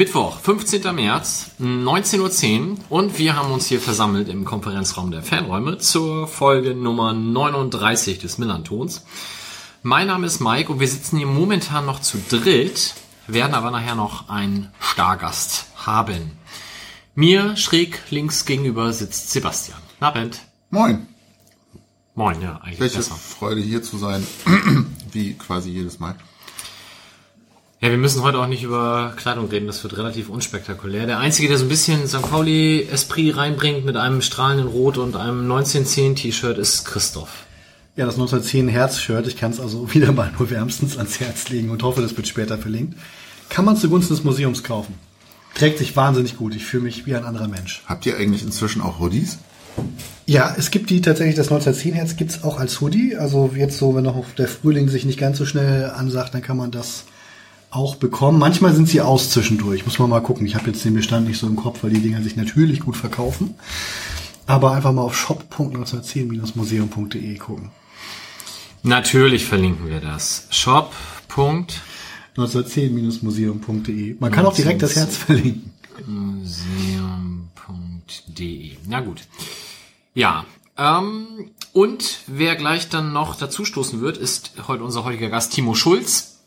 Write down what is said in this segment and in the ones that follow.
Mittwoch, 15. März, 19.10 Uhr und wir haben uns hier versammelt im Konferenzraum der Fanräume zur Folge Nummer 39 des Millantons. Mein Name ist Mike und wir sitzen hier momentan noch zu dritt, werden aber nachher noch einen Stargast haben. Mir schräg links gegenüber sitzt Sebastian. Abend. Moin. Moin, ja, eigentlich Welche besser. Freude hier zu sein, wie quasi jedes Mal. Ja, wir müssen heute auch nicht über Kleidung reden, das wird relativ unspektakulär. Der Einzige, der so ein bisschen St. Pauli Esprit reinbringt mit einem strahlenden Rot und einem 1910 T-Shirt ist Christoph. Ja, das 1910 Herz-Shirt, ich kann es also wieder mal nur wärmstens ans Herz legen und hoffe, das wird später verlinkt. Kann man zugunsten des Museums kaufen. Trägt sich wahnsinnig gut. Ich fühle mich wie ein anderer Mensch. Habt ihr eigentlich inzwischen auch Hoodies? Ja, es gibt die tatsächlich, das 1910 Herz gibt's auch als Hoodie. Also jetzt so, wenn noch der Frühling sich nicht ganz so schnell ansagt, dann kann man das auch bekommen. Manchmal sind sie aus zwischendurch. Muss man mal gucken. Ich habe jetzt den Bestand nicht so im Kopf, weil die Dinger sich natürlich gut verkaufen. Aber einfach mal auf shop.1910-museum.de gucken. Natürlich verlinken wir das. Shop. Punkt 1910-museum.de. Man kann auch direkt das Herz verlinken. museum.de. Na gut. Ja. Ähm, und wer gleich dann noch dazu stoßen wird, ist heute unser heutiger Gast Timo Schulz.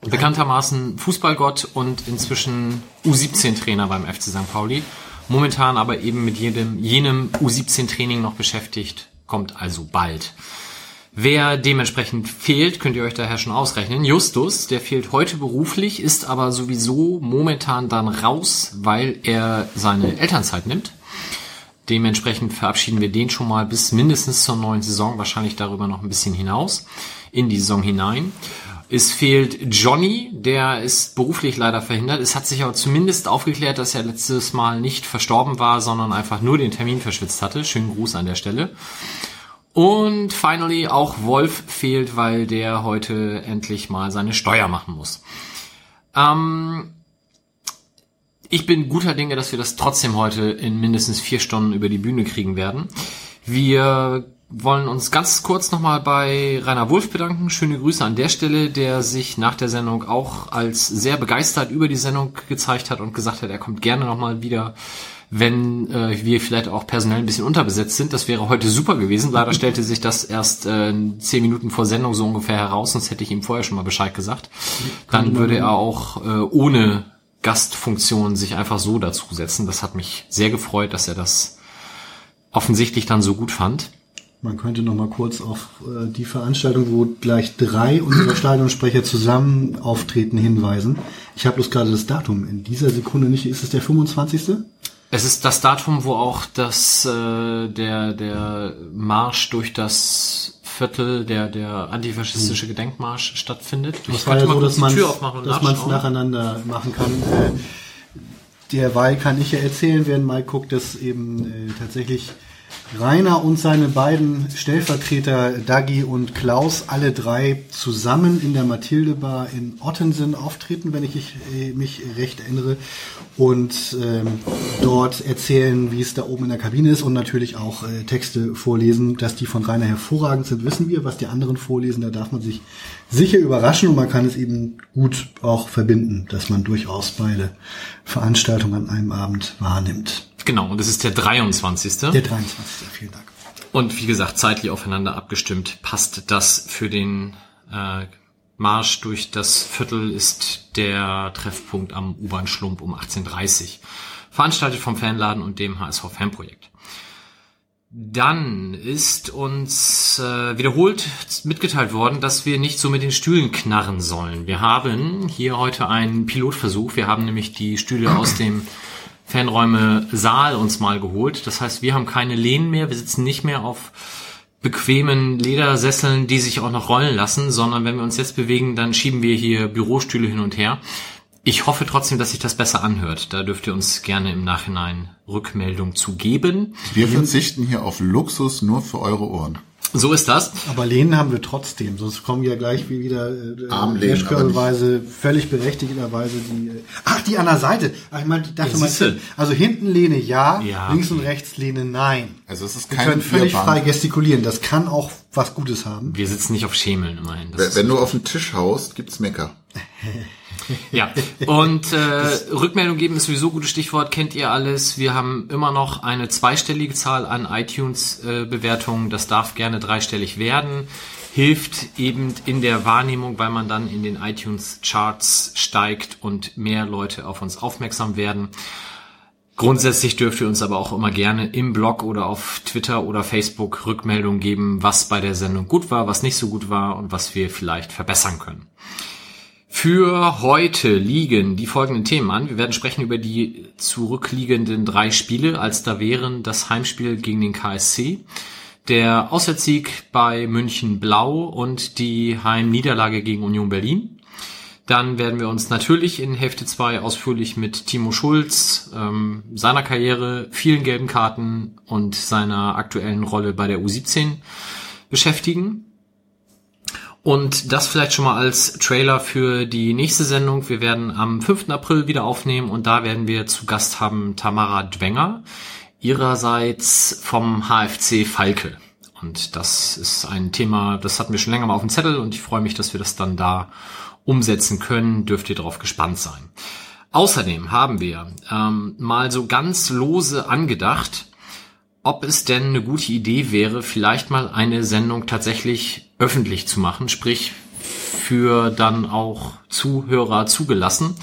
Bekanntermaßen Fußballgott und inzwischen U17-Trainer beim FC St. Pauli. Momentan aber eben mit jedem, jenem U17-Training noch beschäftigt, kommt also bald. Wer dementsprechend fehlt, könnt ihr euch daher schon ausrechnen. Justus, der fehlt heute beruflich, ist aber sowieso momentan dann raus, weil er seine Elternzeit nimmt. Dementsprechend verabschieden wir den schon mal bis mindestens zur neuen Saison, wahrscheinlich darüber noch ein bisschen hinaus, in die Saison hinein. Es fehlt Johnny, der ist beruflich leider verhindert. Es hat sich aber zumindest aufgeklärt, dass er letztes Mal nicht verstorben war, sondern einfach nur den Termin verschwitzt hatte. Schönen Gruß an der Stelle. Und finally auch Wolf fehlt, weil der heute endlich mal seine Steuer machen muss. Ähm, ich bin guter Dinge, dass wir das trotzdem heute in mindestens vier Stunden über die Bühne kriegen werden. Wir wollen uns ganz kurz nochmal bei Rainer Wulff bedanken. Schöne Grüße an der Stelle, der sich nach der Sendung auch als sehr begeistert über die Sendung gezeigt hat und gesagt hat, er kommt gerne nochmal wieder, wenn äh, wir vielleicht auch personell ein bisschen unterbesetzt sind. Das wäre heute super gewesen. Leider stellte sich das erst äh, zehn Minuten vor Sendung so ungefähr heraus, sonst hätte ich ihm vorher schon mal Bescheid gesagt. Dann würde er auch äh, ohne Gastfunktion sich einfach so dazusetzen. Das hat mich sehr gefreut, dass er das offensichtlich dann so gut fand. Man könnte noch mal kurz auf äh, die Veranstaltung, wo gleich drei unserer Stadionsprecher zusammen auftreten, hinweisen. Ich habe bloß gerade das Datum in dieser Sekunde nicht. Ist es der 25.? Es ist das Datum, wo auch das äh, der der Marsch durch das Viertel, der der antifaschistische Gedenkmarsch stattfindet. Das war ja so, dass man dass man es nacheinander machen kann. Äh, derweil kann ich ja erzählen, während Mike guckt, dass eben äh, tatsächlich Rainer und seine beiden Stellvertreter Dagi und Klaus alle drei zusammen in der Mathilde Bar in Ottensen auftreten, wenn ich mich, äh, mich recht erinnere, und ähm, dort erzählen, wie es da oben in der Kabine ist und natürlich auch äh, Texte vorlesen, dass die von Rainer hervorragend sind, wissen wir. Was die anderen vorlesen, da darf man sich sicher überraschen und man kann es eben gut auch verbinden, dass man durchaus beide Veranstaltungen an einem Abend wahrnimmt. Genau, und es ist der 23. Der 23. Vielen Dank. Und wie gesagt, zeitlich aufeinander abgestimmt, passt das für den äh, Marsch durch das Viertel ist der Treffpunkt am U-Bahn-Schlump um 18.30 Veranstaltet vom Fanladen und dem HSV Fanprojekt. Dann ist uns äh, wiederholt mitgeteilt worden, dass wir nicht so mit den Stühlen knarren sollen. Wir haben hier heute einen Pilotversuch. Wir haben nämlich die Stühle aus dem Fanräume Saal uns mal geholt. Das heißt, wir haben keine Lehnen mehr. Wir sitzen nicht mehr auf bequemen Ledersesseln, die sich auch noch rollen lassen, sondern wenn wir uns jetzt bewegen, dann schieben wir hier Bürostühle hin und her. Ich hoffe trotzdem, dass sich das besser anhört. Da dürft ihr uns gerne im Nachhinein Rückmeldung zu geben. Wir verzichten hier auf Luxus nur für eure Ohren. So ist das. Aber Lehnen haben wir trotzdem, sonst kommen ja gleich wie wieder äh, völlig berechtigterweise die. Äh, ach, die an der Seite. Ach, ich meine, dachte Ja, mal, also hinten Lehne ja, Ja, links okay. und rechts Lehne nein. Also es ist Wir keine können völlig Vierbahn. frei gestikulieren. Das kann auch was Gutes haben. Wir sitzen nicht auf Schemeln immerhin. Das Wenn- Wenn du auf den Tisch haust, gibt's Mecker. Ja, und äh, Rückmeldung geben ist sowieso ein gutes Stichwort, kennt ihr alles. Wir haben immer noch eine zweistellige Zahl an iTunes-Bewertungen. das darf gerne dreistellig werden. Hilft eben in der Wahrnehmung, weil man dann in den iTunes-Charts steigt und mehr Leute auf uns aufmerksam werden. Grundsätzlich dürft ihr uns aber auch immer gerne im Blog oder auf Twitter oder Facebook Rückmeldung geben, was bei der Sendung gut war, was nicht so gut war und was wir vielleicht verbessern können. Für heute liegen die folgenden Themen an. Wir werden sprechen über die zurückliegenden drei Spiele, als da wären das Heimspiel gegen den KSC, der Auswärtssieg bei München Blau und die Heimniederlage gegen Union Berlin. Dann werden wir uns natürlich in Hälfte 2 ausführlich mit Timo Schulz, ähm, seiner Karriere, vielen gelben Karten und seiner aktuellen Rolle bei der U17 beschäftigen. Und das vielleicht schon mal als Trailer für die nächste Sendung. Wir werden am 5. April wieder aufnehmen und da werden wir zu Gast haben Tamara Dwenger, ihrerseits vom HFC Falke. Und das ist ein Thema, das hatten wir schon länger mal auf dem Zettel und ich freue mich, dass wir das dann da umsetzen können. Dürft ihr darauf gespannt sein. Außerdem haben wir ähm, mal so ganz lose angedacht, ob es denn eine gute Idee wäre, vielleicht mal eine Sendung tatsächlich öffentlich zu machen, sprich für dann auch Zuhörer zugelassen.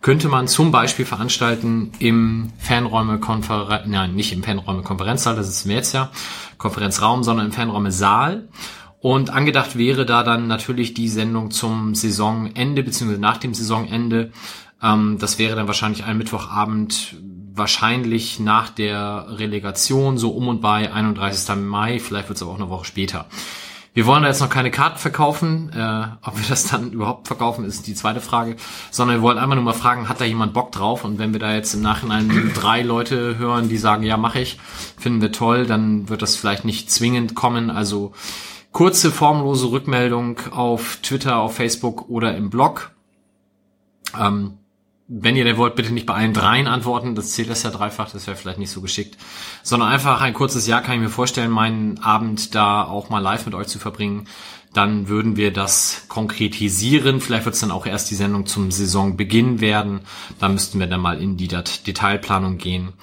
Könnte man zum Beispiel veranstalten im Fanräume-Konferenz, nein, nicht im Fanräume-Konferenzsaal, das ist wir jetzt ja, Konferenzraum, sondern im Fanräume-Saal. Und angedacht wäre da dann natürlich die Sendung zum Saisonende, beziehungsweise nach dem Saisonende. Ähm, das wäre dann wahrscheinlich ein Mittwochabend, wahrscheinlich nach der Relegation, so um und bei 31. Mai, vielleicht wird es aber auch eine Woche später. Wir wollen da jetzt noch keine Karten verkaufen. Äh, ob wir das dann überhaupt verkaufen, ist die zweite Frage. Sondern wir wollen einfach nur mal fragen, hat da jemand Bock drauf? Und wenn wir da jetzt im Nachhinein drei Leute hören, die sagen, ja, mache ich, finden wir toll, dann wird das vielleicht nicht zwingend kommen. Also kurze, formlose Rückmeldung auf Twitter, auf Facebook oder im Blog. Ähm, wenn ihr denn wollt, bitte nicht bei allen dreien antworten, das zählt das ja dreifach, das wäre vielleicht nicht so geschickt, sondern einfach ein kurzes Ja kann ich mir vorstellen, meinen Abend da auch mal live mit euch zu verbringen. Dann würden wir das konkretisieren. Vielleicht wird es dann auch erst die Sendung zum Saisonbeginn werden. Da müssten wir dann mal in die Dat Detailplanung gehen.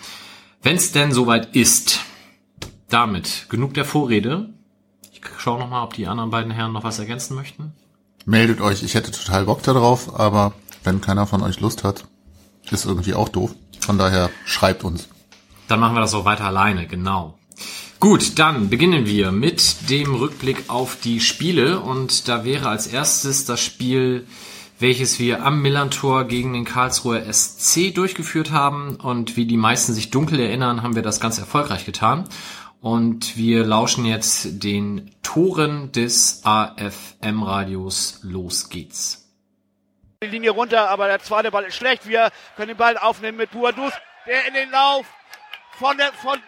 Wenn es denn soweit ist, damit genug der Vorrede. Ich schaue noch mal, ob die anderen beiden Herren noch was ergänzen möchten. Meldet euch, ich hätte total Bock darauf, aber wenn keiner von euch Lust hat, ist irgendwie auch doof. Von daher schreibt uns. Dann machen wir das auch weiter alleine, genau. Gut, dann beginnen wir mit dem Rückblick auf die Spiele und da wäre als erstes das Spiel, welches wir am Millantor gegen den Karlsruher SC durchgeführt haben und wie die meisten sich dunkel erinnern, haben wir das ganz erfolgreich getan. Und wir lauschen jetzt den Toren des AFM-Radios. Los geht's. Die Linie runter, aber der zweite Ball ist schlecht. Wir können den Ball aufnehmen mit Buadus, der in den Lauf von der, von,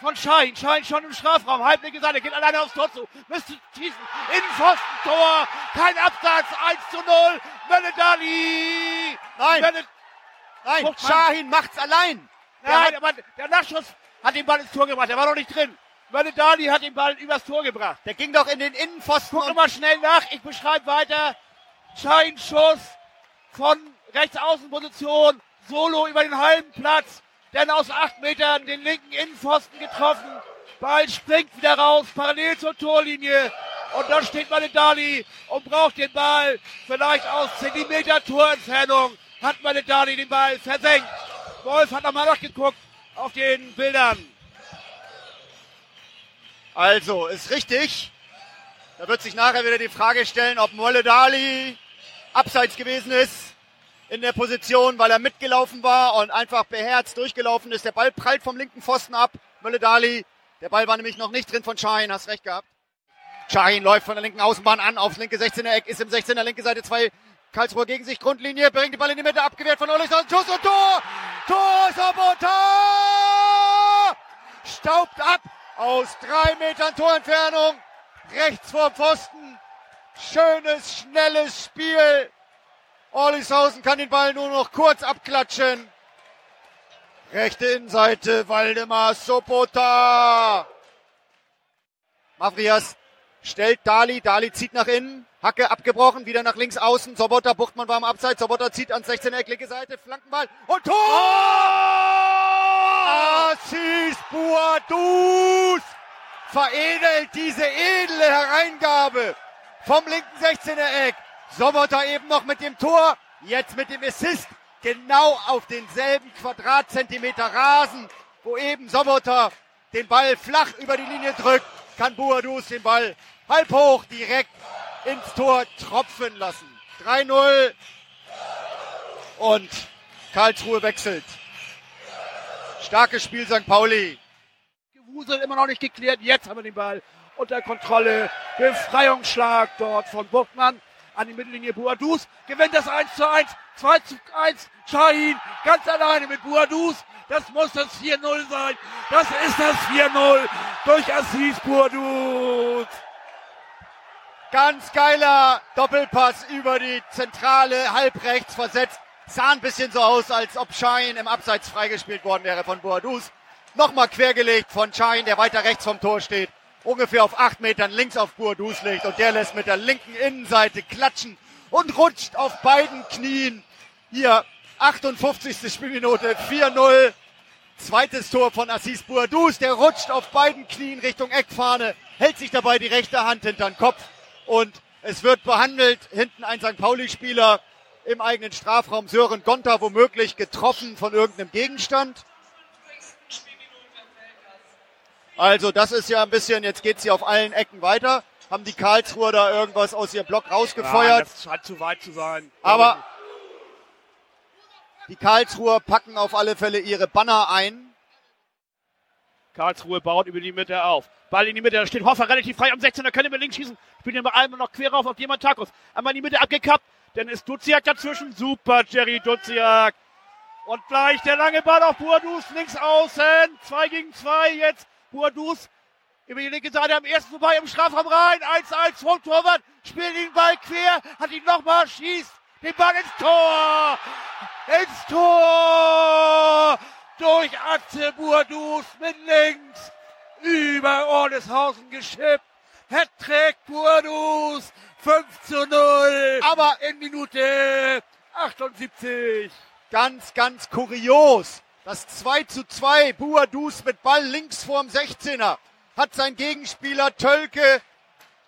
von Schein. Schein schon im Strafraum. Halblinke Seite, geht alleine aufs Tor zu. Müsste schießen. Innenpfosten, Tor. Kein Absatz. 1 zu 0. Mölle Dali. Nein. Mölle, Nein, Guck mal. Shahin macht's allein. Der nein, hat, aber der Nachschuss hat den Ball ins Tor gebracht. Der war noch nicht drin. Mölle Dali hat den Ball übers Tor gebracht. der ging doch in den Innenpfosten. Guck nochmal schnell nach. Ich beschreibe weiter. Scheinschuss von Rechtsaußenposition. Solo über den halben Platz. Dann aus acht Metern den linken Innenpfosten getroffen. Ball springt wieder raus, parallel zur Torlinie. Und dann steht Maledali und braucht den Ball. Vielleicht aus Zentimeter Torentfernung hat Maledali den Ball versenkt. Wolf hat nochmal nachgeguckt auf den Bildern. also, ist richtig. Da wird sich nachher wieder die Frage stellen, ob Molle Dali abseits gewesen ist in der Position, weil er mitgelaufen war und einfach beherzt durchgelaufen ist. Der Ball prallt vom linken Pfosten ab. Molle Dali, der Ball war nämlich noch nicht drin von Shahin, hast recht gehabt. Shahin läuft von der linken Außenbahn an, aufs linke 16er Eck, ist im 16er linke Seite zwei Karlsruhe gegen sich, Grundlinie, bringt den Ball in die Mitte, abgewehrt von Ollis, Schuss und Tor! Tor, Saboteur! Staubt ab aus drei Metern Torentfernung. rechts vor Pfosten. Schönes, schnelles Spiel. Orlishausen kann den Ball nur noch kurz abklatschen. Rechte Innenseite, Waldemar Sopota. Mavrias stellt Dali, Dali zieht nach innen, Hacke abgebrochen, wieder nach links außen, Sobota, Buchtmann war am Abseits, Sobota zieht ans 16 Eck, linke Seite, Flankenball und Tor! Oh! Assis Buadus veredelt diese edle Hereingabe vom linken 16er Eck. Sobota eben noch mit dem Tor, jetzt mit dem Assist, genau auf denselben Quadratzentimeter Rasen, wo eben Sobota den Ball flach über die Linie drückt, kann Buadus den Ball halb hoch direkt ins Tor tropfen lassen. 3-0 und Karlsruhe wechselt. Starkes Spiel St. Pauli. Gewusel immer noch nicht geklärt. Jetzt haben wir den Ball unter Kontrolle. Befreiungsschlag dort von Buchtmann an die Mittellinie. Buadus gewinnt das 1 zu 1. 2 zu 1. Shahin ganz alleine mit Buadus. Das muss das 4-0 sein. Das ist das 4-0 durch Assis Buadus. Ganz geiler Doppelpass über die Zentrale, halb rechts versetzt. Sah ein bisschen so aus, als ob Schein im Abseits freigespielt worden wäre von Boadus. Nochmal quergelegt von Schein, der weiter rechts vom Tor steht. Ungefähr auf acht Metern links auf Boadus legt und der lässt mit der linken Innenseite klatschen und rutscht auf beiden Knien. Hier 58. Spielminute 4-0. Zweites Tor von Assis Boadus, der rutscht auf beiden Knien Richtung Eckfahne, hält sich dabei die rechte Hand hinter den Kopf und es wird behandelt. Hinten ein St. Pauli-Spieler im eigenen Strafraum. Sören Gonter womöglich getroffen von irgendeinem Gegenstand. Also das ist ja ein bisschen, jetzt geht sie auf allen Ecken weiter. Haben die Karlsruher da irgendwas aus ihrem Block rausgefeuert. Ja, das scheint zu weit zu sein. Aber die Karlsruher packen auf alle Fälle ihre Banner ein. Karlsruhe baut über die Mitte auf. Ball in die Mitte, da steht Hoffer relativ frei am 16er, können wir links schießen. Spielen wir einmal noch quer rauf auf Diamantakos. Einmal in die Mitte abgekappt, dann ist Duziak dazwischen. Super, Jerry Duziak. Und gleich der lange Ball auf Buadus, links außen. 2 gegen 2 jetzt. Buadus über die linke Seite am ersten vorbei im Strafraum rein. 1-1 vom Torwart. Spielt den Ball quer, hat ihn nochmal, schießt den Ball ins Tor. Ins Tor. Durch Atze Buadus mit links über Ordeshausen geschippt. Hattrick Burdus 5 zu 0. Aber in Minute 78. Ganz, ganz kurios. Das 2 zu 2. Buadus mit Ball links vorm 16er. Hat sein Gegenspieler Tölke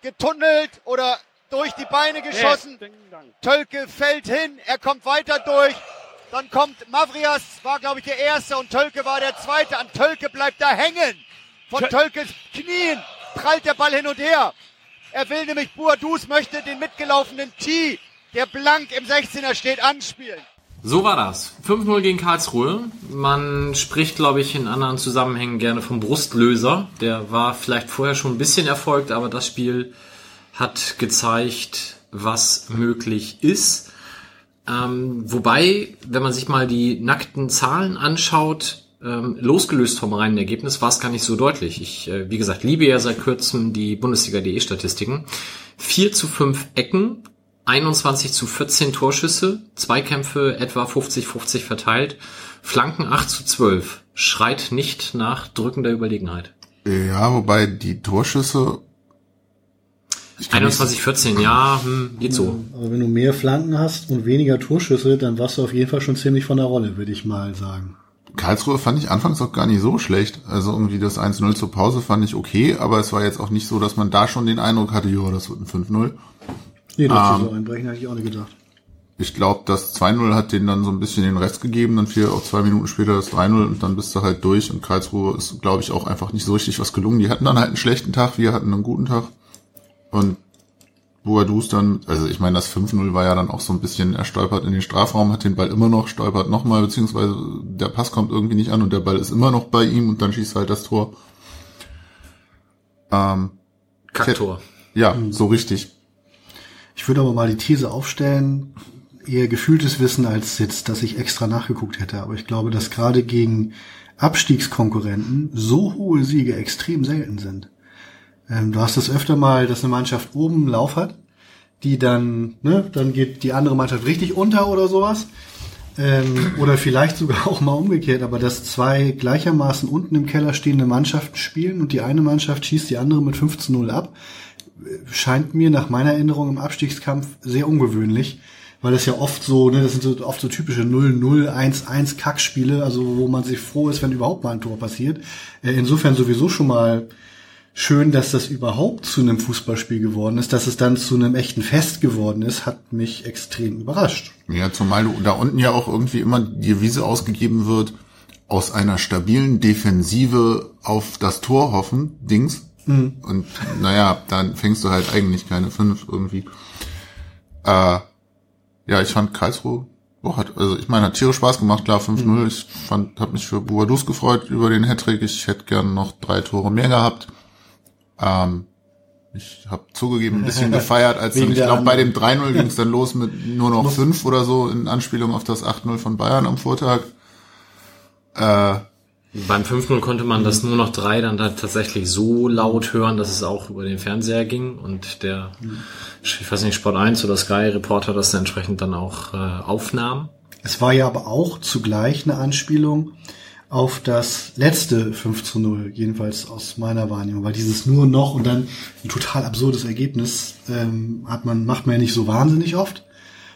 getunnelt oder durch die Beine geschossen. Tölke fällt hin. Er kommt weiter durch. Dann kommt Mavrias, war glaube ich der Erste und Tölke war der Zweite. An Tölke bleibt da hängen. Von Tölkes Knien prallt der Ball hin und her. Er will nämlich Boadus möchte den mitgelaufenen T, der blank im 16er steht, anspielen. So war das. 5-0 gegen Karlsruhe. Man spricht, glaube ich, in anderen Zusammenhängen gerne vom Brustlöser. Der war vielleicht vorher schon ein bisschen erfolgt, aber das Spiel hat gezeigt, was möglich ist. Ähm, wobei, wenn man sich mal die nackten Zahlen anschaut, ähm, losgelöst vom reinen Ergebnis war es gar nicht so deutlich. Ich, äh, wie gesagt, liebe ja seit kurzem die Bundesliga.de Statistiken. 4 zu 5 Ecken, 21 zu 14 Torschüsse, Zweikämpfe etwa 50-50 verteilt, Flanken 8 zu 12. Schreit nicht nach drückender Überlegenheit. Ja, wobei die Torschüsse 21, 14, ja, hm, geht so. Aber wenn du mehr Flanken hast und weniger Torschüsse, dann warst du auf jeden Fall schon ziemlich von der Rolle, würde ich mal sagen. Karlsruhe fand ich anfangs auch gar nicht so schlecht. Also irgendwie das 1-0 zur Pause fand ich okay, aber es war jetzt auch nicht so, dass man da schon den Eindruck hatte, ja, das wird ein 5-0. Nee, das ähm, so einbrechen hätte ich auch nicht gedacht. Ich glaube, das 2-0 hat denen dann so ein bisschen den Rest gegeben, dann fiel auch zwei Minuten später das 3-0 und dann bist du halt durch und Karlsruhe ist, glaube ich, auch einfach nicht so richtig was gelungen. Die hatten dann halt einen schlechten Tag, wir hatten einen guten Tag. Und Boadus dann, also ich meine, das 5-0 war ja dann auch so ein bisschen, er stolpert in den Strafraum, hat den Ball immer noch, stolpert nochmal, beziehungsweise der Pass kommt irgendwie nicht an und der Ball ist immer noch bei ihm und dann schießt halt das Tor. Ähm, Kacktor. Ja, mhm. so richtig. Ich würde aber mal die These aufstellen, eher gefühltes Wissen als jetzt, dass ich extra nachgeguckt hätte. Aber ich glaube, dass gerade gegen Abstiegskonkurrenten so hohe Siege extrem selten sind. Ähm, du hast es öfter mal, dass eine Mannschaft oben einen Lauf hat, die dann, ne, dann geht die andere Mannschaft richtig unter oder sowas. Ähm, oder vielleicht sogar auch mal umgekehrt, aber dass zwei gleichermaßen unten im Keller stehende Mannschaften spielen und die eine Mannschaft schießt die andere mit 5 zu 0 ab, scheint mir nach meiner Erinnerung im Abstiegskampf sehr ungewöhnlich, weil das ja oft so, ne, das sind so oft so typische 0-0, 1-1 Kackspiele, also wo man sich froh ist, wenn überhaupt mal ein Tor passiert. Äh, insofern sowieso schon mal schön, dass das überhaupt zu einem Fußballspiel geworden ist, dass es dann zu einem echten Fest geworden ist, hat mich extrem überrascht. Ja, zumal da unten ja auch irgendwie immer die Wiese ausgegeben wird, aus einer stabilen Defensive auf das Tor hoffen, Dings. Mhm. Und naja, dann fängst du halt eigentlich keine fünf irgendwie. Äh, ja, ich fand Karlsruhe, boah, hat, also ich meine, hat tierisch Spaß gemacht, klar 5-0. Mhm. Ich fand, hab mich für Buadus gefreut über den Hattrick. Ich hätte gern noch drei Tore mehr gehabt. Ähm, ich habe zugegeben ein bisschen gefeiert, als dann, ich glaube, bei dem 3-0 ging es dann los mit nur noch 5 oder so in Anspielung auf das 8-0 von Bayern am Vortag. Äh, beim 5-0 konnte man das nur noch 3 dann da tatsächlich so laut hören, dass es auch über den Fernseher ging und der, ich weiß nicht, Sport 1 oder Sky Reporter das entsprechend dann auch äh, aufnahm. Es war ja aber auch zugleich eine Anspielung auf das letzte 5 zu 0, jedenfalls aus meiner Wahrnehmung, weil dieses nur noch und dann ein total absurdes Ergebnis ähm, hat man, macht man ja nicht so wahnsinnig oft.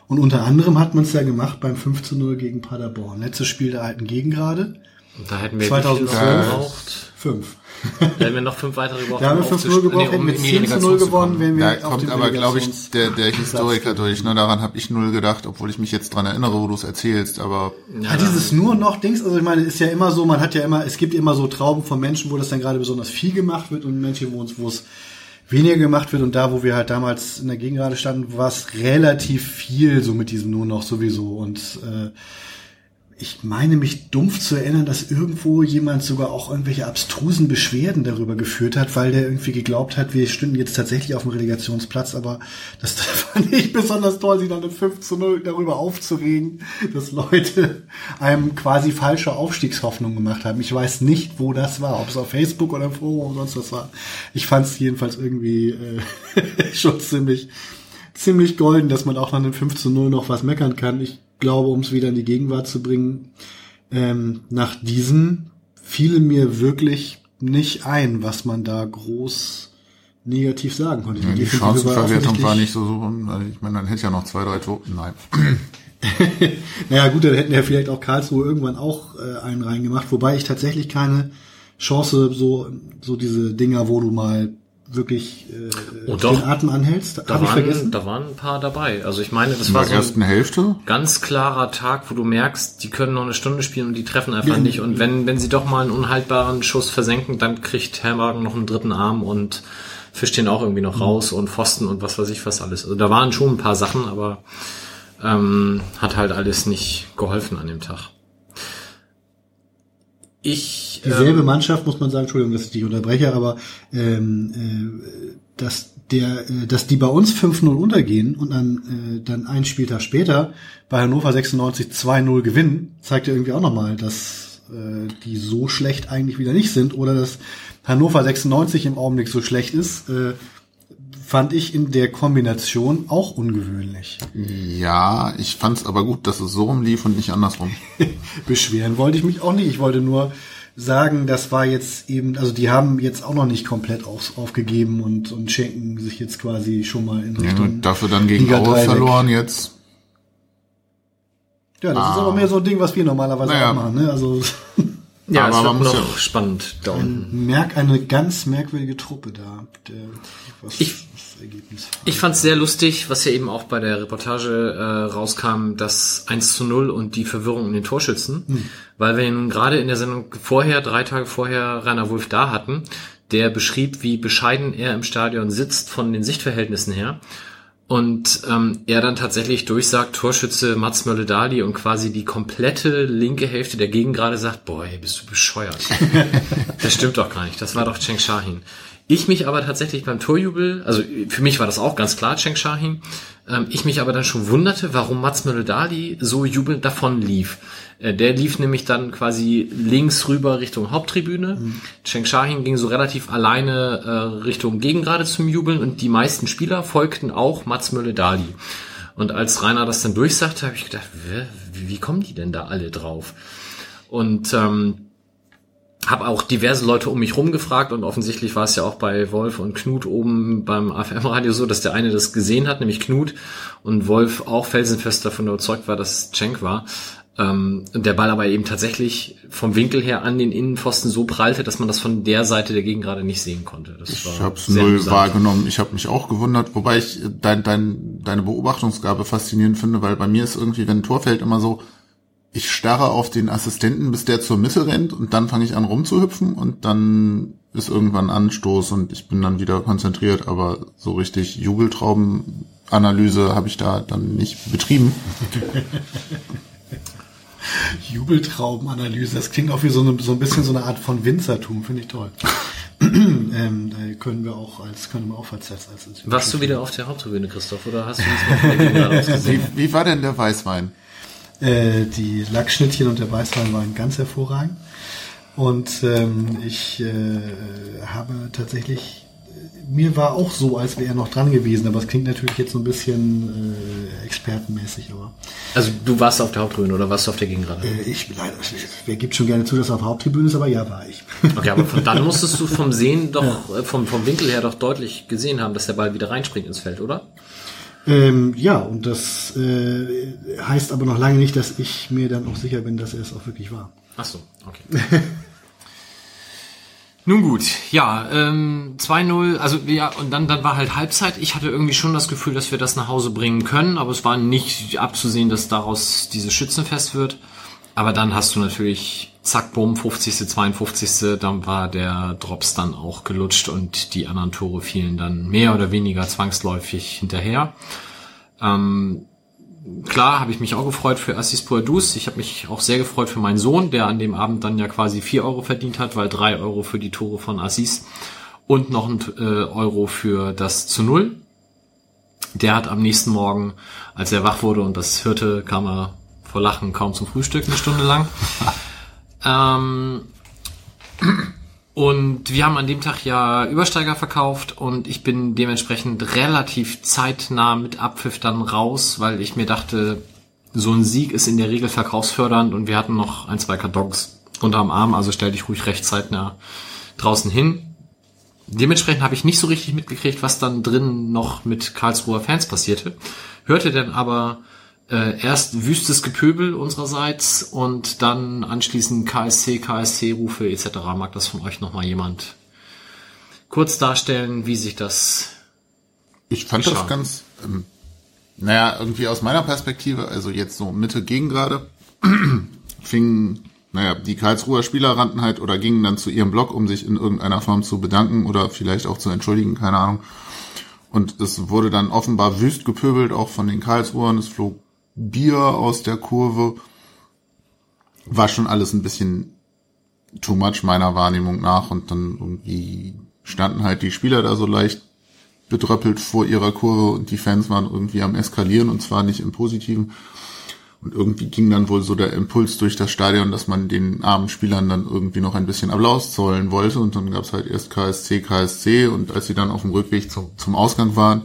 Und unter anderem hat man es ja gemacht beim 5 zu 0 gegen Paderborn. Letztes Spiel der alten Gegengrade. Und da hätten wir 2012 gebraucht. Fünf. Da hätten wir noch fünf weitere gebraucht. Da haben wir 5 0 gebraucht, hätten wir 10 zu 0 gewonnen, wenn wir Da kommt aber, glaube ich, der, der Historiker durch. Ne? Daran habe ich null gedacht, obwohl ich mich jetzt dran erinnere, wo du es erzählst. Aber ja, ja, dieses nur noch Dings, also ich meine, ist ja immer so, man hat ja immer, es gibt immer so Trauben von Menschen, wo das dann gerade besonders viel gemacht wird und Menschen, wo es, wo es weniger gemacht wird und da, wo wir halt damals in der Gegengrade standen, war es relativ viel so mit diesem nur noch sowieso und äh, ich meine mich dumpf zu erinnern, dass irgendwo jemand sogar auch irgendwelche abstrusen Beschwerden darüber geführt hat, weil der irgendwie geglaubt hat, wir stünden jetzt tatsächlich auf dem Relegationsplatz, aber das fand ich besonders toll, sich dann mit 5 zu 0 darüber aufzuregen, dass Leute einem quasi falsche Aufstiegshoffnung gemacht haben. Ich weiß nicht, wo das war, ob es auf Facebook oder Forum oder sonst was war. Ich fand es jedenfalls irgendwie äh, schon ziemlich ziemlich golden, dass man auch nach einem 5 zu 0 noch was meckern kann. Ich glaube, um es wieder in die Gegenwart zu bringen, ähm, nach diesem fiel mir wirklich nicht ein, was man da groß negativ sagen konnte. Ja, die Chancenverwertung war, war nicht so so. Ich meine, dann hätte ja noch zwei, drei Tore. Nein. naja, gut, dann hätten ja vielleicht auch Karlsruhe irgendwann auch äh, einen reingemacht, wobei ich tatsächlich keine Chance, so, so diese Dinger, wo du mal wirklich äh, oh, doch. den Atem anhältst. Da waren, ich vergessen. Da waren ein paar dabei. Also ich meine, das In war der so ersten Hälfte? ganz klarer Tag, wo du merkst, die können noch eine Stunde spielen und die treffen einfach ja, nicht. Und wenn, wenn sie doch mal einen unhaltbaren Schuss versenken, dann kriegt Herrwagen noch einen dritten Arm und fischt den auch irgendwie noch raus und Pfosten und was weiß ich was alles. Also da waren schon ein paar Sachen, aber ähm, hat halt alles nicht geholfen an dem Tag. Ich, Dieselbe ähm, Mannschaft, muss man sagen, Entschuldigung, dass ich dich unterbreche, aber ähm, äh, dass der, äh, dass die bei uns 5-0 untergehen und dann, äh, dann einen Spieltag später bei Hannover 96 2-0 gewinnen, zeigt ja irgendwie auch nochmal, dass äh, die so schlecht eigentlich wieder nicht sind oder dass Hannover 96 im Augenblick so schlecht ist, äh, fand ich in der Kombination auch ungewöhnlich. Ja, ich fand es aber gut, dass es so rumlief und nicht andersrum. Beschweren wollte ich mich auch nicht. Ich wollte nur sagen, das war jetzt eben, also die haben jetzt auch noch nicht komplett auf, aufgegeben und, und schenken sich jetzt quasi schon mal in Richtung. Ja, dafür dann gegen Aue verloren jetzt. Ja, das ah. ist aber mehr so ein Ding, was wir normalerweise naja. auch machen. Ne? Also ja, aber es wird noch ja spannend da unten. Merk eine ganz merkwürdige Truppe da. Der, was, ich Ergebnis. Ich fand es sehr lustig, was ja eben auch bei der Reportage äh, rauskam, das 1 zu 0 und die Verwirrung in den Torschützen. Hm. Weil wir nun gerade in der Sendung vorher, drei Tage vorher, Rainer Wolf da hatten, der beschrieb, wie bescheiden er im Stadion sitzt von den Sichtverhältnissen her. Und ähm, er dann tatsächlich durchsagt, Torschütze Mats Mölle-Dali und quasi die komplette linke Hälfte der Gegend gerade sagt, boah, ey, bist du bescheuert. das stimmt doch gar nicht, das war doch Cheng Shahin. Ich mich aber tatsächlich beim Torjubel, also für mich war das auch ganz klar, Cheng Shahin, ähm, ich mich aber dann schon wunderte, warum Mats Möller-Dali so jubelnd davon lief. Äh, der lief nämlich dann quasi links rüber Richtung Haupttribüne. Mhm. Cheng Shahin ging so relativ alleine äh, Richtung Gegengrade zum Jubeln und die meisten Spieler folgten auch Mats Möller-Dali. Und als Rainer das dann durchsagte, habe ich gedacht, wie, wie kommen die denn da alle drauf? Und ähm, habe auch diverse Leute um mich rum gefragt und offensichtlich war es ja auch bei Wolf und Knut oben beim AFM-Radio so, dass der eine das gesehen hat, nämlich Knut, und Wolf auch felsenfest davon überzeugt war, dass es Cenk war. Ähm, und der Ball aber eben tatsächlich vom Winkel her an den Innenpfosten so prallte, dass man das von der Seite der Gegend gerade nicht sehen konnte. Das ich habe es null amüsant. wahrgenommen. Ich habe mich auch gewundert, wobei ich dein, dein, deine Beobachtungsgabe faszinierend finde, weil bei mir ist irgendwie, wenn ein Tor fällt, immer so, ich starre auf den Assistenten, bis der zur Mitte rennt und dann fange ich an rumzuhüpfen und dann ist irgendwann Anstoß und ich bin dann wieder konzentriert, aber so richtig Jubeltraubenanalyse habe ich da dann nicht betrieben. Jubeltraubenanalyse, das klingt auch wie so, eine, so ein bisschen so eine Art von Winzertum, finde ich toll. ähm, da können wir auch als können wir auch als, als, als Warst du wieder auf der Haupttribüne, Christoph, oder hast du uns wie, wie war denn der Weißwein? Äh, die Lackschnittchen und der Weißwein waren ganz hervorragend. Und ähm, ich äh, habe tatsächlich, mir war auch so, als wäre er noch dran gewesen, aber es klingt natürlich jetzt so ein bisschen äh, expertenmäßig. Aber, also du warst auf der Haupttribüne oder warst du auf der Gegengrade? Äh, ich leider, wer gibt schon gerne zu, dass er auf der Haupttribüne ist, aber ja, war ich. Okay, aber von dann musstest du vom Sehen doch, ja. Äh, vom, vom Winkel her doch deutlich gesehen haben, dass der Ball wieder reinspringt ins Feld, oder? Ähm, ja, und das äh, heißt aber noch lange nicht, dass ich mir dann auch sicher bin, dass er es auch wirklich war. Ach so, okay. Nun gut, ja, ähm, 2-0, also ja, und dann, dann war halt Halbzeit. Ich hatte irgendwie schon das Gefühl, dass wir das nach Hause bringen können, aber es war nicht abzusehen, dass daraus dieses Schützenfest wird. Aber dann hast du natürlich, zack, bumm, 50., 52., dann war der Drops dann auch gelutscht und die anderen Tore fielen dann mehr oder weniger zwangsläufig hinterher. Ähm, klar habe ich mich auch gefreut für Assis Poadus. Ich habe mich auch sehr gefreut für meinen Sohn, der an dem Abend dann ja quasi vier Euro verdient hat, weil drei Euro für die Tore von Assis und noch ein äh, Euro für das zu Null. Der hat am nächsten Morgen, als er wach wurde und das hörte, kam er vor Lachen kaum zum Frühstück eine Stunde lang. ähm, und wir haben an dem Tag ja Übersteiger verkauft und ich bin dementsprechend relativ zeitnah mit Abpfiff dann raus, weil ich mir dachte, so ein Sieg ist in der Regel verkaufsfördernd und wir hatten noch ein, zwei Kartons unterm Arm, also stell dich ruhig recht zeitnah draußen hin. Dementsprechend habe ich nicht so richtig mitgekriegt, was dann drin noch mit Karlsruher Fans passierte. Hörte dann aber äh, erst wüstes Gepöbel unsererseits und dann anschließend KSC, KSC-Rufe etc. Mag das von euch nochmal jemand kurz darstellen, wie sich das Ich fand geschah. das ganz, ähm, naja, irgendwie aus meiner Perspektive, also jetzt so Mitte gegen gerade, fingen, naja, die Karlsruher Spieler rannten halt oder gingen dann zu ihrem Block, um sich in irgendeiner Form zu bedanken oder vielleicht auch zu entschuldigen, keine Ahnung. Und es wurde dann offenbar wüst gepöbelt, auch von den Karlsruhern. Es flog Bier aus der Kurve. War schon alles ein bisschen too much meiner Wahrnehmung nach und dann irgendwie standen halt die Spieler da so leicht bedröppelt vor ihrer Kurve und die Fans waren irgendwie am eskalieren und zwar nicht im positiven. Und irgendwie ging dann wohl so der Impuls durch das Stadion, dass man den armen Spielern dann irgendwie noch ein bisschen Applaus zollen wollte. Und dann gab's halt erst KSC, KSC. Und als sie dann auf dem Rückweg zum, zum Ausgang waren,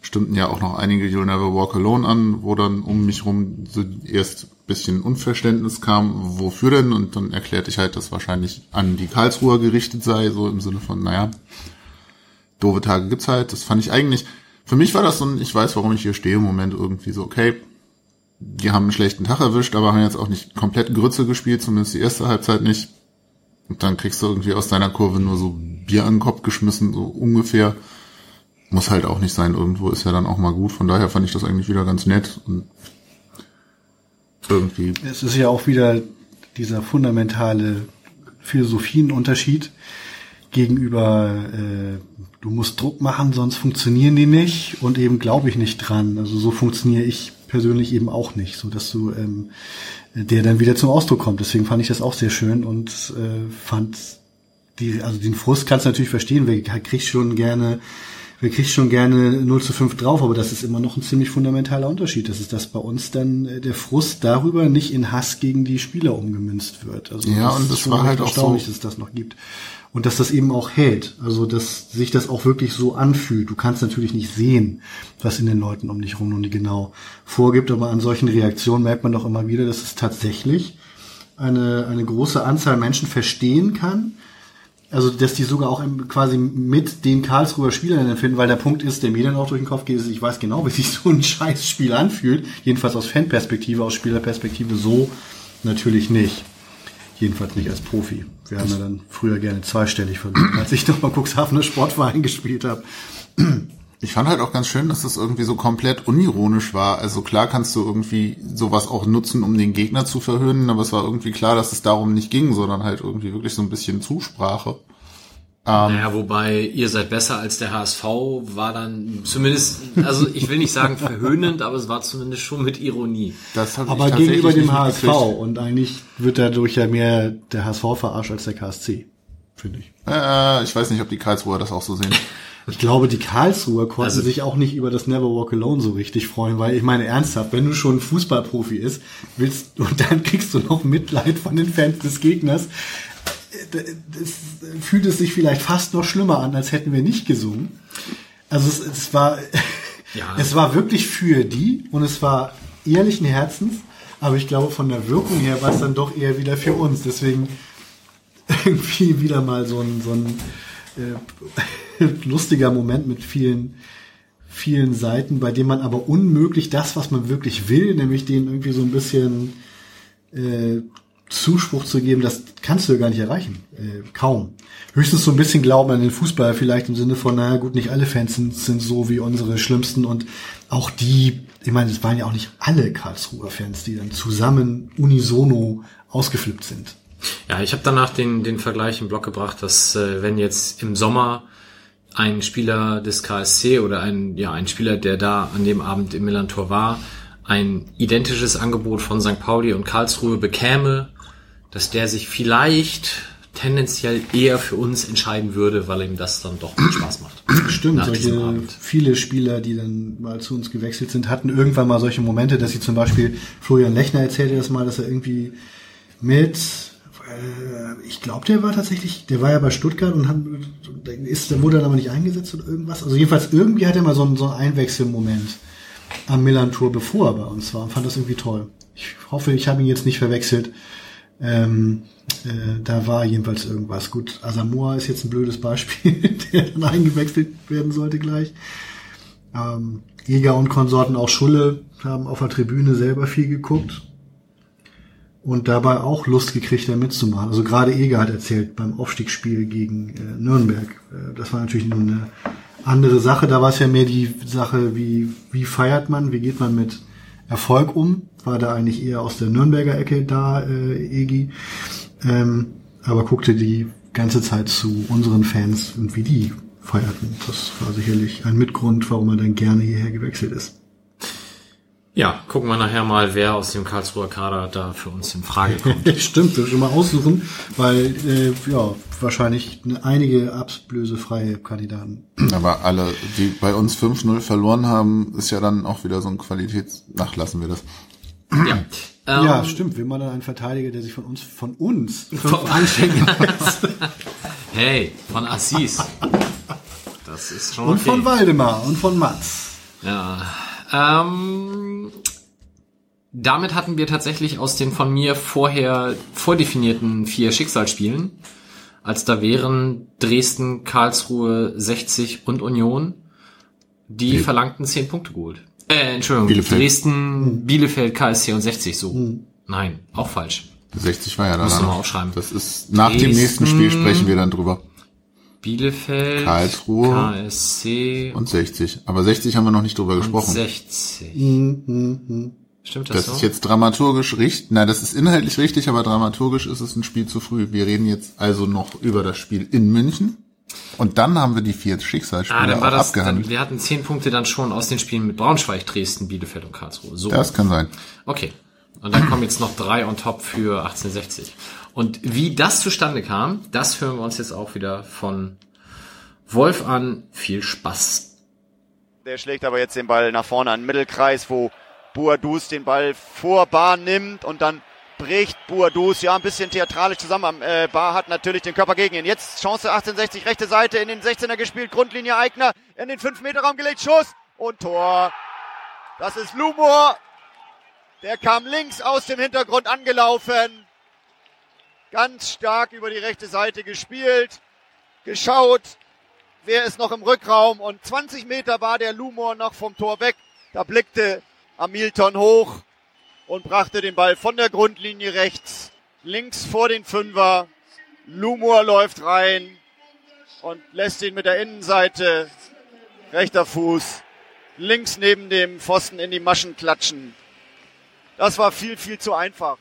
stimmten ja auch noch einige You'll Never Walk Alone an, wo dann um mich rum so erst bisschen Unverständnis kam, wofür denn? Und dann erklärte ich halt, dass wahrscheinlich an die Karlsruher gerichtet sei, so im Sinne von, naja, doofe Tage gibt's halt. Das fand ich eigentlich, für mich war das so ein, ich weiß, warum ich hier stehe im Moment irgendwie so, okay, die haben einen schlechten Tag erwischt, aber haben jetzt auch nicht komplett Grütze gespielt, zumindest die erste Halbzeit nicht. Und dann kriegst du irgendwie aus deiner Kurve nur so Bier an den Kopf geschmissen, so ungefähr muss halt auch nicht sein. Irgendwo ist ja dann auch mal gut. Von daher fand ich das eigentlich wieder ganz nett und irgendwie. Es ist ja auch wieder dieser fundamentale Philosophienunterschied gegenüber, äh, du musst Druck machen, sonst funktionieren die nicht und eben glaube ich nicht dran. Also so funktioniere ich persönlich eben auch nicht, so dass du ähm, der dann wieder zum Ausdruck kommt. Deswegen fand ich das auch sehr schön und äh, fand die, also den Frust kannst du natürlich verstehen, wer kriegt schon gerne, wer kriegt schon gerne 0 zu 5 drauf, aber das ist immer noch ein ziemlich fundamentaler Unterschied. Das ist, dass bei uns dann äh, der Frust darüber nicht in Hass gegen die Spieler umgemünzt wird. Also Ja, das und ist das war halt auch erstaunlich, so- dass es das noch gibt. Und dass das eben auch hält. Also, dass sich das auch wirklich so anfühlt. Du kannst natürlich nicht sehen, was in den Leuten um dich rum nun genau vorgibt, aber an solchen Reaktionen merkt man doch immer wieder, dass es tatsächlich eine, eine große Anzahl Menschen verstehen kann. Also, dass die sogar auch im- quasi mit den Karlsruher Spielern empfinden, weil der Punkt ist, der mir dann auch durch den Kopf geht, ist, ich weiß genau, wie sich so ein scheiß Spiel anfühlt. Jedenfalls aus Fanperspektive, aus Spielerperspektive so natürlich nicht. Jedenfalls nicht als Profi. Wir haben ja dann früher gerne zweistellig verloren, als ich noch mal Cuxhavener Sportverein gespielt habe. Ich fand halt auch ganz schön, dass das irgendwie so komplett unironisch war. Also klar kannst du irgendwie sowas auch nutzen, um den Gegner zu verhöhnen, aber es war irgendwie klar, dass es darum nicht ging, sondern halt irgendwie wirklich so ein bisschen Zusprache. Naja, wobei ihr seid besser als der HSV, war dann zumindest, also ich will nicht sagen verhöhnend, aber es war zumindest schon mit Ironie. Das hab ich Aber gegenüber dem HSV. Und eigentlich wird dadurch ja mehr der HSV verarscht als der KSC. Finde ich. Äh, ich weiß nicht, ob die Karlsruher das auch so sehen. Ich glaube, die Karlsruher konnten Also- sich auch nicht über das Never Walk Alone so richtig freuen, weil ich meine ernsthaft, wenn du schon Fußballprofi ist, willst und dann kriegst du noch Mitleid von den Fans des Gegners, das fühlt es sich vielleicht fast noch schlimmer an, als hätten wir nicht gesungen. Also es, es war, Ja. es war wirklich für die und es war ehrlichen Herzens, aber ich glaube von der Wirkung her war es dann doch eher wieder für uns. Deswegen irgendwie wieder mal so ein, so ein äh, lustiger Moment mit vielen, vielen Seiten, bei dem man aber unmöglich das, was man wirklich will, nämlich denen irgendwie so ein bisschen äh, Zuspruch zu geben, das kannst du ja gar nicht erreichen. Äh, kaum. Höchstens so ein bisschen Glauben an den Fußball, vielleicht im Sinne von, naja gut, nicht alle Fans sind, sind so wie unsere Schlimmsten und auch die, ich meine, es waren ja auch nicht alle Karlsruher Fans, die dann zusammen unisono ausgeflippt sind. Ja, ich habe danach den, den Vergleich im Blog gebracht, dass äh, wenn jetzt im Sommer ein Spieler des KSC oder ein, ja, ein Spieler, der da an dem Abend im Millantor war, ein identisches Angebot von St. Pauli und Karlsruhe bekäme, dass der sich vielleicht tendenziell eher für uns entscheiden würde, weil ihm das dann doch Spaß macht. Stimmt, solche viele Spieler, die dann mal zu uns gewechselt sind, hatten irgendwann mal solche Momente, dass sie zum Beispiel, Florian Lechner erzählte das mal, dass er irgendwie mit, ich glaube, der war tatsächlich, der war ja bei Stuttgart und hat, ist, der wurde dann aber nicht eingesetzt oder irgendwas. Also jedenfalls irgendwie hat er mal so einen, so einen Einwechselmoment am Millantor, bevor er bei uns war und fand das irgendwie toll. Ich hoffe, ich habe ihn jetzt nicht verwechselt. Ähm, äh, da war jedenfalls irgendwas. Gut, Asamoah ist jetzt ein blödes Beispiel, der dann eingewechselt werden sollte gleich. Ähm, Eger und Konsorten, auch Schulle, haben auf der Tribüne selber viel geguckt und dabei auch Lust gekriegt, da mitzumachen. Also gerade Eger hat erzählt beim Aufstiegsspiel gegen äh, Nürnberg. Äh, das war natürlich nur eine andere Sache. Da war es ja mehr die Sache, wie, wie feiert man, wie geht man mit Erfolg um. War da eigentlich eher aus der Nürnberger Ecke da, äh, Egi. Ähm, aber guckte die ganze Zeit zu unseren Fans und wie die feierten. Das war sicherlich ein Mitgrund, warum er dann gerne hierher gewechselt ist. Ja, gucken wir nachher mal, wer aus dem Karlsruher Kader da für uns in Frage kommt. Stimmt, wir schon mal aussuchen, weil äh, ja wahrscheinlich einige ablösefreie Kandidaten. Aber alle, die bei uns 5-0 verloren haben, ist ja dann auch wieder so ein Qualitäts... Ach, lassen wir das. ja. Ähm, ja, stimmt. Will man dann einen Verteidiger, der sich von uns von uns fünf anschenken. Hey, von Assis. Das ist schon und okay. von Waldemar und von Mats. Ja. Ähm, damit hatten wir tatsächlich aus den von mir vorher vordefinierten vier Schicksalsspielen, als da wären Dresden, Karlsruhe, 60 und Union, die verlangten 10 Punkte geholt. Äh, Entschuldigung, Bielefeld. Dresden, Bielefeld, KSC und 60 so. Nein, auch falsch. 60 war ja da. Musst du mal aufschreiben. Das ist, nach dem Dresden. nächsten Spiel sprechen wir dann drüber. Bielefeld, Karlsruhe KSC Und 60. Aber 60 haben wir noch nicht drüber gesprochen. 60. Mhm, Stimmt das, Das so? ist jetzt dramaturgisch richtig, nein, das ist inhaltlich richtig, aber dramaturgisch ist es ein Spiel zu früh. Wir reden jetzt also noch über das Spiel in München. Und dann haben wir die vier Schicksalsspiele Ah, dann war auch das, dann, abgehandelt. wir hatten zehn Punkte dann schon aus den Spielen mit Braunschweig, Dresden, Bielefeld und Karlsruhe. So. das kann sein. Okay. Und dann kommen jetzt noch drei on top für 1860. Und wie das zustande kam, das hören wir uns jetzt auch wieder von Wolf an. Viel Spaß. Der schlägt aber jetzt den Ball nach vorne an den Mittelkreis, wo Buadus den Ball vor Bar nimmt und dann bricht Buadus ja ein bisschen theatralisch zusammen. Äh, Bar hat natürlich den Körper gegen ihn. Jetzt Chance 1860, rechte Seite in den 16er gespielt, Grundlinie Eigner in den 5-Meter-Raum gelegt, Schuss und Tor. Das ist Lumor. Der kam links aus dem Hintergrund angelaufen. Ganz stark über die rechte Seite gespielt, geschaut, wer ist noch im Rückraum und 20 Meter war der Lumor noch vom Tor weg. Da blickte Hamilton hoch und brachte den Ball von der Grundlinie rechts, links vor den Fünfer. Lumor läuft rein und lässt ihn mit der Innenseite, rechter Fuß, links neben dem Pfosten in die Maschen klatschen. Das war viel, viel zu einfach.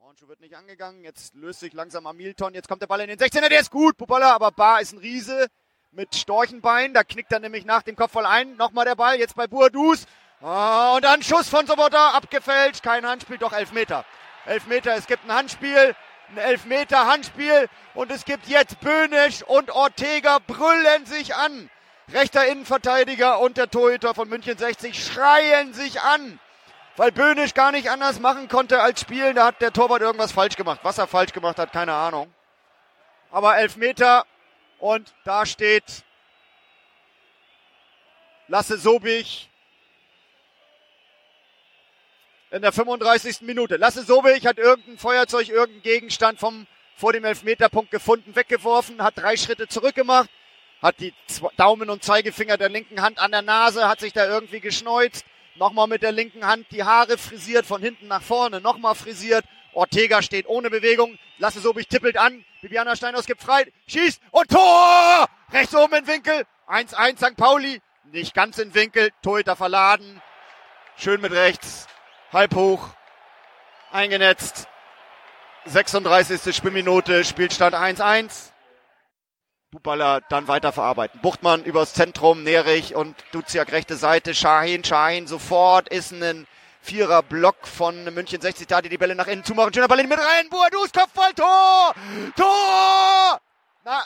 Hornschuh wird nicht angegangen. Jetzt löst sich langsam Hamilton. Jetzt kommt der Ball in den 16er. Der ist gut, Pupalla, aber Bar ist ein Riese mit Storchenbein. Da knickt er nämlich nach dem Kopf voll ein. Nochmal der Ball. Jetzt bei Buadus. Ah, und Schuss von Sobotta, abgefälscht, kein Handspiel, doch Elfmeter. Elfmeter, es gibt ein Handspiel, ein Elfmeter Handspiel und es gibt jetzt Böhnisch und Ortega brüllen sich an. Rechter Innenverteidiger und der Torhüter von München 60 schreien sich an, weil Böhnisch gar nicht anders machen konnte als spielen. Da hat der Torwart irgendwas falsch gemacht. Was er falsch gemacht hat, keine Ahnung. Aber Elfmeter und da steht Lasse Sobich in der 35. Minute. Lasse Sobich hat irgendein Feuerzeug, irgendein Gegenstand vom vor dem Elfmeterpunkt gefunden, weggeworfen, hat drei Schritte zurückgemacht, hat die Daumen und Zeigefinger der linken Hand an der Nase, hat sich da irgendwie geschneuzt, nochmal mit der linken Hand die Haare frisiert, von hinten nach vorne, nochmal frisiert. Ortega steht ohne Bewegung, Lasse Sobich tippelt an, Bibiana Steinhaus gibt frei, schießt und Tor! Rechts oben in Winkel, 1-1 St. Pauli, nicht ganz in Winkel, Torhüter verladen, schön mit rechts, halb hoch, eingenetzt. 36. Spielminute, Spielstand 1-1. Buballa dann weiter verarbeiten. Buchtmann übers Zentrum, Nerich und Duziak rechte Seite, Shahin, Shahin sofort ist ein Vierer Block von München 60 da, die die Bälle nach innen zumachen. Schöner Ball in mit rein. Buadus Kopfball, Tor! Tor! Na,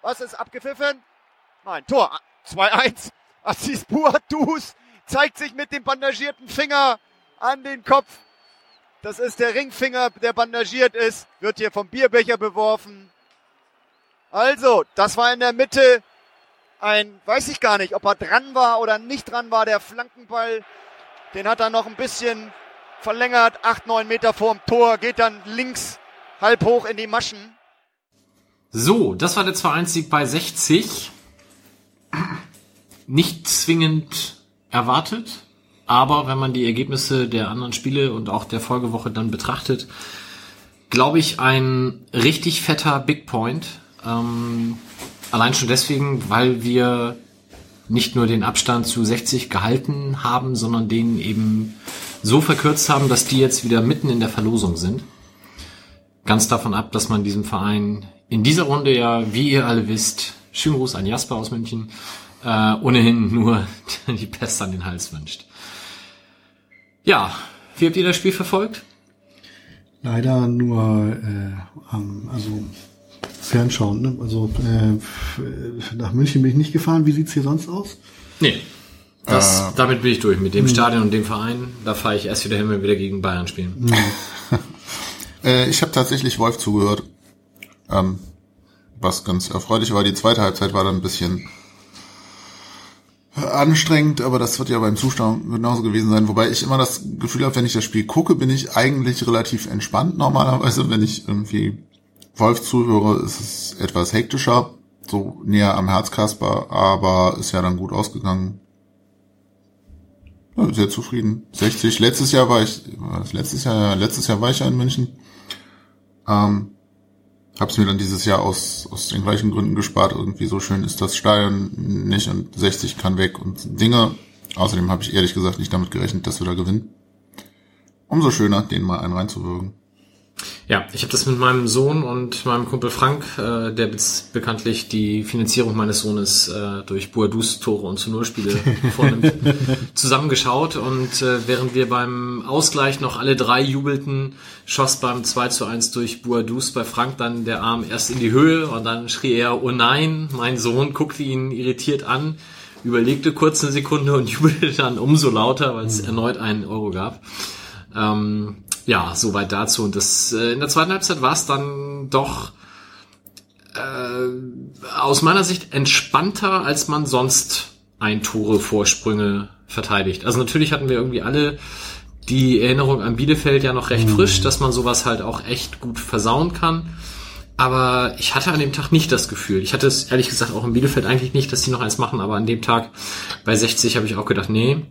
was ist abgepfiffen? Nein, Tor. 2-1. Assis Buadus zeigt sich mit dem bandagierten Finger an den Kopf. Das ist der Ringfinger, der bandagiert ist, wird hier vom Bierbecher beworfen. Also, das war in der Mitte ein, weiß ich gar nicht, ob er dran war oder nicht dran war, der Flankenball. Den hat er noch ein bisschen verlängert, acht, neun Meter vorm Tor, geht dann links halb hoch in die Maschen. So, das war der 2-1-Sieg bei 60. Nicht zwingend erwartet, aber wenn man die Ergebnisse der anderen Spiele und auch der Folgewoche dann betrachtet, glaube ich, ein richtig fetter Big Point. Ähm, allein schon deswegen, weil wir nicht nur den Abstand zu 60 gehalten haben, sondern den eben so verkürzt haben, dass die jetzt wieder mitten in der Verlosung sind. Ganz davon ab, dass man diesem Verein in dieser Runde ja, wie ihr alle wisst, schönen Gruß an Jasper aus München, äh, ohnehin nur die Pest an den Hals wünscht. Ja, wie habt ihr das Spiel verfolgt? Leider nur, äh, also fernschauen. Ne? Also äh, nach München bin ich nicht gefahren. Wie sieht's hier sonst aus? Nee. Das, äh, damit bin ich durch. Mit dem Stadion und dem Verein, da fahre ich erst wieder hin, wenn wir wieder gegen Bayern spielen. äh, ich habe tatsächlich Wolf zugehört. Ähm, was ganz erfreulich war. Die zweite Halbzeit war dann ein bisschen anstrengend, aber das wird ja beim Zustand genauso gewesen sein. Wobei ich immer das Gefühl habe, wenn ich das Spiel gucke, bin ich eigentlich relativ entspannt normalerweise. Wenn ich irgendwie Wolf zuhöre, ist es etwas hektischer, so näher am Herzkasper, aber ist ja dann gut ausgegangen. Ja, sehr zufrieden. 60. Letztes Jahr war ich, letztes Jahr, letztes Jahr war ich ja in München. Ähm, Hab's mir dann dieses Jahr aus, aus den gleichen Gründen gespart. Irgendwie so schön ist das Stadion nicht und 60 kann weg und Dinge. Außerdem habe ich ehrlich gesagt nicht damit gerechnet, dass wir da gewinnen. Umso schöner, den mal einen reinzuwürgen. Ja, ich habe das mit meinem Sohn und meinem Kumpel Frank, äh, der bekanntlich die Finanzierung meines Sohnes äh, durch Boadus Tore und zu Null Spiele vornimmt, zusammengeschaut und äh, während wir beim Ausgleich noch alle drei jubelten, schoss beim 2 zu 1 durch Boadus bei Frank dann der Arm erst in die Höhe und dann schrie er, oh nein, mein Sohn guckte ihn irritiert an, überlegte kurz eine Sekunde und jubelte dann umso lauter, weil es erneut einen Euro gab. Ähm, ja, soweit dazu. Und das äh, in der zweiten Halbzeit war es dann doch äh, aus meiner Sicht entspannter, als man sonst ein Tore Vorsprünge verteidigt. Also natürlich hatten wir irgendwie alle die Erinnerung an Bielefeld ja noch recht frisch, dass man sowas halt auch echt gut versauen kann. Aber ich hatte an dem Tag nicht das Gefühl. Ich hatte es ehrlich gesagt auch in Bielefeld eigentlich nicht, dass die noch eins machen, aber an dem Tag bei 60 habe ich auch gedacht, nee,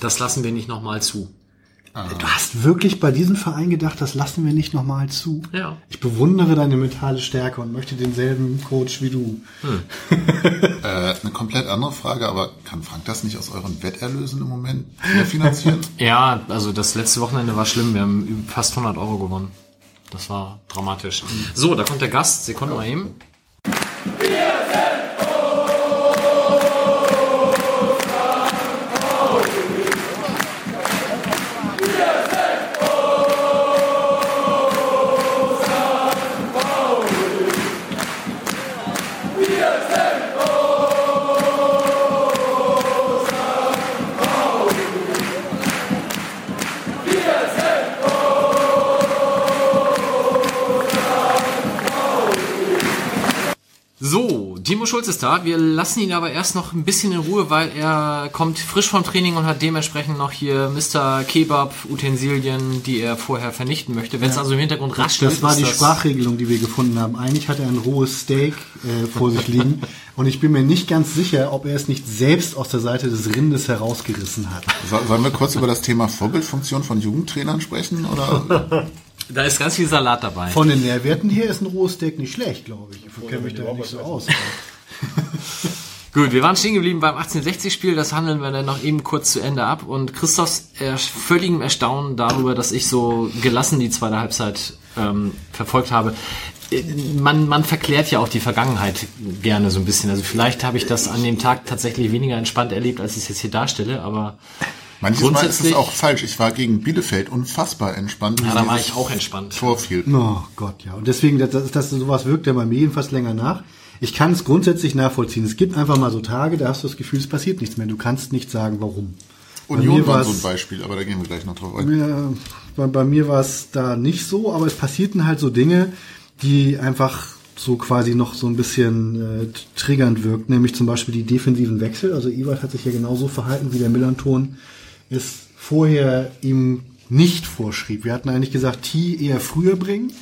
das lassen wir nicht nochmal zu. Du hast wirklich bei diesem Verein gedacht, das lassen wir nicht nochmal zu. Ja. Ich bewundere deine mentale Stärke und möchte denselben Coach wie du. Äh, eine komplett andere Frage, aber kann Frank das nicht aus euren Wetterlösen im Moment finanzieren? Ja, also das letzte Wochenende war schlimm. Wir haben fast 100 Euro gewonnen. Das war dramatisch. So, da kommt der Gast. Sekunde mal eben. Schulz ist da. Wir lassen ihn aber erst noch ein bisschen in Ruhe, weil er kommt frisch vom Training und hat dementsprechend noch hier Mr. Kebab Utensilien, die er vorher vernichten möchte. Wenn es also im Hintergrund raschelt, Das war ist die Sprachregelung, die wir gefunden haben. Eigentlich hat er ein rohes Steak äh, vor sich liegen und ich bin mir nicht ganz sicher, ob er es nicht selbst aus der Seite des Rindes herausgerissen hat. So- Sollen wir kurz über das Thema Vorbildfunktion von Jugendtrainern sprechen? Oder? Da ist ganz viel Salat dabei. Von den Nährwerten her ist ein rohes Steak nicht schlecht, glaube ich. Ich kenne mich da nicht so aus. Gut, wir waren stehen geblieben beim 1860-Spiel, das handeln wir dann noch eben kurz zu Ende ab. Und Christophs er, völligem Erstaunen darüber, dass ich so gelassen die zweite Halbzeit ähm, verfolgt habe. Äh, Man, man verklärt ja auch die Vergangenheit gerne so ein bisschen. Also vielleicht habe ich das an dem Tag tatsächlich weniger entspannt erlebt, als ich es jetzt hier darstelle, aber Manches Mal ist es Grundsätzlich- auch falsch. Ich war gegen Bielefeld unfassbar entspannt. ja, da war ich auch entspannt. Tor fiel. Oh Gott, ja. Und deswegen, dass, dass, dass sowas wirkt ja bei mir jedenfalls länger nach. Ich kann es grundsätzlich nachvollziehen. Es gibt einfach mal so Tage, da hast du das Gefühl, es passiert nichts mehr. Du kannst nicht sagen, warum. Union mir war so ein Beispiel, aber da gehen wir gleich noch drauf ein. Ja, bei, bei mir war es da nicht so, aber es passierten halt so Dinge, die einfach so quasi noch so ein bisschen äh, triggernd wirkt, nämlich zum Beispiel die defensiven Wechsel. Also Ewald hat sich ja genauso verhalten, wie der Millanton es vorher ihm nicht vorschrieb. Wir hatten eigentlich gesagt, T eher früher bringen,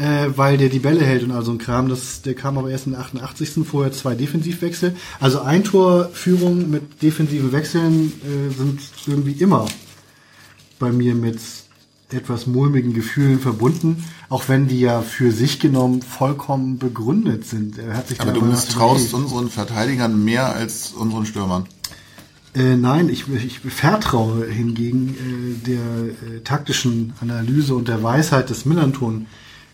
äh, weil der die Bälle hält und all so ein Kram. Das, der kam aber erst in den 88. Vorher zwei Defensivwechsel. Also Eintorführung mit defensiven Wechseln äh, sind irgendwie immer bei mir mit etwas mulmigen Gefühlen verbunden, auch wenn die ja für sich genommen vollkommen begründet sind. Er hat sich Aber du misstraust unseren Verteidigern mehr als unseren Stürmern. Äh, nein, ich, ich vertraue hingegen äh, der äh, taktischen Analyse und der Weisheit des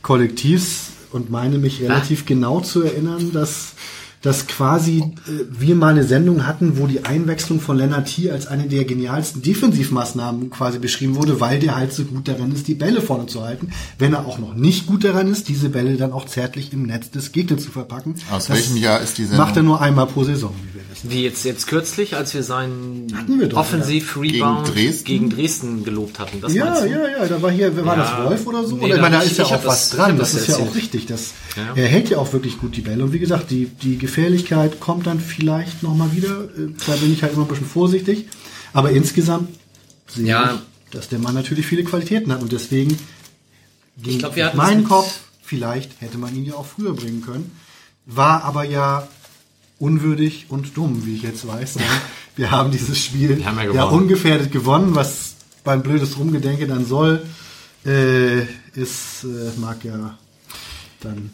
Millanton-Kollektivs und meine mich relativ genau zu erinnern, dass, dass quasi äh, wir mal eine Sendung hatten, wo die Einwechslung von Lennart Thier als eine der genialsten Defensivmaßnahmen quasi beschrieben wurde, weil der halt so gut daran ist, die Bälle vorne zu halten. Wenn er auch noch nicht gut daran ist, diese Bälle dann auch zärtlich im Netz des Gegners zu verpacken. Aus Das welchem Jahr ist die Sendung? Macht er nur einmal pro Saison, wie wir wissen. Wie jetzt, jetzt kürzlich, als wir seinen Offensiv-Rebound Gegen Dresden? gegen Dresden gelobt hatten. Das Ja, ja, ja, da war hier, war Ja. das Wolf oder so? Nee, oder, ich da meine, da ist ja auch was das- dran, das, das ist ja auch richtig. Das, Ja. Er hält ja auch wirklich gut die Bälle. Und wie gesagt, die, die Gefährlichkeit kommt dann vielleicht nochmal wieder. Äh, Da bin ich halt immer ein bisschen vorsichtig. Aber insgesamt sehe Ja. ich, dass der Mann natürlich viele Qualitäten hat. Und deswegen, hatten mein Kopf, vielleicht hätte man ihn ja auch früher bringen können. War aber ja unwürdig und dumm, wie ich jetzt weiß. Wir haben dieses Spiel haben ja ja, ungefährdet gewonnen, was beim blödes Rumgedenke dann soll, äh, ist, äh, mag ja dann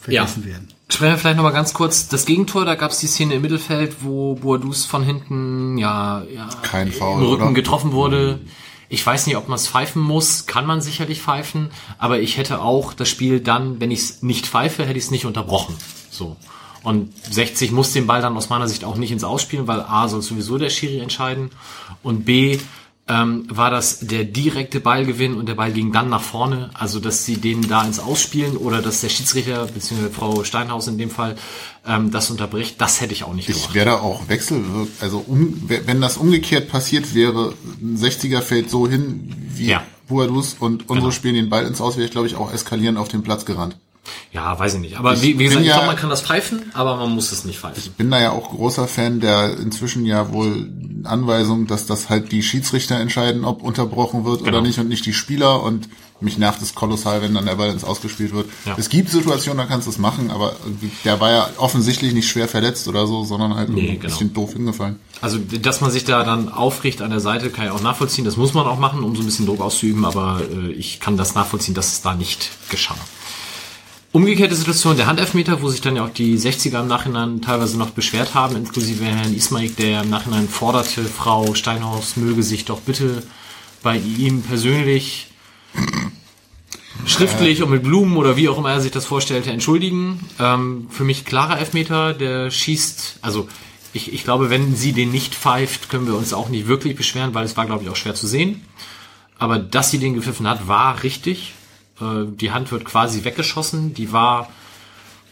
vergessen werden. Sprechen wir vielleicht nochmal ganz kurz das Gegentor. Da gab es die Szene im Mittelfeld, wo Boadus von hinten ja, ja Kein Foul, im Rücken oder? getroffen wurde. Ich weiß nicht, ob man es pfeifen muss, kann man sicherlich pfeifen, aber ich hätte auch das Spiel dann, wenn ich es nicht pfeife, hätte ich es nicht unterbrochen. So. Und 60 muss den Ball dann aus meiner Sicht auch nicht ins Ausspielen, weil A soll sowieso der Schiri entscheiden und B ähm, war das der direkte Ballgewinn und der Ball ging dann nach vorne. Also dass sie den da ins Ausspielen oder dass der Schiedsrichter bzw. Frau Steinhaus in dem Fall ähm, das unterbricht, das hätte ich auch nicht Ich gemacht. wäre da auch Wechsel, also um, wenn das umgekehrt passiert wäre, ein 60er fällt so hin wie Ja. Buadus und unsere Genau. spielen den Ball ins Aus, wäre ich glaube ich auch eskalierend auf den Platz gerannt. Ja, weiß ich nicht. Aber Ich wie, wie gesagt, ich ja- glaube, man kann das pfeifen, aber man muss es nicht pfeifen. Bin da ja auch großer Fan der inzwischen ja wohl Anweisung, dass das halt die Schiedsrichter entscheiden, ob unterbrochen wird Genau. oder nicht und nicht die Spieler und mich nervt es kolossal, wenn dann der Ball ins Ausgespielt wird. Ja. Es gibt Situationen, da kannst du es machen, aber der war ja offensichtlich nicht schwer verletzt oder so, sondern halt Nee, ein genau. bisschen doof hingefallen. Also, dass man sich da dann aufricht an der Seite, kann ich auch nachvollziehen. Das muss man auch machen, um so ein bisschen Druck auszuüben, aber äh, ich kann das nachvollziehen, dass es da nicht geschah. Umgekehrte Situation, der Handelfmeter, wo sich dann ja auch die 60er im Nachhinein teilweise noch beschwert haben, inklusive Herrn Ismaik, der im Nachhinein forderte, Frau Steinhaus möge sich doch bitte bei ihm persönlich schriftlich und mit Blumen oder wie auch immer er sich das vorstellte, entschuldigen. Ähm, für mich klarer Elfmeter, der schießt, also ich, ich glaube, wenn sie den nicht pfeift, können wir uns auch nicht wirklich beschweren, weil es war, glaube ich, auch schwer zu sehen. Aber dass sie den gepfiffen hat, war richtig. Äh, die Hand wird quasi weggeschossen. Die war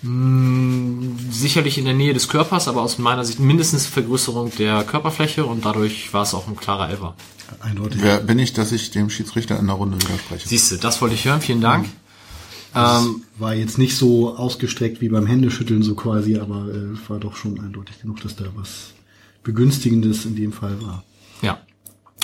mh, sicherlich in der Nähe des Körpers, aber aus meiner Sicht mindestens Vergrößerung der Körperfläche und dadurch war es auch ein klarer Elfer. Eindeutig. Wer bin ich, dass ich dem Schiedsrichter in der Runde widerspreche? Siehst du, das wollte ich hören. Vielen Dank. Ähm, War jetzt nicht so ausgestreckt wie beim Händeschütteln so quasi, aber äh, es war doch schon eindeutig genug, dass da was Begünstigendes in dem Fall war. Ja.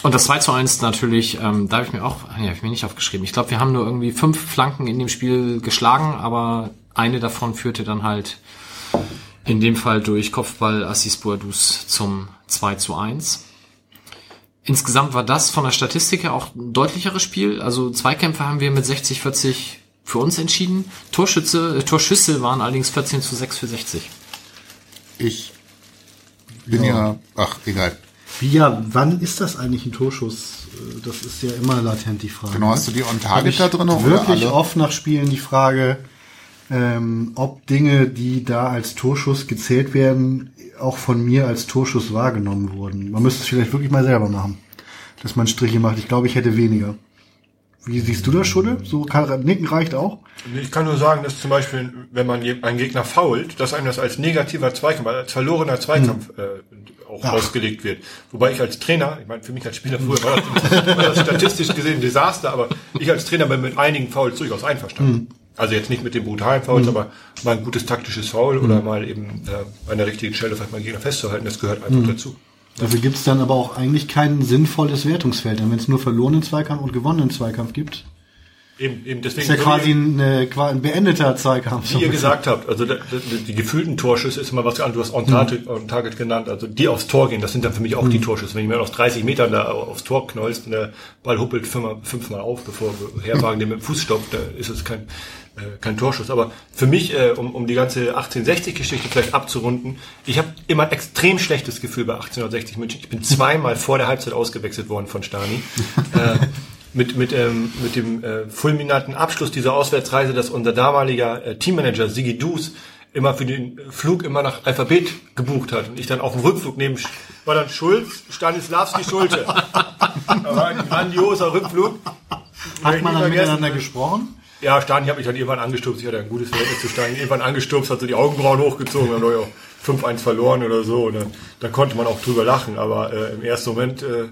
Und das 2 zu 1 natürlich, ähm, da habe ich mir auch, ja, habe ich mir nicht aufgeschrieben. Ich glaube, wir haben nur irgendwie fünf Flanken in dem Spiel geschlagen, aber eine davon führte dann halt in dem Fall durch Kopfball Assis Boadus zum 2 zu 1. Insgesamt war das von der Statistik her auch ein deutlicheres Spiel. Also Zweikämpfe haben wir mit 60, 40 für uns entschieden. Torschütze, äh, Torschüsse waren allerdings 14 zu 6 für 60. Ich bin ja, ach, egal. Wie ja, wann ist das eigentlich ein Torschuss? Äh, Das ist ja immer latent die Frage. Genau, hast du die on Hab target ich da drin oder wirklich alle? oft nach Spielen die Frage, ähm, ob Dinge, die da als Torschuss gezählt werden, auch von mir als Torschuss wahrgenommen wurden. Man müsste es vielleicht wirklich mal selber machen, dass man Striche macht. Ich glaube, ich hätte weniger. Wie siehst du das, Schudde? So kann, Nicken reicht auch? Ich kann nur sagen, dass zum Beispiel, wenn man einen Gegner fault, dass einem das als negativer Zweikampf, als verlorener Zweikampf äh, auch Ach. ausgelegt wird. Wobei ich als Trainer, ich meine, für mich als Spieler früher war das, war das statistisch gesehen ein Desaster, aber ich als Trainer bin mit einigen Fouls durchaus einverstanden. Also jetzt nicht mit den brutalen Fouls, aber mal ein gutes taktisches Foul oder mal eben äh, an der richtigen Stelle vielleicht mal Gegner festzuhalten, das gehört einfach dazu. Dafür gibt es dann aber auch eigentlich kein sinnvolles Wertungsfeld. Denn wenn es nur verlorenen Zweikampf und gewonnenen Zweikampf gibt, Eben, eben deswegen ist ja quasi ein, äh, ein beendeter Zweikampf. Wie ihr gesagt habt, also da- da- die gefühlten Torschüsse ist immer was anderes. Du hast on target, on target genannt, also die aufs Tor gehen, das sind dann für mich auch die Torschüsse. Wenn jemand aus 30 Metern da aufs Tor knallst und der Ball huppelt fünfmal, fünfmal auf, bevor Herwagen den mit dem Fuß stoppt, da ist es kein, kein Torschuss. Aber für mich, äh, um, um die ganze 1860-Geschichte vielleicht abzurunden, ich habe immer ein extrem schlechtes Gefühl bei 1860 München. Ich bin zweimal vor der Halbzeit ausgewechselt worden von Stani. äh, mit, mit, ähm, mit dem äh, fulminanten Abschluss dieser Auswärtsreise, dass unser damaliger äh, Teammanager Sigi Dus immer für den Flug immer nach Alphabet gebucht hat und ich dann auf dem Rückflug neben war dann Schulz, Stanislavski Schulte. War ein grandioser Rückflug. Hat man dann miteinander gesprochen? Ja, Stani hat mich dann irgendwann angestupst. Ich hatte ein gutes Verhältnis zu Stani. Irgendwann angestupst, hat so die Augenbrauen hochgezogen, dann war ja 5-1 verloren oder so. Und dann, dann konnte man auch drüber lachen. Aber äh, im ersten Moment, äh,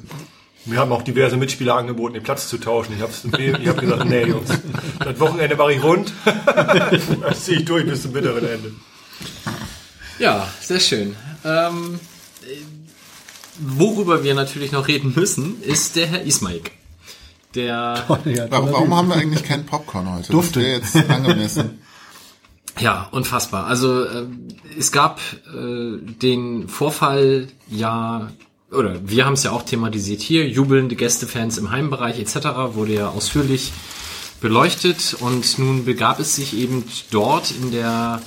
mir haben auch diverse Mitspieler angeboten, den Platz zu tauschen. Ich habe ich hab gesagt, nee, Jungs, das Wochenende mache ich rund. das ziehe ich durch bis zum bitteren Ende. Ja, sehr schön. Ähm, äh, worüber wir natürlich noch reden müssen, ist der Herr Ismaik. Der, Ja, Warum, warum haben wir eigentlich keinen Popcorn heute? Dufte. Das wäre jetzt angemessen. ja, unfassbar. Also äh, es gab äh, den Vorfall ja, oder wir haben es ja auch thematisiert hier, jubelnde Gästefans im Heimbereich etc. wurde ja ausführlich beleuchtet und nun begab es sich eben dort in der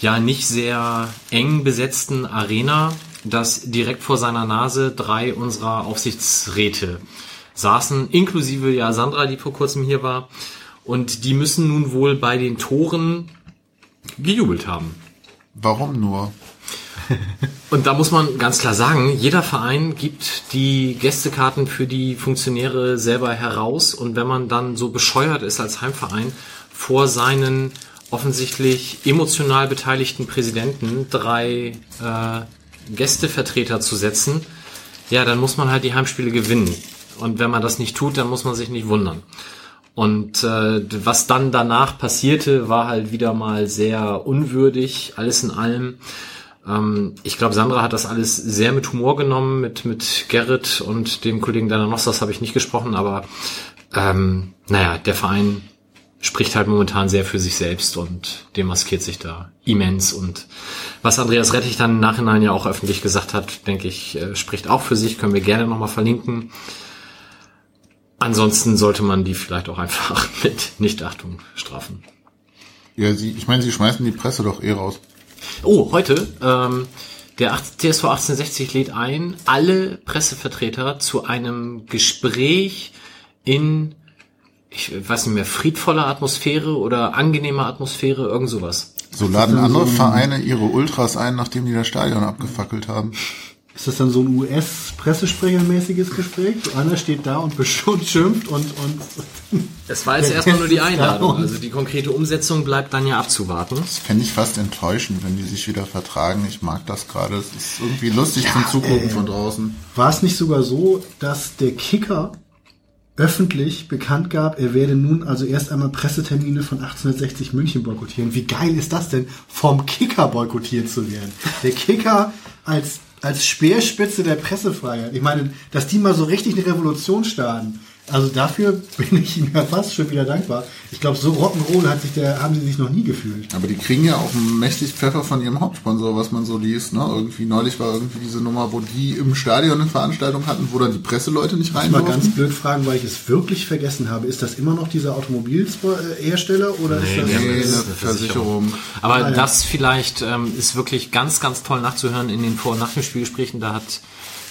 ja nicht sehr eng besetzten Arena, dass direkt vor seiner Nase drei unserer Aufsichtsräte saßen, inklusive ja Sandra, die vor kurzem hier war. Und die müssen nun wohl bei den Toren gejubelt haben. Warum nur? Und da muss man ganz klar sagen, jeder Verein gibt die Gästekarten für die Funktionäre selber heraus. Und wenn man dann so bescheuert ist als Heimverein, vor seinen offensichtlich emotional beteiligten Präsidenten drei äh, Gästevertreter zu setzen, ja, dann muss man halt die Heimspiele gewinnen. Und wenn man das nicht tut, dann muss man sich nicht wundern. Und äh, was dann danach passierte, war halt wieder mal sehr unwürdig, alles in allem. Ähm, ich glaube, Sandra hat das alles sehr mit Humor genommen, mit, mit Gerrit und dem Kollegen Dana Nostas habe ich nicht gesprochen, aber ähm, naja, der Verein spricht halt momentan sehr für sich selbst und demaskiert sich da immens. Und was Andreas Rettich dann im Nachhinein ja auch öffentlich gesagt hat, denke ich, äh, spricht auch für sich, können wir gerne nochmal verlinken. Ansonsten sollte man die vielleicht auch einfach mit Nichtachtung strafen. Ja, sie, ich meine, sie schmeißen die Presse doch eh raus. Oh, heute, ähm, der TSV 1860 lädt ein, alle Pressevertreter zu einem Gespräch in, ich weiß nicht mehr, friedvoller Atmosphäre oder angenehmer Atmosphäre, irgend sowas. So laden andere Vereine ihre Ultras ein, nachdem die das Stadion abgefackelt haben. Ist das dann so ein US-Pressesprechermäßiges Gespräch? So einer steht da und beschimpft schimpft und, und Es war jetzt erstmal nur die Einladung. Also die konkrete Umsetzung bleibt dann ja abzuwarten. Das fände ich fast enttäuschend, wenn die sich wieder vertragen. Ich mag das gerade. Es ist irgendwie lustig zum Zugucken von draußen. War es nicht sogar so, dass der Kicker öffentlich bekannt gab, er werde nun also erst einmal Pressetermine von 1860 München boykottieren. Wie geil ist das denn, vom Kicker boykottiert zu werden? Der Kicker als, als Speerspitze der Pressefreiheit. Ich meine, dass die mal so richtig eine Revolution starten. Also dafür bin ich ihm ja fast schon wieder dankbar. Ich glaube, so Rock'n'Roll hat sich der, haben sie sich noch nie gefühlt. Aber die kriegen ja auch mächtig Pfeffer von ihrem Hauptsponsor, was man so liest. Ne? Irgendwie neulich war irgendwie diese Nummer, wo die im Stadion eine Veranstaltung hatten, wo dann die Presseleute nicht rein Mal durften. ganz blöd fragen, weil ich es wirklich vergessen habe. Ist das immer noch dieser Automobilhersteller oder ist das... Nee, eine Das eine Versicherung. Aber Ah, ja. das vielleicht ähm, ist wirklich ganz, ganz toll nachzuhören in den Vor- und Nach dem Spielgesprächen. Da hat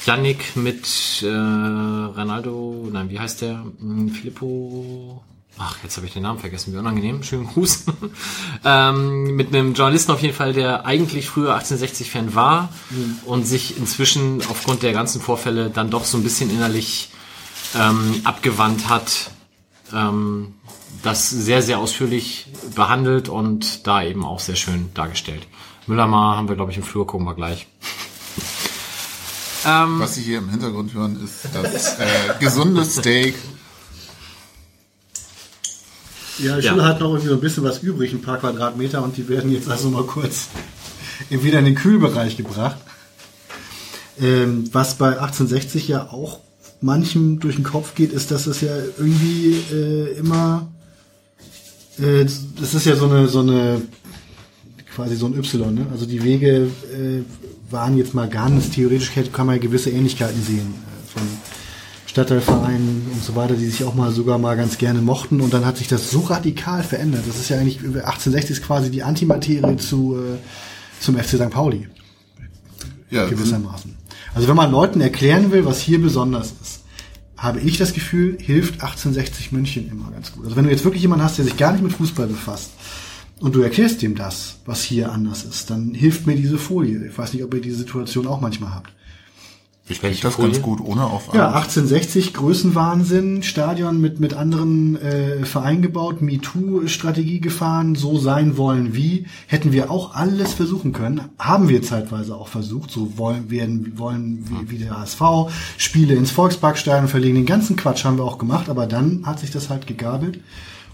Yannick mit äh, Ronaldo, nein, wie heißt der? Hm, Filippo. Ach, jetzt habe ich den Namen vergessen, wie unangenehm. Schönen Gruß. ähm, mit einem Journalisten auf jeden Fall, der eigentlich früher 1860-Fan war und sich inzwischen aufgrund der ganzen Vorfälle dann doch so ein bisschen innerlich ähm, abgewandt hat. Ähm, das sehr, sehr ausführlich behandelt und da eben auch sehr schön dargestellt. Müllermar haben wir, glaube ich, im Flur, gucken wir gleich. Ähm, Was Sie hier im Hintergrund hören, ist das äh, gesunde Steak. Ja, die Ja. Schule hat noch irgendwie so ein bisschen was übrig, ein paar Quadratmeter, und die werden jetzt also mal kurz wieder in den Kühlbereich gebracht. Ähm, was bei 1860 ja auch manchem durch den Kopf geht, ist, dass es ja irgendwie äh, immer, äh, das ist ja so eine, so eine, quasi so ein Y, ne? Also die Wege äh, waren jetzt mal ganz theoretisch, kann man ja gewisse Ähnlichkeiten sehen äh, von Stadtteilvereinen und so weiter, die sich auch mal sogar mal ganz gerne mochten und dann hat sich das so radikal verändert. Das ist ja eigentlich 1860 ist quasi die Antimaterie zu äh, zum FC St. Pauli Ja, gewissermaßen. Also wenn man Leuten erklären will, was hier besonders ist, habe ich das Gefühl, hilft 1860 München immer ganz gut. Also wenn du jetzt wirklich jemanden hast, der sich gar nicht mit Fußball befasst und du erklärst dem das, was hier anders ist, dann hilft mir diese Folie. Ich weiß nicht, ob ihr diese Situation auch manchmal habt. ich Welche das Folie? ganz gut ohne Aufwand. Ja, 1860 Größenwahnsinn, Stadion mit mit anderen äh, Vereinen gebaut, MeToo-Strategie gefahren, so sein wollen wie, hätten wir auch alles versuchen können, haben wir zeitweise auch versucht, so wollen werden wollen wie, wie der HSV, Spiele ins Volksparkstadion verlegen, den ganzen Quatsch haben wir auch gemacht, aber dann hat sich das halt gegabelt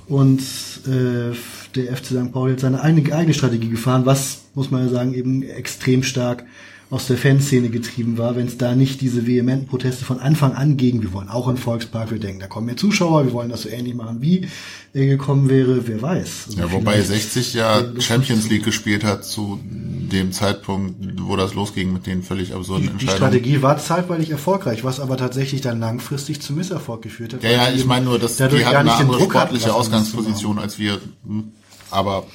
und äh, der FC St. Pauli hat seine eigene, eigene Strategie gefahren, was, muss man ja sagen, eben extrem stark aus der Fanszene getrieben war, wenn es da nicht diese vehementen Proteste von Anfang an gegen, wir wollen auch in den Volkspark, wir denken, da kommen mehr Zuschauer, wir wollen das so ähnlich machen, wie er gekommen wäre, wer weiß. Also Ja, wobei vielleicht- 60 ja Champions League gespielt hat zu dem Zeitpunkt, wo das losging mit den völlig absurden die Entscheidungen. Strategie war zeitweilig erfolgreich, was aber tatsächlich dann langfristig zum Misserfolg geführt hat. Ja, ja, die ich meine nur, dass die hatten eine andere sportliche zu Ausgangsposition als wir. Hm. Aber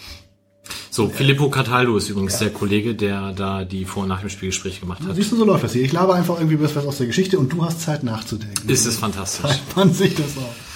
So, Filippo Cataldo ist übrigens der Kollege, der da die Vor- und Nach dem Spielgespräche gemacht hat. Siehst du, so läuft das hier. Ich laber einfach irgendwie was aus der Geschichte und du hast Zeit nachzudenken. Ist es fantastisch. Man sich das auch.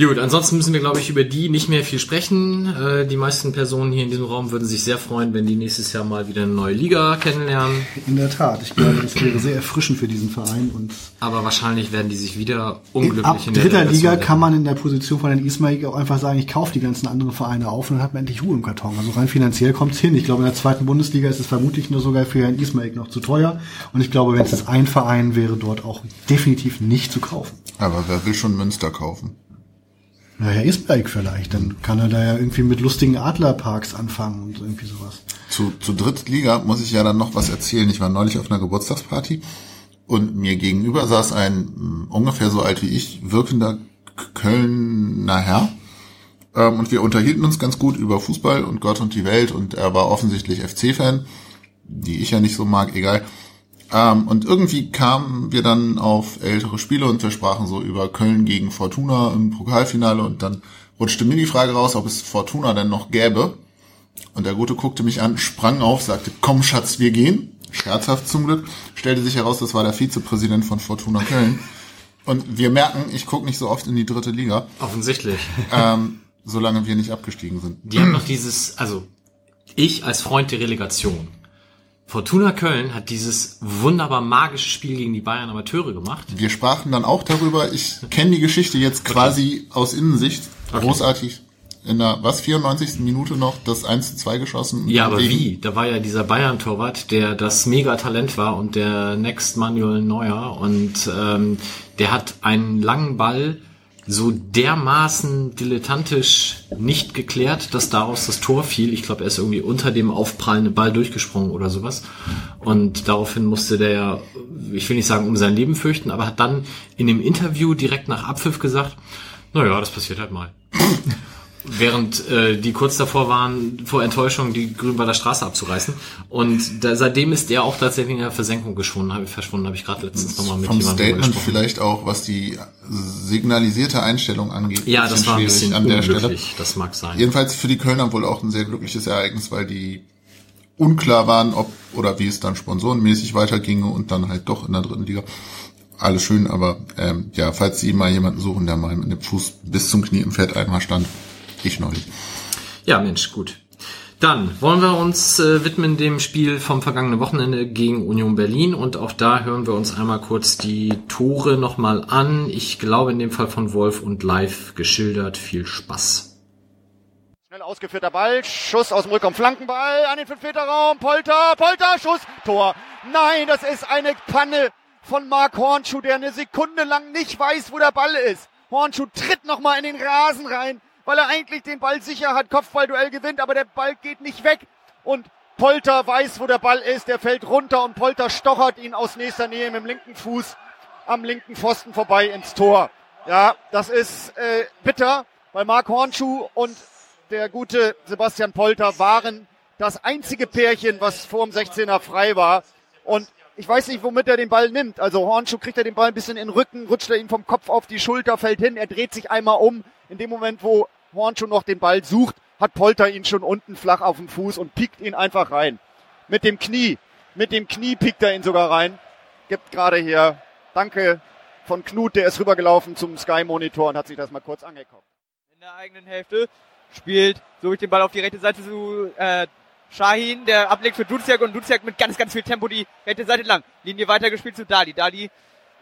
Gut, ansonsten müssen wir, glaube ich, über die nicht mehr viel sprechen. Äh, die meisten Personen hier in diesem Raum würden sich sehr freuen, wenn die nächstes Jahr mal wieder eine neue Liga kennenlernen. In der Tat. Ich glaube, das wäre sehr erfrischend für diesen Verein und Aber wahrscheinlich werden die sich wieder unglücklich Ab in der dritter Liga kann man in der Position von den Ismail auch einfach sagen, ich kaufe die ganzen anderen Vereine auf und dann hat man endlich Ruhe im Karton. Also rein finanziell kommt's hin. Ich glaube, in der zweiten Bundesliga ist es vermutlich nur sogar für Herrn Ismail noch zu teuer. Und ich glaube, wenn es ein Verein wäre, dort auch definitiv nicht zu kaufen. Aber wer will schon Münster kaufen? Na, Herr Ismail vielleicht. Dann kann er da ja irgendwie mit lustigen Adlerparks anfangen und irgendwie sowas. Zu, zu Drittliga muss ich ja dann noch was erzählen. Ich war neulich auf einer Geburtstagsparty und mir gegenüber saß ein mh, ungefähr so alt wie ich wirkender Kölner Herr. Ähm, und wir unterhielten uns ganz gut über Fußball und Gott und die Welt und er war offensichtlich FC-Fan, die ich ja nicht so mag, egal. Ähm, und irgendwie kamen wir dann auf ältere Spiele und wir sprachen so über Köln gegen Fortuna im Pokalfinale und dann rutschte mir die Frage raus, ob es Fortuna denn noch gäbe. Und der Gute guckte mich an, sprang auf, sagte, komm Schatz, wir gehen. Scherzhaft zum Glück. Stellte sich heraus, das war der Vizepräsident von Fortuna Köln. Und wir merken, ich gucke nicht so oft in die dritte Liga, Offensichtlich. ähm, solange wir nicht abgestiegen sind. Die haben noch dieses, also ich als Freund der Relegation. Fortuna Köln hat dieses wunderbar magische Spiel gegen die Bayern Amateure gemacht. Wir sprachen dann auch darüber, ich kenne die Geschichte jetzt quasi aus Innensicht. Großartig. In der, was, 94. Minute noch das 1 zu 2 geschossen. Ja, aber Gegen- wie? Da war ja dieser Bayern-Torwart, der das Mega-Talent war und der Next Manuel Neuer und ähm, der hat einen langen Ball so dermaßen dilettantisch nicht geklärt, dass daraus das Tor fiel. Ich glaube, er ist irgendwie unter dem aufprallenden Ball durchgesprungen oder sowas. Und daraufhin musste der, ich will nicht sagen, um sein Leben fürchten, aber hat dann in dem Interview direkt nach Abpfiff gesagt, naja, das passiert halt mal. Während äh, die kurz davor waren, vor Enttäuschung die Grünwalder Straße abzureißen. Und da, seitdem ist er auch tatsächlich in der Versenkung geschwunden, habe ich verschwunden, habe ich gerade letztens nochmal mit Vom jemandem Statement gesprochen. vielleicht auch, was die signalisierte Einstellung angeht. Ja, das war ein bisschen an der Stelle. das mag sein. Jedenfalls für die Kölner wohl auch ein sehr glückliches Ereignis, weil die unklar waren, ob oder wie es dann sponsorenmäßig weiterginge und dann halt doch in der dritten Liga. Alles schön, aber ähm, ja, falls Sie mal jemanden suchen, der mal mit dem Fuß bis zum Knie im Fett einmal stand, ich neulich. Ja, Mensch, gut. Dann wollen wir uns äh, widmen dem Spiel vom vergangenen Wochenende gegen Union Berlin und auch da hören wir uns einmal kurz die Tore nochmal an. Ich glaube in dem Fall von Wolf und live geschildert. Viel Spaß. Schnell ausgeführter Ball, Schuss aus dem Rückraum, Flankenball an den 5-Meter-Raum, Polter, Polter, Schuss, Tor. Nein, das ist eine Panne von Mark Hornschuh, der eine Sekunde lang nicht weiß, wo der Ball ist. Hornschuh tritt nochmal in den Rasen rein, weil er eigentlich den Ball sicher hat, Kopfballduell gewinnt, aber der Ball geht nicht weg. Und Polter weiß, wo der Ball ist, der fällt runter und Polter stochert ihn aus nächster Nähe mit dem linken Fuß am linken Pfosten vorbei ins Tor. Ja, das ist äh, bitter, weil Mark Hornschuh und der gute Sebastian Polter waren das einzige Pärchen, was vor dem 16er frei war. Und ich weiß nicht, womit er den Ball nimmt. Also Hornschuh kriegt er den Ball ein bisschen in den Rücken, rutscht er ihn vom Kopf auf die Schulter, fällt hin, er dreht sich einmal um. In dem Moment, wo Hornschuh noch den Ball sucht, hat Polter ihn schon unten flach auf dem Fuß und piekt ihn einfach rein. Mit dem Knie. Mit dem Knie piekt er ihn sogar rein. Gibt gerade hier Danke von Knut, der ist rübergelaufen zum Sky Monitor und hat sich das mal kurz angeguckt. in der eigenen Hälfte, spielt so ich den Ball auf die rechte Seite zu äh, Shahin, der ablegt für Duziak und Duziak mit ganz, ganz viel Tempo die rechte Seite lang. Linie weitergespielt zu Dali. Dali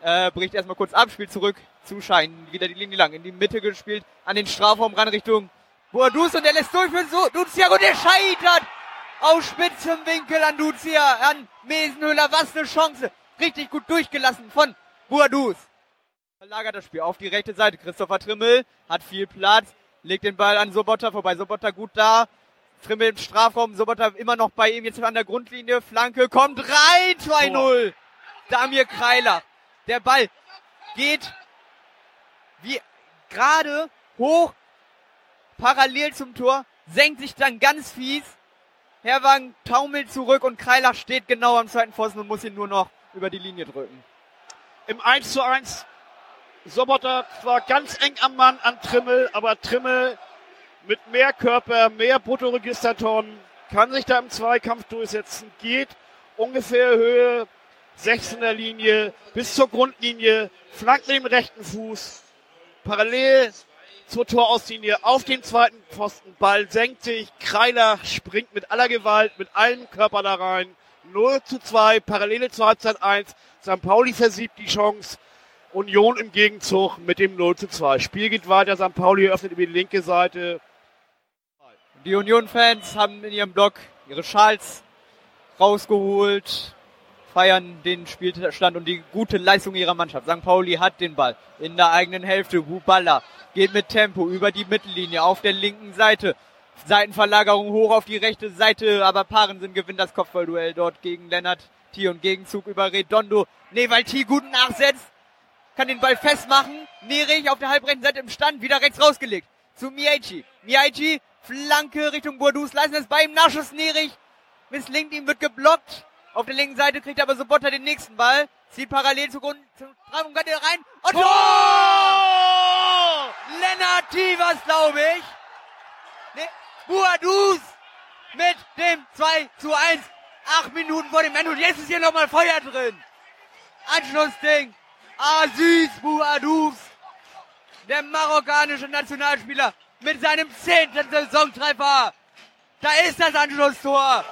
äh, bricht erstmal kurz ab, spielt zurück zu Shahin, wieder die Linie lang, in die Mitte gespielt, an den Strafraum ran Richtung Boadus und der lässt durch für so Duziak und der scheitert aus spitzem Winkel an Duziak, an Mesenhöhler, was eine Chance. Richtig gut durchgelassen von Boadus verlagert das Spiel auf die rechte Seite. Christopher Trimmel hat viel Platz, legt den Ball an Sobotta vorbei. Sobotta gut da. Trimmel im Strafraum, Sobotta immer noch bei ihm, jetzt an der Grundlinie. Flanke kommt rein, 2-0. Damir Kreiler. Der Ball geht wie gerade hoch, parallel zum Tor, senkt sich dann ganz fies. Herwagen taumelt zurück und Kreiler steht genau am zweiten Pfosten und muss ihn nur noch über die Linie drücken. Im 1 zu 1 Sobotter zwar ganz eng am Mann an Trimmel, aber Trimmel mit mehr Körper, mehr Bruttoregistertonnen, kann sich da im Zweikampf durchsetzen, geht ungefähr Höhe 16er Linie bis zur Grundlinie, flankt den rechten Fuß, parallel zur Torauslinie auf den zweiten Pfosten, Ball senkt sich, Kreiler springt mit aller Gewalt, mit allem Körper da rein, 0 zu 2, parallele zur Halbzeit 1, St. Pauli versiebt die Chance, Union im Gegenzug mit dem 0 zu 2. Spiel geht weiter, St. Pauli öffnet über die linke Seite. Die Union-Fans haben in ihrem Block ihre Schals rausgeholt, feiern den Spielstand und die gute Leistung ihrer Mannschaft. St. Pauli hat den Ball in der eigenen Hälfte. Buballa geht mit Tempo über die Mittellinie auf der linken Seite. Seitenverlagerung hoch auf die rechte Seite, aber Parensen gewinnt das Kopfballduell dort gegen Lennart T und Gegenzug über Redondo. Nee, weil T gut nachsetzt, kann den Ball festmachen. Nerich auf der halbrechten Seite im Stand, wieder rechts rausgelegt. Zu Miaichi. Miaichi, Flanke Richtung Bourdous, leisten es bei ihm, Nachschuss Nerich. Misslingt ihm, wird geblockt. Auf der linken Seite kriegt aber Sobotta den nächsten Ball. Zieht parallel zu Grund, zum den rein. Und Tor! Lennart Tivers, glaube ich. Nee, Bourdous mit dem 2 zu 1. Acht Minuten vor dem Ende und jetzt ist hier nochmal Feuer drin. Anschlussding. Aziz Bouadouz, der marokkanische Nationalspieler mit seinem zehnten Saisontreffer. Da ist das Anschlusstor.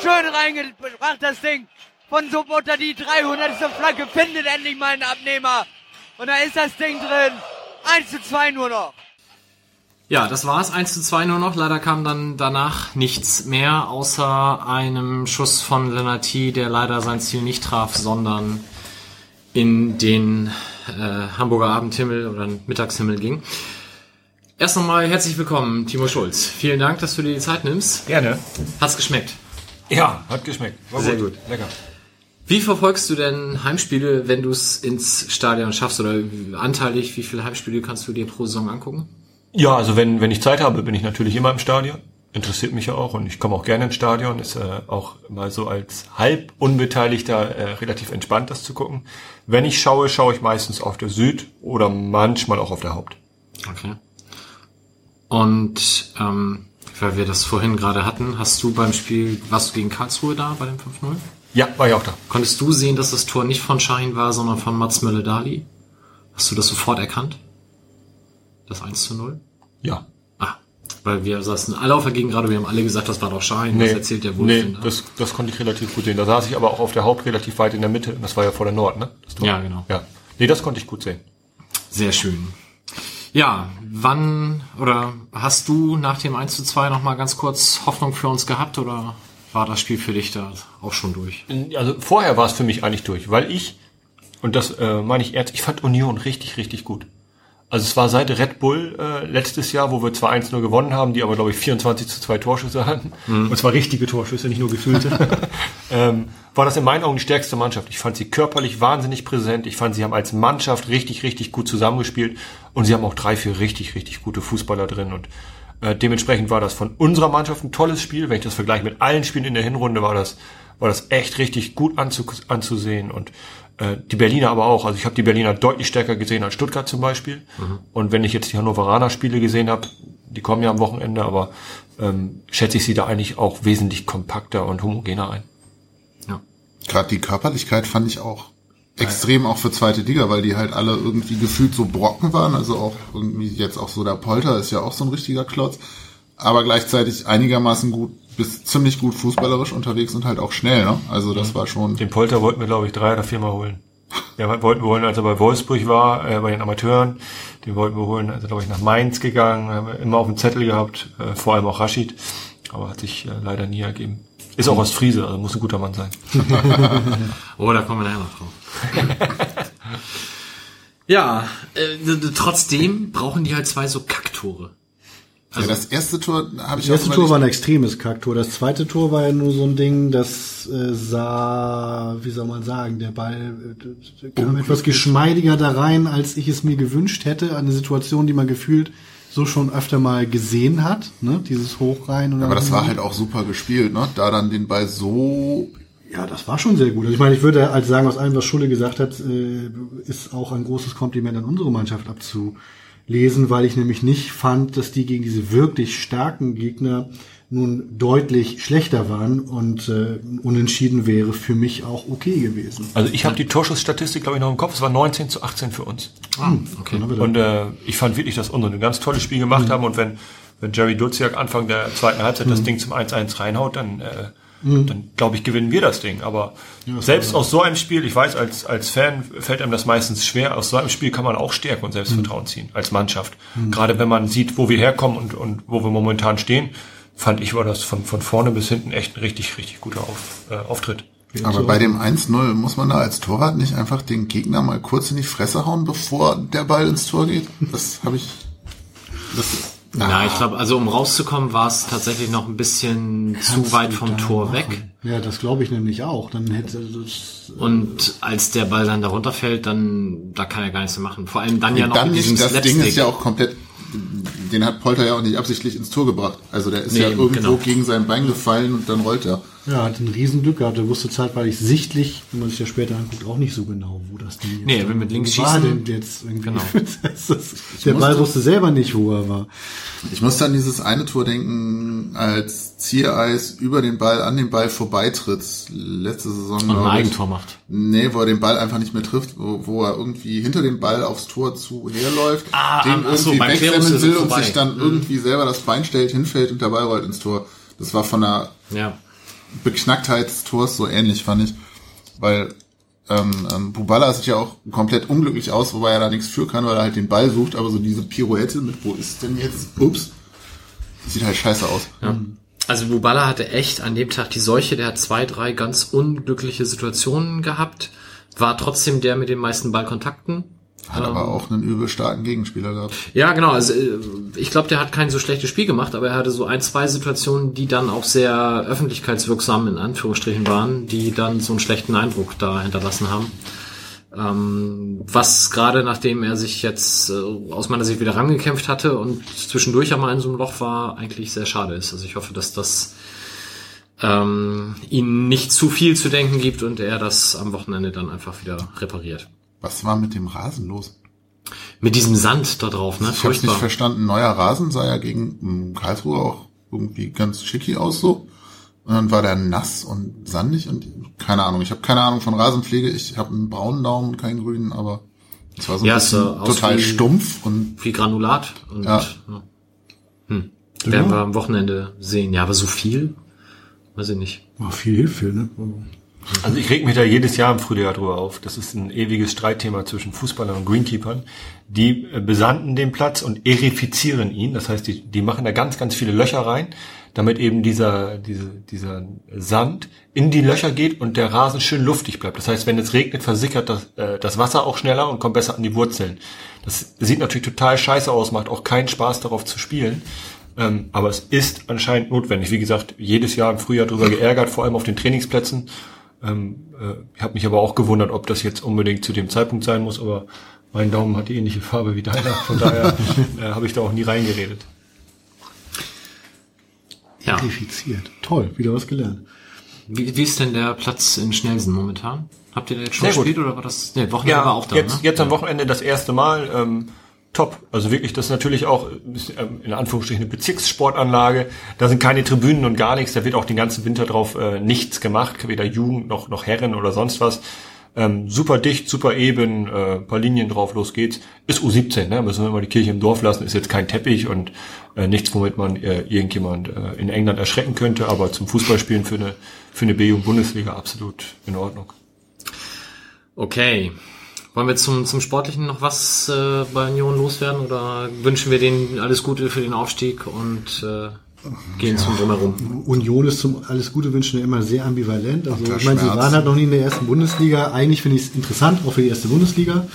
Schön reingebracht das Ding. Von Sobota die 300. Flanke findet endlich mal einen Abnehmer. Und da ist das Ding drin. 1 zu 2 nur noch. Ja, das war's. 1 zu 2 nur noch. Leider kam dann danach nichts mehr, außer einem Schuss von Lennarty, der leider sein Ziel nicht traf, sondern in den äh, Hamburger Abendhimmel oder Mittagshimmel ging. Erst nochmal herzlich willkommen, Timo Schulz. Vielen Dank, dass du dir die Zeit nimmst. Gerne. Hat's geschmeckt? Ja, hat geschmeckt. War Sehr gut. gut. Lecker. Wie verfolgst du denn Heimspiele, wenn du es ins Stadion schaffst oder anteilig, wie viele Heimspiele kannst du dir pro Saison angucken? Ja, also wenn, wenn ich Zeit habe, bin ich natürlich immer im Stadion interessiert mich ja auch und ich komme auch gerne ins Stadion. Ist äh, auch mal so als halb Unbeteiligter äh, relativ entspannt, das zu gucken. Wenn ich schaue, schaue ich meistens auf der Süd oder manchmal auch auf der Haupt. Okay. Und ähm, weil wir das vorhin gerade hatten, hast du beim Spiel, warst du gegen Karlsruhe da bei dem 5-0? Ja, war ich auch da. Konntest du sehen, dass das Tor nicht von Schein war, sondern von Mats Mölle-Dali? Hast du das sofort erkannt? Das 1 zu 0? Ja. Weil wir saßen alle auf der Gegend gerade, wir haben alle gesagt, das war doch Schein, nee, was erzählt der Wolf Nee, denn, das, das konnte ich relativ gut sehen. Da saß ich aber auch auf der Haupt relativ weit in der Mitte. Das war ja vor der Nord, ne? Ja, genau. Ja. Nee, das konnte ich gut sehen. Sehr schön. Ja, wann oder hast du nach dem 1 zu 2 nochmal ganz kurz Hoffnung für uns gehabt oder war das Spiel für dich da auch schon durch? Also vorher war es für mich eigentlich durch, weil ich, und das äh, meine ich ernst, ich fand Union richtig, richtig gut. Also es war seit Red Bull äh, letztes Jahr, wo wir zwar 1-0 gewonnen haben, die aber, glaube ich, 24 zu 2 Torschüsse hatten. Mhm. Und zwar richtige Torschüsse, nicht nur gefühlte. ähm, war das in meinen Augen die stärkste Mannschaft. Ich fand sie körperlich wahnsinnig präsent. Ich fand, sie haben als Mannschaft richtig, richtig gut zusammengespielt. Und sie haben auch drei, vier richtig, richtig gute Fußballer drin. Und äh, dementsprechend war das von unserer Mannschaft ein tolles Spiel. Wenn ich das vergleiche mit allen Spielen in der Hinrunde, war das, war das echt richtig gut anzu anzusehen. Und äh, die Berliner aber auch. Also ich habe die Berliner deutlich stärker gesehen als Stuttgart zum Beispiel. Mhm. Und wenn ich jetzt die Hannoveraner Spiele gesehen habe, die kommen ja am Wochenende, aber ähm, schätze ich sie da eigentlich auch wesentlich kompakter und homogener ein. Ja. Gerade die Körperlichkeit fand ich auch extrem auch für zweite Liga, weil die halt alle irgendwie gefühlt so Brocken waren. Also auch irgendwie jetzt auch so der Polter ist ja auch so ein richtiger Klotz. Aber gleichzeitig einigermaßen gut bist ziemlich gut fußballerisch unterwegs und halt auch schnell, ne? Also das war schon. Den Polter wollten wir, glaube ich, drei oder viermal holen. Ja, wollten wir holen, als er bei Wolfsburg war, äh, bei den Amateuren. Den wollten wir holen, als er, glaube ich, nach Mainz gegangen, haben wir immer auf dem Zettel gehabt, äh, vor allem auch Rashid, aber hat sich äh, leider nie ergeben. Ist auch aus Friese, also muss ein guter Mann sein. oh, da kommen wir nachher noch drauf. ja, äh, trotzdem brauchen die halt zwei so Kacktore. Also ja, das erste Tor habe ich Das erste Tor war ein extremes Kacktor. Das zweite Tor war ja nur so ein Ding, das äh, sah, wie soll man sagen, der Ball äh, kam etwas geschmeidiger da rein, als ich es mir gewünscht hätte. Eine Situation, die man gefühlt so schon öfter mal gesehen hat, ne? Dieses Hochrein. Und Aber das war halt auch super gespielt, ne? Da dann den Ball so ja, das war schon sehr gut. Also ich meine, ich würde als sagen, aus allem, was Schulle gesagt hat, äh, ist auch ein großes Kompliment an unsere Mannschaft abzu, lesen, weil ich nämlich nicht fand, dass die gegen diese wirklich starken Gegner nun deutlich schlechter waren und äh, unentschieden wäre für mich auch okay gewesen. Also ich habe die Torschussstatistik, glaube ich, noch im Kopf. Es war 19 zu 18 für uns. Ah, okay. Und äh, ich fand wirklich, dass unsere ein ganz tolles Spiel gemacht haben. Und wenn, wenn Jerry Duziak Anfang der zweiten Halbzeit das Ding zum 1-1 reinhaut, dann, äh, dann glaube ich, gewinnen wir das Ding. Aber selbst aus so einem Spiel, ich weiß, als, als Fan fällt einem das meistens schwer, aus so einem Spiel kann man auch Stärke und Selbstvertrauen ziehen, als Mannschaft. Gerade wenn man sieht, wo wir herkommen und, und wo wir momentan stehen, fand ich, war das von, von vorne bis hinten echt ein richtig, richtig guter Auf, äh, Auftritt. Aber bei dem 1-0 muss man da als Torwart nicht einfach den Gegner mal kurz in die Fresse hauen, bevor der Ball ins Tor geht? Das habe ich. Das, Ja, ich glaube, also um rauszukommen, war es tatsächlich noch ein bisschen zu weit vom Tor weg. Ja, das glaube ich nämlich auch. Dann hätte das Und als der Ball dann da runterfällt, dann da kann er gar nichts mehr machen. Vor allem dann ja noch dann mit diesem nicht, das Ding Slapstick. ist ja auch komplett, den hat Polter ja auch nicht absichtlich ins Tor gebracht. Also der ist Nee, ja irgendwo genau. gegen sein Bein gefallen und dann rollt er. Ja, hat ein Riesenglück gehabt. Er wusste zeitweilig sichtlich, wenn man sich das später anguckt, auch nicht so genau, wo das Ding jetzt Nee, will mit links war schießen. denn jetzt irgendwie? Genau. Das ist, der Ball wusste selber nicht, wo er war. Ich musste an dieses eine Tor denken, als Ziereis über den Ball an den Ball vorbeitritt. Letzte Saison. und ein ich. Eigentor macht. Nee, wo er den Ball einfach nicht mehr trifft, wo, wo er irgendwie hinter dem Ball aufs Tor zu herläuft, Ah, den ach so, irgendwie beim wegrennen will und sich dann Mhm. irgendwie selber das Bein stellt, hinfällt und der Ball rollt ins Tor. Das war von der Ja. Beknacktheit des Tors so ähnlich, fand ich. Weil ähm, ähm, Bubala sieht ja auch komplett unglücklich aus, wobei er da nichts für kann, weil er halt den Ball sucht, aber so diese Pirouette mit, wo ist denn jetzt? Ups. Sieht halt scheiße aus. Ja. Also Bubala hatte echt an dem Tag die Seuche, der hat zwei, drei ganz unglückliche Situationen gehabt, war trotzdem der mit den meisten Ballkontakten. Hat aber auch einen übel starken Gegenspieler gehabt. Ja, genau. Also äh, ich glaube, der hat kein so schlechtes Spiel gemacht, aber er hatte so ein, zwei Situationen, die dann auch sehr öffentlichkeitswirksam in Anführungsstrichen waren, die dann so einen schlechten Eindruck da hinterlassen haben. Ähm, was gerade nachdem er sich jetzt äh, aus meiner Sicht wieder rangekämpft hatte und zwischendurch einmal in so einem Loch war, eigentlich sehr schade ist. Also ich hoffe, dass das ähm, ihm nicht zu viel zu denken gibt und er das am Wochenende dann einfach wieder repariert. Was war mit dem Rasen los? Mit diesem Sand da drauf, ne? Ich hab's nicht verstanden. Neuer Rasen sah ja gegen ähm, Karlsruhe auch irgendwie ganz schicki aus so. Und dann war der nass und sandig und keine Ahnung. Ich habe keine Ahnung von Rasenpflege. Ich habe einen braunen Daumen und keinen grünen, aber es war so ein Ja, bisschen aus total wie- stumpf und viel Granulat und Ja. ja. Hm. werden wir am Wochenende sehen. Ja, aber so viel? Weiß ich nicht. War viel Hilfe, ne? Also ich reg mich da jedes Jahr im Frühjahr drüber auf. Das ist ein ewiges Streitthema zwischen Fußballern und Greenkeepern. Die äh, besanden den Platz und erifizieren ihn. Das heißt, die, die machen da ganz, ganz viele Löcher rein, damit eben dieser, diese, dieser Sand in die Löcher geht und der Rasen schön luftig bleibt. Das heißt, wenn es regnet, versickert das, äh, das Wasser auch schneller und kommt besser an die Wurzeln. Das sieht natürlich total scheiße aus, macht auch keinen Spaß darauf zu spielen. Ähm, aber es ist anscheinend notwendig. Wie gesagt, jedes Jahr im Frühjahr drüber geärgert, vor allem auf den Trainingsplätzen. Ähm, äh, ich habe mich aber auch gewundert, ob das jetzt unbedingt zu dem Zeitpunkt sein muss, aber mein Daumen hat die ähnliche Farbe wie deiner, von daher äh, habe ich da auch nie reingeredet. Ja. Verifiziert. Toll, wieder was gelernt. Wie, wie ist denn der Platz in Schnelsen momentan? Habt ihr da jetzt schon Sehr gut. gespielt oder war das? Nee, Wochenende war auch da, jetzt, ne? jetzt am Wochenende das erste Mal. Ähm, top. Also wirklich, das ist natürlich auch ähm, in Anführungsstrichen eine Bezirkssportanlage. Da sind keine Tribünen und gar nichts. Da wird auch den ganzen Winter drauf äh, nichts gemacht, weder Jugend noch, noch Herren oder sonst was. Ähm, super dicht, super eben, äh, paar Linien drauf, los geht's. Ist U17, ne? müssen wir mal die Kirche im Dorf lassen, ist jetzt kein Teppich und äh, nichts, womit man äh, irgendjemand äh, in England erschrecken könnte, aber zum Fußballspielen für eine, für eine B- und Bundesliga absolut in Ordnung. Okay. Wollen wir zum, zum Sportlichen noch was äh, bei Union loswerden oder wünschen wir denen alles Gute für den Aufstieg und äh, gehen zum Drumherum? Union ist zum alles Gute wünschen immer sehr ambivalent. Also ich meine, sie waren halt noch nie in der ersten Bundesliga. Eigentlich finde ich es interessant, auch für die erste Bundesliga.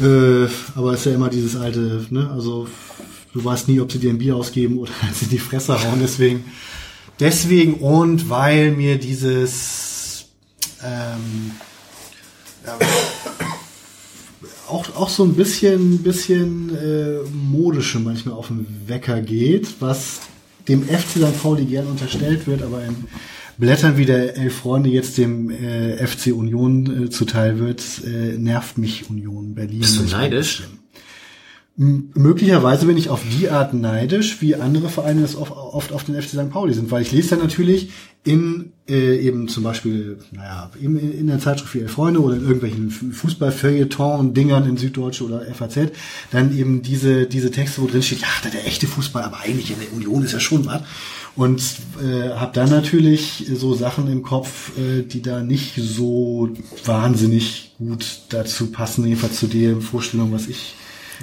Äh, aber es ist ja immer dieses alte, ne, also du weißt nie, ob sie dir ein Bier ausgeben oder sie in die Fresse hauen. Deswegen, deswegen und weil mir dieses ähm, ja, auch, auch so ein bisschen, bisschen äh, modische manchmal auf den Wecker geht, was dem FC St. Pauli gern unterstellt wird, aber in Blättern wie der Elf Freunde jetzt dem äh, FC Union äh, zuteil wird, äh, nervt mich Union Berlin. Bist du neidisch? bisschen. Möglicherweise bin ich auf die Art neidisch, wie andere Vereine das oft, oft auf den FC St. Pauli sind, weil ich lese dann natürlich in äh, eben zum Beispiel, naja, eben in, der Zeitschrift für Freunde oder in irgendwelchen Fußball-Feuilleton-Dingern in Süddeutsche oder FAZ, dann eben diese, diese Texte, wo drin steht, ja, da der echte Fußball, aber eigentlich in der Union ist ja schon was. Und äh, habe dann natürlich so Sachen im Kopf, äh, die da nicht so wahnsinnig gut dazu passen, jedenfalls zu der Vorstellung, was ich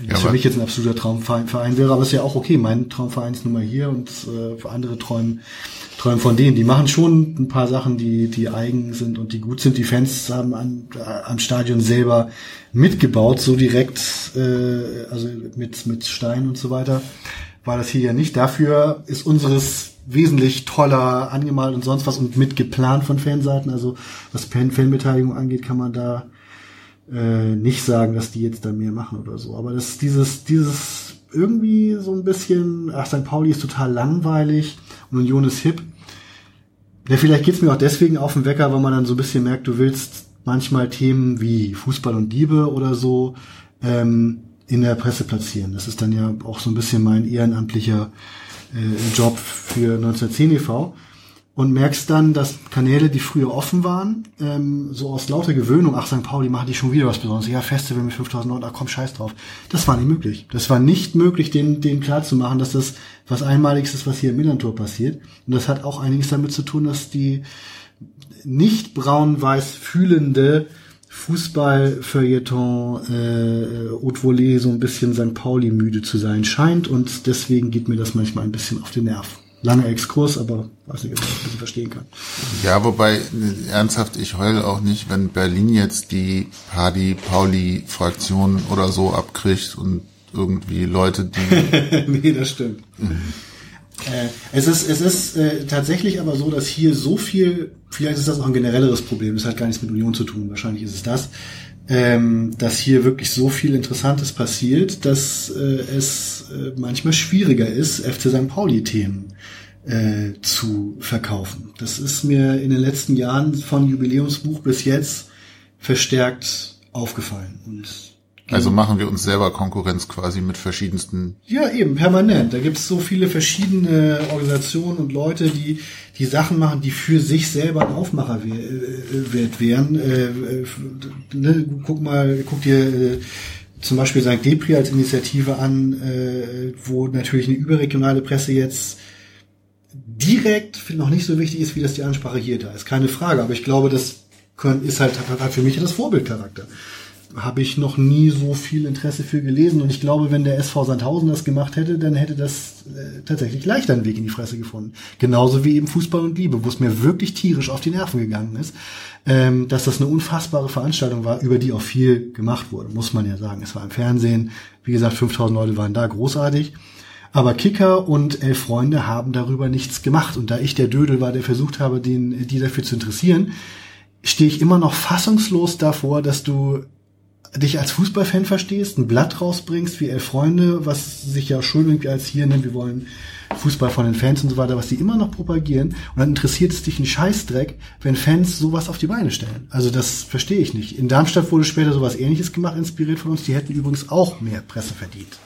Ja, das für aber- mich jetzt ein absoluter Traumverein Verein wäre, aber ist ja auch okay. Mein Traumverein ist nun mal hier und äh, für andere träumen, träumen von denen. Die machen schon ein paar Sachen, die, die eigen sind und die gut sind. Die Fans haben an, äh, am Stadion selber mitgebaut, so direkt, äh, also mit, mit Stein und so weiter. War das hier ja nicht. Dafür ist unseres wesentlich toller angemalt und sonst was und mitgeplant von Fanseiten. Also was Fan Fanbeteiligung angeht, kann man da äh, nicht sagen, dass die jetzt da mehr machen oder so. Aber das dieses, dieses irgendwie so ein bisschen, ach, St. Pauli ist total langweilig und Union ist hip. Ja, vielleicht geht's mir auch deswegen auf den Wecker, weil man dann so ein bisschen merkt, du willst manchmal Themen wie Fußball und Liebe oder so ähm, in der Presse platzieren. Das ist dann ja auch so ein bisschen mein ehrenamtlicher äh, Job für 1910 e.V und merkst dann, dass Kanäle, die früher offen waren, ähm, so aus lauter Gewöhnung, ach, St. Pauli machen die schon wieder was Besonderes. Ja, Festival mit 5000 Leuten, ach komm, scheiß drauf. Das war nicht möglich. Das war nicht möglich, denen, denen klarzumachen, dass das was Einmaliges ist, was hier im Millantor passiert. Und das hat auch einiges damit zu tun, dass die nicht braun-weiß fühlende Fußball-Feuilleton äh, Haute Volée so ein bisschen St. Pauli müde zu sein scheint und deswegen geht mir das manchmal ein bisschen auf den Nerv. Langer Exkurs, aber weiß nicht, ob ich das ein bisschen verstehen kann. Ja, wobei, ernsthaft, ich heule auch nicht, wenn Berlin jetzt die Party-Pauli-Fraktion oder so abkriegt und irgendwie Leute, die nee, das stimmt. Äh, es ist, es ist äh, tatsächlich aber so, dass hier so viel, vielleicht ist das auch ein generelleres Problem, das hat gar nichts mit Union zu tun, wahrscheinlich ist es das, ähm, dass hier wirklich so viel Interessantes passiert, dass äh, es äh, manchmal schwieriger ist, FC St. Pauli-Themen äh, zu verkaufen. Das ist mir in den letzten Jahren von Jubiläumsbuch bis jetzt verstärkt aufgefallen. Und also machen wir uns selber Konkurrenz quasi mit verschiedensten. ja, eben, permanent. Da gibt es so viele verschiedene Organisationen und Leute, die die Sachen machen, die für sich selber ein Aufmacher we- äh, wären. Äh, äh, ne, guck mal, guck dir äh, zum Beispiel St. Depri als Initiative an, äh, wo natürlich eine überregionale Presse jetzt direkt noch nicht so wichtig ist, wie das die Ansprache hier da ist. Keine Frage. Aber ich glaube, das können, ist halt, hat für mich das Vorbildcharakter habe ich noch nie so viel Interesse für gelesen. Und ich glaube, wenn der SV Sandhausen das gemacht hätte, dann hätte das äh, tatsächlich leichter einen Weg in die Fresse gefunden. Genauso wie eben Fußball und Liebe, wo es mir wirklich tierisch auf die Nerven gegangen ist, ähm, dass das eine unfassbare Veranstaltung war, über die auch viel gemacht wurde, muss man ja sagen. Es war im Fernsehen, wie gesagt, 5000 Leute waren da, großartig. Aber Kicker und Elf Freunde haben darüber nichts gemacht. Und da ich der Dödel war, der versucht habe, den, die dafür zu interessieren, stehe ich immer noch fassungslos davor, dass du dich als Fußballfan verstehst, ein Blatt rausbringst wie Elf Freunde, was sich ja schon irgendwie als hier nennt, wir wollen Fußball von den Fans und so weiter, was die immer noch propagieren. Und dann interessiert es dich einen Scheißdreck, wenn Fans sowas auf die Beine stellen. Also das verstehe ich nicht. In Darmstadt wurde später sowas ähnliches gemacht, inspiriert von uns. Die hätten übrigens auch mehr Presse verdient.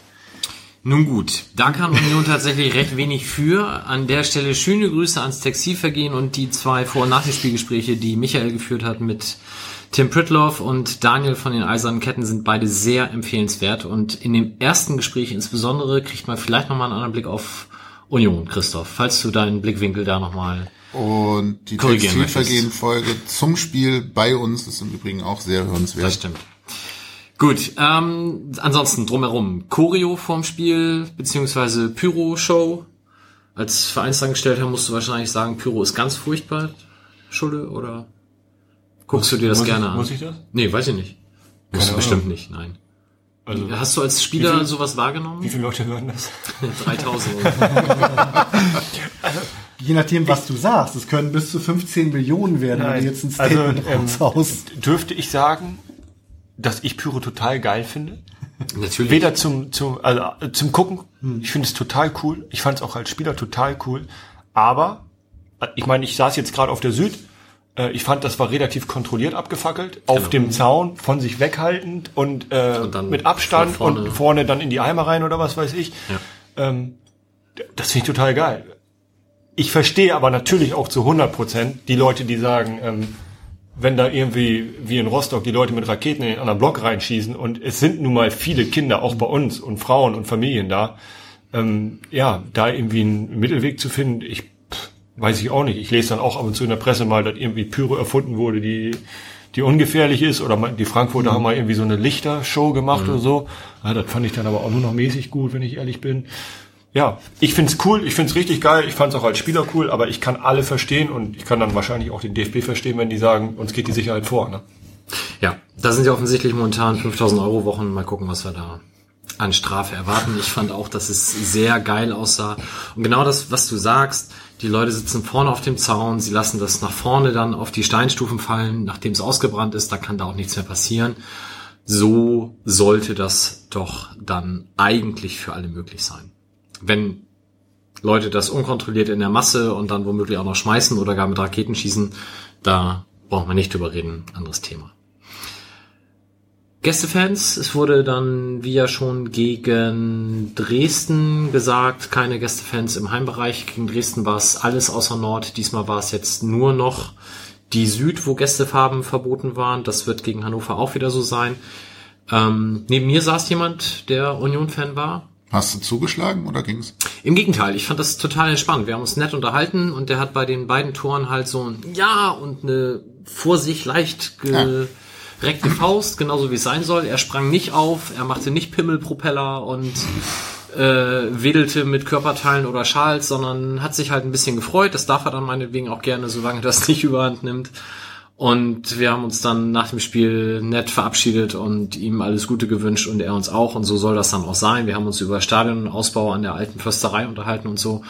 Nun gut, da kann Union tatsächlich recht wenig für. An der Stelle schöne Grüße ans Textilvergehen und die zwei Vor- und Nachspielgespräche, die Michael geführt hat mit Tim Pritloff und Daniel von den Eisernen Ketten sind beide sehr empfehlenswert. Und in dem ersten Gespräch insbesondere kriegt man vielleicht nochmal einen anderen Blick auf Union, Christoph, falls du deinen Blickwinkel da nochmal Und die Textilvergehen-Folge zum Spiel bei uns ist im Übrigen auch sehr hörenswert. Das stimmt. Gut, ähm, ansonsten drumherum. Choreo vorm Spiel, beziehungsweise Pyro-Show. Als Vereinsangestellter musst du wahrscheinlich sagen, Pyro ist ganz furchtbar, Schulde, oder guckst du dir das muss gerne ich, an? Muss ich das? Nee, weiß ich nicht. Musst du bestimmt Ahnung. nicht, nein. Also, Hast du als Spieler viel- sowas wahrgenommen? wie viele Leute hören das? 3000. Je nachdem, was du sagst. Es können bis zu 15 Millionen werden, wenn du jetzt ein Also, Statement ähm, raushaust. Dürfte ich sagen, dass ich Pyro total geil finde? Natürlich. Weder zum, zum, also zum Gucken, ich finde es total cool. Ich fand es auch als Spieler total cool. Aber, ich meine, ich saß jetzt gerade auf der Süd, ich fand, das war relativ kontrolliert abgefackelt, auf dem Zaun, von sich weghaltend und, äh, Und mit Abstand vorne. und vorne dann in die Eimer rein oder was weiß ich. Ähm, d- das finde ich total geil. Ich verstehe aber natürlich auch zu 100 Prozent die Leute, die sagen, ähm, wenn da irgendwie wie in Rostock die Leute mit Raketen in den anderen Block reinschießen und es sind nun mal viele Kinder auch bei uns und Frauen und Familien da, ähm, ja, da irgendwie einen Mittelweg zu finden, ich weiß ich auch nicht. Ich lese dann auch ab und zu in der Presse mal, dass irgendwie Pyro erfunden wurde, die die ungefährlich ist oder die Frankfurter haben mal irgendwie so eine Lichtershow gemacht oder so. Ja, das fand ich dann aber auch nur noch mäßig gut, wenn ich ehrlich bin. Ja, ich find's cool, ich find's richtig geil, ich fand's auch als Spieler cool, aber ich kann alle verstehen und ich kann dann wahrscheinlich auch den DFB verstehen, wenn die sagen, uns geht die Sicherheit vor. Ne? Ja, da sind ja offensichtlich momentan 5000 Euro Wochen. Mal gucken, was wir da an Strafe erwarten. Ich fand auch, dass es sehr geil aussah. Und genau das, was du sagst, die Leute sitzen vorne auf dem Zaun, sie lassen das nach vorne dann auf die Steinstufen fallen, nachdem es ausgebrannt ist, da kann da auch nichts mehr passieren. So sollte das doch dann eigentlich für alle möglich sein. Wenn Leute das unkontrolliert in der Masse und dann womöglich auch noch schmeißen oder gar mit Raketen schießen, da braucht man nicht drüber reden, anderes Thema. Gästefans, es wurde dann wie ja schon gegen Dresden gesagt, keine Gästefans im Heimbereich. Gegen Dresden war es alles außer Nord. Diesmal war es jetzt nur noch die Süd, wo Gästefarben verboten waren. Das wird gegen Hannover auch wieder so sein. Ähm, neben mir saß jemand, der Union-Fan war. Hast du zugeschlagen oder ging's? Im Gegenteil, ich fand das total entspannt. Wir haben uns nett unterhalten und der hat bei den beiden Toren halt so ein Ja und eine vor sich leicht gereckte Faust, genauso wie es sein soll. Er sprang nicht auf, er machte nicht Pimmelpropeller und äh, wedelte mit Körperteilen oder Schals, sondern hat sich halt ein bisschen gefreut. Das darf er dann meinetwegen auch gerne, solange das nicht überhand nimmt. Und wir haben uns dann nach dem Spiel nett verabschiedet und ihm alles Gute gewünscht und er uns auch. Und so soll das dann auch sein. Wir haben uns über Stadionausbau an der alten Försterei unterhalten und so.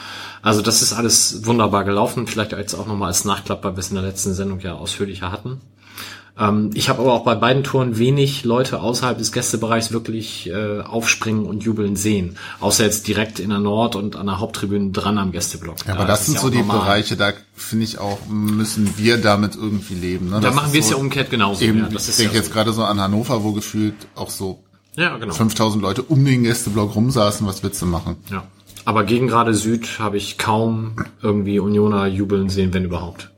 Also das ist alles wunderbar gelaufen. Vielleicht jetzt auch nochmal als Nachklapp, weil wir es in der letzten Sendung ja ausführlicher hatten. Ähm, ich habe aber auch bei beiden Touren wenig Leute außerhalb des Gästebereichs wirklich äh, aufspringen und jubeln sehen. Außer jetzt direkt in der Nord- und an der Haupttribüne dran am Gästeblock. Ja, aber Da das sind ja so die normal. Bereiche, da finde ich auch, müssen wir damit irgendwie leben. Ne? Da Das machen wir es so, ja umgekehrt genauso. Eben, das ich ist denke ja jetzt gerade so an Hannover, wo gefühlt auch so Ja, genau. 5000 Leute um den Gästeblock rumsaßen. Was willst du machen? Ja. Aber gegen gerade Süd habe ich kaum irgendwie Unioner jubeln sehen, wenn überhaupt.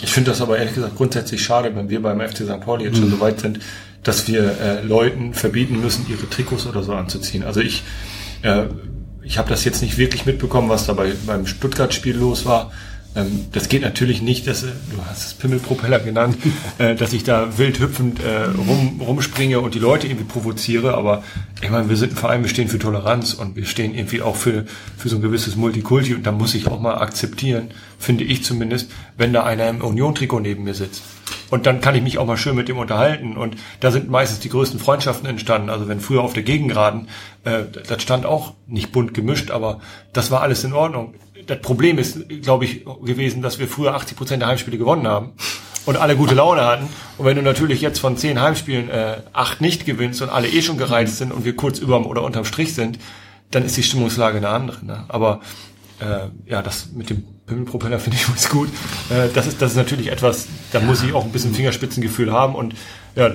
Ich finde das aber ehrlich gesagt grundsätzlich schade, wenn wir beim FC St. Pauli jetzt schon so weit sind, dass wir äh, Leuten verbieten müssen, ihre Trikots oder so anzuziehen. Also ich, äh, ich habe das jetzt nicht wirklich mitbekommen, was da bei, beim Stuttgart-Spiel los war. Ähm, das geht natürlich nicht, dass, äh, du hast es Pimmelpropeller genannt, äh, dass ich da wild hüpfend äh, rum, rumspringe und die Leute irgendwie provoziere, aber ich meine, wir sind ein Verein, wir stehen für Toleranz und wir stehen irgendwie auch für, für so ein gewisses Multikulti und da muss ich auch mal akzeptieren, finde ich zumindest, wenn da einer im Union-Trikot neben mir sitzt. Und dann kann ich mich auch mal schön mit dem unterhalten. Und da sind meistens die größten Freundschaften entstanden. Also wenn früher auf der Gegengraden, äh, das stand auch nicht bunt gemischt, aber das war alles in Ordnung. Das Problem ist, glaube ich, gewesen, dass wir früher 80 Prozent der Heimspiele gewonnen haben und alle gute Laune hatten. Und wenn du natürlich jetzt von zehn Heimspielen äh, acht nicht gewinnst und alle eh schon gereizt sind und wir kurz überm oder unterm Strich sind, dann ist die Stimmungslage eine andere. Ne? Aber äh, ja, das mit dem Pimmelpropeller finde ich übrigens gut. Äh, das ist das ist natürlich etwas, da muss ich auch ein bisschen Fingerspitzengefühl haben und ja,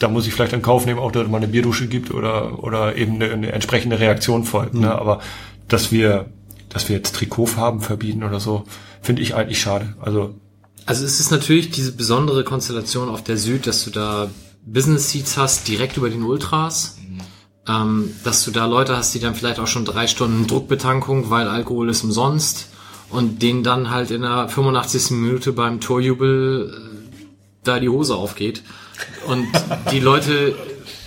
da muss ich vielleicht in Kauf nehmen, auch dass es mal eine Bierdusche gibt oder oder eben eine, eine entsprechende Reaktion folgt. Ne? Aber dass wir dass wir jetzt Trikotfarben verbieten oder so, finde ich eigentlich schade. Also Also es ist natürlich diese besondere Konstellation auf der Süd, dass du da Business Seats hast, direkt über den Ultras. Ähm, dass du da Leute hast, die dann vielleicht auch schon drei Stunden Druckbetankung, weil Alkohol ist umsonst und denen dann halt in der 85. Minute beim Torjubel äh, da die Hose aufgeht. Und die Leute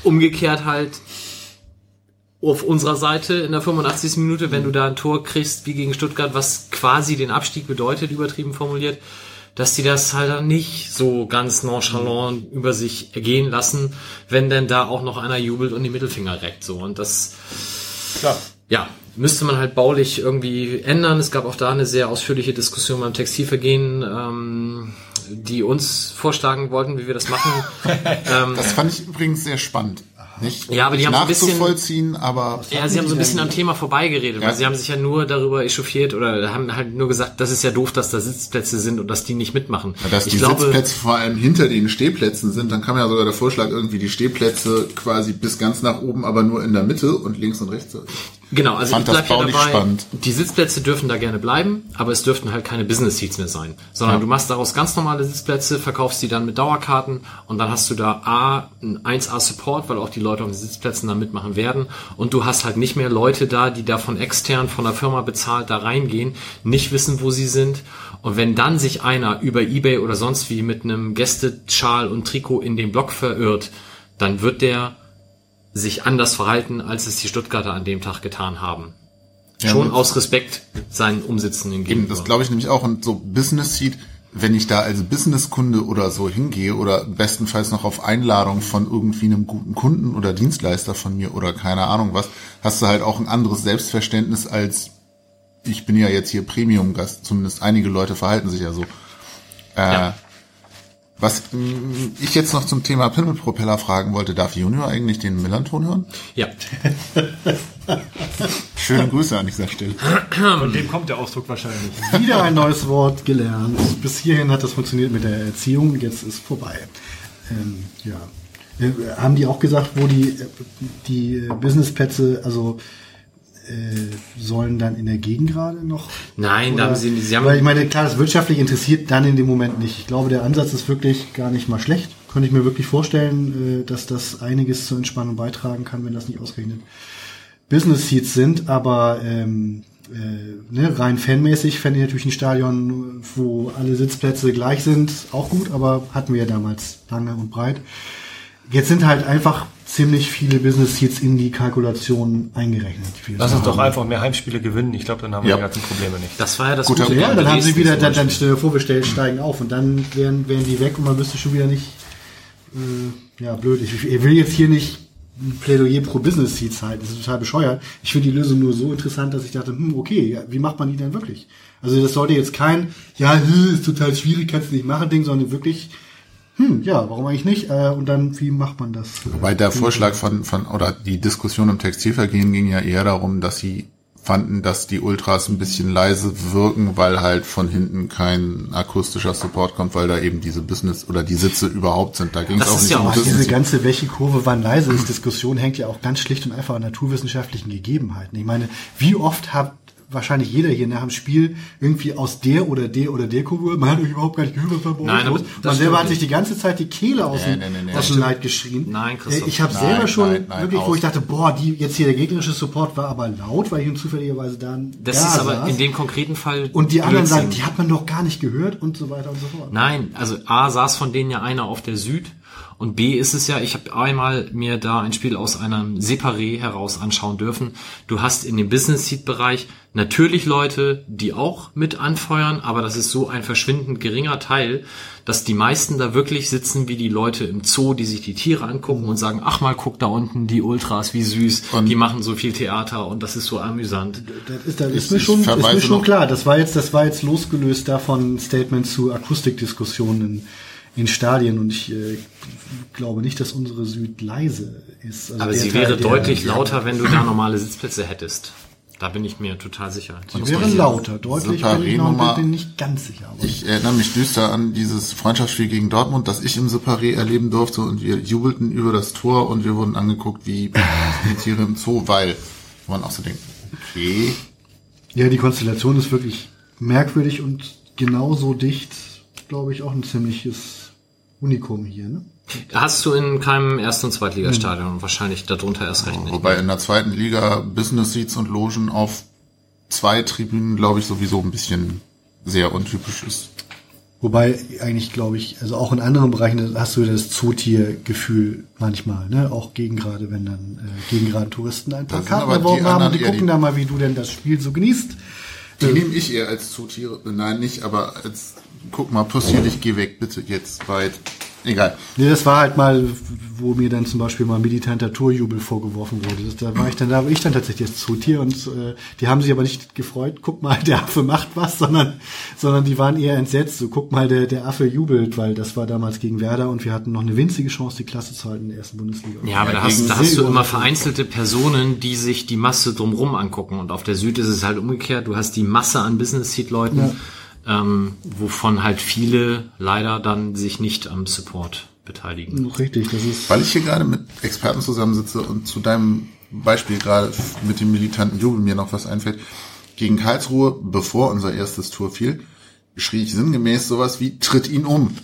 umgekehrt halt auf unserer Seite in der 85. Minute, wenn du da ein Tor kriegst wie gegen Stuttgart, was quasi den Abstieg bedeutet, übertrieben formuliert, dass die das halt dann nicht so ganz nonchalant über sich ergehen lassen, wenn denn da auch noch einer jubelt und die Mittelfinger reckt, so. Und das, klar. ja, müsste man halt baulich irgendwie ändern. Es gab auch da eine sehr ausführliche Diskussion beim Textilvergehen, ähm, die uns vorschlagen wollten, wie wir das machen. ähm, Das fand ich übrigens sehr spannend. Nicht, Ja, aber die haben so ein bisschen- nachzuvollziehen, aber Ja, sie haben so ein bisschen am Thema vorbeigeredet, Ja. weil sie haben sich ja nur darüber echauffiert oder haben halt nur gesagt, das ist ja doof, dass da Sitzplätze sind und dass die nicht mitmachen. dass ich die glaube, Sitzplätze vor allem hinter den Stehplätzen sind, dann kam ja sogar der Vorschlag, irgendwie die Stehplätze quasi bis ganz nach oben, aber nur in der Mitte und links und rechts. Genau, also Fand ich bleib ja dabei, spannend. die Sitzplätze dürfen da gerne bleiben, aber es dürften halt keine Business Seats mehr sein, sondern Ja. du machst daraus ganz normale Sitzplätze, verkaufst die dann mit Dauerkarten und dann hast du da A, ein 1A Support, weil auch die Leute auf den Sitzplätzen da mitmachen werden und du hast halt nicht mehr Leute da, die da von extern, von der Firma bezahlt da reingehen, nicht wissen, wo sie sind und wenn dann sich einer über Ebay oder sonst wie mit einem Gästeschal und Trikot in den Block verirrt, dann wird der sich anders verhalten, als es die Stuttgarter an dem Tag getan haben. Ja, Schon aus Respekt seinen Umsitzenden gegenüber. das glaube ich nämlich auch. Und so Business Seat, wenn ich da als Businesskunde oder so hingehe oder bestenfalls noch auf Einladung von irgendwie einem guten Kunden oder Dienstleister von mir oder keine Ahnung was, hast du halt auch ein anderes Selbstverständnis als ich bin ja jetzt hier Premium-Gast. Zumindest einige Leute verhalten sich ja so. Äh, Ja. Was mh, ich jetzt noch zum Thema Pimmelpropeller fragen wollte, darf Junior eigentlich den Millanton hören? ja. Schöne Grüße an dieser Stelle. Von dem kommt der Ausdruck wahrscheinlich. Wieder ein neues Wort gelernt. Bis hierhin hat das funktioniert mit der Erziehung, jetzt ist vorbei. Ähm, ja. Äh, haben die auch gesagt, wo die, äh, die Businessplätze, also äh, sollen dann in der Gegend gerade noch? Nein, da haben sie, sie haben, Weil ich meine, klar, das wirtschaftlich interessiert dann in dem Moment nicht. Ich glaube, der Ansatz ist wirklich gar nicht mal schlecht. Könnte ich mir wirklich vorstellen, äh, dass das einiges zur Entspannung beitragen kann, wenn das nicht ausgerechnet Business Seats sind, aber ähm, äh, ne, rein fanmäßig fände ich natürlich ein Stadion, wo alle Sitzplätze gleich sind, auch gut, aber hatten wir ja damals lange und breit. Jetzt sind halt einfach ziemlich viele Business Seats in die Kalkulation eingerechnet. Lass uns doch einfach mehr Heimspiele gewinnen. Ich glaube, dann haben wir Ja. die ganzen Probleme nicht. das war ja das Guter Gute Ja, dann haben sie wieder, dann, dann Beispiel. stell dir vor, wir stellen, steigen auf und dann wären, wären die weg und man wüsste schon wieder nicht, äh, ja, blöd. Ich, ich will jetzt hier nicht ein Plädoyer pro Business Seats halten, das ist total bescheuert. Ich finde die Lösung nur so interessant, dass ich dachte, hm, okay, ja, wie macht man die denn wirklich? Also das sollte jetzt kein, ja, ist total schwierig, kannst du nicht machen, Ding, sondern wirklich, hm, ja, warum eigentlich nicht? Äh, und dann, wie macht man das? Wobei der Vorschlag von, von, oder die Diskussion im Textilvergehen ging ja eher darum, dass sie fanden, dass die Ultras ein bisschen leise wirken, weil halt von hinten kein akustischer Support kommt, weil da eben diese Business oder die Sitze überhaupt sind. Da ging es Das auch ist nicht ja um auch. Diese ganze welche Kurve wann leise ist Diskussion hängt ja auch ganz schlicht und einfach an naturwissenschaftlichen Gegebenheiten. Ich meine, wie oft hat wahrscheinlich jeder hier nach dem Spiel irgendwie aus der oder der oder der Kurve, man hat euch überhaupt gar nicht gehört, was da bei Nein, los. Man selber hat sich die ganze Zeit die Kehle aus dem, Nee, nee, nee, nee. aus dem Leid geschrien. Nein, Christoph. Ich habe Nein, selber schon nein, nein, wirklich, wo aus. ich dachte, boah, die jetzt hier der gegnerische Support war aber laut, weil ich nun zufälligerweise da Das da ist aber saß. in dem konkreten Fall und die anderen sagen, die hat man doch gar nicht gehört und so weiter und so fort. Nein, also A saß von denen ja einer auf der Süd und B ist es ja, ich habe einmal mir da ein Spiel aus einem Separé heraus anschauen dürfen. Du hast in dem Business Seat Bereich natürlich Leute, die auch mit anfeuern, aber das ist so ein verschwindend geringer Teil, dass die meisten da wirklich sitzen wie die Leute im Zoo, die sich die Tiere angucken und sagen, ach mal, guck da unten die Ultras, wie süß, Und- die machen so viel Theater und das ist so amüsant. Das ist, das ist mir schon, ist mir schon klar. Das war jetzt, das war jetzt losgelöst davon ein Statement zu Akustikdiskussionen in, Stadien und ich äh, glaube nicht, dass unsere Süd leise ist. Also Aber sie Teil, wäre der- deutlich lauter, wenn du da normale Sitzplätze hättest. Da bin ich mir total sicher. Die Sie wäre lauter. Deutlich bin ich noch bin nicht ganz sicher. Aber Ich erinnere mich düster an dieses Freundschaftsspiel gegen Dortmund, das ich im Separé erleben durfte und wir jubelten über das Tor und wir wurden angeguckt wie die Tiere im Zoo, weil man auch so denkt, okay, ja, die Konstellation ist wirklich merkwürdig und genauso dicht, glaube ich, auch ein ziemliches Unikum hier. Ne? Hast du in keinem Erst- und Zweitligastadion und wahrscheinlich darunter erst recht nicht. wobei in der zweiten Liga Business Seats und Logen auf zwei Tribünen, glaube ich, sowieso ein bisschen sehr untypisch ist. Wobei eigentlich, glaube ich, also auch in anderen Bereichen hast du das Zootiergefühl manchmal, ne? Auch gegen gerade, wenn dann äh, gegen gerade Touristen ein paar Karten erworben haben, die gucken die- da mal, wie du denn das Spiel so genießt. Die nehme ich eher als Zootiere, nein, nicht, aber als, guck mal, possierlich, geh weg, bitte, jetzt weit Egal. Nee, das war halt mal, wo mir dann zum Beispiel mal militanter Torjubel vorgeworfen wurde. Das, da war ich dann, da war ich dann tatsächlich das Zutier und äh, die haben sich aber nicht gefreut, guck mal, der Affe macht was, sondern, sondern die waren eher entsetzt. So, guck mal, der, der Affe jubelt, weil das war damals gegen Werder und wir hatten noch eine winzige Chance, die Klasse zu halten in der ersten Bundesliga. Ja, aber da hast, da hast du immer vereinzelte Personen, die sich die Masse drumrum angucken. Und auf der Süd ist es halt umgekehrt. Du hast die Masse an Business-Seat-Leuten. Ja ähm, wovon halt viele leider dann sich nicht am Support beteiligen. Richtig, das ist. Weil ich hier gerade mit Experten zusammensitze und zu deinem Beispiel gerade mit dem militanten Jubel mir noch was einfällt. Gegen Karlsruhe, bevor unser erstes Tor fiel, schrie ich sinngemäß sowas wie tritt ihn um.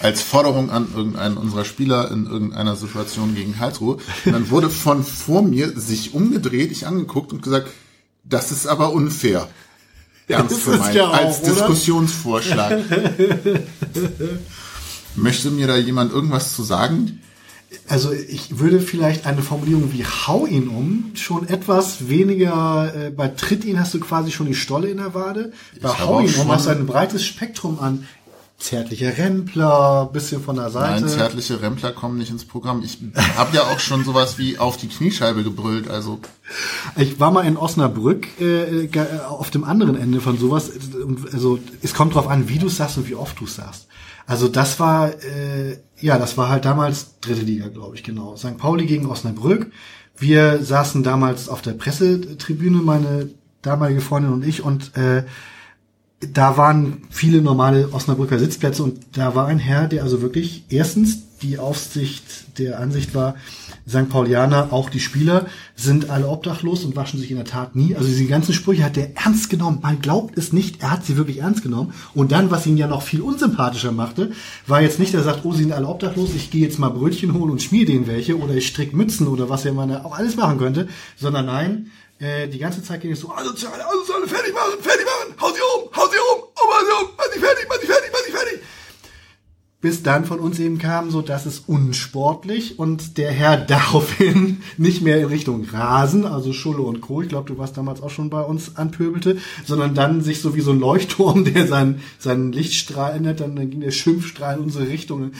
Als Forderung an irgendeinen unserer Spieler in irgendeiner Situation gegen Karlsruhe. Und dann wurde von vor mir sich umgedreht, ich angeguckt und gesagt, das ist aber unfair ernst gemeint, ja auch, als oder? Diskussionsvorschlag. Möchte mir da jemand irgendwas zu sagen? Also ich würde vielleicht eine Formulierung wie hau ihn um schon etwas weniger, äh, bei tritt ihn hast du quasi schon die Stolle in der Wade, bei ich hau ihn um hast du ein breites Spektrum an zärtliche Rempler, bisschen von der Seite. Nein, zärtliche Rempler kommen nicht ins Programm. Ich habe ja auch schon sowas wie auf die Kniescheibe gebrüllt, also. Ich war mal in Osnabrück äh, auf dem anderen Ende von sowas. Also es kommt drauf an, wie du sagst und wie oft du sagst. Also das war, äh, ja, das war halt damals dritte Liga, glaube ich, genau. St. Pauli gegen Osnabrück. Wir saßen damals auf der Pressetribüne, meine damalige Freundin und ich, und äh, da waren viele normale Osnabrücker Sitzplätze und da war ein Herr, der also wirklich erstens die Aufsicht der Ansicht war, St. Paulianer, auch die Spieler, sind alle obdachlos und waschen sich in der Tat nie. Also diese ganzen Sprüche hat er ernst genommen. Man glaubt es nicht, er hat sie wirklich ernst genommen. Und dann, was ihn ja noch viel unsympathischer machte, war jetzt nicht, er sagt, oh, sie sind alle obdachlos, ich gehe jetzt mal Brötchen holen und schmier denen welche oder ich strick Mützen oder was er mal auch alles machen könnte, sondern nein, äh, die ganze Zeit ging es so, asozial, asozial, fertig machen, fertig machen, hau sie um, hau sie um, oh, mach sie um, mach sie fertig, mach sie fertig, mach sie fertig. Bis dann von uns eben kam, so dass es unsportlich und der Herr daraufhin nicht mehr in Richtung Rasen, also Schulle und Co., ich glaube, du warst damals auch schon bei uns, anpöbelte, sondern dann sich so wie so ein Leuchtturm, der seinen, seinen Lichtstrahl ändert, dann, dann ging der Schimpfstrahl in unsere Richtung.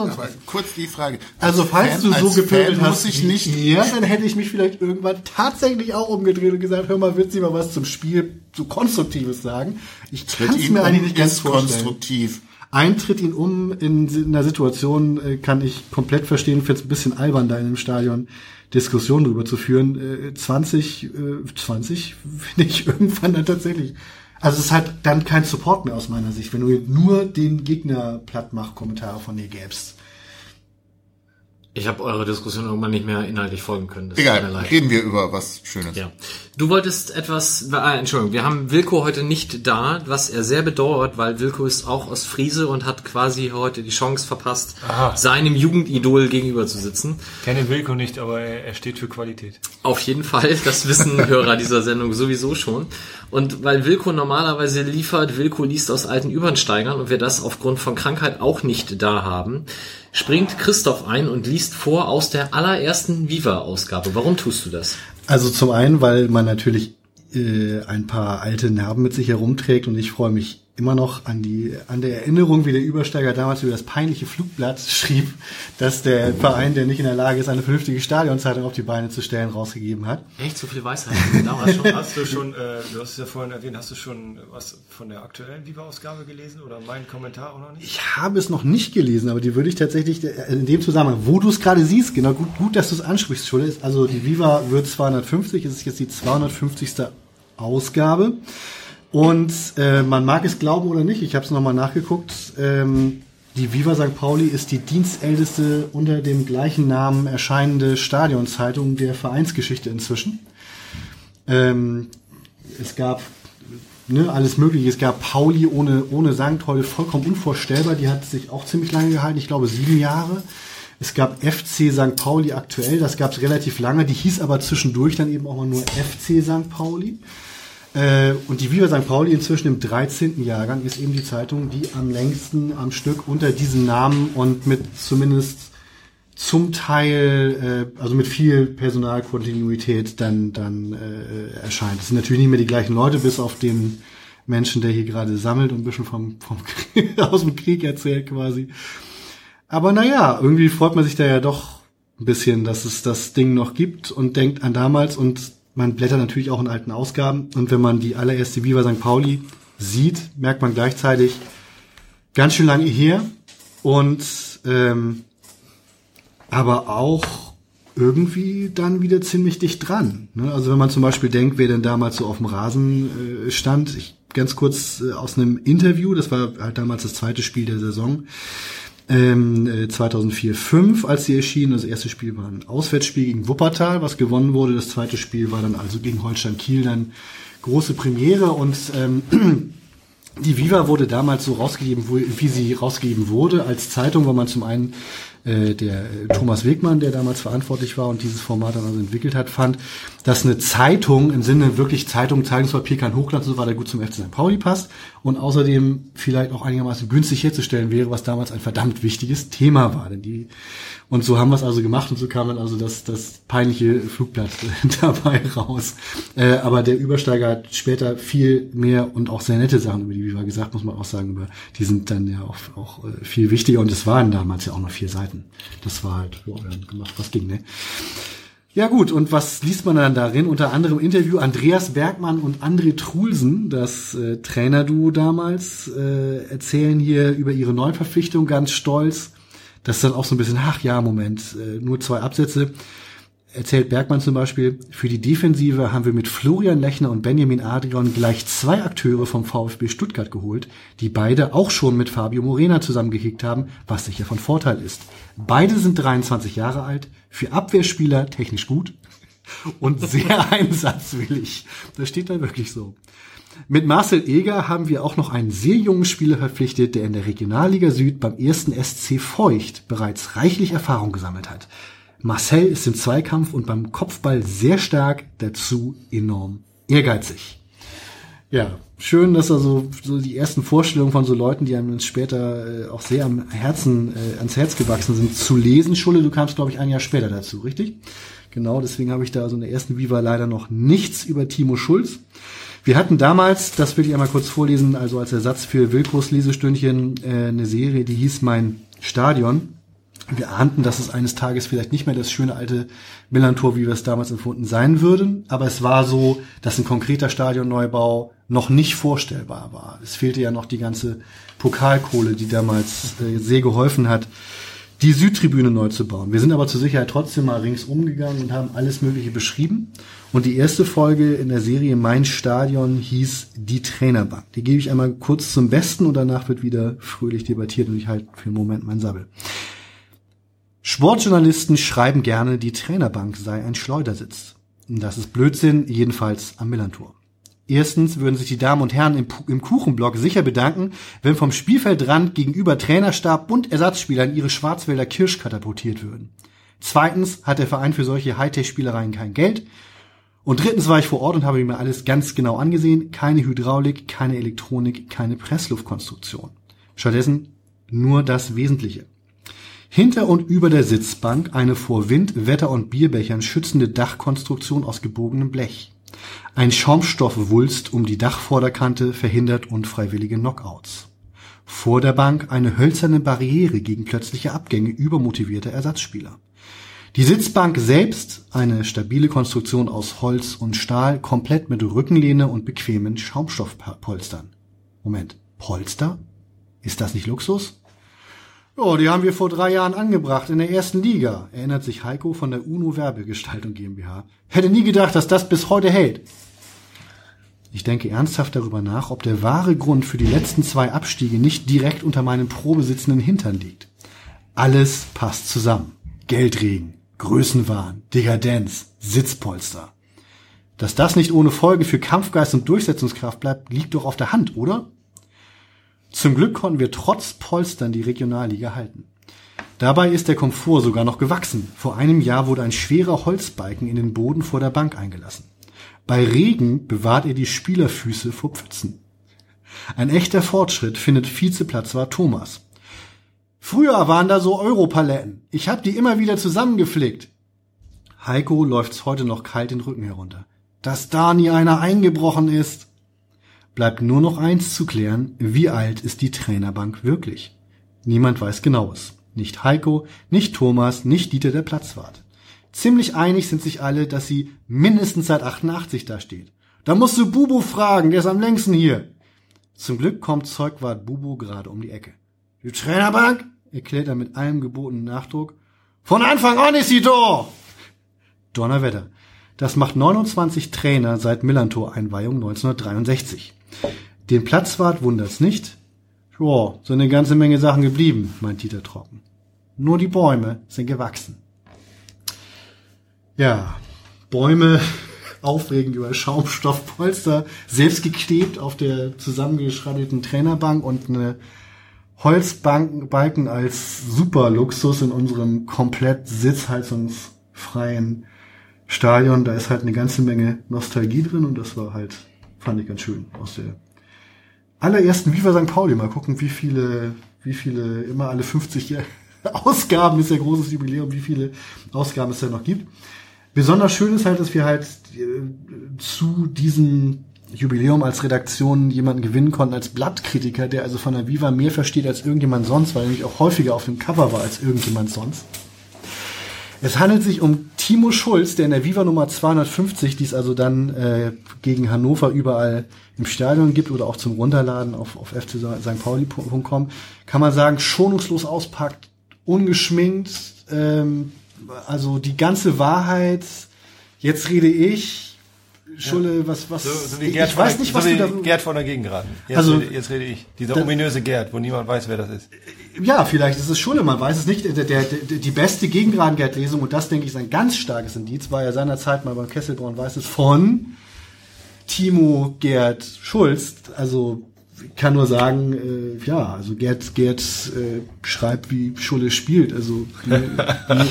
Aber kurz die Frage. Also falls Fan, du so gepöbelt hast, ich nicht ja, dann hätte ich mich vielleicht irgendwann tatsächlich auch umgedreht und gesagt, hör mal, willst du mal was zum Spiel so Konstruktives sagen? Ich kann es mir eigentlich nicht ganz vorstellen. konstruktiv. Eintritt ihn um in, in einer Situation äh, kann ich komplett verstehen. Finde es ein bisschen albern, da in einem Stadion Diskussionen drüber zu führen. Äh, 20, äh, 20 finde ich irgendwann dann tatsächlich also es ist halt dann kein Support mehr aus meiner Sicht, wenn du nur den Gegner Plattmach-Kommentare von dir gäbst. Ich habe eure Diskussion irgendwann nicht mehr inhaltlich folgen können. Das Egal, reden wir über was Schönes. Ja. Du wolltest etwas, äh, Entschuldigung, wir haben Wilko heute nicht da, was er sehr bedauert, weil Wilko ist auch aus Friese und hat quasi heute die Chance verpasst, Aha. seinem Jugendidol gegenüber zu sitzen. Kenne Wilko nicht, aber er, er steht für Qualität. Auf jeden Fall, das wissen Hörer dieser Sendung sowieso schon. Und weil Wilko normalerweise liefert, Wilko liest aus alten Übernsteigern und wir das aufgrund von Krankheit auch nicht da haben, springt Christoph ein und liest vor aus der allerersten Viva-Ausgabe. Warum tust du das? Also zum einen, weil man natürlich äh, ein paar alte Narben mit sich herumträgt und ich freue mich immer noch an die an der Erinnerung, wie der Übersteiger damals über das peinliche Flugblatt schrieb, dass der Verein, der nicht in der Lage ist, eine vernünftige Stadionzeitung auf die Beine zu stellen, rausgegeben hat. Echt so viel Weisheit damals schon. Hast du schon, äh, du hast es ja vorhin erwähnt, hast du schon was von der aktuellen Viva-Ausgabe gelesen oder meinen Kommentar auch noch nicht? Ich habe es noch nicht gelesen, aber die würde ich tatsächlich in dem Zusammenhang, wo du es gerade siehst, genau gut, gut, dass du es ansprichst, Schule. Also die Viva wird 250, es ist jetzt die 250. Ausgabe. Und äh, man mag es glauben oder nicht, ich habe es nochmal nachgeguckt, ähm, die Viva St. Pauli ist die dienstälteste unter dem gleichen Namen erscheinende Stadionzeitung der Vereinsgeschichte inzwischen. Ähm, es gab ne, alles mögliche. Es gab Pauli ohne, ohne Sankt, heute vollkommen unvorstellbar. Die hat sich auch ziemlich lange gehalten, ich glaube sieben Jahre. Es gab FC St. Pauli aktuell, das gab es relativ lange. Die hieß aber zwischendurch dann eben auch mal nur FC St. Pauli. Äh, und die Viva St. Pauli inzwischen im 13. Jahrgang ist eben die Zeitung, die am längsten am Stück unter diesem Namen und mit zumindest zum Teil, äh, also mit viel Personalkontinuität dann, dann äh, erscheint. Es sind natürlich nicht mehr die gleichen Leute, bis auf den Menschen, der hier gerade sammelt und ein bisschen vom, vom Krieg, aus dem Krieg erzählt quasi. Aber naja, irgendwie freut man sich da ja doch ein bisschen, dass es das Ding noch gibt und denkt an damals und man blättert natürlich auch in alten Ausgaben und wenn man die allererste Viva St. Pauli sieht, merkt man gleichzeitig ganz schön lange her und ähm, aber auch irgendwie dann wieder ziemlich dicht dran. Ne? Also wenn man zum Beispiel denkt, wer denn damals so auf dem Rasen äh, stand, ich ganz kurz äh, aus einem Interview, das war halt damals das zweite Spiel der Saison, ähm, 2004-5, als sie erschienen. Das erste Spiel war ein Auswärtsspiel gegen Wuppertal, was gewonnen wurde. Das zweite Spiel war dann also gegen Holstein Kiel dann große Premiere und ähm, die Viva wurde damals so rausgegeben, wie sie rausgegeben wurde, als Zeitung, wo man zum einen äh, der äh, Thomas Wegmann, der damals verantwortlich war und dieses Format dann also entwickelt hat, fand, dass eine Zeitung im Sinne wirklich Zeitung, Zeitungspapier, kein Hochglanz und so weiter gut zum FC St. Pauli passt und außerdem vielleicht auch einigermaßen günstig herzustellen wäre, was damals ein verdammt wichtiges Thema war. Denn die, und so haben wir es also gemacht und so kam dann also das, das peinliche Flugblatt dabei raus. Äh, aber der Übersteiger hat später viel mehr und auch sehr nette Sachen über die Viva gesagt, muss man auch sagen, über die sind dann ja auch, auch äh, viel wichtiger und es waren damals ja auch noch vier Seiten. Das war halt ja, gemacht, was ging, ne? Ja gut, und was liest man dann darin? Unter anderem Interview Andreas Bergmann und André Trulsen, das äh, Trainerduo damals, äh, erzählen hier über ihre Neuverpflichtung ganz stolz. Das ist dann auch so ein bisschen, ach ja, Moment, äh, nur zwei Absätze. Erzählt Bergmann zum Beispiel, für die Defensive haben wir mit Florian Lechner und Benjamin Adrian gleich zwei Akteure vom VfB Stuttgart geholt, die beide auch schon mit Fabio Morena zusammengekickt haben, was sicher von Vorteil ist. Beide sind 23 Jahre alt, für Abwehrspieler technisch gut und sehr einsatzwillig. Das steht da wirklich so. Mit Marcel Eger haben wir auch noch einen sehr jungen Spieler verpflichtet, der in der Regionalliga Süd beim ersten SC Feucht bereits reichlich Erfahrung gesammelt hat. Marcel ist im Zweikampf und beim Kopfball sehr stark, dazu enorm ehrgeizig. Ja, schön, dass also so die ersten Vorstellungen von so Leuten, die einem später äh, auch sehr am Herzen, äh, ans Herz gewachsen sind, zu lesen. Schulle, du kamst, glaube ich, ein Jahr später dazu, richtig? Genau, deswegen habe ich da also in der ersten Viva leider noch nichts über Timo Schulz. Wir hatten damals, das will ich einmal kurz vorlesen, also als Ersatz für Wilkos Lesestündchen, äh, eine Serie, die hieß Mein Stadion. Wir ahnten, dass es eines Tages vielleicht nicht mehr das schöne alte Millantor, wie wir es damals empfunden, sein würden. Aber es war so, dass ein konkreter Stadionneubau noch nicht vorstellbar war. Es fehlte ja noch die ganze Pokalkohle, die damals äh, sehr geholfen hat, die Südtribüne neu zu bauen. Wir sind aber zur Sicherheit trotzdem mal ringsum gegangen und haben alles Mögliche beschrieben. Und die erste Folge in der Serie Mein Stadion hieß Die Trainerbank. Die gebe ich einmal kurz zum Besten und danach wird wieder fröhlich debattiert und ich halte für einen Moment meinen Sabbel. Sportjournalisten schreiben gerne, die Trainerbank sei ein Schleudersitz. Das ist Blödsinn, jedenfalls am Millantor. Erstens würden sich die Damen und Herren im, im Kuchenblock sicher bedanken, wenn vom Spielfeldrand gegenüber Trainerstab und Ersatzspielern ihre Schwarzwälder Kirsch katapultiert würden. Zweitens hat der Verein für solche Hightech-Spielereien kein Geld. Und drittens war ich vor Ort und habe mir alles ganz genau angesehen. Keine Hydraulik, keine Elektronik, keine Pressluftkonstruktion. Stattdessen nur das Wesentliche. Hinter und über der Sitzbank eine vor Wind, Wetter und Bierbechern schützende Dachkonstruktion aus gebogenem Blech. Ein Schaumstoffwulst um die Dachvorderkante verhindert unfreiwillige Knockouts. Vor der Bank eine hölzerne Barriere gegen plötzliche Abgänge übermotivierter Ersatzspieler. Die Sitzbank selbst, eine stabile Konstruktion aus Holz und Stahl, komplett mit Rückenlehne und bequemen Schaumstoffpolstern. Moment, Polster? Ist das nicht Luxus? Ja, die haben wir vor drei Jahren angebracht in der ersten Liga, erinnert sich Heiko von der UNO Werbegestaltung GmbH. Hätte nie gedacht, dass das bis heute hält. Ich denke ernsthaft darüber nach, ob der wahre Grund für die letzten zwei Abstiege nicht direkt unter meinem probesitzenden Hintern liegt. Alles passt zusammen. Geldregen, Größenwahn, Dekadenz, Sitzpolster. Dass das nicht ohne Folge für Kampfgeist und Durchsetzungskraft bleibt, liegt doch auf der Hand, oder? Zum Glück konnten wir trotz Polstern die Regionalliga halten. Dabei ist der Komfort sogar noch gewachsen. Vor einem Jahr wurde ein schwerer Holzbalken in den Boden vor der Bank eingelassen. Bei Regen bewahrt er die Spielerfüße vor Pfützen. Ein echter Fortschritt findet Vizeplatz war Thomas. Früher waren da so Europaletten. Ich hab die immer wieder zusammengeflickt. Heiko läuft's heute noch kalt den Rücken herunter. Dass da nie einer eingebrochen ist. Bleibt nur noch eins zu klären, wie alt ist die Trainerbank wirklich? Niemand weiß genaues. Nicht Heiko, nicht Thomas, nicht Dieter der Platzwart. Ziemlich einig sind sich alle, dass sie mindestens seit 88 da steht. Da musst du Bubu fragen, der ist am längsten hier. Zum Glück kommt Zeugwart Bubu gerade um die Ecke. Die Trainerbank? erklärt er mit allem gebotenen Nachdruck. Von Anfang an ist sie da! Donnerwetter. Das macht 29 Trainer seit Millantor-Einweihung 1963. Den Platzwart wundert's nicht. Joa, sind eine ganze Menge Sachen geblieben, meint Dieter trocken. Nur die Bäume sind gewachsen. Ja, Bäume aufregend über Schaumstoffpolster, selbst geklebt auf der zusammengeschrabbelten Trainerbank und eine Holzbalken als Superluxus in unserem komplett sitzheizungsfreien Stadion. Da ist halt eine ganze Menge Nostalgie drin und das war halt, fand ich ganz schön aus der allerersten Viva St. Pauli. Mal gucken, wie viele, wie viele, immer alle 50 Ausgaben ist ja großes Jubiläum, wie viele Ausgaben es da noch gibt. Besonders schön ist halt, dass wir halt äh, zu diesem Jubiläum als Redaktion jemanden gewinnen konnten als Blattkritiker, der also von der Viva mehr versteht als irgendjemand sonst, weil er nämlich auch häufiger auf dem Cover war als irgendjemand sonst. Es handelt sich um Timo Schulz, der in der Viva Nummer 250, die es also dann äh, gegen Hannover überall im Stadion gibt oder auch zum Runterladen auf, auf fcstpauli.com, kann man sagen, schonungslos auspackt, ungeschminkt, ähm, also die ganze Wahrheit. Jetzt rede ich. Schulle, was, was, So, so wie ich, Gerd, ich weiß nicht, so was wie du da, Gerd von der Gegengraden. Jetzt, Also, rede, jetzt rede ich. Dieser da- ominöse Gerd, wo niemand weiß, wer das ist. Ja, vielleicht ist es Schulle, man weiß es nicht. Der, der, die beste Gegenradengeld-Lesung, und das denke ich ist ein ganz starkes Indiz, war ja seinerzeit mal beim Kesselborn weiß es von Timo Gerd Schulz. Also kann nur sagen, äh, ja, also Gerd, Gerd äh, schreibt, wie Schulle spielt. Also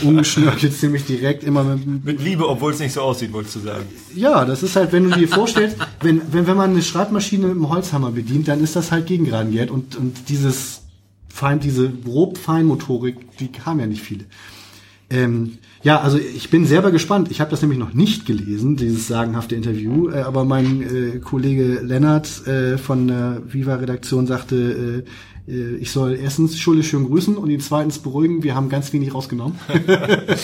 ungeschnörkelt, ziemlich direkt, immer mit, Mit Liebe, obwohl es nicht so aussieht, wolltest du sagen. ja, das ist halt, wenn du dir vorstellst, wenn, wenn, wenn man eine Schreibmaschine mit einem Holzhammer bedient, dann ist das halt Gegenradengeld und, und dieses Fein, diese grob Feinmotorik, die haben ja nicht viele. Ähm, ja, also ich bin selber gespannt. Ich habe das nämlich noch nicht gelesen, dieses sagenhafte Interview, äh, aber mein äh, Kollege Lennart äh, von der Viva-Redaktion sagte, äh, äh, ich soll erstens Schulle schön grüßen und ihn zweitens beruhigen, wir haben ganz wenig rausgenommen. Äh,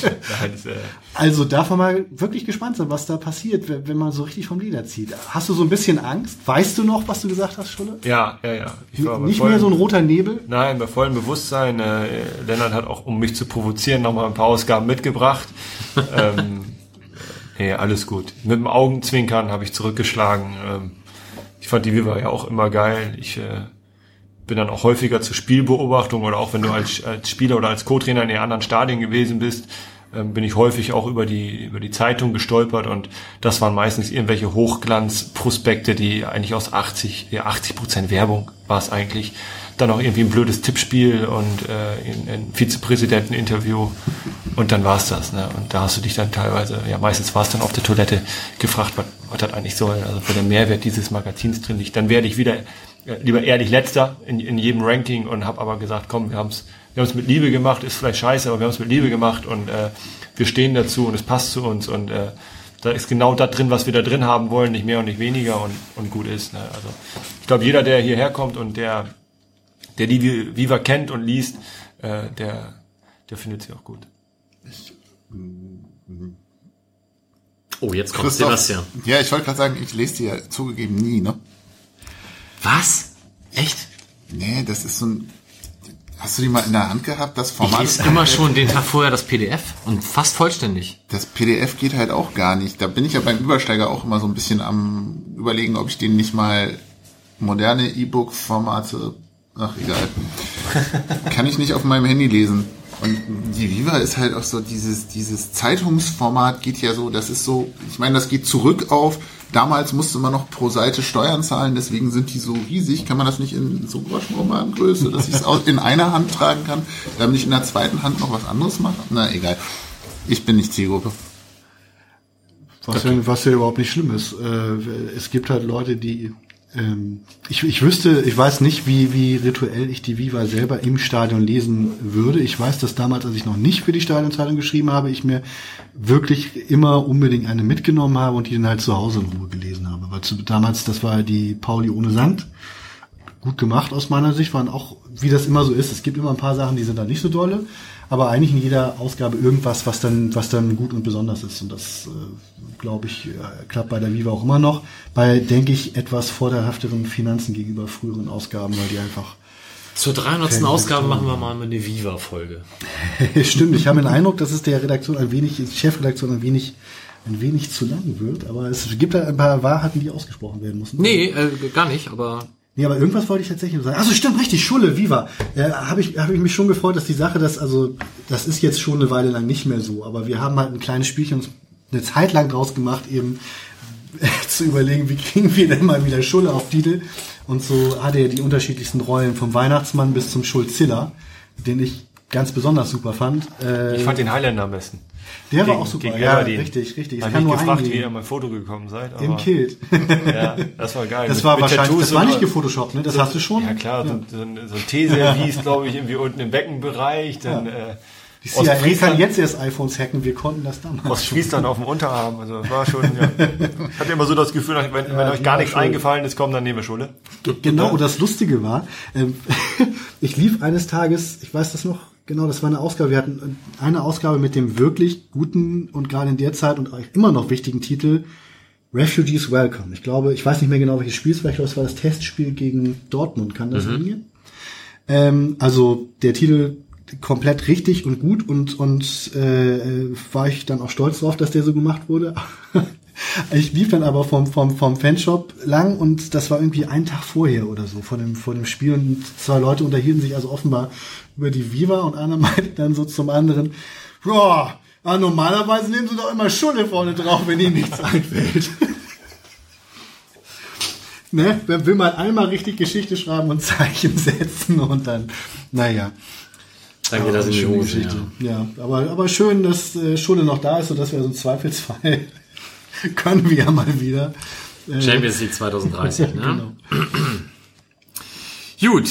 Also darf man mal wirklich gespannt sein, was da passiert, wenn man so richtig vom Leder zieht. Hast du so ein bisschen Angst? Weißt du noch, was du gesagt hast, Schulle? ja, ja, ja. Ich war Nicht vollem- mehr so ein roter Nebel? Nein, bei vollem Bewusstsein. Äh, Lennart hat auch, um mich zu provozieren, nochmal ein paar Ausgaben mitgebracht. ähm, nee, alles gut. Mit dem Augenzwinkern habe ich zurückgeschlagen. Ähm, ich fand die Viva ja auch immer geil. Ich äh, bin dann auch häufiger zur Spielbeobachtung oder auch wenn du als, als Spieler oder als Co-Trainer in den anderen Stadien gewesen bist, ähm, bin ich häufig auch über die, über die Zeitung gestolpert und das waren meistens irgendwelche Hochglanzprospekte, die eigentlich aus 80, ja 80 Prozent Werbung war es eigentlich. Dann auch irgendwie ein blödes Tippspiel und äh, ein, Vizepräsidenteninterview und dann war's das. Ne? Und da hast du dich dann teilweise, ja meistens war es dann auf der Toilette gefragt, was, was das eigentlich soll, also wo der Mehrwert dieses Magazins drin liegt. Dann werde ich wieder lieber ehrlich letzter in, in jedem Ranking und habe aber gesagt, komm, wir haben's wir haben's mit Liebe gemacht, ist vielleicht scheiße, aber wir haben's mit Liebe gemacht und äh, wir stehen dazu und es passt zu uns und äh, da ist genau das drin, was wir da drin haben wollen, nicht mehr und nicht weniger und, und gut ist. Ne? Also ich glaube, jeder, der hierher kommt und der, der die Vi- Viva kennt und liest, äh, der, der findet sie auch gut. Oh, jetzt kommt Christoph, Sebastian. ja, ich wollte gerade sagen, ich lese die ja zugegeben nie, ne? Was? Echt? Nee, das ist so ein. Hast du die mal in der Hand gehabt? Das Ich Format. lese immer schon den Tag vorher das PDF und fast vollständig. Das PDF geht halt auch gar nicht. Da bin ich ja beim Übersteiger auch immer so ein bisschen am überlegen, ob ich den nicht mal moderne E-Book-Formate. Ach, egal. Kann ich nicht auf meinem Handy lesen. Und die Viva ist halt auch so, dieses, dieses Zeitungsformat geht ja so, das ist so, ich meine, das geht zurück auf, damals musste man noch pro Seite Steuern zahlen, deswegen sind die so riesig, kann man das nicht in so großformalen Größe, dass ich es in einer Hand tragen kann, damit ich in der zweiten Hand noch was anderes mache? Na, egal. Ich bin nicht Zielgruppe. Was, ja, was ja überhaupt nicht schlimm ist. Äh, es gibt halt Leute, die ähm, ich, ich wüsste, ich weiß nicht, wie, wie rituell ich die Viva selber im Stadion lesen würde. Ich weiß, dass damals, als ich noch nicht für die Stadionzeitung geschrieben habe, ich mir wirklich immer unbedingt eine mitgenommen habe und die dann halt zu Hause in Ruhe gelesen habe. Weil zu, damals, das war die Pauli ohne Sand. Gut gemacht aus meiner Sicht, waren auch, wie das immer so ist. Es gibt immer ein paar Sachen, die sind da nicht so dolle, aber eigentlich in jeder Ausgabe irgendwas, was dann, was dann gut und besonders ist. Und das, äh, glaube ich, äh, klappt bei der Viva auch immer noch. Bei, denke ich, etwas vorderhafteren Finanzen gegenüber früheren Ausgaben, weil die einfach Zur 300. Fan- Ausgabe machen wir mal eine Viva-Folge. Stimmt, ich habe den Eindruck, dass es der Redaktion ein wenig, Chefredaktion ein wenig, ein wenig zu lang wird, aber es gibt da ein paar Wahrheiten, die ausgesprochen werden müssen. Nee, äh, gar nicht, aber Nee, aber irgendwas wollte ich tatsächlich sagen. Also stimmt, richtig, Schulle, Viva. Äh, habe ich, hab ich mich schon gefreut, dass die Sache, das, also, das ist jetzt schon eine Weile lang nicht mehr so, aber wir haben halt ein kleines Spielchen uns eine Zeit lang draus gemacht, eben zu überlegen, wie kriegen wir denn mal wieder Schulle auf Titel. Und so hat er die unterschiedlichsten Rollen vom Weihnachtsmann bis zum Schulziller, den ich ganz besonders super fand. Äh, Ich fand den Highlander am besten. Der war Gegen- auch super. Ja, Aberdeen. richtig, richtig. Ich Hab kann mich nur gefragt, wie eingehen. ihr an mein Foto gekommen seid. Aber, Im Kilt. Ja, das war geil. Das Mit- war mit wahrscheinlich, Tattoos das war nicht gefotoshoppt, ne? Das hast du schon. Ja klar, so, so, ein- so ein T-Service, glaube ich, irgendwie unten im Beckenbereich. Dann äh, Die aus CIA kann Friesland, jetzt erst iPhones hacken, wir konnten das damals. aus Friesland auf dem Unterarm. Also das war schon, ja. Ich hatte immer so das Gefühl, wenn, wenn Ja, euch gar nichts war schön. eingefallen ist, komm, dann nehmen wir Schule. Genau, und das Lustige war, ähm, ich lief eines Tages, ich weiß das noch, genau, das war eine Ausgabe, wir hatten eine Ausgabe mit dem wirklich guten und gerade in der Zeit und immer noch wichtigen Titel Refugees Welcome. Ich glaube, ich weiß nicht mehr genau, welches Spiel es war, ich glaube, es war das Testspiel gegen Dortmund, kann das hingehen? Ähm, also der Titel komplett richtig und gut und und äh, war ich dann auch stolz drauf, dass der so gemacht wurde. ich lief dann aber vom vom vom Fanshop lang und das war irgendwie ein Tag vorher oder so vor dem vor dem Spiel und zwei Leute unterhielten sich also offenbar über die Viva und einer meinte dann so zum anderen, ja, normalerweise nehmen sie doch immer Schulle vorne drauf, wenn ihnen nichts einfällt. ne, wer will mal einmal richtig Geschichte schreiben und Zeichen setzen und dann, naja. dann geht das in die Hose. Ja. Ja, aber, aber schön, dass äh, Schule noch da ist, sodass wir so im Zweifelsfall können wir ja mal wieder. Äh, Champions League 2030, ne? genau. Gut,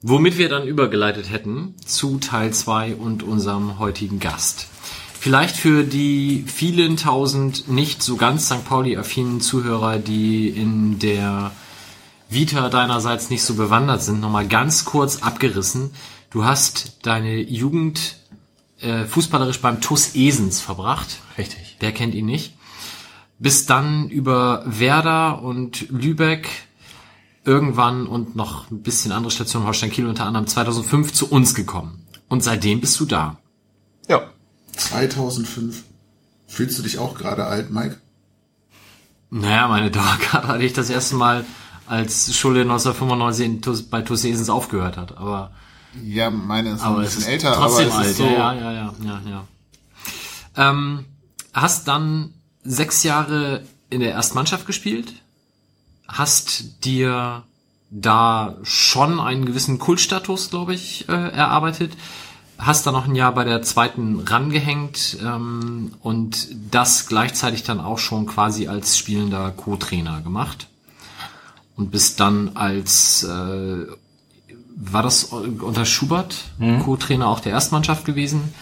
womit wir dann übergeleitet hätten zu Teil 2 und unserem heutigen Gast. Vielleicht für die vielen tausend nicht so ganz St. Pauli-affinen Zuhörer, die in der Vita deinerseits nicht so bewandert sind, nochmal ganz kurz abgerissen. Du hast deine Jugend äh, fußballerisch beim TuS Esens verbracht. Richtig. Der kennt ihn nicht. Bis dann über Werder und Lübeck irgendwann und noch ein bisschen andere Stationen, Holstein Kiel unter anderem 2005 zu uns gekommen. Und seitdem bist du da. Ja. 2005. Fühlst du dich auch gerade alt, Mike? Naja, meine Dauerkarte hatte ich das erste Mal, als Schule 1995 in TuS, bei TuS Esens aufgehört hat. Aber, Ja, meine ist aber ein es bisschen ist älter, trotzdem aber es alt. ist so. Ja, ja, ja, ja, ja. Ähm, hast dann sechs Jahre in der Erstmannschaft gespielt, hast dir da schon einen gewissen Kultstatus, glaube ich, äh, erarbeitet, hast dann noch ein Jahr bei der zweiten rangehängt ähm, und das gleichzeitig dann auch schon quasi als spielender Co-Trainer gemacht. Und bist dann als äh, war das unter Schubert Co-Trainer auch der Erstmannschaft gewesen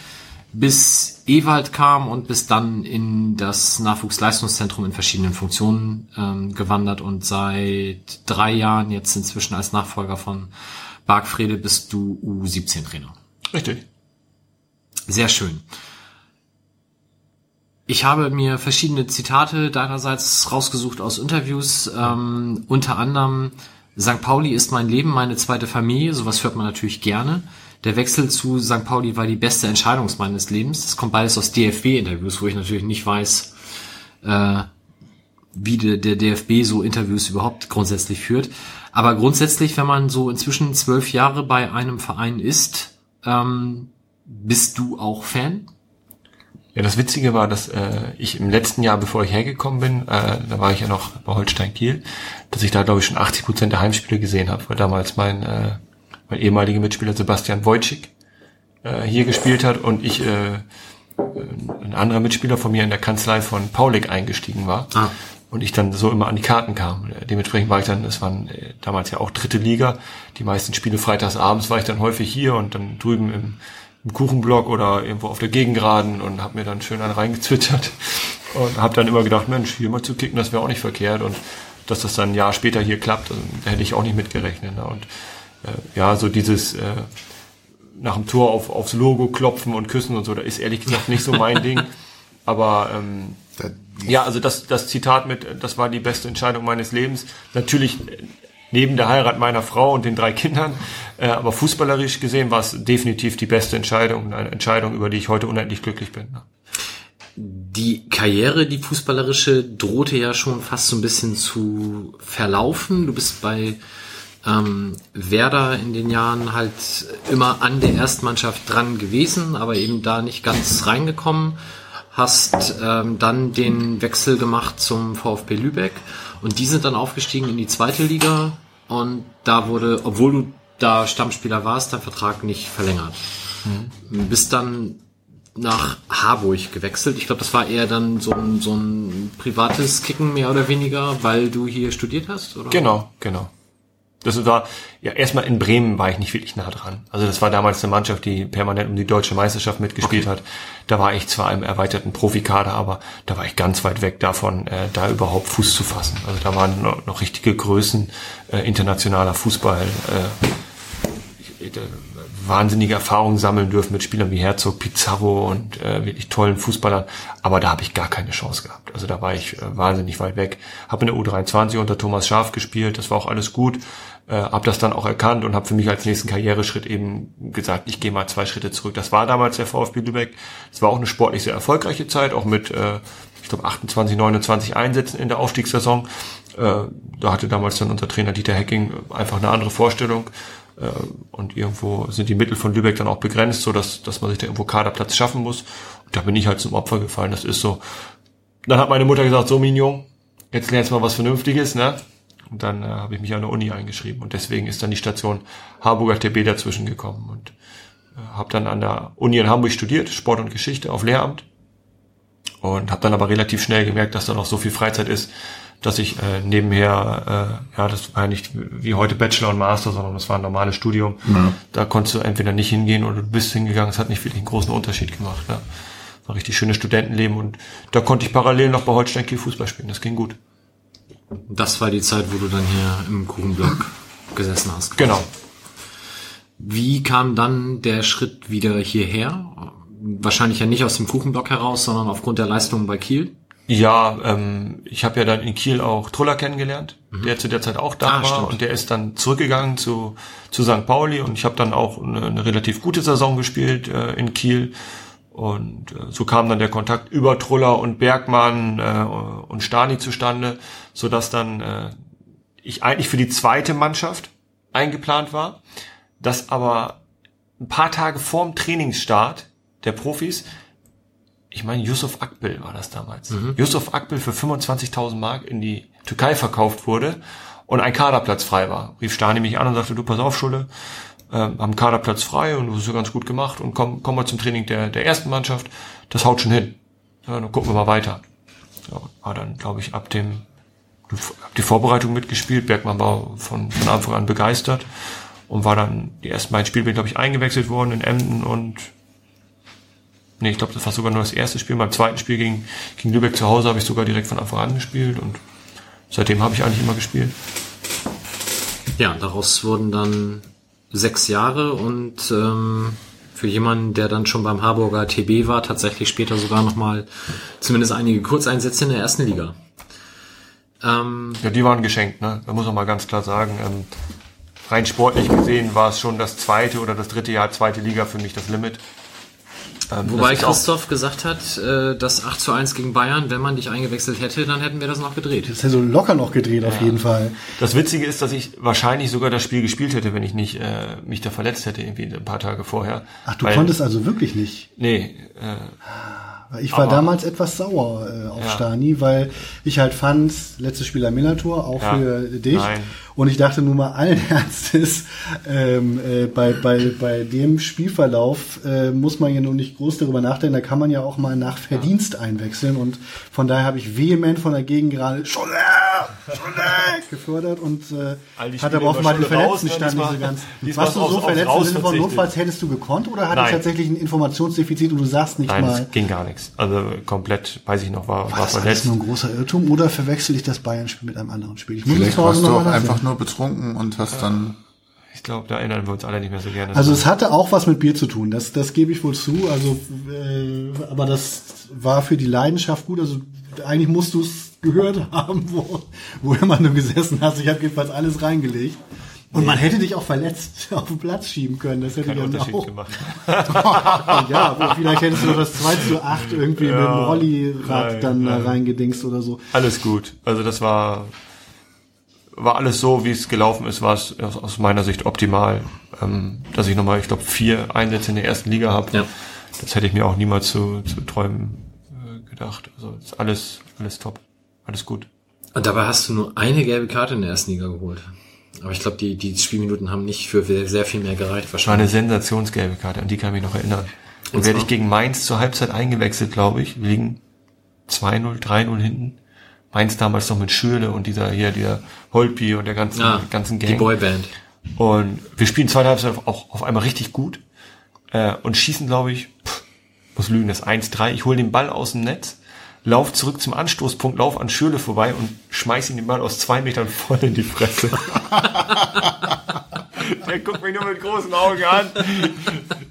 bis Ewald kam und bis dann in das Nachwuchsleistungszentrum in verschiedenen Funktionen ähm, gewandert und seit drei Jahren jetzt inzwischen als Nachfolger von Bargfrede bist du U17-Trainer. Richtig. Sehr schön. Ich habe mir verschiedene Zitate deinerseits rausgesucht aus Interviews, ähm, unter anderem St. Pauli ist mein Leben, meine zweite Familie, sowas hört man natürlich gerne. Der Wechsel zu St. Pauli war die beste Entscheidung meines Lebens. Das kommt beides aus DFB-Interviews, wo ich natürlich nicht weiß, äh, wie der, der DFB so Interviews überhaupt grundsätzlich führt. Aber grundsätzlich, wenn man so inzwischen zwölf Jahre bei einem Verein ist, ähm, bist du auch Fan? Ja, das Witzige war, dass äh, ich im letzten Jahr, bevor ich hergekommen bin, äh, da war ich ja noch bei Holstein Kiel, dass ich da glaube ich schon 80 Prozent der Heimspiele gesehen habe, weil damals mein äh, mein ehemaliger Mitspieler Sebastian Wojcik äh, hier gespielt hat und ich äh, ein anderer Mitspieler von mir in der Kanzlei von Paulik eingestiegen war Ah. und ich dann so immer an die Karten kam. Äh, Dementsprechend war ich dann, es waren äh, damals ja auch dritte Liga, die meisten Spiele freitags abends war ich dann häufig hier und dann drüben im im Kuchenblock oder irgendwo auf der Gegengraden und habe mir dann schön einen reingezwittert und habe dann immer gedacht, Mensch, hier mal zu kicken, das wäre auch nicht verkehrt und dass das dann ein Jahr später hier klappt, also, da hätte ich auch nicht mitgerechnet. Ne? Und äh, ja, so dieses äh, nach dem Tor auf, aufs Logo klopfen und küssen und so, da ist ehrlich gesagt nicht so mein Ding. Aber ähm, ja, also das, das Zitat mit, das war die beste Entscheidung meines Lebens. Natürlich äh, neben der Heirat meiner Frau und den drei Kindern, äh, aber fußballerisch gesehen war es definitiv die beste Entscheidung, eine Entscheidung, über die ich heute unendlich glücklich bin. Ne? Die Karriere, die fußballerische, drohte ja schon fast so ein bisschen zu verlaufen. Du bist bei ähm, Werder in den Jahren halt immer an der Erstmannschaft dran gewesen, aber eben da nicht ganz reingekommen. Hast ähm, dann den Wechsel gemacht zum VfB Lübeck und die sind dann aufgestiegen in die zweite Liga und da wurde, obwohl du da Stammspieler warst, dein Vertrag nicht verlängert. Mhm. Bist dann nach Harburg gewechselt. Ich glaube, das war eher dann so ein, so ein privates Kicken mehr oder weniger, weil du hier studiert hast, oder? Genau, genau. Das war, ja, erstmal in Bremen war ich nicht wirklich nah dran. Also das war damals eine Mannschaft, die permanent um die deutsche Meisterschaft mitgespielt okay. hat. Da war ich zwar im erweiterten Profikader, aber da war ich ganz weit weg davon, äh, da überhaupt Fuß zu fassen. Also da waren noch, noch richtige Größen äh, internationaler Fußball. Äh, ich, äh, wahnsinnige Erfahrungen sammeln dürfen mit Spielern wie Herzog, Pizarro und äh, wirklich tollen Fußballern. Aber da habe ich gar keine Chance gehabt. Also da war ich äh, wahnsinnig weit weg. Habe in der U23 unter Thomas Schaf gespielt, das war auch alles gut. Äh, habe das dann auch erkannt und habe für mich als nächsten Karriereschritt eben gesagt, ich gehe mal zwei Schritte zurück. Das war damals der VfB Lübeck. Es war auch eine sportlich sehr erfolgreiche Zeit, auch mit, äh, ich glaube, 28, 29 Einsätzen in der Aufstiegssaison. Äh, da hatte damals dann unser Trainer Dieter Hecking einfach eine andere Vorstellung. Äh, und irgendwo sind die Mittel von Lübeck dann auch begrenzt, so dass, dass man sich da irgendwo Kaderplatz schaffen muss. Und da bin ich halt zum Opfer gefallen. Das ist so. Dann hat meine Mutter gesagt, so Mignon, jetzt lernst du mal was Vernünftiges, ne? Und dann äh, habe ich mich an der Uni eingeschrieben. Und deswegen ist dann die Station Harburger TB dazwischen gekommen. Und äh, habe dann an der Uni in Hamburg studiert, Sport und Geschichte auf Lehramt. Und habe dann aber relativ schnell gemerkt, dass da noch so viel Freizeit ist, dass ich äh, nebenher, äh, ja, das war ja nicht wie heute Bachelor und Master, sondern das war ein normales Studium. Ja. Da konntest du entweder nicht hingehen oder du bist hingegangen. Es hat nicht wirklich einen großen Unterschied gemacht. Ja. War richtig schönes Studentenleben und da konnte ich parallel noch bei Holstein Kiel Fußball spielen. Das ging gut. Das war die Zeit, wo du dann hier im Kuchenblock gesessen hast. Quasi. Genau. Wie kam dann der Schritt wieder hierher? Wahrscheinlich ja nicht aus dem Kuchenblock heraus, sondern aufgrund der Leistungen bei Kiel. Ja, ähm, ich habe ja dann in Kiel auch Truller kennengelernt, mhm. der zu der Zeit auch da ah, war stimmt. und der ist dann zurückgegangen zu, zu St. Pauli und ich habe dann auch eine, eine, relativ gute Saison gespielt äh, in Kiel und äh, so kam dann der Kontakt über Truller und Bergmann äh, und Stani zustande, so dass dann äh, ich eigentlich für die zweite Mannschaft eingeplant war, dass aber ein paar Tage vorm Trainingsstart der Profis ich meine, Yusuf Akbil war das damals. Mhm. Yusuf Akbil für 25.000 Mark in die Türkei verkauft wurde und ein Kaderplatz frei war. Rief Stani mich an und sagte, du pass auf, Schule, äh, haben Kaderplatz frei und ja ganz gut gemacht und komm, komm mal zum Training der, der ersten Mannschaft. Das haut schon hin. Ja, dann gucken wir mal weiter. Ja, war dann, glaube ich, ab dem, hab die Vorbereitung mitgespielt. Bergmann war von, von Anfang an begeistert und war dann die ersten beiden Spiele, glaube ich, eingewechselt worden in Emden und nee, ich glaube, das war sogar nur das erste Spiel. Beim zweiten Spiel gegen, gegen Lübeck zu Hause habe ich sogar direkt von Anfang an gespielt und seitdem habe ich eigentlich immer gespielt. Ja, daraus wurden dann sechs Jahre und ähm, für jemanden, der dann schon beim Harburger TB war, tatsächlich später sogar nochmal zumindest einige Kurzeinsätze in der ersten Liga. Ähm, ja, die waren geschenkt, ne? Da muss man mal ganz klar sagen. Ähm, rein sportlich gesehen war es schon das zweite oder das dritte Jahr zweite Liga für mich das Limit. Ähm, Wobei Christoph gesagt hat, äh, dass 8 zu 1 gegen Bayern, wenn man dich eingewechselt hätte, dann hätten wir das noch gedreht. Das hätte so locker noch gedreht, ja. auf jeden Fall. Das Witzige ist, dass ich wahrscheinlich sogar das Spiel gespielt hätte, wenn ich nicht äh, mich da verletzt hätte, irgendwie ein paar Tage vorher. Ach, du Weil, konntest also wirklich nicht? Nee. Äh, ich war Aber, damals etwas sauer äh, auf ja. Stani, weil ich halt fand, letztes Spiel am Millantor, auch ja, für dich. Nein. Und ich dachte nun mal allen Ernstes, ähm, äh, bei, bei, bei dem Spielverlauf äh, muss man ja nun nicht groß darüber nachdenken, da kann man ja auch mal nach Verdienst ja. einwechseln. Und von daher habe ich vehement von der Gegend gerade schon gefördert und äh, die hat aber offenbar den immer Schule raus, Verletztenstand ne? nicht so ganz. Warst du so verletzt im Sinne von notfalls hättest du gekonnt oder hattest Nein. tatsächlich ein Informationsdefizit und du sagst nicht Nein, mal, es ging gar nichts. Also komplett, weiß ich noch, war, war, war das verletzt. nur ein großer Irrtum oder verwechsel ich das Bayern-Spiel mit einem anderen Spiel? Ich muss es Vielleicht zu Hause warst du auch einfach nachsehen. Nur betrunken und hast dann Ich glaube, da erinnern wir uns alle nicht mehr so gerne. Also es hatte auch was mit Bier zu tun, das, das gebe ich wohl zu. Also, äh, aber das war für die Leidenschaft gut. Also eigentlich musst du es gehört haben, wo, wo immer du gesessen hast. Ich habe jedenfalls alles reingelegt. Und man hätte dich auch verletzt auf den Platz schieben können. Das hätte dann Unterschied auch. gemacht. Ja, vielleicht hättest du das 2 zu 8 irgendwie mit dem Rollirad nein, dann da nein. reingedingst oder so. Alles gut. Also das war war alles so, wie es gelaufen ist, war es aus, meiner Sicht optimal. Ähm, dass ich nochmal, ich glaube, vier Einsätze in der ersten Liga habe. Ja. Das hätte ich mir auch niemals zu, zu träumen äh, gedacht. Also ist alles, alles top. Alles gut. Und dabei hast du nur eine gelbe Karte in der ersten Liga geholt. Aber ich glaube, die, die Spielminuten haben nicht für sehr sehr viel mehr gereicht Das war eine wahrscheinlich. sensationsgelbe Karte, an die kann ich mich noch erinnern. Und Und werde ich gegen Mainz zur Halbzeit eingewechselt, glaube ich. Wir liegen 2-0, 3-0 hinten. Mainz damals noch mit Schürle und dieser hier, der Holpi und der ganzen, Ah, ganzen die Gang. Boyband. Und wir spielen zweite Halbzeit auch auf einmal richtig gut äh, und schießen, glaube ich, pff, muss lügen, das 1-3. Ich hole den Ball aus dem Netz, lauf zurück zum Anstoßpunkt, lauf an Schürle vorbei und schmeiß ihm den Ball aus zwei Metern voll in die Fresse. Der guckt mich nur mit großen Augen an.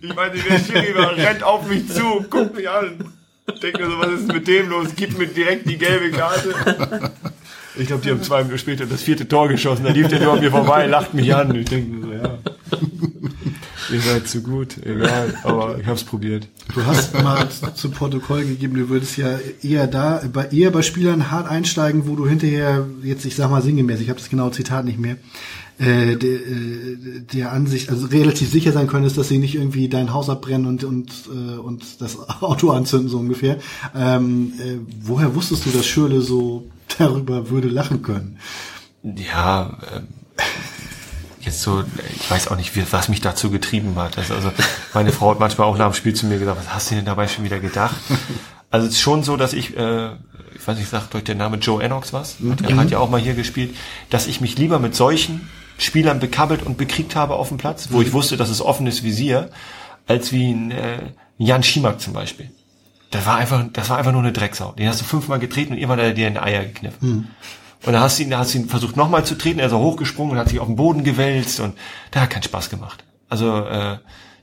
Ich meine, der Schiri rennt auf mich zu, guckt mich an. Denkt mir so, was ist mit dem los? Gib mir direkt die gelbe Karte. Ich glaube, die haben zwei Minuten später das vierte Tor geschossen. Da lief der nur an mir vorbei, lacht mich an. Ich denke so, ja. Ihr seid zu gut, egal. Aber ich hab's probiert. Du hast mal zu Protokoll gegeben, du würdest ja eher da, bei, eher bei Spielern hart einsteigen, wo du hinterher, jetzt ich sag mal sinngemäß, ich habe das genaue Zitat nicht mehr, äh, der, äh, der Ansicht, also relativ sicher sein könntest, dass sie nicht irgendwie dein Haus abbrennen und und äh, und das Auto anzünden so ungefähr. Ähm, äh, woher wusstest du, dass Schürle so darüber würde lachen können? Ja, ähm, jetzt so, ich weiß auch nicht, wie, was mich dazu getrieben hat. Also, also meine Frau hat manchmal auch nach dem Spiel zu mir gesagt, was hast du denn dabei schon wieder gedacht? Also es ist schon so, dass ich, äh, ich weiß nicht, sagt euch der Name Joe Ennox was? Der hat ja auch mal hier gespielt, dass ich mich lieber mit solchen Spielern bekabbelt und bekriegt habe auf dem Platz, wo ich wusste, dass es offenes Visier, als wie ein äh, Jan Schimak zum Beispiel. Das war einfach, das war einfach nur eine Drecksau. Den hast du fünfmal getreten und irgendwann hat er dir in die Eier gekniffen. Und da hast du ihn, da hast du ihn versucht nochmal zu treten, er ist auch hochgesprungen und hat sich auf den Boden gewälzt und da hat keinen Spaß gemacht. Also äh,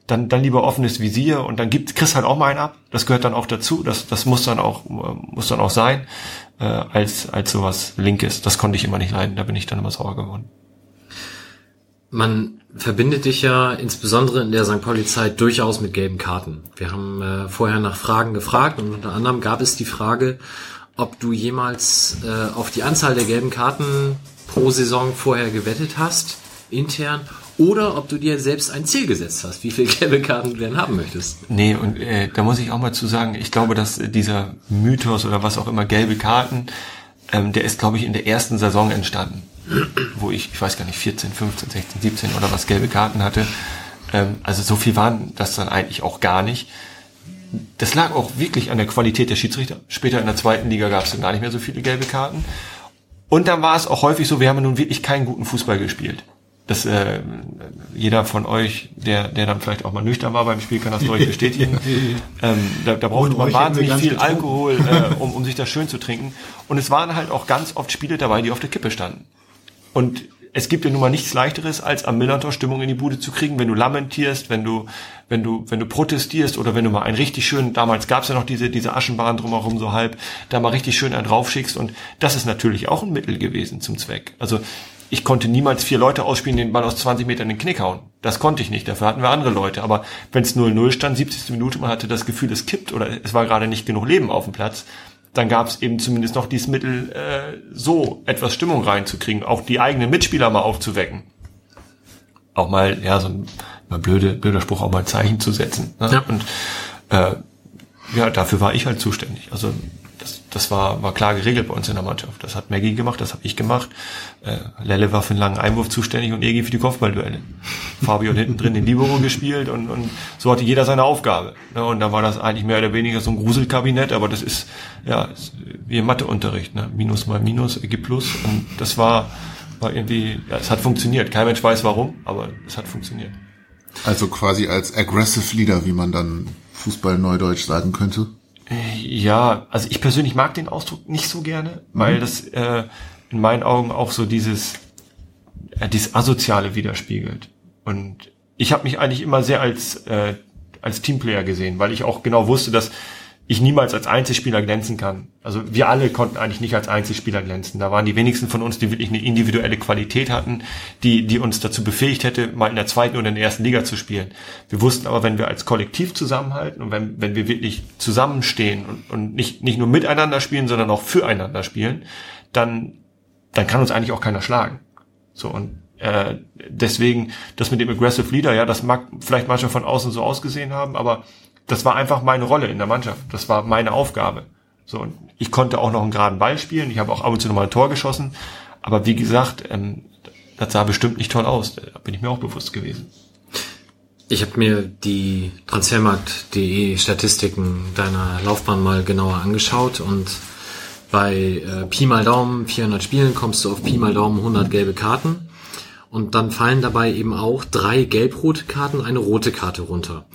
dann, dann lieber offenes Visier und dann gibt kriegst halt auch mal einen ab. Das gehört dann auch dazu. Das, das muss dann auch muss dann auch sein äh, als als sowas Linkes. Das konnte ich immer nicht leiden. Da bin ich dann immer sauer geworden. Man verbindet dich ja insbesondere in der St. Pauli-Zeit durchaus mit gelben Karten. Wir haben äh, vorher nach Fragen gefragt und unter anderem gab es die Frage, ob du jemals äh, auf die Anzahl der gelben Karten pro Saison vorher gewettet hast, intern, oder ob du dir selbst ein Ziel gesetzt hast, wie viele gelbe Karten du denn haben möchtest. Nee, und äh, da muss ich auch mal zu sagen, ich glaube, dass dieser Mythos oder was auch immer, gelbe Karten, ähm, der ist, glaube ich, in der ersten Saison entstanden. Wo ich, ich weiß gar nicht, 14, 15, 16, 17 oder was gelbe Karten hatte. Ähm, also so viel waren das dann eigentlich auch gar nicht. Das lag auch wirklich an der Qualität der Schiedsrichter. Später in der zweiten Liga gab es dann gar nicht mehr so viele gelbe Karten. Und dann war es auch häufig so, wir haben nun wirklich keinen guten Fußball gespielt. Das, äh, jeder von euch, der, der dann vielleicht auch mal nüchtern war beim Spiel, kann das euch bestätigen. ähm, da, da brauchte man wahnsinnig viel getrunken. Alkohol, äh, um, um sich das schön zu trinken. Und es waren halt auch ganz oft Spiele dabei, die auf der Kippe standen. Und es gibt ja nun mal nichts leichteres, als am Millantor Stimmung in die Bude zu kriegen, wenn du lamentierst, wenn du, wenn du, wenn du protestierst oder wenn du mal einen richtig schönen, damals gab's ja noch diese, diese Aschenbahn drumherum so halb, da mal richtig schön einen draufschickst und das ist natürlich auch ein Mittel gewesen zum Zweck. Also ich konnte niemals vier Leute ausspielen, den Ball aus 20 Metern in den Knick hauen. Das konnte ich nicht, dafür hatten wir andere Leute. Aber wenn es 0-0 stand, 70. Minute, man hatte das Gefühl, es kippt oder es war gerade nicht genug Leben auf dem Platz, dann gab es eben zumindest noch dieses Mittel, äh, so etwas Stimmung reinzukriegen, auch die eigenen Mitspieler mal aufzuwecken. Auch mal, ja, so ein mal blöde, blöder Spruch, auch mal Zeichen zu setzen. Ne? Ja. Und äh, ja, dafür war ich halt zuständig. Also das, das war, war klar geregelt bei uns in der Mannschaft. Das hat Maggie gemacht, das habe ich gemacht. Äh, Lelle war für einen langen Einwurf zuständig und Egi für die Kopfballduelle. Fabio hinten drin den Libero gespielt und, und so hatte jeder seine Aufgabe. Ne? Und dann war das eigentlich mehr oder weniger so ein Gruselkabinett, aber das ist ja wie im Matheunterricht. Ne? Minus mal Minus ergibt Plus und das war, war irgendwie, ja, es hat funktioniert. Kein Mensch weiß warum, aber es hat funktioniert. Also quasi als aggressive Leader, wie man dann Fußball-Neudeutsch sagen könnte. Ja, also ich persönlich mag den Ausdruck nicht so gerne, weil das äh, in meinen Augen auch so dieses, äh, dieses Asoziale widerspiegelt. Und ich habe mich eigentlich immer sehr als, äh, als Teamplayer gesehen, weil ich auch genau wusste, dass ich niemals als Einzelspieler glänzen kann. Also wir alle konnten eigentlich nicht als Einzelspieler glänzen. Da waren die wenigsten von uns, die wirklich eine individuelle Qualität hatten, die, die uns dazu befähigt hätte, mal in der zweiten oder in der ersten Liga zu spielen. Wir wussten aber, wenn wir als Kollektiv zusammenhalten und wenn, wenn wir wirklich zusammenstehen und, und nicht, nicht nur miteinander spielen, sondern auch füreinander spielen, dann, dann kann uns eigentlich auch keiner schlagen. So und äh, deswegen, das mit dem Aggressive Leader, ja, das mag vielleicht manchmal von außen so ausgesehen haben, aber das war einfach meine Rolle in der Mannschaft. Das war meine Aufgabe. So, und ich konnte auch noch einen geraden Ball spielen. Ich habe auch ab und zu noch mal ein Tor geschossen. Aber wie gesagt, ähm, das sah bestimmt nicht toll aus. Da bin ich mir auch bewusst gewesen. Ich habe mir die Transfermarkt.de Statistiken deiner Laufbahn mal genauer angeschaut und bei äh, Pi mal Daumen 400 Spielen kommst du auf Pi mal Daumen 100 gelbe Karten und dann fallen dabei eben auch drei gelb-rote Karten, eine rote Karte runter.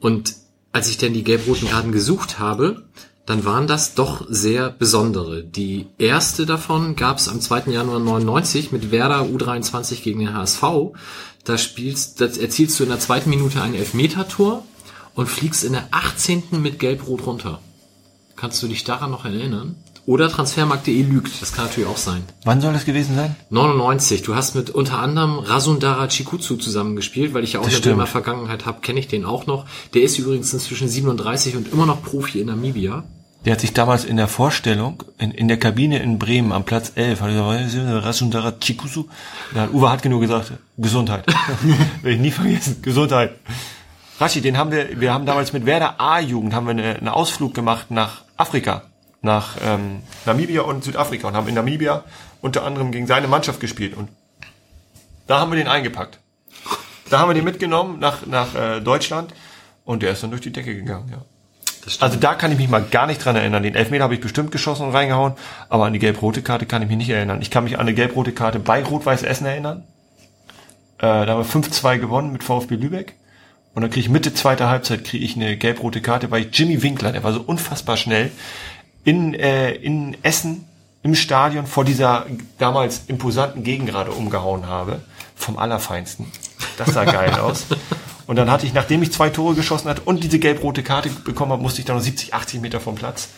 Und als ich denn die gelb-roten Karten gesucht habe, dann waren das doch sehr besondere. Die erste davon gab es am 2. Januar 99 mit Werder U23 gegen den HSV. Da spielst, das erzielst du in der zweiten Minute ein Elfmeter-Tor und fliegst in der 18. mit Gelb-Rot runter. Kannst du dich daran noch erinnern? Oder Transfermarkt.de lügt, das kann natürlich auch sein. Wann soll das gewesen sein? 99. Du hast mit unter anderem Rasundara Chikutsu zusammengespielt, weil ich ja auch Das eine. Bremer Vergangenheit habe, kenne ich den auch noch. Der ist übrigens inzwischen 37 und immer noch Profi in Namibia. Der hat sich damals in der Vorstellung, in, in der Kabine in Bremen am Platz 11, hat er gesagt, Rasundara Chikusu. Da hat Uwe Hartke nur gesagt, Gesundheit. Will ich nie vergessen, Gesundheit. Rashi, den haben wir, wir haben damals mit Werder A-Jugend, haben wir eine, einen Ausflug gemacht nach Afrika. Nach ähm, Namibia und Südafrika und haben in Namibia unter anderem gegen seine Mannschaft gespielt. Und da haben wir den eingepackt. Da haben wir den mitgenommen nach, nach äh, Deutschland und der ist dann durch die Decke gegangen, ja. Also da kann ich mich mal gar nicht dran erinnern. Den Elfmeter habe ich bestimmt geschossen und reingehauen, aber an die gelb-rote Karte kann ich mich nicht erinnern. Ich kann mich an eine gelb-rote Karte bei Rot-Weiß Essen erinnern. Äh, da haben wir 5-2 gewonnen mit VfB Lübeck. Und dann kriege ich Mitte zweiter Halbzeit kriege ich eine gelb-rote Karte, weil ich Jimmy Winkler, der war so unfassbar schnell, in, äh, in Essen im Stadion vor dieser damals imposanten Gegengrade umgehauen habe. Vom Allerfeinsten. Das sah geil aus. Und dann hatte ich, nachdem ich zwei Tore geschossen hatte und diese gelb-rote Karte bekommen habe, musste ich dann noch 70, 80 Meter vom Platz.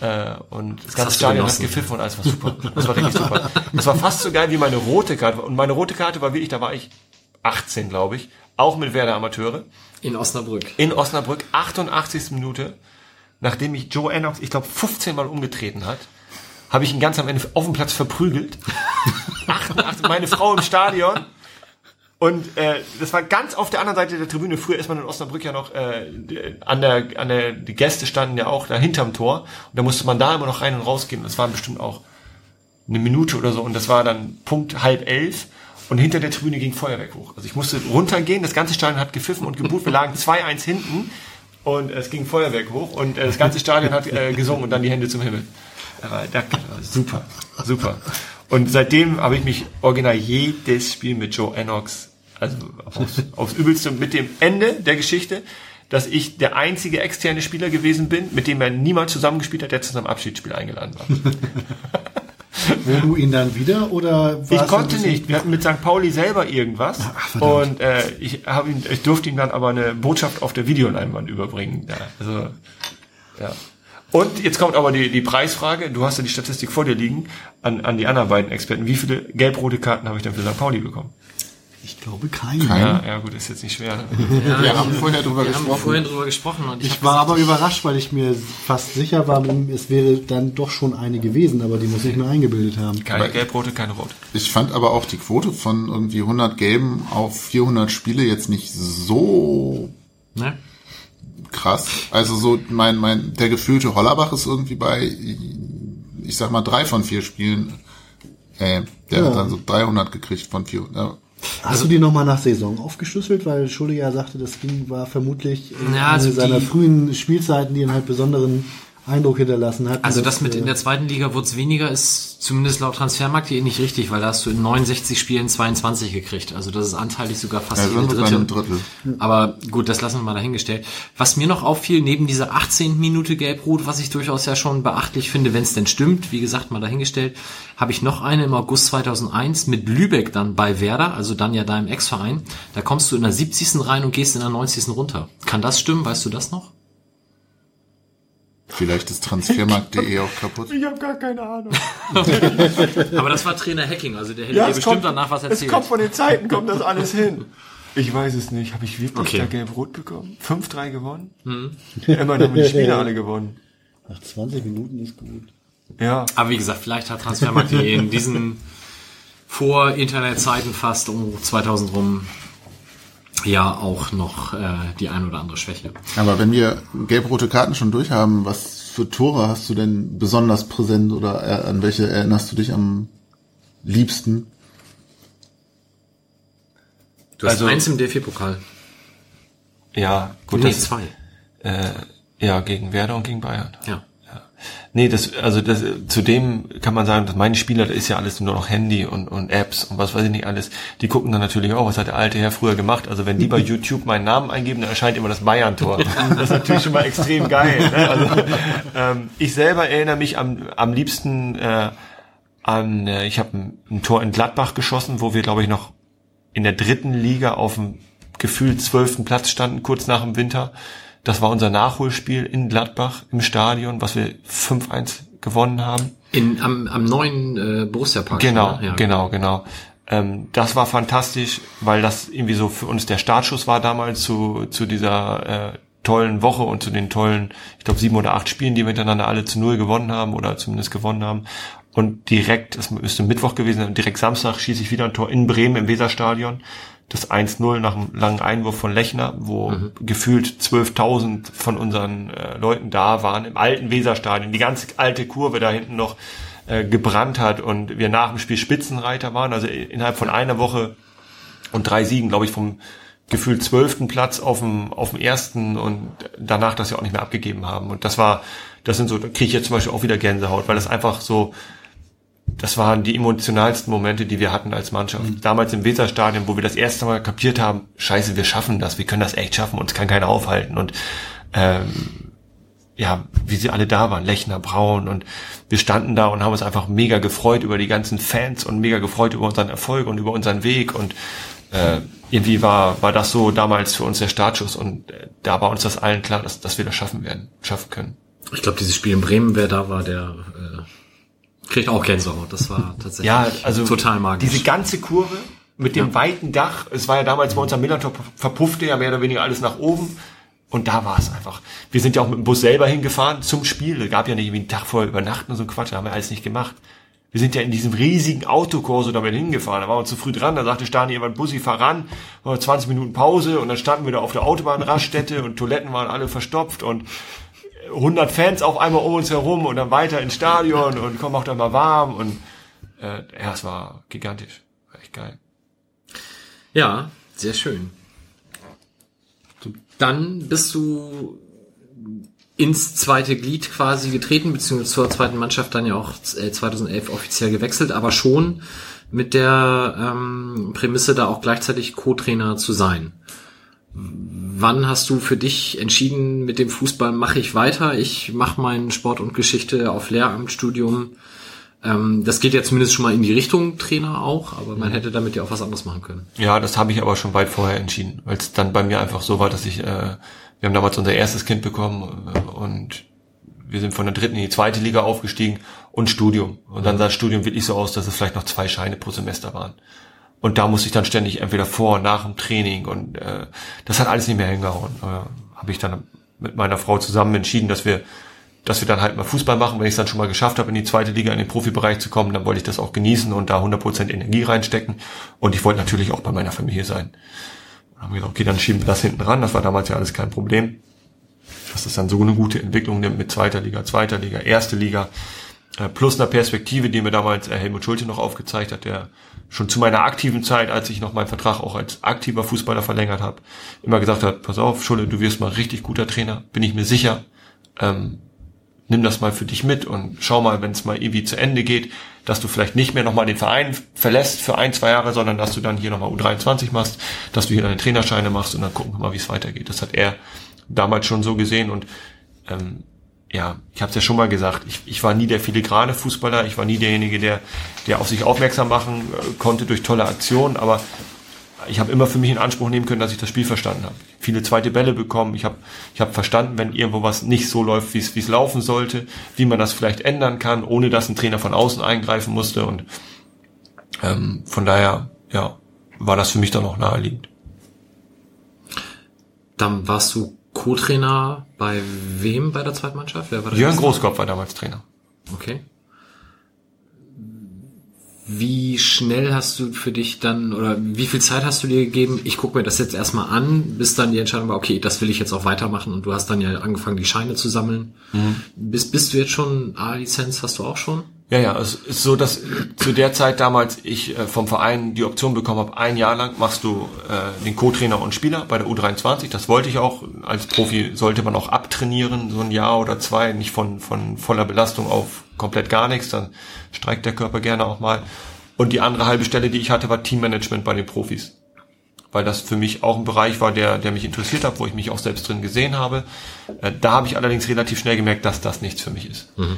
Äh, und das ganze hast du Stadion hat gepfiffen und alles war super. Das war richtig super. Das war fast so geil wie meine rote Karte. Und meine rote Karte war wirklich, da war ich 18, glaube ich. Auch mit Werder Amateure. In Osnabrück. In Osnabrück, 88. Minute. Nachdem ich Joe Ennox, ich glaube, 15 Mal umgetreten hat, habe ich ihn ganz am Ende auf dem Platz verprügelt. 88, meine Frau im Stadion. Und äh, das war ganz auf der anderen Seite der Tribüne. Früher ist man in Osnabrück ja noch äh, an der, an der, die Gäste standen ja auch da hinterm Tor. Und da musste man da immer noch rein und rausgehen. Das waren bestimmt auch eine Minute oder so. Und das war dann Punkt halb elf. Und hinter der Tribüne ging Feuerwerk hoch. Also ich musste runtergehen. Das ganze Stadion hat gepfiffen und gebuht. Wir lagen 2-1 hinten. Und es ging Feuerwerk hoch. Und äh, das ganze Stadion hat äh, gesungen und dann die Hände zum Himmel. Da, super, super. Und seitdem habe ich mich original jedes Spiel mit Joe Ennox, also aufs, aufs Übelste, mit dem Ende der Geschichte, dass ich der einzige externe Spieler gewesen bin, mit dem er niemand zusammengespielt hat, der zu seinem Abschiedsspiel eingeladen war. Wo du ihn dann wieder oder Ich konnte nicht. Wir hatten mit St. Pauli selber irgendwas. Ach, und äh, ich, hab ihn, ich durfte ihm dann aber eine Botschaft auf der Videoleinwand überbringen. Ja, also, ja. Und jetzt kommt aber die, die Preisfrage. Du hast ja die Statistik vor dir liegen an, an die anderen beiden Experten. Wie viele gelb-rote Karten habe ich denn für St. Pauli bekommen? Ich glaube keinen. Keiner? Ja, gut, ist jetzt nicht schwer. Ja, wir haben vorher drüber wir gesprochen. Haben vorhin drüber gesprochen ich, ich war aber überrascht, weil ich mir fast sicher war, es wäre dann doch schon eine gewesen, aber die muss ich mir eingebildet haben. Keine aber gelb-rote, keine rot. Ich fand aber auch die Quote von irgendwie 100 gelben auf 400 Spiele jetzt nicht so ne? krass. Also so mein mein der gefühlte Hollerbach ist irgendwie bei ich sag mal drei von vier Spielen. Äh, der ja. hat dann so 300 gekriegt von 400. Hast also, du die nochmal nach Saison aufgeschlüsselt? Weil Schulle ja sagte, das ging, war vermutlich in ja, also seiner frühen Spielzeiten, die in halt besonderen Eindruck hinterlassen hat. Also das mit äh, in der zweiten Liga wird's weniger, ist zumindest laut Transfermarkt.de nicht richtig, weil da hast du in 69 Spielen 22 gekriegt. Also das ist anteilig sogar fast Ja, jede dritte. Drittel. Aber gut, das lassen wir mal dahingestellt. Was mir noch auffiel, neben dieser 18. Minute Gelb-Rot, was ich durchaus ja schon beachtlich finde, wenn es denn stimmt, wie gesagt, mal dahingestellt, habe ich noch eine im August 2001 mit Lübeck dann bei Werder, also dann ja deinem Ex-Verein. Da kommst du in der 70. rein und gehst in der 90. runter. Kann das stimmen? Weißt du das noch? Vielleicht ist Transfermarkt.de auch kaputt. Ich habe gar keine Ahnung. Aber das war Trainer Hacking, also der hätte Ja, dir es bestimmt kommt, danach was es erzählt. kommt von den Zeiten, kommt das alles hin. Ich weiß es nicht. Habe ich wirklich Okay. da gelb-rot bekommen? 5-3 gewonnen? Immerhin haben wir die Spiele alle gewonnen. Nach 20 Minuten ist gut. Ja. Aber wie gesagt, vielleicht hat Transfermarkt.de in diesen Vor-Internet-Zeiten fast um 2000 rum ja auch noch äh, die ein oder andere Schwäche. Aber wenn wir gelb-rote Karten schon durch haben, was für Tore hast du denn besonders präsent oder äh, an welche erinnerst du dich am liebsten? Du hast Also- eins im DFB-Pokal. Ja, gut. Nee, das, zwei. äh, ja, gegen Werder und gegen Bayern. Ja. Nee, das, also das, zudem kann man sagen, dass meine Spieler, da ist ja alles nur noch Handy und, und Apps und was weiß ich nicht alles. Die gucken dann natürlich auch, was hat der alte Herr früher gemacht. Also wenn die bei YouTube meinen Namen eingeben, dann erscheint immer das Bayern-Tor. Das ist natürlich schon mal extrem geil. Ne? Also, ähm, ich selber erinnere mich am, am liebsten äh, an, äh, ich habe ein, ein Tor in Gladbach geschossen, wo wir, glaube ich, noch in der dritten Liga auf dem gefühlt zwölften Platz standen, kurz nach dem Winter. Das war unser Nachholspiel in Gladbach im Stadion, was wir 5-1 gewonnen haben. In, am, am neuen äh, Borussia-Park. Genau, ja. genau, genau. Ähm, das war fantastisch, weil das irgendwie so für uns der Startschuss war damals zu, zu dieser äh, tollen Woche und zu den tollen, ich glaube, sieben oder acht Spielen, die wir miteinander alle zu null gewonnen haben oder zumindest gewonnen haben. Und direkt, das müsste Mittwoch gewesen sein, direkt Samstag schieße ich wieder ein Tor in Bremen im Weserstadion. Das 1-0 nach einem langen Einwurf von Lechner, wo gefühlt 12.000 von unseren äh, Leuten da waren, im alten Weserstadion. Die ganze alte Kurve da hinten noch äh, gebrannt hat und wir nach dem Spiel Spitzenreiter waren. Also innerhalb von einer Woche und drei Siegen, glaube ich, vom gefühlt zwölften Platz auf dem, auf dem ersten und danach das ja auch nicht mehr abgegeben haben. Und das war, das sind so, da kriege ich jetzt zum Beispiel auch wieder Gänsehaut, weil das einfach so, das waren die emotionalsten Momente, die wir hatten als Mannschaft. Damals im Weserstadion, wo wir das erste Mal kapiert haben, scheiße, wir schaffen das, wir können das echt schaffen, uns kann keiner aufhalten. Und ähm, ja, wie sie alle da waren, Lechner, Braun und wir standen da und haben uns einfach mega gefreut über die ganzen Fans und mega gefreut über unseren Erfolg und über unseren Weg und äh, irgendwie war, war das so damals für uns der Startschuss und äh, da war uns das allen klar, dass, dass wir das schaffen werden, schaffen können. Ich glaube, dieses Spiel in Bremen, wer da war, der äh, kriegt auch Gänsehaut. Das war tatsächlich Ja, also total magisch. Diese ganze Kurve mit dem weiten Dach, es war ja damals bei uns am Millantor verpuffte ja mehr oder weniger alles nach oben. Und da war es einfach. Wir sind ja auch mit dem Bus selber hingefahren zum Spiel. Es gab ja nicht irgendwie einen Tag vorher übernachten und so ein Quatsch, da haben wir alles nicht gemacht. Wir sind ja in diesem riesigen Autokorso damit hingefahren. Da waren wir zu früh dran, da sagte Stani irgendwann, Bussi, fahr ran, War 20 Minuten Pause und dann standen wir da auf der Autobahnraststätte und Toiletten waren alle verstopft und 100 Fans auf einmal um uns herum und dann weiter ins Stadion und komm auch da mal warm und äh, ja, es war gigantisch. War echt geil. Ja, sehr schön. Dann bist du ins zweite Glied quasi getreten, beziehungsweise zur zweiten Mannschaft dann ja auch äh, 2011 offiziell gewechselt, aber schon mit der ähm, Prämisse, da auch gleichzeitig Co-Trainer zu sein. Wann hast du für dich entschieden, mit dem Fußball mache ich weiter, ich mache meinen Sport und Geschichte auf Lehramtsstudium? Ähm, das geht ja zumindest schon mal in die Richtung Trainer auch, aber man hätte damit ja auch was anderes machen können. Ja, das habe ich aber schon weit vorher entschieden, weil es dann bei mir einfach so war, dass ich, äh, wir haben damals unser erstes Kind bekommen äh, und wir sind von der dritten in die zweite Liga aufgestiegen und Studium. Und dann sah das Studium wirklich so aus, dass es vielleicht noch zwei Scheine pro Semester waren. Und da musste ich dann ständig entweder vor und nach dem Training und äh, das hat alles nicht mehr hingehauen. Äh, habe ich dann mit meiner Frau zusammen entschieden, dass wir dass wir dann halt mal Fußball machen. Wenn ich es dann schon mal geschafft habe, in die zweite Liga, in den Profibereich zu kommen, dann wollte ich das auch genießen und da 100% Energie reinstecken. Und ich wollte natürlich auch bei meiner Familie sein. Dann haben gesagt, okay, dann schieben wir das hinten ran. Das war damals ja alles kein Problem. dass das dann so eine gute Entwicklung nimmt mit zweiter Liga, zweiter Liga, erste Liga, plus einer Perspektive, die mir damals äh, Helmut Schulte noch aufgezeigt hat, der schon zu meiner aktiven Zeit, als ich noch meinen Vertrag auch als aktiver Fußballer verlängert habe, immer gesagt hat, pass auf, Schulte, du wirst mal richtig guter Trainer, bin ich mir sicher. Ähm, nimm das mal für dich mit und schau mal, wenn es mal irgendwie zu Ende geht, dass du vielleicht nicht mehr nochmal den Verein verlässt für ein, zwei Jahre, sondern dass du dann hier nochmal U23 machst, dass du hier deine Trainerscheine machst und dann gucken wir mal, wie es weitergeht. Das hat er damals schon so gesehen und ähm, ja, ich habe es ja schon mal gesagt, ich, ich war nie der filigrane Fußballer, ich war nie derjenige, der, der auf sich aufmerksam machen äh, konnte durch tolle Aktionen, aber ich habe immer für mich in Anspruch nehmen können, dass ich das Spiel verstanden habe. Viele zweite Bälle bekommen. Ich habe ich hab verstanden, wenn irgendwo was nicht so läuft, wie es laufen sollte, wie man das vielleicht ändern kann, ohne dass ein Trainer von außen eingreifen musste. Und ähm, von daher, ja, war das für mich dann auch naheliegend. Dann warst du Co-Trainer bei wem bei der zweiten Mannschaft? Wer war das Jörn Großkopf war damals Trainer. Okay. Wie schnell hast du für dich dann oder wie viel Zeit hast du dir gegeben? Ich gucke mir das jetzt erstmal an, bis dann die Entscheidung war, okay, das will ich jetzt auch weitermachen und du hast dann ja angefangen, die Scheine zu sammeln. Mhm. Bist, bist du jetzt schon A-Lizenz, hast du auch schon? Ja, ja, es ist so, dass zu der Zeit damals ich äh, vom Verein die Option bekommen habe, ein Jahr lang machst du äh, den Co-Trainer und Spieler bei der U23. Das wollte ich auch. Als Profi sollte man auch abtrainieren, so ein Jahr oder zwei, nicht von, von voller Belastung auf komplett gar nichts, dann streikt der Körper gerne auch mal. Und die andere halbe Stelle, die ich hatte, war Teammanagement bei den Profis. Weil das für mich auch ein Bereich war, der, der mich interessiert hat, wo ich mich auch selbst drin gesehen habe. Äh, da habe ich allerdings relativ schnell gemerkt, dass das nichts für mich ist. Mhm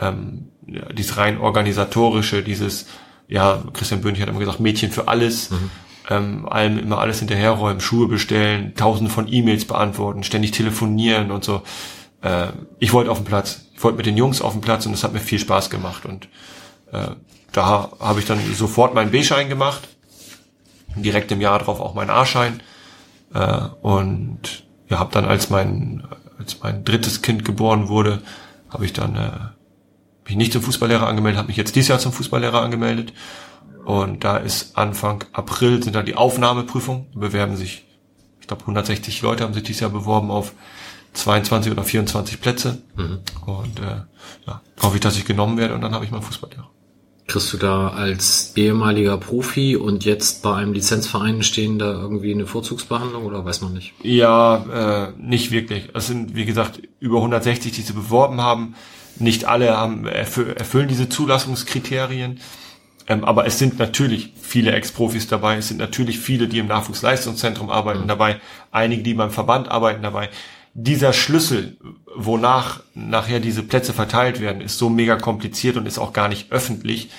ähm, dieses rein organisatorische, dieses, ja, Christian Böhnig hat immer gesagt, Mädchen für alles, mhm. ähm, allem immer alles hinterherräumen, Schuhe bestellen, tausende von E-Mails beantworten, ständig telefonieren und so. Äh, ich wollte auf den Platz, ich wollte mit den Jungs auf den Platz und es hat mir viel Spaß gemacht und äh, da habe ich dann sofort meinen B-Schein gemacht, direkt im Jahr drauf auch meinen A-Schein äh, und ja, habe dann als mein als mein drittes Kind geboren wurde, habe ich dann äh, mich nicht zum Fußballlehrer angemeldet, habe mich jetzt dieses Jahr zum Fußballlehrer angemeldet. Und da ist Anfang April sind da die Aufnahmeprüfungen. Bewerben sich, ich glaube 160 Leute haben sich dieses Jahr beworben auf 22 oder 24 Plätze. Mhm. Und äh, ja, hoffe ich, dass ich genommen werde und dann habe ich meinen Fußballlehrer. Kriegst du da als ehemaliger Profi und jetzt bei einem Lizenzverein stehen da irgendwie eine Vorzugsbehandlung oder weiß man nicht? Ja, äh, nicht wirklich. Es sind, wie gesagt, über 160, die sie beworben haben. Nicht alle haben, erfüllen diese Zulassungskriterien. Ähm, aber es sind natürlich viele Ex-Profis dabei. Es sind natürlich viele, die im Nachwuchsleistungszentrum arbeiten mhm. dabei. Einige, die beim Verband arbeiten dabei. Dieser Schlüssel, wonach nachher diese Plätze verteilt werden, ist so mega kompliziert und ist auch gar nicht öffentlich.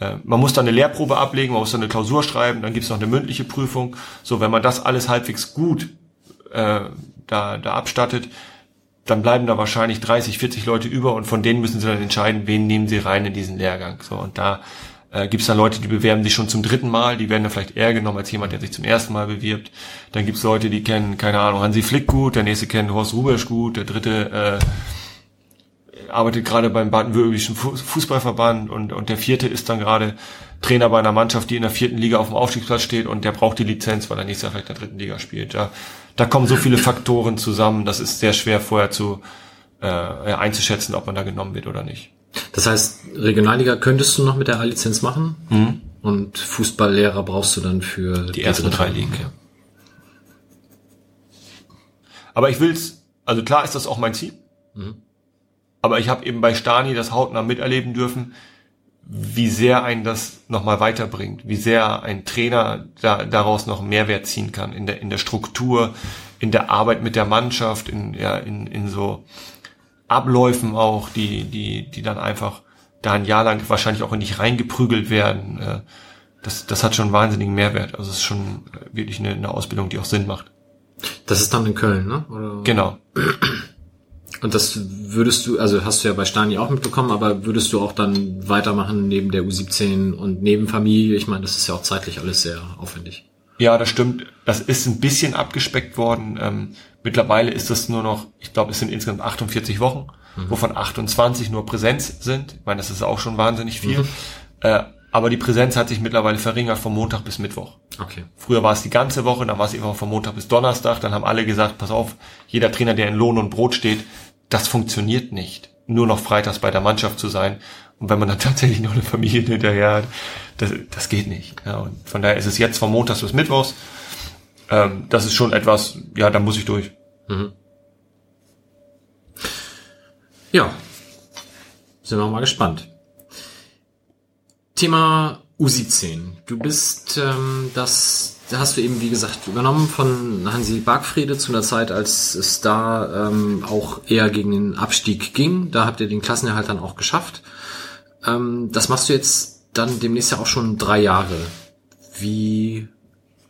Äh, man muss dann eine Lehrprobe ablegen, man muss dann eine Klausur schreiben, dann gibt's noch eine mündliche Prüfung. So, wenn man das alles halbwegs gut äh, da, da abstattet, dann bleiben da wahrscheinlich 30, 40 Leute über und von denen müssen sie dann entscheiden, wen nehmen sie rein in diesen Lehrgang. So und da äh, gibt es dann Leute, die bewerben sich schon zum dritten Mal, die werden dann vielleicht eher genommen als jemand, der sich zum ersten Mal bewirbt. Dann gibt es Leute, die kennen, keine Ahnung, Hansi Flick gut, der nächste kennt Horst Rubesch gut, der dritte äh, arbeitet gerade beim baden-württembergischen Fußballverband und, und der vierte ist dann gerade Trainer bei einer Mannschaft, die in der vierten Liga auf dem Aufstiegsplatz steht und der braucht die Lizenz, weil er nächstes Jahr vielleicht in der dritten Liga spielt. Ja da kommen so viele Faktoren zusammen, das ist sehr schwer vorher zu äh, einzuschätzen, ob man da genommen wird oder nicht. Das heißt, Regionalliga könntest du noch mit der A-Lizenz machen mhm. und Fußballlehrer brauchst du dann für die, die ersten drei Ligen. Ja. Aber ich will's, also klar ist das auch mein Ziel. Mhm. Aber ich habe eben bei Stani das hautnah miterleben dürfen, wie sehr einen das nochmal weiterbringt, wie sehr ein Trainer da, daraus noch Mehrwert ziehen kann in der, in der Struktur, in der Arbeit mit der Mannschaft, in, ja, in, in so Abläufen auch, die, die, die dann einfach da ein Jahr lang wahrscheinlich auch in dich reingeprügelt werden. Äh, das, das hat schon wahnsinnigen Mehrwert. Also es ist schon wirklich eine, eine Ausbildung, die auch Sinn macht. Das ist dann in Köln, ne? Oder? Genau. Und das würdest du, also hast du ja bei Stani auch mitbekommen, aber würdest du auch dann weitermachen neben der U17 und neben Familie? Ich meine, das ist ja auch zeitlich alles sehr aufwendig. Ja, das stimmt. Das ist ein bisschen abgespeckt worden. Ähm, mittlerweile ist das nur noch, ich glaube, es sind insgesamt 48 Wochen, mhm. wovon 28 nur Präsenz sind. Ich meine, das ist auch schon wahnsinnig viel. Mhm. Äh, aber die Präsenz hat sich mittlerweile verringert vom Montag bis Mittwoch. Okay. Früher war es die ganze Woche, dann war es immer von Montag bis Donnerstag, dann haben alle gesagt, pass auf, jeder Trainer, der in Lohn und Brot steht, das funktioniert nicht. Nur noch freitags bei der Mannschaft zu sein. Und wenn man dann tatsächlich noch eine Familie hinterher hat, das, das geht nicht. Ja, und von daher ist es jetzt von Montags bis Mittwochs. Ähm, das ist schon etwas, ja, da muss ich durch. Ja. Sind wir mal gespannt. Thema U17. Du bist ähm, das, da hast du eben, wie gesagt, übernommen von Hansi Bargfrede zu einer Zeit, als es da ähm, auch eher gegen den Abstieg ging. Da habt ihr den Klassenerhalt dann auch geschafft. Ähm, das machst du jetzt dann demnächst ja auch schon drei Jahre. Wie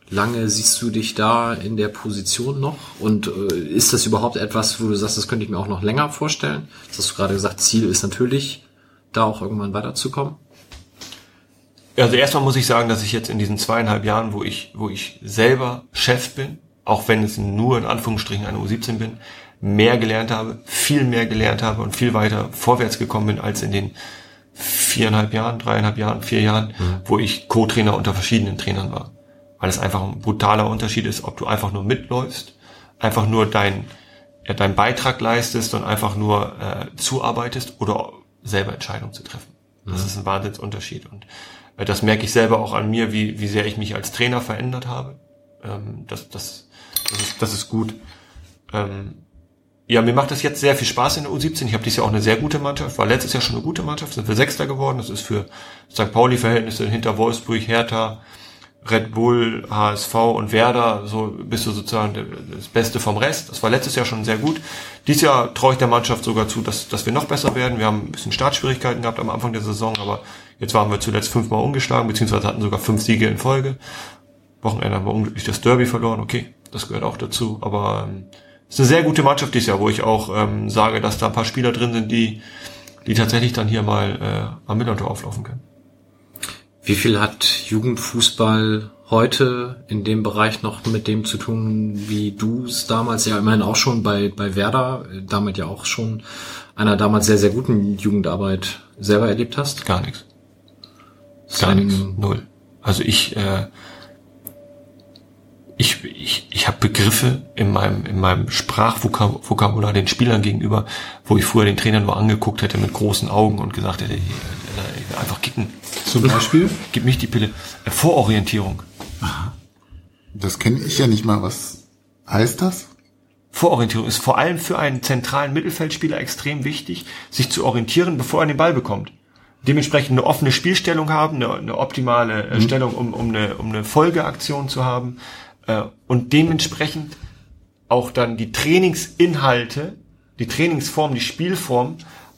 lange siehst du dich da in der Position noch? Und äh, ist das überhaupt etwas, wo du sagst, das könnte ich mir auch noch länger vorstellen? Das hast du gerade gesagt, Ziel ist natürlich, da auch irgendwann weiterzukommen. Also erstmal muss ich sagen, dass ich jetzt in diesen zweieinhalb Jahren, wo ich, wo ich selber Chef bin, auch wenn es nur in Anführungsstrichen eine U17 bin, mehr gelernt habe, viel mehr gelernt habe und viel weiter vorwärts gekommen bin als in den viereinhalb Jahren, dreieinhalb Jahren, vier Jahren, wo ich Co-Trainer unter verschiedenen Trainern war. Weil es einfach ein brutaler Unterschied ist, ob du einfach nur mitläufst, einfach nur dein, ja, deinen Beitrag leistest und einfach nur äh, zuarbeitest oder selber Entscheidungen zu treffen. Das ist ein Wahnsinnsunterschied. Und das merke ich selber auch an mir, wie, wie sehr ich mich als Trainer verändert habe. Ähm, das, das, das, ist, das ist gut. Ähm, ja, mir macht das jetzt sehr viel Spaß in der U17. Ich habe dieses Jahr auch eine sehr gute Mannschaft. War letztes Jahr schon eine gute Mannschaft. Sind wir Sechster geworden. Das ist für St. Pauli-Verhältnisse hinter Wolfsburg, Hertha, Red Bull, HSV und Werder. So bist du sozusagen das Beste vom Rest. Das war letztes Jahr schon sehr gut. Dieses Jahr traue ich der Mannschaft sogar zu, dass, dass wir noch besser werden. Wir haben ein bisschen Startschwierigkeiten gehabt am Anfang der Saison, aber jetzt waren wir zuletzt fünfmal ungeschlagen, beziehungsweise hatten sogar fünf Siege in Folge. Wochenende haben wir unglücklich das Derby verloren. Okay, das gehört auch dazu. Aber ähm, es ist eine sehr gute Mannschaft dieses Jahr, wo ich auch ähm, sage, dass da ein paar Spieler drin sind, die, die tatsächlich dann hier mal äh, am Millantor auflaufen können. Wie viel hat Jugendfußball heute in dem Bereich noch mit dem zu tun, wie du es damals ja immerhin auch schon bei, bei Werder, äh, damit ja auch schon einer damals sehr, sehr guten Jugendarbeit selber erlebt hast? Gar nichts. Gar nichts. Null. Also ich, äh, ich, ich, ich habe Begriffe in meinem, in meinem Sprachvokabular den Spielern gegenüber, wo ich früher den Trainer nur angeguckt hätte mit großen Augen und gesagt hätte, einfach kicken. Zum Beispiel? Gib mich die Pille. Äh, Vororientierung. Das kenne ich ja nicht mal. Was heißt das? Vororientierung ist vor allem für einen zentralen Mittelfeldspieler extrem wichtig, sich zu orientieren, bevor er den Ball bekommt. Dementsprechend eine offene Spielstellung haben, eine, eine optimale äh, Stellung, um, um, eine, um eine Folgeaktion zu haben äh, und dementsprechend auch dann die Trainingsinhalte, die Trainingsform, die Spielform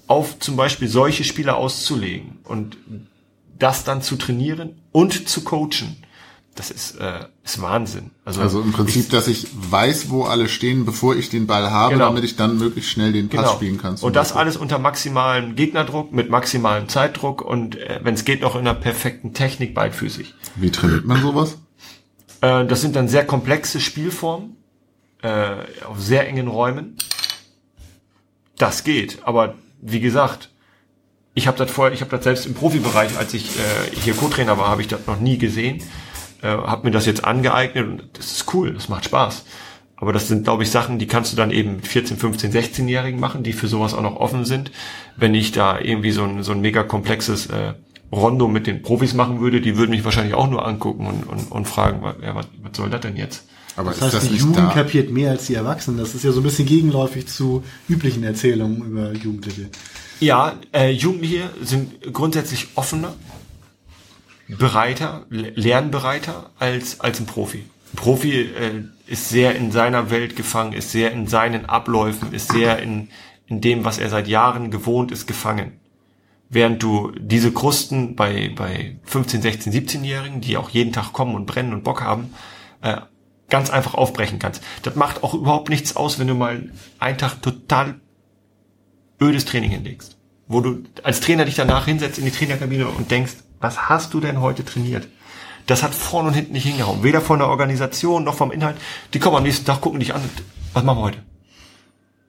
auf zum Beispiel solche Spieler auszulegen und das dann zu trainieren und zu coachen. Das ist, äh, ist Wahnsinn. Also im Prinzip, dass ich weiß, wo alle stehen, bevor ich den Ball habe, Genau. damit ich dann möglichst schnell den Pass spielen kann. Und das Beispiel. alles unter maximalem Gegnerdruck, mit maximalem Zeitdruck und äh, wenn es geht, noch in einer perfekten Technik beidfüßig. Wie trainiert man sowas? Äh, das sind dann sehr komplexe Spielformen äh, auf sehr engen Räumen. Das geht, aber wie gesagt, ich habe das vorher, ich habe das selbst im Profibereich, als ich äh, hier Co-Trainer war, habe ich das noch nie gesehen. Äh, habe mir das jetzt angeeignet und das ist cool, das macht Spaß. Aber das sind, glaube ich, Sachen, die kannst du dann eben mit 14, 15, 16-Jährigen machen, die für sowas auch noch offen sind. Wenn ich da irgendwie so ein, so ein mega komplexes äh, Rondo mit den Profis machen würde, die würden mich wahrscheinlich auch nur angucken und, und, und fragen, ja, was, was soll das denn jetzt? Aber Das heißt, das die Jugend da? kapiert mehr als die Erwachsenen. Das ist ja so ein bisschen gegenläufig zu üblichen Erzählungen über Jugendliche. Ja, äh, Jugendliche sind grundsätzlich offener, bereiter, le- lernbereiter als, als ein Profi. Ein Profi äh, ist sehr in seiner Welt gefangen, ist sehr in seinen Abläufen, ist sehr in, in dem, was er seit Jahren gewohnt ist, gefangen. Während du diese Krusten bei, bei 15, 16, 17-Jährigen, die auch jeden Tag kommen und brennen und Bock haben, äh, ganz einfach aufbrechen kannst. Das macht auch überhaupt nichts aus, wenn du mal einen Tag total ödes Training hinlegst. Wo du als Trainer dich danach hinsetzt in die Trainerkabine und denkst, was hast du denn heute trainiert? Das hat vorne und hinten nicht hingehauen. Weder von der Organisation noch vom Inhalt. Die kommen am nächsten Tag, gucken dich an was machen wir heute?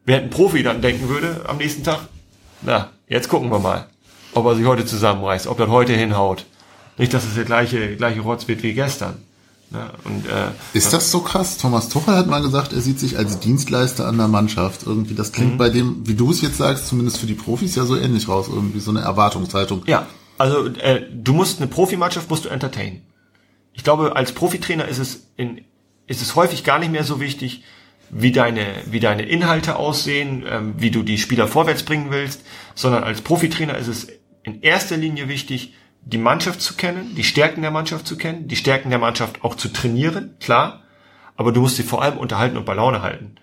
Während ein Profi dann denken würde, am nächsten Tag, na, jetzt gucken wir mal, ob er sich heute zusammenreißt, ob das heute hinhaut. Nicht, dass es der gleiche, gleiche Rotz wird wie gestern. Ne? Und, äh, Ist das so krass? Thomas Tuchel hat mal gesagt, er sieht sich als Dienstleister an der Mannschaft. Irgendwie, das klingt bei dem, wie du es jetzt sagst, zumindest für die Profis ja so ähnlich raus. Irgendwie so eine Erwartungshaltung. Ja, also äh, du musst eine Profimannschaft musst du entertainen. Ich glaube, als Profitrainer ist es in, ist es häufig gar nicht mehr so wichtig, wie deine wie deine Inhalte aussehen, ähm, wie du die Spieler vorwärts bringen willst, sondern als Profitrainer ist es in erster Linie wichtig, die Mannschaft zu kennen, die Stärken der Mannschaft zu kennen, die Stärken der Mannschaft auch zu trainieren, klar, aber du musst sie vor allem unterhalten und bei Laune halten.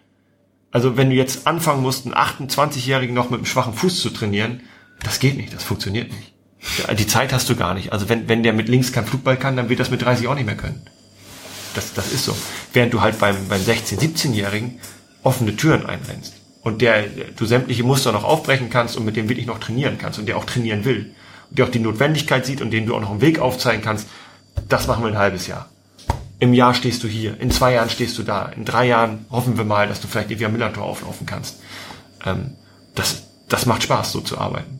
Also wenn du jetzt anfangen musst, einen 28-Jährigen noch mit einem schwachen Fuß zu trainieren, das geht nicht, das funktioniert nicht. Die Zeit hast du gar nicht. Also wenn, wenn der mit links kein Flugball kann, dann wird das mit 30 auch nicht mehr können. Das, das ist so. Während du halt beim, beim 16-, 17-Jährigen offene Türen einrennst und der du sämtliche Muster noch aufbrechen kannst und mit dem wirklich noch trainieren kannst und der auch trainieren will der auch die Notwendigkeit sieht und dem du auch noch einen Weg aufzeigen kannst, das machen wir ein halbes Jahr. Im Jahr stehst du hier, in zwei Jahren stehst du da, in drei Jahren hoffen wir mal, dass du vielleicht die Via Millantor auflaufen kannst. Ähm, das, das macht Spaß, so zu arbeiten.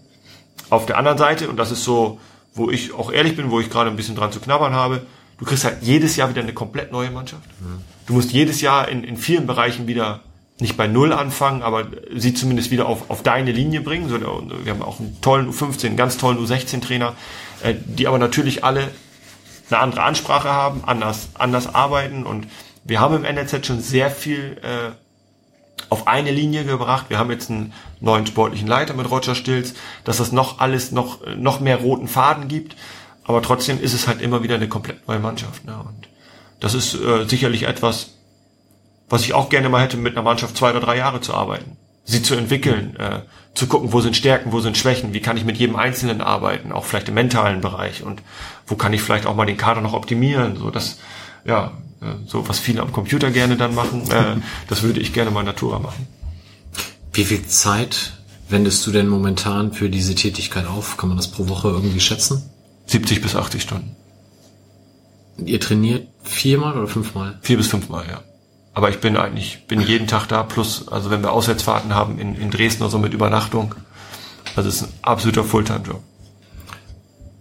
Auf der anderen Seite, und das ist so, wo ich auch ehrlich bin, wo ich gerade ein bisschen dran zu knabbern habe, du kriegst halt jedes Jahr wieder eine komplett neue Mannschaft. Du musst jedes Jahr in, in vielen Bereichen wieder nicht bei Null anfangen, aber sie zumindest wieder auf, auf deine Linie bringen. So, wir haben auch einen tollen U15, einen ganz tollen U16-Trainer, äh, die aber natürlich alle eine andere Ansprache haben, anders, anders arbeiten und wir haben im NLZ schon sehr viel äh, auf eine Linie gebracht. Wir haben jetzt einen neuen sportlichen Leiter mit Roger Stilz, dass das noch alles noch, noch mehr roten Faden gibt. Aber trotzdem ist es halt immer wieder eine komplett neue Mannschaft. Ne? Und das ist äh, sicherlich etwas, was ich auch gerne mal hätte, mit einer Mannschaft zwei oder drei Jahre zu arbeiten. Sie zu entwickeln, äh, zu gucken, wo sind Stärken, wo sind Schwächen, wie kann ich mit jedem Einzelnen arbeiten, auch vielleicht im mentalen Bereich und wo kann ich vielleicht auch mal den Kader noch optimieren, so dass, ja, äh, so was viele am Computer gerne dann machen, äh, das würde ich gerne mal Natura machen. Wie viel Zeit wendest du denn momentan für diese Tätigkeit auf? Kann man das pro Woche irgendwie schätzen? 70 bis 80 Stunden. Ihr trainiert viermal oder fünfmal? Vier bis fünfmal, ja. Aber ich bin eigentlich, bin jeden Tag da, plus, also wenn wir Auswärtsfahrten haben in, in Dresden oder so mit Übernachtung. Also es ist ein absoluter Fulltime-Job.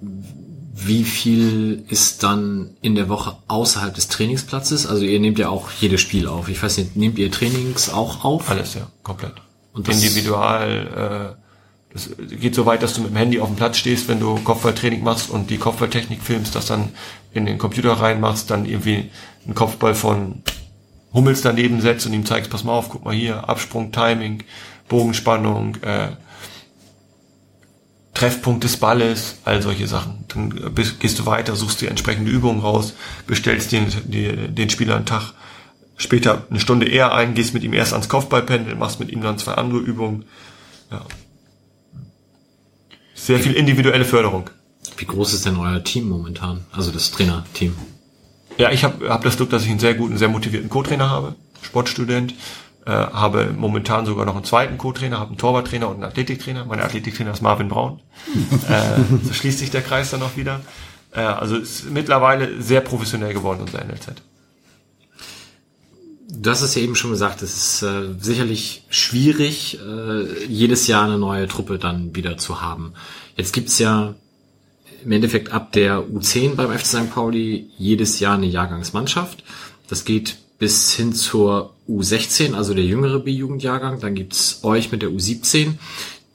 Wie viel ist dann in der Woche außerhalb des Trainingsplatzes? Also ihr nehmt ja auch jedes Spiel auf. Ich weiß nicht, nehmt ihr Trainings auch auf? Alles, ja, komplett. Und das- Individual, äh, das geht so weit, dass du mit dem Handy auf dem Platz stehst, wenn du Kopfballtraining machst und die Kopfballtechnik filmst, das dann in den Computer reinmachst, dann irgendwie einen Kopfball von Hummels daneben setzt und ihm zeigst, pass mal auf, guck mal hier, Absprung, Timing, Bogenspannung, äh, Treffpunkt des Balles, all solche Sachen. Dann bist, gehst du weiter, suchst dir entsprechende Übungen raus, bestellst den, die, den Spieler einen Tag später eine Stunde eher ein, gehst mit ihm erst ans Kopfballpendel, machst mit ihm dann zwei andere Übungen. Ja. Sehr viel individuelle Förderung. Wie groß ist denn euer Team momentan? Also das Trainerteam? Ja, ich habe hab das Glück, dass ich einen sehr guten, sehr motivierten Co-Trainer habe, Sportstudent, äh, habe momentan sogar noch einen zweiten Co-Trainer, habe einen Torwarttrainer und einen Athletiktrainer. Mein Athletiktrainer ist Marvin Braun. äh, so schließt sich der Kreis dann noch wieder. Äh, also ist mittlerweile sehr professionell geworden, unser NLZ. Du hast es ja eben schon gesagt, es ist äh, sicherlich schwierig, äh, jedes Jahr eine neue Truppe dann wieder zu haben. Jetzt gibt's ja im Endeffekt ab der U10 beim FC St. Pauli jedes Jahr eine Jahrgangsmannschaft. Das geht bis hin zur U16, also der jüngere B-Jugendjahrgang. Dann gibt's euch mit der U17.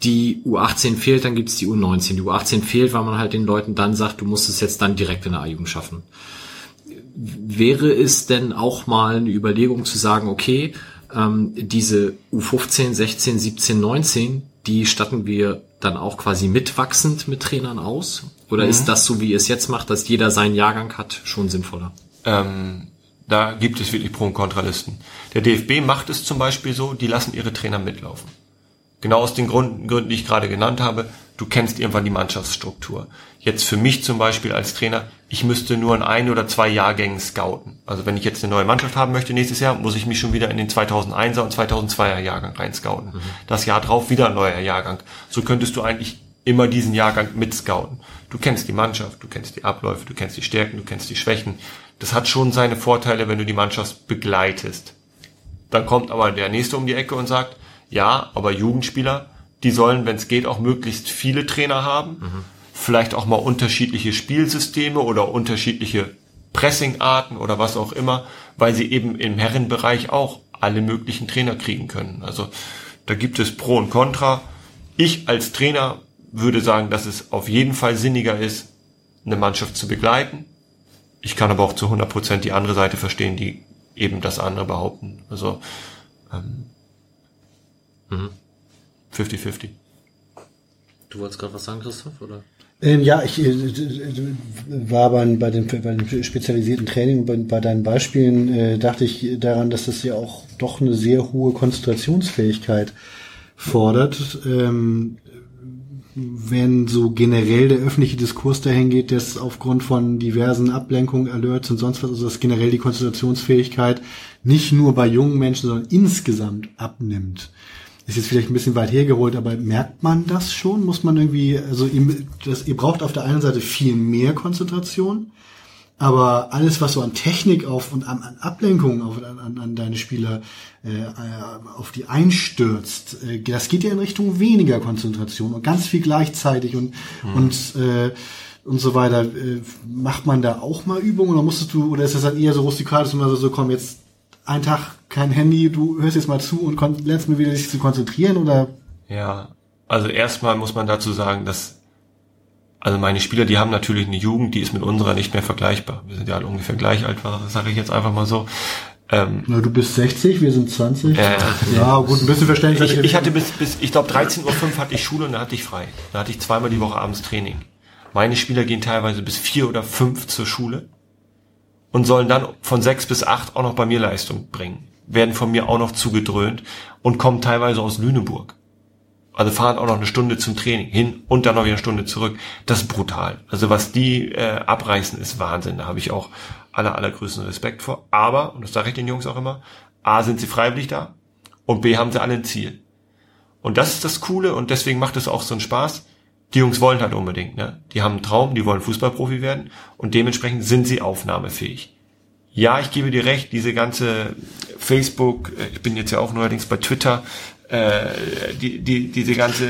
Die U18 fehlt, dann gibt's die U19. Die U18 fehlt, weil man halt den Leuten dann sagt, du musst es jetzt dann direkt in der A-Jugend schaffen wäre es denn auch mal eine Überlegung zu sagen, okay, ähm, diese U15, 16, 17, 19, die statten wir dann auch quasi mitwachsend mit Trainern aus? Oder ist das so, wie ihr es jetzt macht, dass jeder seinen Jahrgang hat, schon sinnvoller? Ähm, da gibt es wirklich Pro- und Kontralisten. Der DFB macht es zum Beispiel so, die lassen ihre Trainer mitlaufen. Genau aus den Gründen, Gründen, die ich gerade genannt habe. Du kennst irgendwann die Mannschaftsstruktur. Jetzt für mich zum Beispiel als Trainer, ich müsste nur in ein oder zwei Jahrgängen scouten. Also wenn ich jetzt eine neue Mannschaft haben möchte nächstes Jahr, muss ich mich schon wieder in den 2001er und 2002er Jahrgang rein scouten. Das Jahr drauf wieder ein neuer Jahrgang. So könntest du eigentlich immer diesen Jahrgang mit scouten. Du kennst die Mannschaft, du kennst die Abläufe, du kennst die Stärken, du kennst die Schwächen. Das hat schon seine Vorteile, wenn du die Mannschaft begleitest. Dann kommt aber der nächste um die Ecke und sagt, ja, aber Jugendspieler, die sollen, wenn es geht, auch möglichst viele Trainer haben. Vielleicht auch mal unterschiedliche Spielsysteme oder unterschiedliche Pressingarten oder was auch immer, weil sie eben im Herrenbereich auch alle möglichen Trainer kriegen können. Also da gibt es Pro und Contra. Ich als Trainer würde sagen, dass es auf jeden Fall sinniger ist, eine Mannschaft zu begleiten. Ich kann aber auch zu 100 Prozent die andere Seite verstehen, die eben das andere behaupten. Also ähm, 50-50. Du wolltest gerade was sagen, Christoph, oder? Ähm, ja, ich äh, war bei, bei, dem, bei dem spezialisierten Training und bei, bei deinen Beispielen äh, dachte ich daran, dass das ja auch doch eine sehr hohe Konzentrationsfähigkeit fordert. Ähm, wenn so generell der öffentliche Diskurs dahin geht, dass aufgrund von diversen Ablenkungen, Alerts und sonst was, also dass generell die Konzentrationsfähigkeit nicht nur bei jungen Menschen, sondern insgesamt abnimmt. Ist jetzt vielleicht ein bisschen weit hergeholt, aber merkt man das schon? Muss man irgendwie, also ihr, das, ihr braucht auf der einen Seite viel mehr Konzentration, aber alles, was so an Technik auf und an, an Ablenkung auf, an, an deine Spieler äh, auf die einstürzt, äh, das geht ja in Richtung weniger Konzentration und ganz viel gleichzeitig und mhm. und äh, und so weiter. Äh, macht man da auch mal Übungen oder musstest du oder ist das dann eher so rustikal, dass man so komm jetzt ein Tag kein Handy, du hörst jetzt mal zu und lernst mir wieder sich zu konzentrieren oder? Ja, also erstmal muss man dazu sagen, dass also meine Spieler, die haben natürlich eine Jugend, die ist mit unserer nicht mehr vergleichbar. Wir sind ja alle ungefähr gleich alt, sage ich jetzt einfach mal so. Ähm, Na, du bist 60, wir sind 20. Äh, ja, gut, ein bisschen verständlich. Ich, ich hatte bis, bis ich glaube 13.05 Uhr hatte ich Schule und da hatte ich frei. Da hatte ich zweimal die Woche abends Training. Meine Spieler gehen teilweise bis vier oder fünf zur Schule und sollen dann von sechs bis acht auch noch bei mir Leistung bringen. Werden von mir auch noch zugedröhnt und kommen teilweise aus Lüneburg. Also fahren auch noch eine Stunde zum Training hin und dann noch wieder eine Stunde zurück. Das ist brutal. Also was die äh, abreißen, ist Wahnsinn. Da habe ich auch aller, allergrößten Respekt vor. Aber, und das sage ich den Jungs auch immer, A, sind sie freiwillig da und B, haben sie alle ein Ziel. Und das ist das Coole und deswegen macht es auch so einen Spaß. Die Jungs wollen halt unbedingt, ne? Die haben einen Traum, die wollen Fußballprofi werden und dementsprechend sind sie aufnahmefähig. Ja, ich gebe dir recht, diese ganze Facebook, äh, ich bin jetzt ja auch neuerdings bei Twitter, äh, die, die, diese ganze,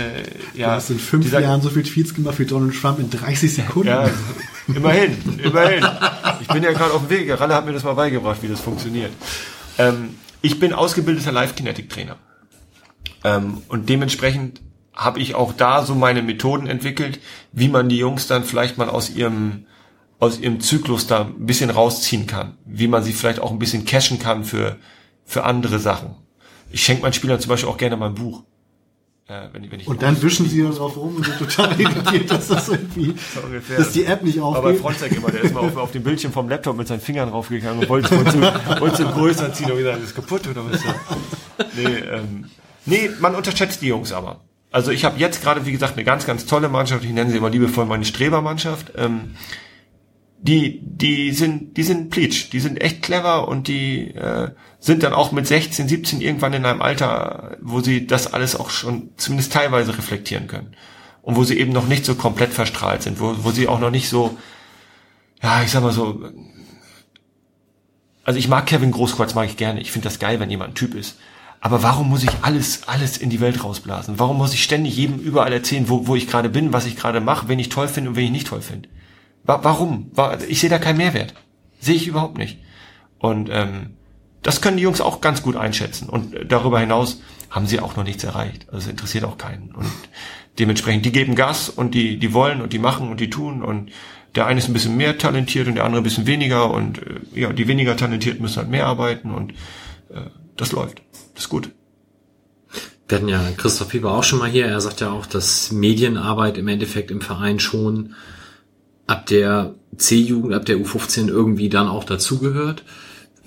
ja. Du hast in fünf dieser, Jahren so viel Tweets gemacht wie Donald Trump in 30 Sekunden. Ja, immerhin, immerhin. Ich bin ja gerade auf dem Weg. Ralle hat mir das mal beigebracht, wie das funktioniert. Ähm, ich bin ausgebildeter Live-Kinetic-Trainer. Ähm, und dementsprechend habe ich auch da so meine Methoden entwickelt, wie man die Jungs dann vielleicht mal aus ihrem aus ihrem Zyklus da ein bisschen rausziehen kann, wie man sie vielleicht auch ein bisschen cashen kann für für andere Sachen. Ich schenke meinen Spielern zum Beispiel auch gerne mal ein Buch. Äh, wenn, wenn ich und dann wischen sie darauf rum und sind total irritiert, dass das irgendwie, so ungefähr. dass die App nicht aufgeht. Aber Fronzek immer, der ist mal auf, auf dem Bildschirm vom Laptop mit seinen Fingern raufgegangen und wollte es wollte größer ziehen und gesagt, das ist kaputt oder was? Nee, ähm, nee, man unterschätzt die Jungs aber. Also ich habe jetzt gerade, wie gesagt, eine ganz, ganz tolle Mannschaft. Ich nenne sie immer liebevoll meine Strebermannschaft. Ähm, die, die sind, die sind pleatsch, die sind echt clever und die äh, sind dann auch mit 16, 17 irgendwann in einem Alter, wo sie das alles auch schon zumindest teilweise reflektieren können. Und wo sie eben noch nicht so komplett verstrahlt sind, wo, wo sie auch noch nicht so, ja, ich sag mal so, also ich mag Kevin Großkreuz, mag ich gerne. Ich finde das geil, wenn jemand ein Typ ist. Aber warum muss ich alles, alles in die Welt rausblasen? Warum muss ich ständig jedem überall erzählen, wo, wo ich gerade bin, was ich gerade mache, wen ich toll finde und wen ich nicht toll finde? Warum? Ich sehe da keinen Mehrwert. Sehe ich überhaupt nicht. Und ähm, das können die Jungs auch ganz gut einschätzen. Und darüber hinaus haben sie auch noch nichts erreicht. Also es interessiert auch keinen. Und dementsprechend, die geben Gas und die, die wollen und die machen und die tun. Und der eine ist ein bisschen mehr talentiert und der andere ein bisschen weniger. Und äh, ja, die weniger talentierten müssen halt mehr arbeiten und äh, das läuft. Das ist gut. Wir hatten ja Christoph Pieper auch schon mal hier. Er sagt ja auch, dass Medienarbeit im Endeffekt im Verein schon ab der C-Jugend, ab der U15 irgendwie dann auch dazugehört.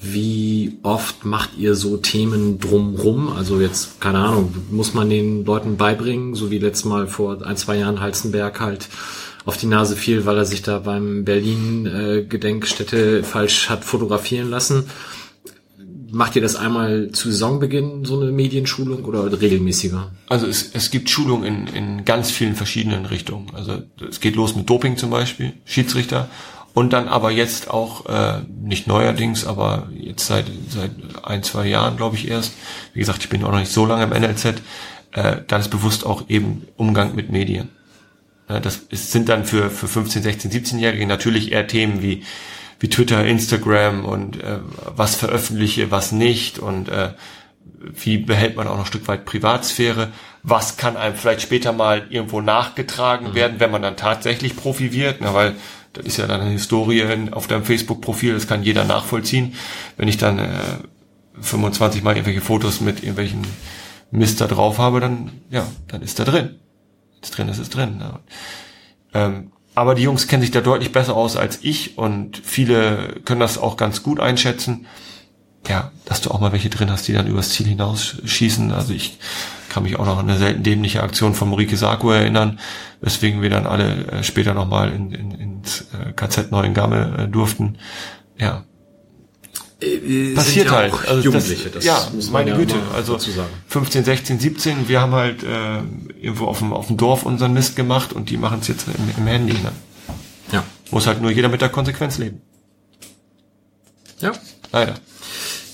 Wie oft macht ihr so Themen drumrum? Also jetzt, keine Ahnung, muss man den Leuten beibringen, so wie letztes Mal vor ein, zwei Jahren Halzenberg halt auf die Nase fiel, weil er sich da beim Berlin äh, falsch hat fotografieren lassen. Macht ihr das einmal zu Saisonbeginn, so eine Medienschulung oder regelmäßiger? Also es, es gibt Schulungen in, in ganz vielen verschiedenen Richtungen. Also es geht los mit Doping zum Beispiel, Schiedsrichter. Und dann aber jetzt auch, äh, nicht neuerdings, aber jetzt seit, seit ein, zwei Jahren, glaube ich, erst. Wie gesagt, ich bin auch noch nicht so lange im NLZ. Äh, ganz bewusst auch eben Umgang mit Medien. Das ist, sind dann für, für 15, 16, 17-Jährige natürlich eher Themen wie wie Twitter, Instagram und äh, was veröffentliche, was nicht und äh, wie behält man auch noch ein Stück weit Privatsphäre, was kann einem vielleicht später mal irgendwo nachgetragen mhm. werden, wenn man dann tatsächlich Profi wird, na, weil das ist ja dann eine Historie auf deinem Facebook-Profil, das kann jeder nachvollziehen. Wenn ich dann äh, 25 Mal irgendwelche Fotos mit irgendwelchen Mist da drauf habe, dann, ja, dann ist da drin. Ist drin, ist es drin. Ja. Ähm, aber die Jungs kennen sich da deutlich besser aus als ich und viele können das auch ganz gut einschätzen. Ja, dass du auch mal welche drin hast, die dann übers Ziel hinausschießen. Also ich kann mich auch noch an eine selten dämliche Aktion von Morike Saku erinnern, weswegen wir dann alle äh, später nochmal in, in, ins äh, KZ Neuengamme äh, durften. Ja, passiert ja halt. Also Jugendliche, das, ja, meine ja Güte. Also 15, 16, 17, wir haben halt äh, irgendwo auf dem, auf dem Dorf unseren Mist gemacht und die machen es jetzt im, im Handy. Ne? Ja. Muss halt nur jeder mit der Konsequenz leben. Ja. Leider.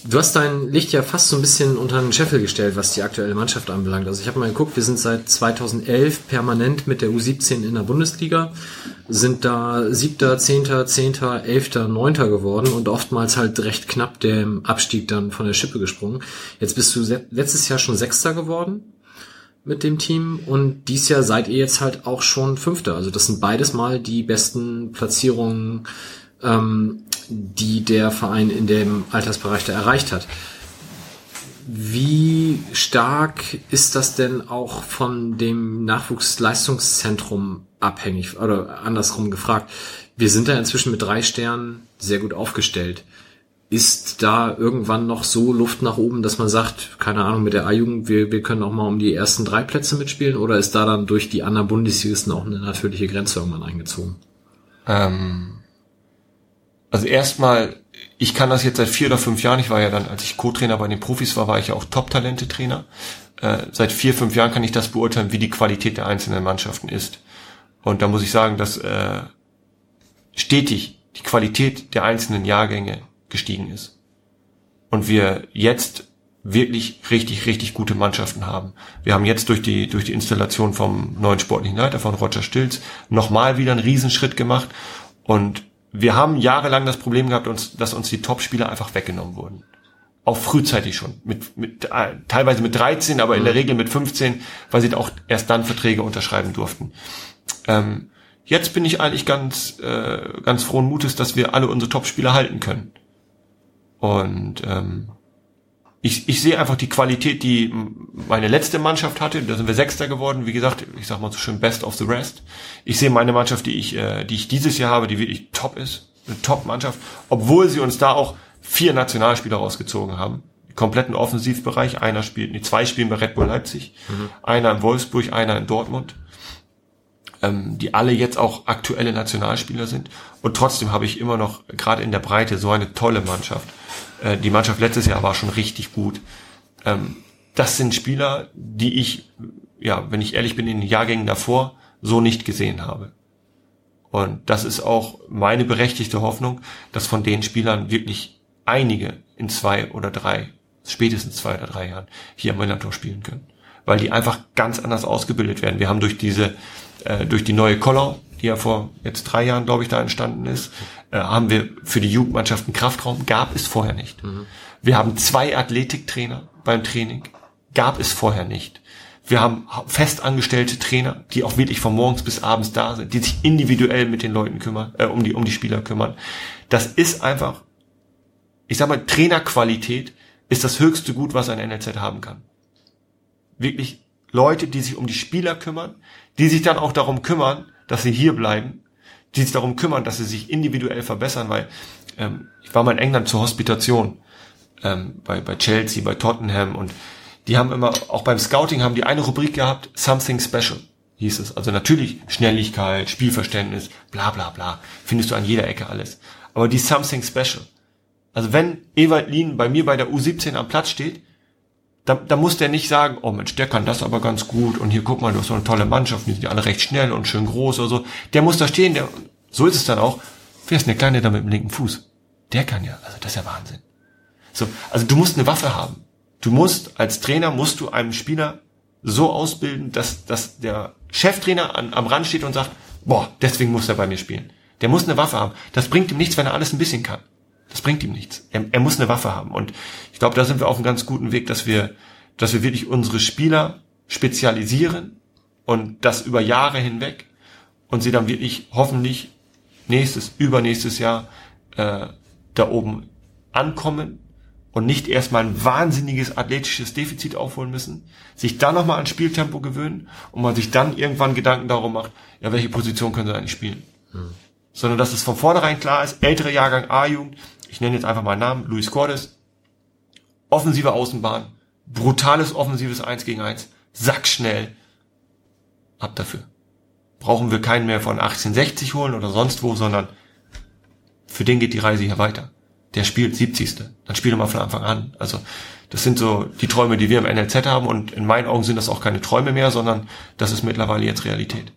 Du hast dein Licht ja fast so ein bisschen unter den Scheffel gestellt, was die aktuelle Mannschaft anbelangt. Also ich habe mal geguckt, wir sind seit 2011 permanent mit der U17 in der Bundesliga, sind da siebter, zehnter, zehnter, elfter, neunter geworden und oftmals halt recht knapp dem Abstieg dann von der Schippe gesprungen. Jetzt bist du letztes Jahr schon Sechster geworden mit dem Team und dies Jahr seid ihr jetzt halt auch schon Fünfter. Also das sind beides mal die besten Platzierungen ähm, die der Verein in dem Altersbereich da erreicht hat. Wie stark ist das denn auch von dem Nachwuchsleistungszentrum abhängig? Oder andersrum gefragt, wir sind da inzwischen mit drei Sternen sehr gut aufgestellt. Ist da irgendwann noch so Luft nach oben, dass man sagt, keine Ahnung, mit der A-Jugend, wir, wir können auch mal um die ersten drei Plätze mitspielen? Oder ist da dann durch die anderen Bundesligisten auch eine natürliche Grenze irgendwann eingezogen? Ähm also erstmal, ich kann das jetzt seit vier oder fünf Jahren. Ich war ja dann, als ich Co-Trainer bei den Profis war, war ich ja auch Top-Talente-Trainer. Äh, seit vier, fünf Jahren kann ich das beurteilen, wie die Qualität der einzelnen Mannschaften ist. Und da muss ich sagen, dass äh, stetig die Qualität der einzelnen Jahrgänge gestiegen ist. Und wir jetzt wirklich richtig, richtig gute Mannschaften haben. Wir haben jetzt durch die, durch die Installation vom neuen sportlichen Leiter von Roger Stilz nochmal wieder einen Riesenschritt gemacht. Und wir haben jahrelang das Problem gehabt, uns, dass uns die Top-Spieler einfach weggenommen wurden. Auch frühzeitig schon. Mit, mit, äh, teilweise mit 13, aber in der mhm. Regel mit 15, weil sie auch erst dann Verträge unterschreiben durften. Ähm, jetzt bin ich eigentlich ganz, äh, ganz frohen Mutes, dass wir alle unsere Top-Spieler halten können. Und ähm, ich, ich sehe einfach die Qualität, die meine letzte Mannschaft hatte. Da sind wir Sechster geworden. Wie gesagt, ich sag mal so schön Best of the Rest. Ich sehe meine Mannschaft, die ich, äh, die ich dieses Jahr habe, die wirklich top ist. Eine Top-Mannschaft. Obwohl sie uns da auch vier Nationalspieler rausgezogen haben. Kompletten Offensivbereich. Einer spielt, nee, zwei spielen bei Red Bull Leipzig. Mhm. Einer in Wolfsburg, einer in Dortmund. Ähm, die alle jetzt auch aktuelle Nationalspieler sind. Und trotzdem habe ich immer noch, gerade in der Breite, so eine tolle Mannschaft äh, die Mannschaft letztes Jahr war schon richtig gut. Ähm, das sind Spieler, die ich, ja, wenn ich ehrlich bin, in den Jahrgängen davor so nicht gesehen habe. Und das ist auch meine berechtigte Hoffnung, dass von den Spielern wirklich einige in zwei oder drei, spätestens zwei oder drei Jahren hier am Millantor spielen können. Weil die einfach ganz anders ausgebildet werden. Wir haben durch diese, äh, durch die neue Collar, die ja vor jetzt drei Jahren, glaube ich, da entstanden ist, äh, haben wir für die Jugendmannschaften Kraftraum, gab es vorher nicht. Mhm. Wir haben zwei Athletiktrainer beim Training, gab es vorher nicht. Wir haben festangestellte Trainer, die auch wirklich von morgens bis abends da sind, die sich individuell mit den Leuten kümmern, äh, um die um die Spieler kümmern. Das ist einfach, ich sag mal, Trainerqualität ist das höchste Gut, was ein NLZ haben kann. Wirklich Leute, die sich um die Spieler kümmern, die sich dann auch darum kümmern, dass sie hier bleiben, die sich darum kümmern, dass sie sich individuell verbessern, weil ähm, ich war mal in England zur Hospitation ähm, bei, bei Chelsea, bei Tottenham und die haben immer, auch beim Scouting haben die eine Rubrik gehabt, Something Special hieß es. Also natürlich Schnelligkeit, Spielverständnis, bla bla bla, findest du an jeder Ecke alles. Aber die Something Special. Also wenn Ewald Lien bei mir bei der U17 am Platz steht, da, da muss der nicht sagen, oh Mensch, der kann das aber ganz gut und hier guck mal, du hast so eine tolle Mannschaft, die sind alle recht schnell und schön groß oder so. Der muss da stehen, der, so ist es dann auch. Wer ist denn der Kleine da mit dem linken Fuß? Der kann ja, also das ist ja Wahnsinn. So, also du musst eine Waffe haben. Du musst, als Trainer musst du einem Spieler so ausbilden, dass, dass der Cheftrainer an, am Rand steht und sagt, boah, deswegen muss er bei mir spielen. Der muss eine Waffe haben. Das bringt ihm nichts, wenn er alles ein bisschen kann. Das bringt ihm nichts. Er, er muss eine Waffe haben. Und ich glaube, da sind wir auf einem ganz guten Weg, dass wir, dass wir wirklich unsere Spieler spezialisieren und das über Jahre hinweg und sie dann wirklich hoffentlich nächstes, übernächstes Jahr äh, da oben ankommen und nicht erstmal ein wahnsinniges athletisches Defizit aufholen müssen, sich dann nochmal an Spieltempo gewöhnen und man sich dann irgendwann Gedanken darum macht, ja, welche Position können sie eigentlich spielen. Hm. Sondern dass es von vornherein klar ist, ältere Jahrgang A-Jugend, ich nenne jetzt einfach mal Namen, Luis Cordes, offensive Außenbahn, brutales offensives 1 gegen 1, sackschnell, ab dafür. Brauchen wir keinen mehr von 1860 holen oder sonst wo, sondern für den geht die Reise hier weiter der spielt 70. Dann spielt er mal von Anfang an. Also das sind so die Träume, die wir im NLZ haben und in meinen Augen sind das auch keine Träume mehr, sondern das ist mittlerweile jetzt Realität.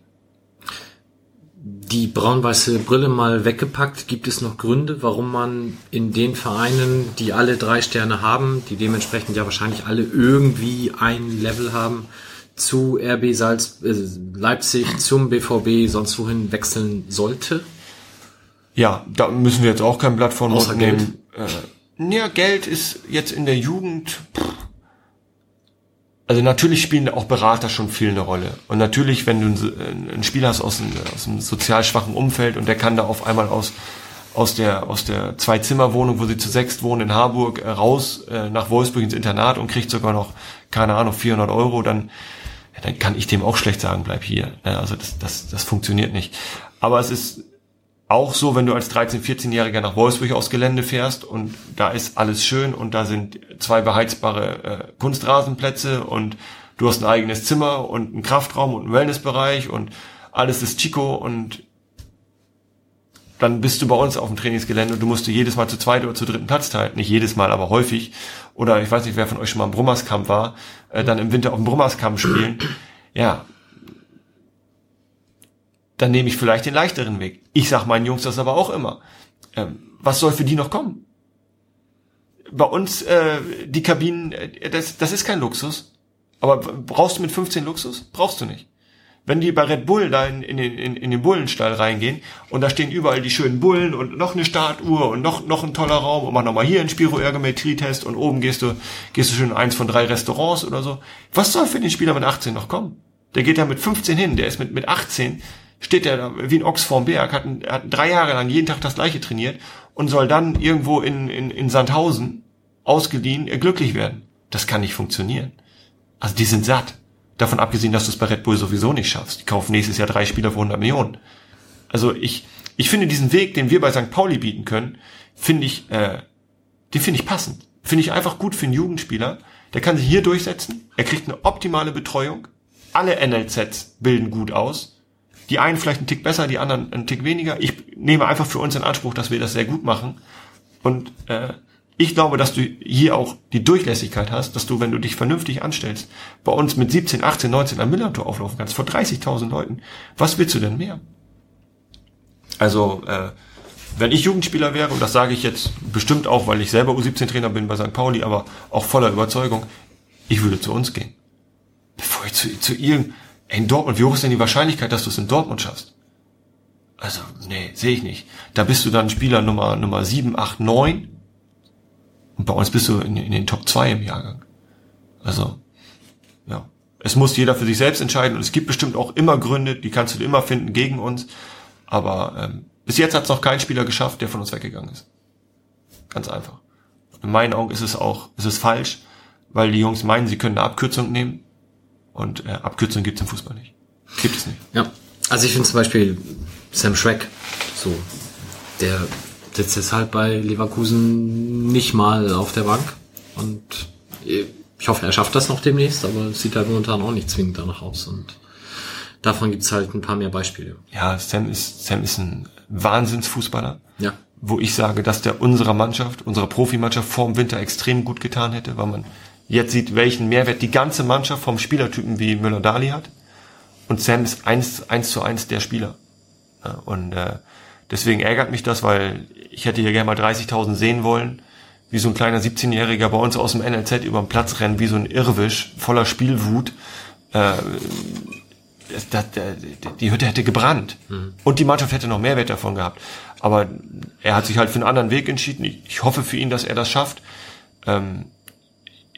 Die braun-weiße Brille mal weggepackt, gibt es noch Gründe, warum man in den Vereinen, die alle drei Sterne haben, die dementsprechend ja wahrscheinlich alle irgendwie ein Level haben, zu RB Salz, äh, Leipzig, zum BVB, sonst wohin wechseln sollte? Ja, da müssen wir jetzt auch kein Blatt von nehmen. Äh, ja, Geld ist jetzt in der Jugend. Pff. Also natürlich spielen auch Berater schon viel eine Rolle. Und natürlich, wenn du einen Spieler hast aus einem, aus einem sozial schwachen Umfeld und der kann da auf einmal aus aus der aus der Zwei-Zimmer-Wohnung, wo sie zu sechst wohnen in Harburg, äh, raus äh, nach Wolfsburg ins Internat und kriegt sogar noch keine Ahnung 400 Euro, dann ja, dann kann ich dem auch schlecht sagen, bleib hier. Also das das das funktioniert nicht. Aber es ist auch so, wenn du als 13-, 14-Jähriger nach Wolfsburg aufs Gelände fährst und da ist alles schön und da sind zwei beheizbare äh, Kunstrasenplätze und du hast ein eigenes Zimmer und einen Kraftraum und einen Wellnessbereich und alles ist Chico und dann bist du bei uns auf dem Trainingsgelände und du musst du jedes Mal zu zweit oder zu dritten Platz teilen. Nicht jedes Mal, aber häufig. Oder ich weiß nicht, wer von euch schon mal im Brummerskamp war, äh, dann im Winter auf dem Brummerskamp spielen. Ja, dann nehme ich vielleicht den leichteren Weg. Ich sag meinen Jungs das aber auch immer. Ähm, was soll für die noch kommen? Bei uns äh, die Kabinen, äh, das, das ist kein Luxus. Aber brauchst du mit 15 Luxus? Brauchst du nicht. Wenn die bei Red Bull da in, in, in, in den Bullenstall reingehen und da stehen überall die schönen Bullen und noch eine Startuhr und noch, noch ein toller Raum und mach nochmal hier einen Spiroergometrie-Test und oben gehst du, gehst du schon in eins von drei Restaurants oder so. Was soll für den Spieler mit 18 noch kommen? Der geht ja mit 15 hin, der ist mit, mit 18 steht er da wie ein Ochs vorm Berg, hat, hat drei Jahre lang jeden Tag das gleiche trainiert und soll dann irgendwo in, in, in Sandhausen ausgeliehen äh, glücklich werden. Das kann nicht funktionieren. Also die sind satt. Davon abgesehen, dass du es bei Red Bull sowieso nicht schaffst. Die kaufen nächstes Jahr drei Spieler für 100 Millionen. Also ich, ich finde diesen Weg, den wir bei St. Pauli bieten können, finde ich, äh, den finde ich passend. Finde ich einfach gut für einen Jugendspieler. Der kann sich hier durchsetzen. Er kriegt eine optimale Betreuung. Alle NLZs bilden gut aus die einen vielleicht einen Tick besser, die anderen einen Tick weniger. Ich nehme einfach für uns in Anspruch, dass wir das sehr gut machen. Und äh, ich glaube, dass du hier auch die Durchlässigkeit hast, dass du, wenn du dich vernünftig anstellst, bei uns mit 17, 18, 19 am Millantor auflaufen kannst, vor 30.000 Leuten. Was willst du denn mehr? Also, äh, wenn ich Jugendspieler wäre, und das sage ich jetzt bestimmt auch, weil ich selber U17-Trainer bin bei St. Pauli, aber auch voller Überzeugung, ich würde zu uns gehen. Bevor ich zu, zu irgendeinem in Dortmund, wie hoch ist denn die Wahrscheinlichkeit, dass du es in Dortmund schaffst? Also, nee, sehe ich nicht. Da bist du dann Spieler Nummer, Nummer 7, 8, 9. Und bei uns bist du in, in den Top 2 im Jahrgang. Also, ja. Es muss jeder für sich selbst entscheiden und es gibt bestimmt auch immer Gründe, die kannst du immer finden gegen uns. Aber ähm, bis jetzt hat es noch kein Spieler geschafft, der von uns weggegangen ist. Ganz einfach. In meinen Augen ist es auch, ist es falsch, weil die Jungs meinen, sie können eine Abkürzung nehmen und äh, Abkürzungen gibt es im Fußball nicht. Gibt es nicht. Ja. Also ich finde zum Beispiel Sam Schreck, so, der sitzt deshalb bei Leverkusen nicht mal auf der Bank. Und ich hoffe, er schafft das noch demnächst, aber es sieht halt momentan auch nicht zwingend danach aus. Und davon gibt's halt ein paar mehr Beispiele. Ja, Sam ist, Sam ist ein Wahnsinnsfußballer. Ja. Wo ich sage, dass der unserer Mannschaft, unserer Profimannschaft vor dem Winter extrem gut getan hätte, weil man jetzt sieht, welchen Mehrwert die ganze Mannschaft vom Spielertypen wie Müller-Dali hat. Und Sam ist eins, eins zu eins der Spieler. Ja, und äh, deswegen ärgert mich das, weil ich hätte hier gerne mal 30.000 sehen wollen, wie so ein kleiner 17-Jähriger bei uns aus dem NLZ über den Platz rennt, wie so ein Irrwisch, voller Spielwut. Äh, das, das, die Hütte hätte gebrannt. Mhm. Und die Mannschaft hätte noch mehr Wert davon gehabt. Aber er hat sich halt für einen anderen Weg entschieden. Ich, ich hoffe für ihn, dass er das schafft. Ähm,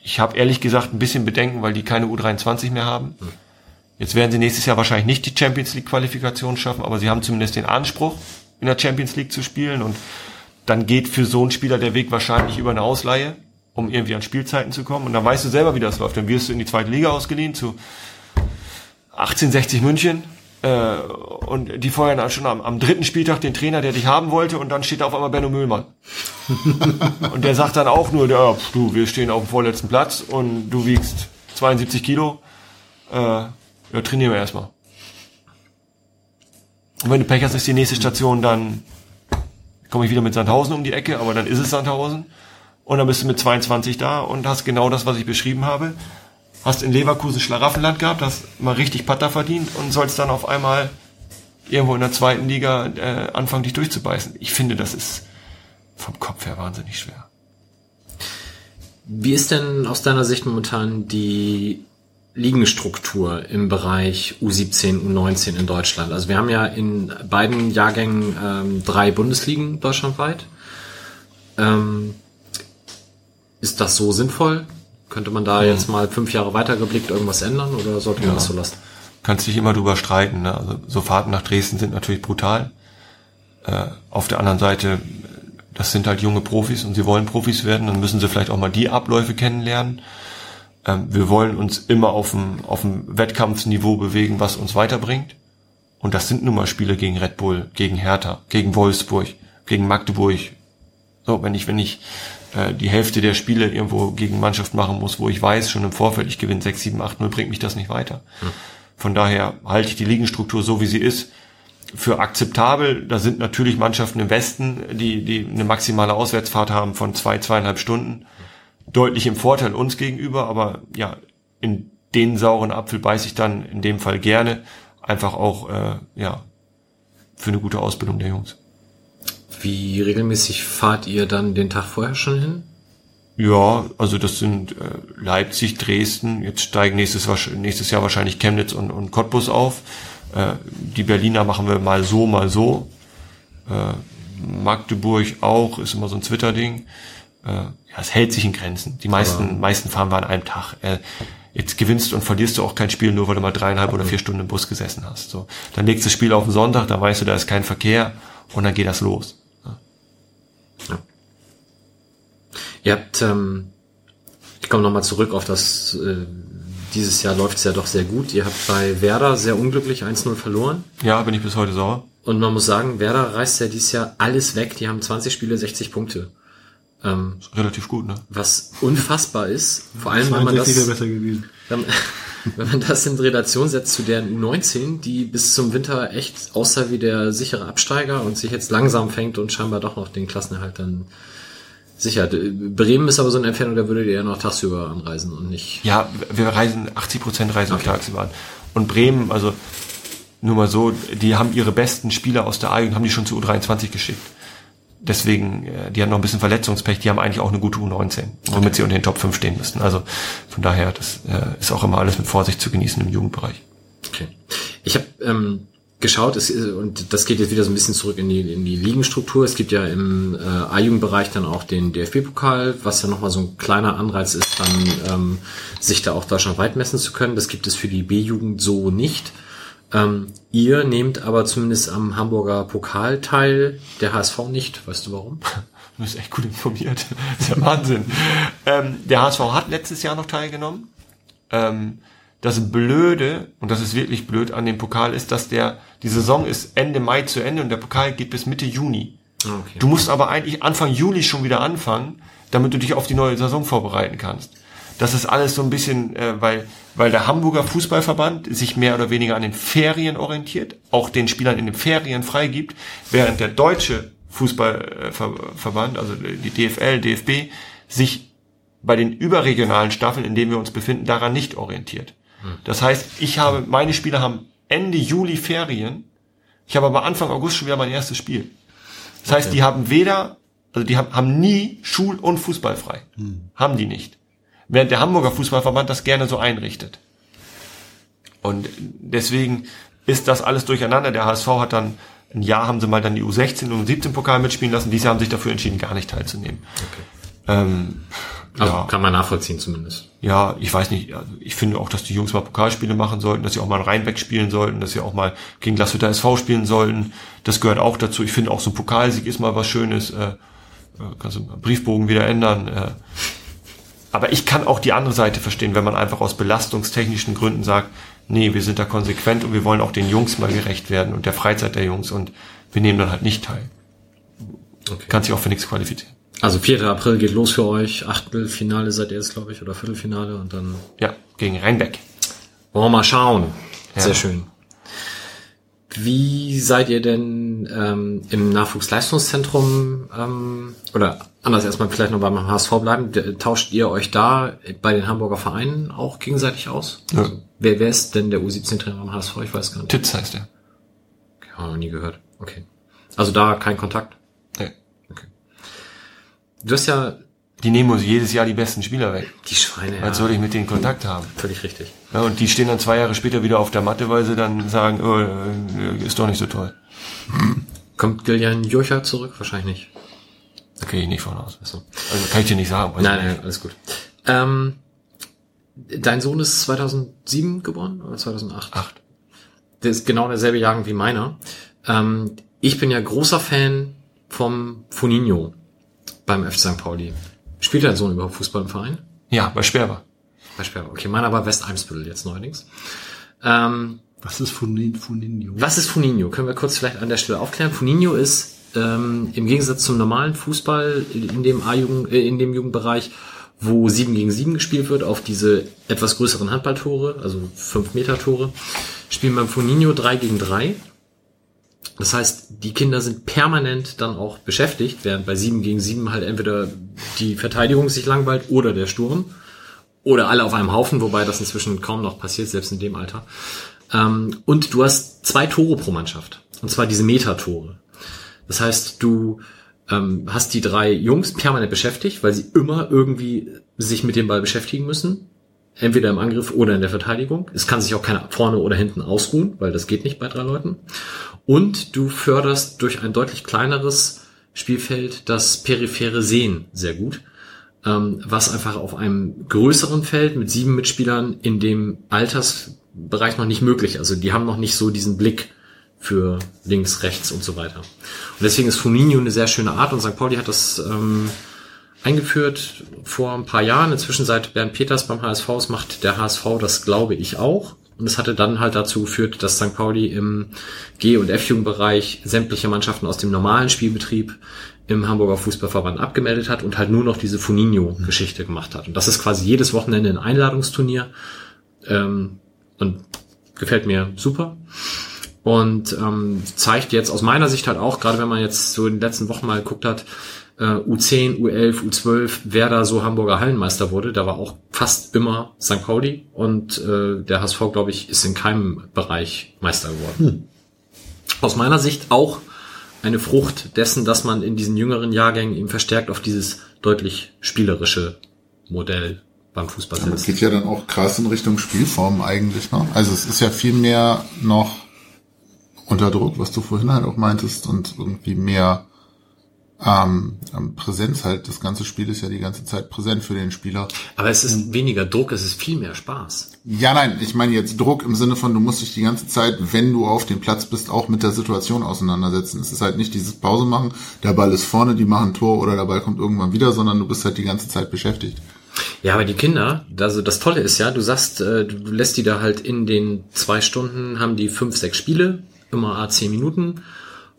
ich habe ehrlich gesagt ein bisschen Bedenken, weil die keine U23 mehr haben. Mhm. Jetzt werden sie nächstes Jahr wahrscheinlich nicht die Champions League Qualifikation schaffen, aber sie haben zumindest den Anspruch, in der Champions League zu spielen und dann geht für so einen Spieler der Weg wahrscheinlich über eine Ausleihe, um irgendwie an Spielzeiten zu kommen. Und dann weißt du selber, wie das läuft. Dann wirst du in die zweite Liga ausgeliehen zu 1860 München. Äh, und die feuern schon am, am, dritten Spieltag den Trainer, der dich haben wollte, und dann steht da auf einmal Benno Müllmann. und der sagt dann auch nur, ja, du, wir stehen auf dem vorletzten Platz und du wiegst 72 Kilo. Äh, ja, trainieren wir erstmal. Und wenn du Pech hast, ist die nächste Station dann komme ich wieder mit Sandhausen um die Ecke, aber dann ist es Sandhausen. Und dann bist du mit 22 da und hast genau das, was ich beschrieben habe. Hast in Leverkusen Schlaraffenland gehabt, hast mal richtig Patter verdient und sollst dann auf einmal irgendwo in der zweiten Liga äh, anfangen, dich durchzubeißen. Ich finde, das ist vom Kopf her wahnsinnig schwer. Wie ist denn aus deiner Sicht momentan die Ligenstruktur im Bereich U17, U19 in Deutschland? Also wir haben ja in beiden Jahrgängen ähm, drei Bundesligen deutschlandweit. Ähm, ist das so sinnvoll? Könnte man da hm. jetzt mal fünf Jahre weitergeblickt irgendwas ändern oder sollte man ja. das so lassen? Kannst dich immer drüber streiten. Ne? Also so Fahrten nach Dresden sind natürlich brutal. Äh, auf der anderen Seite, das sind halt junge Profis und sie wollen Profis werden, dann müssen sie vielleicht auch mal die Abläufe kennenlernen. Ähm, wir wollen uns immer auf dem, auf dem Wettkampfsniveau bewegen, was uns weiterbringt. Und das sind nun mal Spiele gegen Red Bull, gegen Hertha, gegen Wolfsburg, gegen Magdeburg. So, wenn ich, wenn ich äh, die Hälfte der Spiele irgendwo gegen Mannschaft machen muss, wo ich weiß, schon im Vorfeld, ich gewinne 6, 7, 8, 0, bringt mich das nicht weiter. Hm. Von daher halte ich die Ligenstruktur so, wie sie ist, für akzeptabel. Da sind natürlich Mannschaften im Westen, die, die eine maximale Auswärtsfahrt haben von zwei, zweieinhalb Stunden deutlich im Vorteil uns gegenüber, aber ja, in den sauren Apfel beiße ich dann in dem Fall gerne, einfach auch äh, ja für eine gute Ausbildung der Jungs. Wie regelmäßig fahrt ihr dann den Tag vorher schon hin? Ja, also das sind äh, Leipzig, Dresden, jetzt steigen nächstes, nächstes Jahr wahrscheinlich Chemnitz und, und Cottbus auf. Äh, die Berliner machen wir mal so, mal so. Äh, Magdeburg auch, ist immer so ein Twitter-Ding äh, ja, es hält sich in Grenzen. Die meisten, Aber meisten fahren wir an einem Tag. Äh, jetzt gewinnst und verlierst du auch kein Spiel, nur weil du mal dreieinhalb oder vier Stunden im Bus gesessen hast. So, dann legst du das Spiel auf den Sonntag, da weißt du, da ist kein Verkehr und dann geht das los. Ja. ja. Ihr habt, ähm, ich komme nochmal zurück auf das, äh, dieses Jahr läuft es ja doch sehr gut. Ihr habt bei Werder sehr unglücklich 1-0 verloren. Ja, bin ich bis heute sauer. Und man muss sagen, Werder reißt ja dieses Jahr alles weg. Die haben 20 Spiele, 60 Punkte. Ähm, relativ gut, ne? Was unfassbar ist, vor allem wenn man das, besser gewesen. Wenn, wenn man das in Relation setzt zu der U19, die bis zum Winter echt aussah wie der sichere Absteiger und sich jetzt langsam fängt und scheinbar doch noch den Klassenerhalt dann sichert. Bremen ist aber so eine Entfernung, da würdet ihr ja noch tagsüber anreisen und nicht. Ja, wir reisen, 80 Prozent reisen okay. tagsüber an. Und Bremen, also nur mal so, die haben ihre besten Spieler aus der A und haben die schon zu U23 geschickt deswegen, äh, die haben noch ein bisschen Verletzungspech, die haben eigentlich auch eine gute U19, womit okay. sie unter den Top 5 stehen müssten. Also von daher, das äh, ist auch immer alles mit Vorsicht zu genießen im Jugendbereich. Okay. Ich habe ähm, geschaut, es, und das geht jetzt wieder so ein bisschen zurück in die, in die Ligenstruktur. Es gibt ja im äh, A-Jugendbereich dann auch den DFB-Pokal, was ja nochmal so ein kleiner Anreiz ist, dann ähm, sich da auch deutschlandweit messen zu können. Das gibt es für die B-Jugend so nicht. Ähm, ihr nehmt aber zumindest am Hamburger Pokal teil, der HSV nicht. Weißt du warum? Du bist echt gut informiert. Das ist ja Wahnsinn. ähm, der HSV hat letztes Jahr noch teilgenommen. Ähm, das Blöde, und das ist wirklich blöd an dem Pokal, ist, dass der, die Saison ist Ende Mai zu Ende und der Pokal geht bis Mitte Juni. Ah, okay. Du musst aber eigentlich Anfang Juli schon wieder anfangen, damit du dich auf die neue Saison vorbereiten kannst. Das ist alles so ein bisschen, äh, weil weil der Hamburger Fußballverband sich mehr oder weniger an den Ferien orientiert, auch den Spielern in den Ferien freigibt, während der deutsche Fußballverband, also die DFL, DFB, sich bei den überregionalen Staffeln, in denen wir uns befinden, daran nicht orientiert. Das heißt, ich habe, meine Spieler haben Ende Juli Ferien, ich habe aber Anfang August schon wieder mein erstes Spiel. Das heißt, die haben weder, also die haben, haben nie Schul- und Fußball frei. Hm. Haben die nicht während der Hamburger Fußballverband das gerne so einrichtet. Und deswegen ist das alles durcheinander. Der HSV hat dann, ein Jahr haben sie mal dann die U16 und U17 Pokal mitspielen lassen. Dieses Jahr haben sich dafür entschieden, gar nicht teilzunehmen. Okay. Ähm, Also ja. kann man nachvollziehen zumindest. Ja, ich weiß nicht. Also ich finde auch, dass die Jungs mal Pokalspiele machen sollten, dass sie auch mal in Rheinbeck spielen sollten, dass sie auch mal gegen Glasgow SV spielen sollten. Das gehört auch dazu. Ich finde auch so ein Pokalsieg ist mal was Schönes. Äh, äh, kannst du einen Briefbogen wieder ändern. Äh. Aber ich kann auch die andere Seite verstehen, wenn man einfach aus belastungstechnischen Gründen sagt, nee, wir sind da konsequent und wir wollen auch den Jungs mal gerecht werden und der Freizeit der Jungs und wir nehmen dann halt nicht teil. Okay. Kann sich auch für nichts qualifizieren. Also 4. April geht los für euch. Achtelfinale seid ihr jetzt, glaube ich, oder Viertelfinale und dann Ja, gegen Rheinbeck. wollen wir mal schauen. Sehr Ja. schön. Wie seid ihr denn ähm, im Nachwuchsleistungszentrum ähm, oder anders erstmal vielleicht noch beim HSV bleiben? Tauscht ihr euch da bei den Hamburger Vereinen auch gegenseitig aus? Ja. Also, wer, wer ist denn der U17-Trainer beim HSV? Ich weiß gar nicht. Titz heißt er. Okay, Habe noch nie gehört. Okay. Also da kein Kontakt. Du hast ja Die nehmen uns jedes Jahr die besten Spieler weg. die Schweine. Als Ja, soll ich mit denen Kontakt haben? völlig richtig. Ja, und die stehen dann zwei Jahre später wieder auf der Matte, weil sie dann sagen, oh, äh, ist doch nicht so toll. Kommt Gillian Jurcher zurück? Wahrscheinlich nicht. Da gehe ich nicht von aus. Also kann ich dir nicht sagen. Nein, nein, alles gut. Ähm, dein Sohn ist 2007 geboren oder 2008? Acht. Der ist genau derselbe Jahrgang wie meiner. Ähm, ich bin ja großer Fan vom Funinho beim FC St. Pauli. Spielt dein Sohn überhaupt Fußball im Verein? Ja, bei Sperber. Bei Sperber. Okay, meiner war West Eimsbüttel jetzt neuerdings. Ähm, Was ist Funin, Funinho? was ist Funinho? Können wir kurz vielleicht an der Stelle aufklären? Funinho ist ähm, im Gegensatz zum normalen Fußball in dem A-Jugend, äh, in dem Jugendbereich, wo 7 gegen 7 gespielt wird, auf diese etwas größeren Handballtore, also 5 Meter Tore, spielen beim Funinho 3 gegen 3. Das heißt, die Kinder sind permanent dann auch beschäftigt, während bei 7 gegen 7 halt entweder die Verteidigung sich langweilt oder der Sturm. Oder alle auf einem Haufen, wobei das inzwischen kaum noch passiert, selbst in dem Alter. Ähm, und du hast zwei Tore pro Mannschaft. Und zwar diese Metatore. Das heißt, du ähm, hast die drei Jungs permanent beschäftigt, weil sie immer irgendwie sich mit dem Ball beschäftigen müssen. Entweder im Angriff oder in der Verteidigung. Es kann sich auch keiner vorne oder hinten ausruhen, weil das geht nicht bei drei Leuten. Und du förderst durch ein deutlich kleineres Spielfeld das periphere Sehen sehr gut ähm, was einfach auf einem größeren Feld mit sieben Mitspielern in dem Altersbereich noch nicht möglich. Also die haben noch nicht so diesen Blick für links, rechts und so weiter. Und deswegen ist Funinho eine sehr schöne Art und St. Pauli hat das ähm, eingeführt vor ein paar Jahren. Inzwischen seit Bernd Peters beim HSV ist, macht der HSV das, glaube ich, auch. Und es hatte dann halt dazu geführt, dass St. Pauli im G- und F-Jugendbereich sämtliche Mannschaften aus dem normalen Spielbetrieb im Hamburger Fußballverband abgemeldet hat und halt nur noch diese Funinho-Geschichte gemacht hat. Und das ist quasi jedes Wochenende ein Einladungsturnier. Ähm, und gefällt mir super. Und ähm, zeigt jetzt aus meiner Sicht halt auch, gerade wenn man jetzt so in den letzten Wochen mal geguckt hat, äh, U10, U11, U12, wer da so Hamburger Hallenmeister wurde, da war auch fast immer St. Pauli und äh, der HSV, glaube ich, ist in keinem Bereich Meister geworden. Aus meiner Sicht auch eine Frucht dessen, dass man in diesen jüngeren Jahrgängen eben verstärkt auf dieses deutlich spielerische Modell beim Fußball Aber es setzt. geht ja dann auch krass in Richtung Spielform eigentlich. Ne? Also es ist ja viel mehr noch unter Druck, was du vorhin halt auch meintest, und irgendwie mehr ähm, ähm, Präsenz halt. Das ganze Spiel ist ja die ganze Zeit präsent für den Spieler. Aber es ist weniger Druck, es ist viel mehr Spaß. Ja, nein, ich meine jetzt Druck im Sinne von, du musst dich die ganze Zeit, wenn du auf dem Platz bist, auch mit der Situation auseinandersetzen. Es ist halt nicht dieses Pause machen, der Ball ist vorne, die machen Tor oder der Ball kommt irgendwann wieder, sondern du bist halt die ganze Zeit beschäftigt. Ja, aber die Kinder, also das Tolle ist ja, du sagst, äh, du lässt die da halt in den zwei Stunden, haben die fünf, sechs Spiele, immer a zehn Minuten.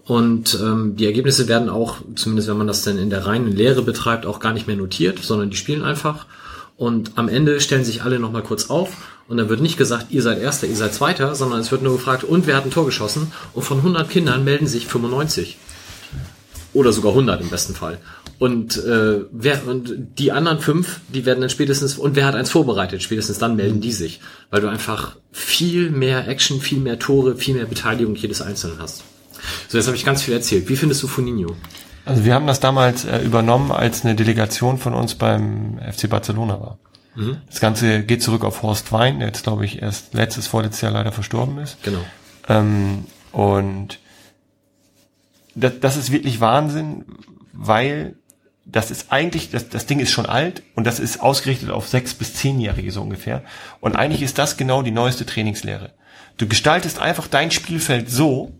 Und ähm, die Ergebnisse werden auch, zumindest wenn man das dann in der reinen Lehre betreibt, auch gar nicht mehr notiert, sondern die spielen einfach. Und am Ende stellen sich alle nochmal kurz auf und dann wird nicht gesagt, ihr seid Erster, ihr seid Zweiter, sondern es wird nur gefragt, und wer hat ein Tor geschossen? Und von 100 Kindern melden sich 95. Oder sogar 100 im besten Fall. Und, äh, wer, und die anderen fünf, die werden dann spätestens, und wer hat eins vorbereitet? Spätestens dann melden die sich. Weil du einfach viel mehr Action, viel mehr Tore, viel mehr Beteiligung jedes Einzelnen hast. So, jetzt habe ich ganz viel erzählt. Wie findest du Funinho? Also wir haben das damals äh, übernommen, als eine Delegation von uns beim FC Barcelona war. Das Ganze geht zurück auf Horst Wein, der jetzt, glaube ich, erst letztes, vorletztes Jahr leider verstorben ist. Genau. Ähm, und das, das ist wirklich Wahnsinn, weil das ist eigentlich, das, das Ding ist schon alt und das ist ausgerichtet auf sechs bis zehnjährige so ungefähr. Und eigentlich ist das genau die neueste Trainingslehre. Du gestaltest einfach dein Spielfeld so,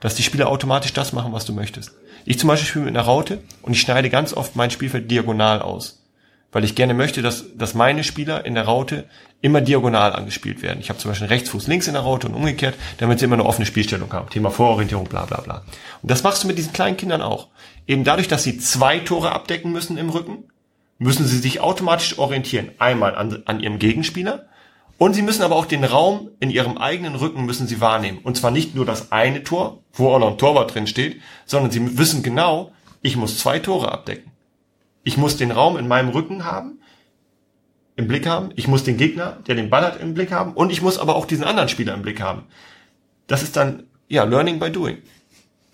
dass die Spieler automatisch das machen, was du möchtest. Ich zum Beispiel spiele mit einer Raute und ich schneide ganz oft mein Spielfeld diagonal aus. Weil ich gerne möchte, dass, dass meine Spieler in der Raute immer diagonal angespielt werden. Ich habe zum Beispiel Rechtsfuß links in der Raute und umgekehrt, damit sie immer eine offene Spielstellung haben. Thema Vororientierung, bla bla bla. Und das machst du mit diesen kleinen Kindern auch. Eben dadurch, dass sie zwei Tore abdecken müssen im Rücken, müssen sie sich automatisch orientieren. Einmal an, an ihrem Gegenspieler und sie müssen aber auch den Raum in ihrem eigenen Rücken müssen sie wahrnehmen. Und zwar nicht nur das eine Tor, wo auch noch ein Torwart drin steht, sondern sie wissen genau, ich muss zwei Tore abdecken. Ich muss den Raum in meinem Rücken haben, im Blick haben. Ich muss den Gegner, der den Ball hat, im Blick haben. Und ich muss aber auch diesen anderen Spieler im Blick haben. Das ist dann, ja, Learning by Doing.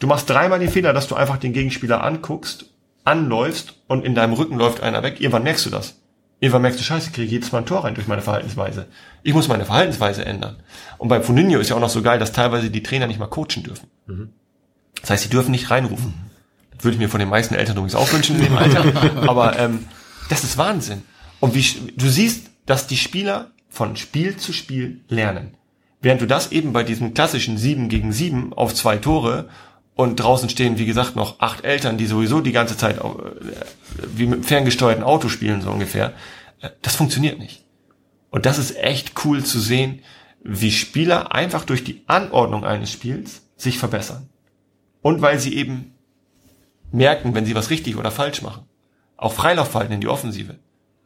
Du machst dreimal den Fehler, dass du einfach den Gegenspieler anguckst, anläufst und in deinem Rücken läuft einer weg. Irgendwann merkst du das. Merkst du, scheiße, ich kriege jedes Mal ein Tor rein durch meine Verhaltensweise. Ich muss meine Verhaltensweise ändern. Und bei Funinho ist ja auch noch so geil, dass teilweise die Trainer nicht mal coachen dürfen. Das heißt, sie dürfen nicht reinrufen. Das würde ich mir von den meisten Eltern übrigens auch wünschen in dem Alter. Aber ähm, das ist Wahnsinn. Und wie du siehst, dass die Spieler von Spiel zu Spiel lernen. Während du das eben bei diesem klassischen 7 gegen 7 auf zwei Tore und draußen stehen, wie gesagt, noch acht Eltern, die sowieso die ganze Zeit äh, wie mit einem ferngesteuerten Auto spielen, so ungefähr. Äh, Das funktioniert nicht. Und das ist echt cool zu sehen, wie Spieler einfach durch die Anordnung eines Spiels sich verbessern. Und weil sie eben merken, wenn sie was richtig oder falsch machen. Auch Freilaufverhalten in die Offensive.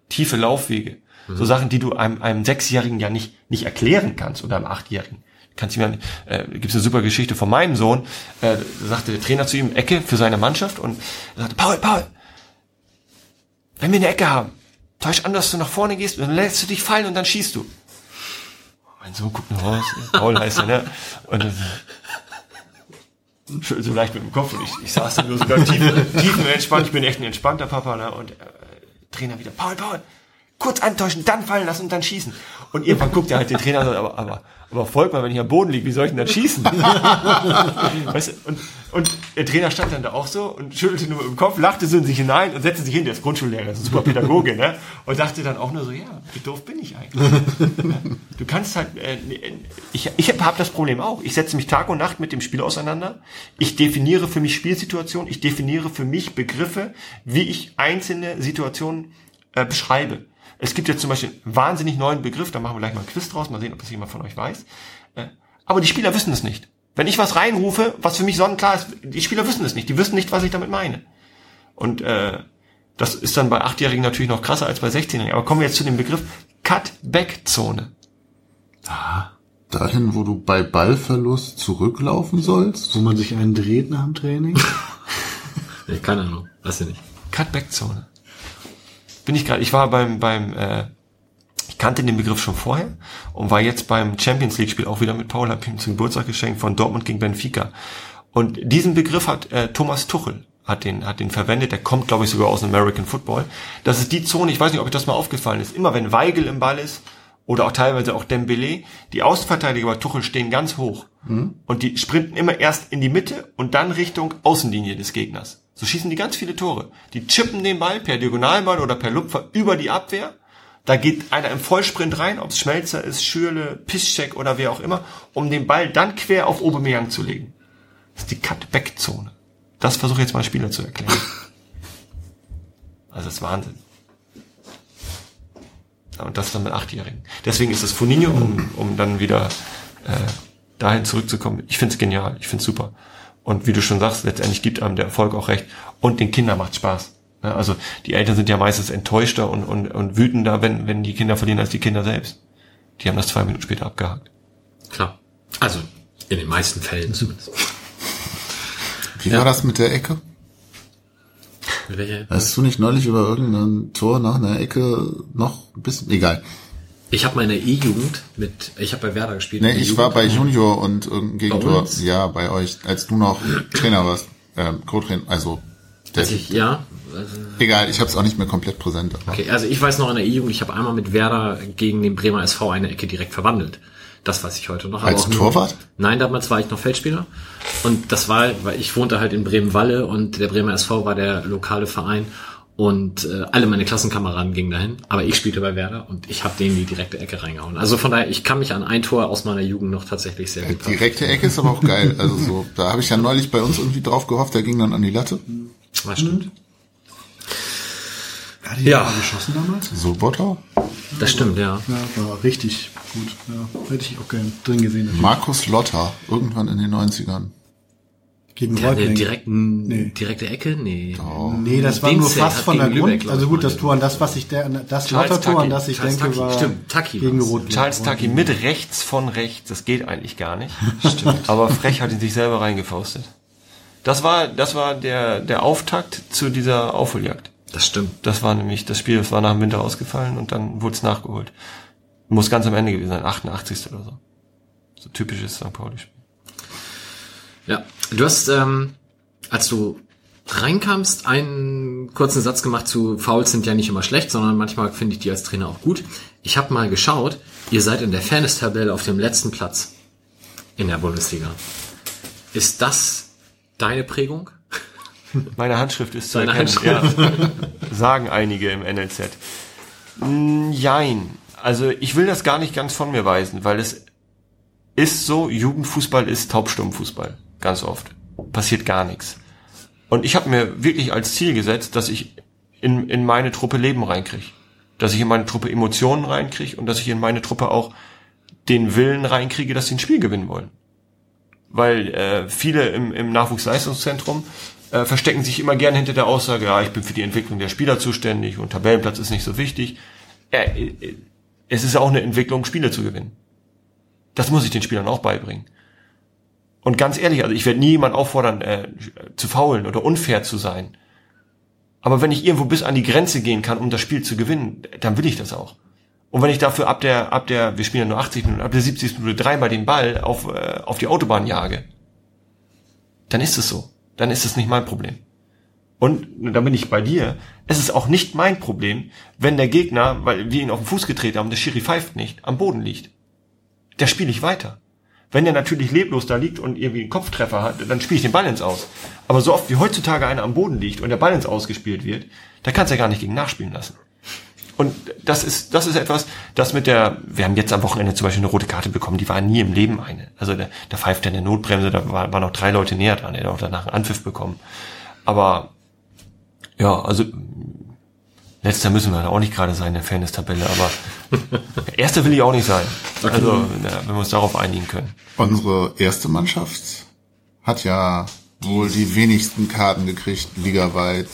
Tiefe Laufwege. So Sachen, die du einem, einem Sechsjährigen ja nicht, nicht erklären kannst oder einem Achtjährigen. Kannst du mir, äh, gibt's eine super Geschichte von meinem Sohn, äh, da sagte der Trainer zu ihm, Ecke für seine Mannschaft und er sagte, Paul, Paul, wenn wir eine Ecke haben, täusch an, dass du nach vorne gehst und dann lässt du dich fallen und dann schießt du. Mein Sohn guckt nur raus, Paul heißt er, ne? Und dann, so leicht mit dem Kopf und ich, ich saß dann nur sogar tief, tiefenentspannt, ich bin echt ein entspannter Papa, ne? Und äh, Trainer wieder, Paul, Paul, kurz antäuschen, dann fallen lassen und dann schießen. Und irgendwann guckt er halt den Trainer so, aber, aber, aber folgt mal, wenn ich am Boden liege, wie soll ich denn dann schießen? weißt du, und, und der Trainer stand dann da auch so und schüttelte nur dem Kopf, lachte so in sich hinein und setzte sich hin, der ist Grundschullehrer, das ist ein super Pädagoge, ne? Und dachte dann auch nur so, ja, wie doof bin ich eigentlich? Du kannst halt, äh, ich, ich habe das Problem auch. Ich setze mich Tag und Nacht mit dem Spiel auseinander. Ich definiere für mich Spielsituationen. Ich definiere für mich Begriffe, wie ich einzelne Situationen äh, beschreibe. Es gibt jetzt zum Beispiel einen wahnsinnig neuen Begriff, da machen wir gleich mal ein Quiz draus, mal sehen, ob das jemand von euch weiß. Äh, aber die Spieler wissen es nicht. Wenn ich was reinrufe, was für mich sonnenklar ist, die Spieler wissen es nicht. Die wissen nicht, was ich damit meine. Und äh, das ist dann bei Achtjährigen natürlich noch krasser als bei 16-Jährigen. Aber kommen wir jetzt zu dem Begriff Cut-Back-Zone. Dahin, wo du bei Ballverlust zurücklaufen sollst? Wo man sich einen dreht nach dem Training. Nee, keine Ahnung. Weiß ich nicht. Cut-Back-Zone. Bin ich gerade, ich war beim, beim, äh, ich kannte den Begriff schon vorher und war jetzt beim Champions League-Spiel auch wieder mit Paul, hab ihm zum Geburtstag geschenkt von Dortmund gegen Benfica. Und diesen Begriff hat äh, Thomas Tuchel hat den, hat den verwendet, der kommt, glaube ich, sogar aus dem American Football. Das ist die Zone, ich weiß nicht, ob euch das mal aufgefallen ist, immer wenn Weigel im Ball ist, oder auch teilweise auch Dembele, die Außenverteidiger bei Tuchel stehen ganz hoch. Und die sprinten immer erst in die Mitte und dann Richtung Außenlinie des Gegners. So schießen die ganz viele Tore. Die chippen den Ball per Diagonalball oder per Lupfer über die Abwehr. Da geht einer im Vollsprint rein, ob es Schmelzer ist, Schürle, Piszczek oder wer auch immer, um den Ball dann quer auf Aubameyang zu legen. Das ist die Cut-Back-Zone. Das versuche ich jetzt mal Spieler zu erklären. Also das ist Wahnsinn. Und das dann mit Achtjährigen. Deswegen ist das Funinho, um, um dann wieder äh, dahin zurückzukommen. Ich find's genial, ich find's super. Und wie du schon sagst, letztendlich gibt einem der Erfolg auch recht. Und den Kindern macht Spaß. Ja, also die Eltern sind ja meistens enttäuschter und, und, und wütender, wenn, wenn die Kinder verlieren, als die Kinder selbst. Die haben das zwei Minuten später abgehakt. Klar. Also, in den meisten Fällen zumindest. Wie war das mit der Ecke? Welche? Hast du nicht neulich über irgendein Tor nach einer Ecke noch ein bisschen, egal. Ich habe meine E-Jugend mit, ich habe bei Werder gespielt. Nee, ich war bei Junior und irgendein Gegentor. uns? Ja, bei euch, als du noch Trainer warst, ähm, Co-Trainer, also Der Also ich, ja. Egal, ich habe es auch nicht mehr komplett präsent. Aber Okay, also ich weiß noch in der E-Jugend, ich habe einmal mit Werder gegen den Bremer SV eine Ecke direkt verwandelt. Das weiß ich heute noch. Als auch nur- Torwart? Nein, damals war ich noch Feldspieler. Und das war, weil ich wohnte halt in Bremen-Walle und der Bremer SV war der lokale Verein. Und äh, alle meine Klassenkameraden gingen dahin, aber ich spielte bei Werder und ich habe denen die direkte Ecke reingehauen. Also von daher, ich kann mich an ein Tor aus meiner Jugend noch tatsächlich sehr gut erinnern. Direkte Ecke ist aber auch geil. Also so, da habe ich ja neulich bei uns irgendwie drauf gehofft, der ging dann an die Latte. Das stimmt. Hat die Ja. mal geschossen damals? So Botter. Das stimmt, ja. Ja, war richtig gut. Ja, hätte ich auch gern drin gesehen. natürlich. Markus Lotter, irgendwann in den 90ern. Gegen eine Reutlingen. direkten, Nee. direkte Ecke? Nee. Nee, das war nur fast von der Grund. Lübeck, also gut, das Tor an das, was ich der, an das Charles Lottertor, an Taki. das ich Charles denke, Taki, war stimmt, Taki gegen. Rot. Charles Taki mit rechts von rechts, das geht eigentlich gar nicht. Stimmt. Aber Frech hat ihn sich selber reingefaustet. Das war, das war der, der Auftakt zu dieser Aufholjagd. Das stimmt. Das war nämlich das Spiel, das war nach dem Winter ausgefallen und dann wurde es nachgeholt. Muss ganz am Ende gewesen sein, 88. oder so. So typisches St. Pauli-Spiel. Ja, du hast, ähm, als du reinkamst, einen kurzen Satz gemacht zu Fouls sind ja nicht immer schlecht, sondern manchmal finde ich die als Trainer auch gut. Ich habe mal geschaut, ihr seid in der Fairness-Tabelle auf dem letzten Platz in der Bundesliga. Ist das deine Prägung? Meine Handschrift ist zu Deine erkennen. Ja. Sagen einige im NLZ. Mm, Jein. Also ich will das gar nicht ganz von mir weisen, weil es ist so, Jugendfußball ist Taubstummfußball. Ganz oft. Passiert gar nichts. Und ich habe mir wirklich als Ziel gesetzt, dass ich in, in meine Truppe Leben reinkriege. Dass ich in meine Truppe Emotionen reinkriege und dass ich in meine Truppe auch den Willen reinkriege, dass sie ein Spiel gewinnen wollen weil äh, viele im, im Nachwuchsleistungszentrum äh, verstecken sich immer gerne hinter der Aussage, ja, ich bin für die Entwicklung der Spieler zuständig und Tabellenplatz ist nicht so wichtig. Äh, äh, es ist auch eine Entwicklung, Spiele zu gewinnen. Das muss ich den Spielern auch beibringen. Und ganz ehrlich, also ich werde nie jemand auffordern, äh, zu faulen oder unfair zu sein. Aber wenn ich irgendwo bis an die Grenze gehen kann, um das Spiel zu gewinnen, dann will ich das auch. Und wenn ich dafür ab der, ab der, wir spielen ja nur 80 Minuten, ab der 70. Minute dreimal den Ball auf, äh, auf die Autobahn jage, dann ist es so. Dann ist es nicht mein Problem. Und da bin ich bei dir. Es ist auch nicht mein Problem, wenn der Gegner, weil wir ihn auf den Fuß getreten haben, der Schiri pfeift nicht, am Boden liegt. Der spiele ich weiter. Wenn der natürlich leblos da liegt und irgendwie einen Kopftreffer hat, dann spiele ich den Ball ins Aus. Aber so oft wie heutzutage einer am Boden liegt und der Ball ins Aus wird, da kannst du ja gar nicht gegen nachspielen lassen. Und das ist, das ist etwas, das mit der, wir haben jetzt am Wochenende zum Beispiel eine rote Karte bekommen, die war nie im Leben eine. Also da, da pfeift er eine Notbremse, da war, waren noch drei Leute näher dran, der hat auch danach einen Anpfiff bekommen. Aber, ja, also, letzter müssen wir da auch nicht gerade sein in der Fairness-Tabelle, aber erster will ich auch nicht sein. Also, ja, wenn wir uns darauf einigen können. Unsere erste Mannschaft hat ja wohl die wenigsten Karten gekriegt, ligaweit.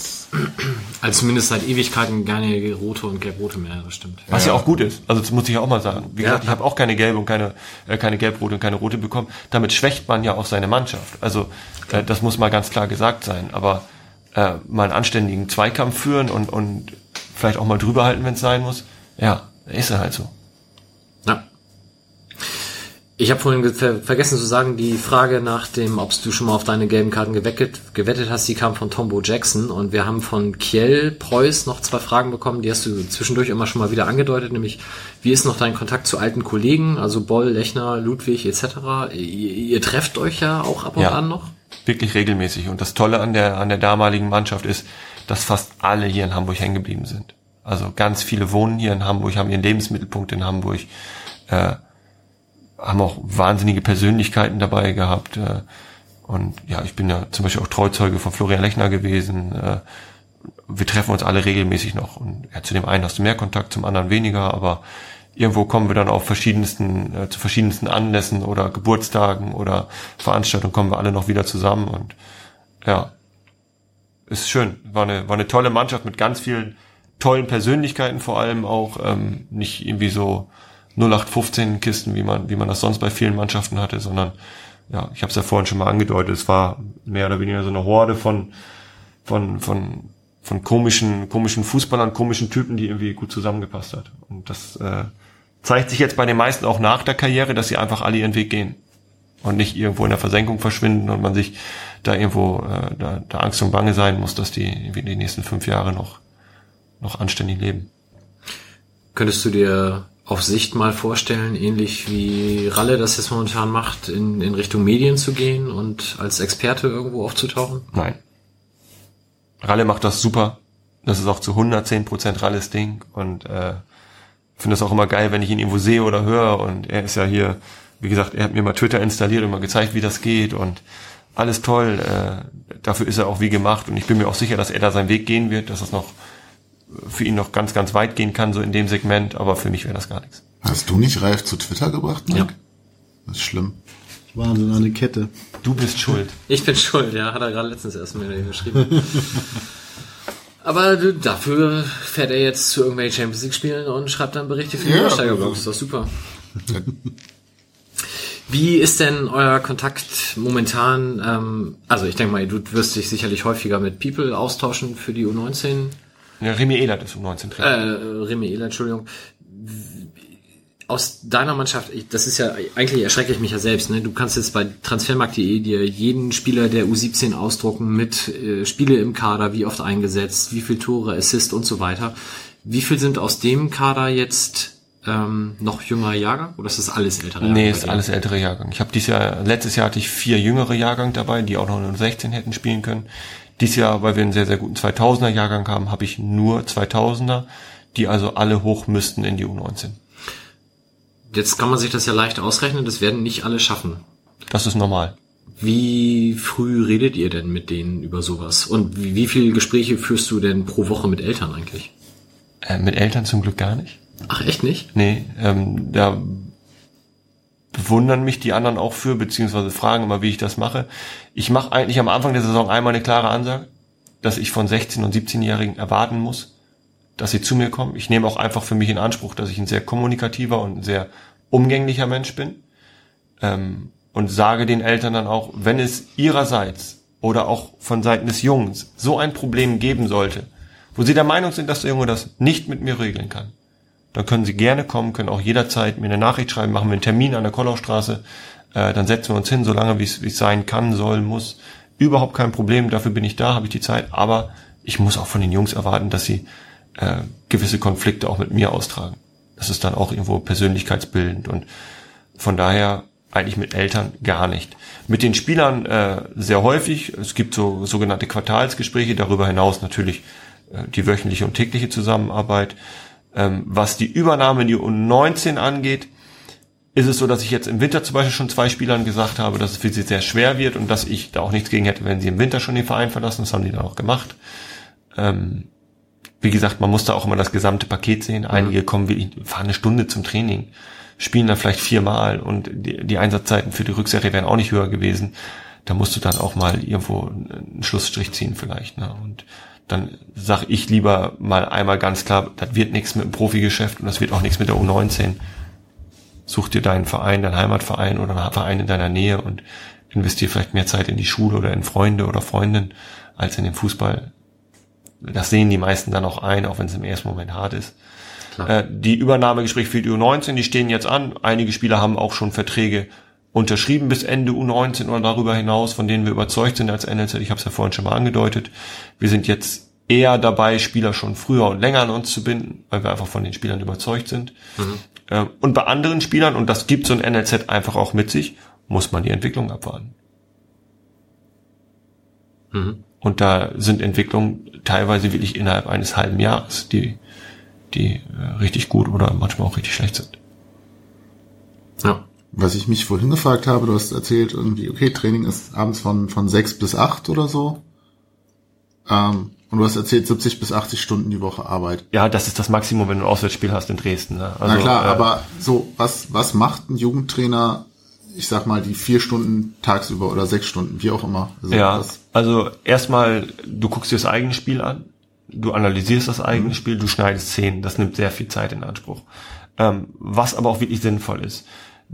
Also zumindest seit Ewigkeiten keine rote und gelb-rote mehr, das stimmt. Was ja. auch gut ist. Also das muss ich ja auch mal sagen. Wie Ja, gesagt, ich habe auch keine gelbe und keine, äh, keine gelb-rote und keine rote bekommen. Damit schwächt man ja auch seine Mannschaft. Also äh, das muss mal ganz klar gesagt sein. Aber äh, mal einen anständigen Zweikampf führen und, und vielleicht auch mal drüber halten, wenn es sein muss. Ja, ist er halt so. Ja. Ich habe vorhin ver vergessen zu sagen, die Frage nach dem, ob du schon mal auf deine gelben Karten gewettet, gewettet hast, die kam von Tombo Jackson und wir haben von Kiel Preuß noch zwei Fragen bekommen, die hast du zwischendurch immer schon mal wieder angedeutet, nämlich wie ist noch dein Kontakt zu alten Kollegen, also Boll, Lechner, Ludwig etc. Ihr, ihr trefft euch ja auch ab und Ja. an noch? Wirklich regelmäßig. Und das Tolle an der, an der damaligen Mannschaft ist, dass fast alle hier in Hamburg hängen geblieben sind. Also ganz viele wohnen hier in Hamburg, haben ihren Lebensmittelpunkt in Hamburg, äh, haben auch wahnsinnige Persönlichkeiten dabei gehabt. Äh, und ja, ich bin ja zum Beispiel auch Treuzeuge von Florian Lechner gewesen. Äh, wir treffen uns alle regelmäßig noch. Und ja, zu dem einen hast du mehr Kontakt, zum anderen weniger, aber irgendwo kommen wir dann auf verschiedensten, äh, zu verschiedensten Anlässen oder Geburtstagen oder Veranstaltungen kommen wir alle noch wieder zusammen und ja, ist schön. War eine, war eine tolle Mannschaft mit ganz vielen tollen Persönlichkeiten vor allem auch, ähm, nicht irgendwie so 0815 Kisten, wie man, wie man das sonst bei vielen Mannschaften hatte, sondern ja, ich habe es ja vorhin schon mal angedeutet, es war mehr oder weniger so eine Horde von, von, von, von komischen, komischen Fußballern, komischen Typen, die irgendwie gut zusammengepasst hat. Und das äh, zeigt sich jetzt bei den meisten auch nach der Karriere, dass sie einfach alle ihren Weg gehen. Und nicht irgendwo in der Versenkung verschwinden und man sich da irgendwo äh, da, da Angst und Bange sein muss, dass die die nächsten fünf Jahre noch noch anständig leben. Könntest du dir auf Sicht mal vorstellen, ähnlich wie Ralle das jetzt momentan macht, in, in Richtung Medien zu gehen und als Experte irgendwo aufzutauchen? Nein. Ralle macht das super. Das ist auch zu 110 Prozent Ralles Ding und äh, finde es auch immer geil, wenn ich ihn irgendwo sehe oder höre und er ist ja hier, wie gesagt, er hat mir mal Twitter installiert und mal gezeigt, wie das geht und alles toll. Äh, dafür ist er auch wie gemacht und ich bin mir auch sicher, dass er da seinen Weg gehen wird, dass das noch für ihn noch ganz, ganz weit gehen kann, so in dem Segment, aber für mich wäre das gar nichts. Hast du nicht Ralf zu Twitter gebracht, Mike? Ja. Das ist schlimm. Wahnsinn, eine Kette. Du bist schuld. Ich bin schuld, ja, hat er gerade letztens erst mir geschrieben. Aber dafür fährt er jetzt zu irgendwelchen Champions League Spielen und schreibt dann Berichte für die Ja. Übersteigerblogs. Ist doch super. Wie ist denn euer Kontakt momentan? Ähm, also ich denke mal, du wirst dich sicherlich häufiger mit People austauschen für die U19. Ja, Remy Ehlert ist um 19 Äh, Trainer. Remy Ehler, Entschuldigung. Aus deiner Mannschaft, ich, das ist ja, eigentlich erschrecke ich mich ja selbst, ne? Du kannst jetzt bei transfermarkt.de dir jeden Spieler der U17 ausdrucken mit äh, Spiele im Kader, wie oft eingesetzt, wie viel Tore, Assist und so weiter. Wie viel sind aus dem Kader jetzt ähm, noch jüngerer Jahrgang? Oder ist das alles ältere Nee, bei ist alles ältere Jahrgang. Ich habe dieses Jahr, letztes Jahr hatte ich vier jüngere Jahrgang dabei, die auch noch in 16 hätten spielen können. Dieses Jahr, weil wir einen sehr, sehr guten 2000er Jahrgang haben, habe ich nur 2000er, die also alle hoch müssten in die U19. Jetzt kann man sich das ja leicht ausrechnen, das werden nicht alle schaffen. Das ist normal. Wie früh redet ihr denn mit denen über sowas? Und wie, wie viele Gespräche führst du denn pro Woche mit Eltern eigentlich? Äh, mit Eltern zum Glück gar nicht. Ach, echt nicht? Nee, ähm, da bewundern mich die anderen auch für, beziehungsweise fragen immer, wie ich das mache. Ich mache eigentlich am Anfang der Saison einmal eine klare Ansage, dass ich von 16- und 17-Jährigen erwarten muss, dass sie zu mir kommen. Ich nehme auch einfach für mich in Anspruch, dass ich ein sehr kommunikativer und ein sehr umgänglicher Mensch bin. Ähm, und sage den Eltern dann auch, wenn es ihrerseits oder auch von Seiten des Jungs so ein Problem geben sollte, wo sie der Meinung sind, dass der Junge das nicht mit mir regeln kann, dann können Sie gerne kommen, können auch jederzeit mir eine Nachricht schreiben, machen wir einen Termin an der Kollaustraße, äh, dann setzen wir uns hin, solange wie es wie es sein kann, soll, muss. Überhaupt kein Problem, dafür bin ich da, habe ich die Zeit, aber ich muss auch von den Jungs erwarten, dass sie äh, gewisse Konflikte auch mit mir austragen. Das ist dann auch irgendwo persönlichkeitsbildend und von daher eigentlich mit Eltern gar nicht. Mit den Spielern äh, sehr häufig. Es gibt so sogenannte Quartalsgespräche, darüber hinaus natürlich äh, die wöchentliche und tägliche Zusammenarbeit. Ähm, was die Übernahme in die U19 angeht, ist es so, dass ich jetzt im Winter zum Beispiel schon zwei Spielern gesagt habe, dass es für sie sehr schwer wird und dass ich da auch nichts gegen hätte, wenn sie im Winter schon den Verein verlassen. Das haben die dann auch gemacht. Ähm, wie gesagt, man muss da auch immer das gesamte Paket sehen. Einige kommen wirklich, fahren eine Stunde zum Training, spielen dann vielleicht viermal und die, die Einsatzzeiten für die Rückserie wären auch nicht höher gewesen. Da musst du dann auch mal irgendwo einen Schlussstrich ziehen vielleicht. Ne? Und dann sag ich lieber mal einmal ganz klar, das wird nichts mit dem Profigeschäft und das wird auch nichts mit der U19. Such dir deinen Verein, deinen Heimatverein oder einen Verein in deiner Nähe und investier vielleicht mehr Zeit in die Schule oder in Freunde oder Freundinnen als in den Fußball. Das sehen die meisten dann auch ein, auch wenn es im ersten Moment hart ist. Klar. Äh, die Übernahmegespräche für die U19, die stehen jetzt an. Einige Spieler haben auch schon Verträge unterschrieben bis Ende U19 oder darüber hinaus, von denen wir überzeugt sind als NLZ. Ich habe es ja vorhin schon mal angedeutet. Wir sind jetzt eher dabei, Spieler schon früher und länger an uns zu binden, weil wir einfach von den Spielern überzeugt sind. Ähm, Und bei anderen Spielern, und das gibt so ein NLZ einfach auch mit sich, muss man die Entwicklung abwarten. Und da sind Entwicklungen teilweise wirklich innerhalb eines halben Jahres, die, die äh, richtig gut oder manchmal auch richtig schlecht sind. Ja. Was ich mich vorhin gefragt habe, du hast erzählt irgendwie, okay, Training ist abends von, von sechs bis acht oder so. Ähm, und du hast erzählt, 70 bis 80 Stunden die Woche Arbeit. Ja, das ist das Maximum, wenn du ein Auswärtsspiel hast in Dresden. Ne? Also, Na klar, äh, aber so, was, was macht ein Jugendtrainer, ich sag mal, die vier Stunden tagsüber oder sechs Stunden, wie auch immer? Also Ja, was- also erstmal, du guckst dir das eigene Spiel an, du analysierst das eigene Mhm. Spiel, du schneidest Szenen, das nimmt sehr viel Zeit in Anspruch. Ähm, was aber auch wirklich sinnvoll ist.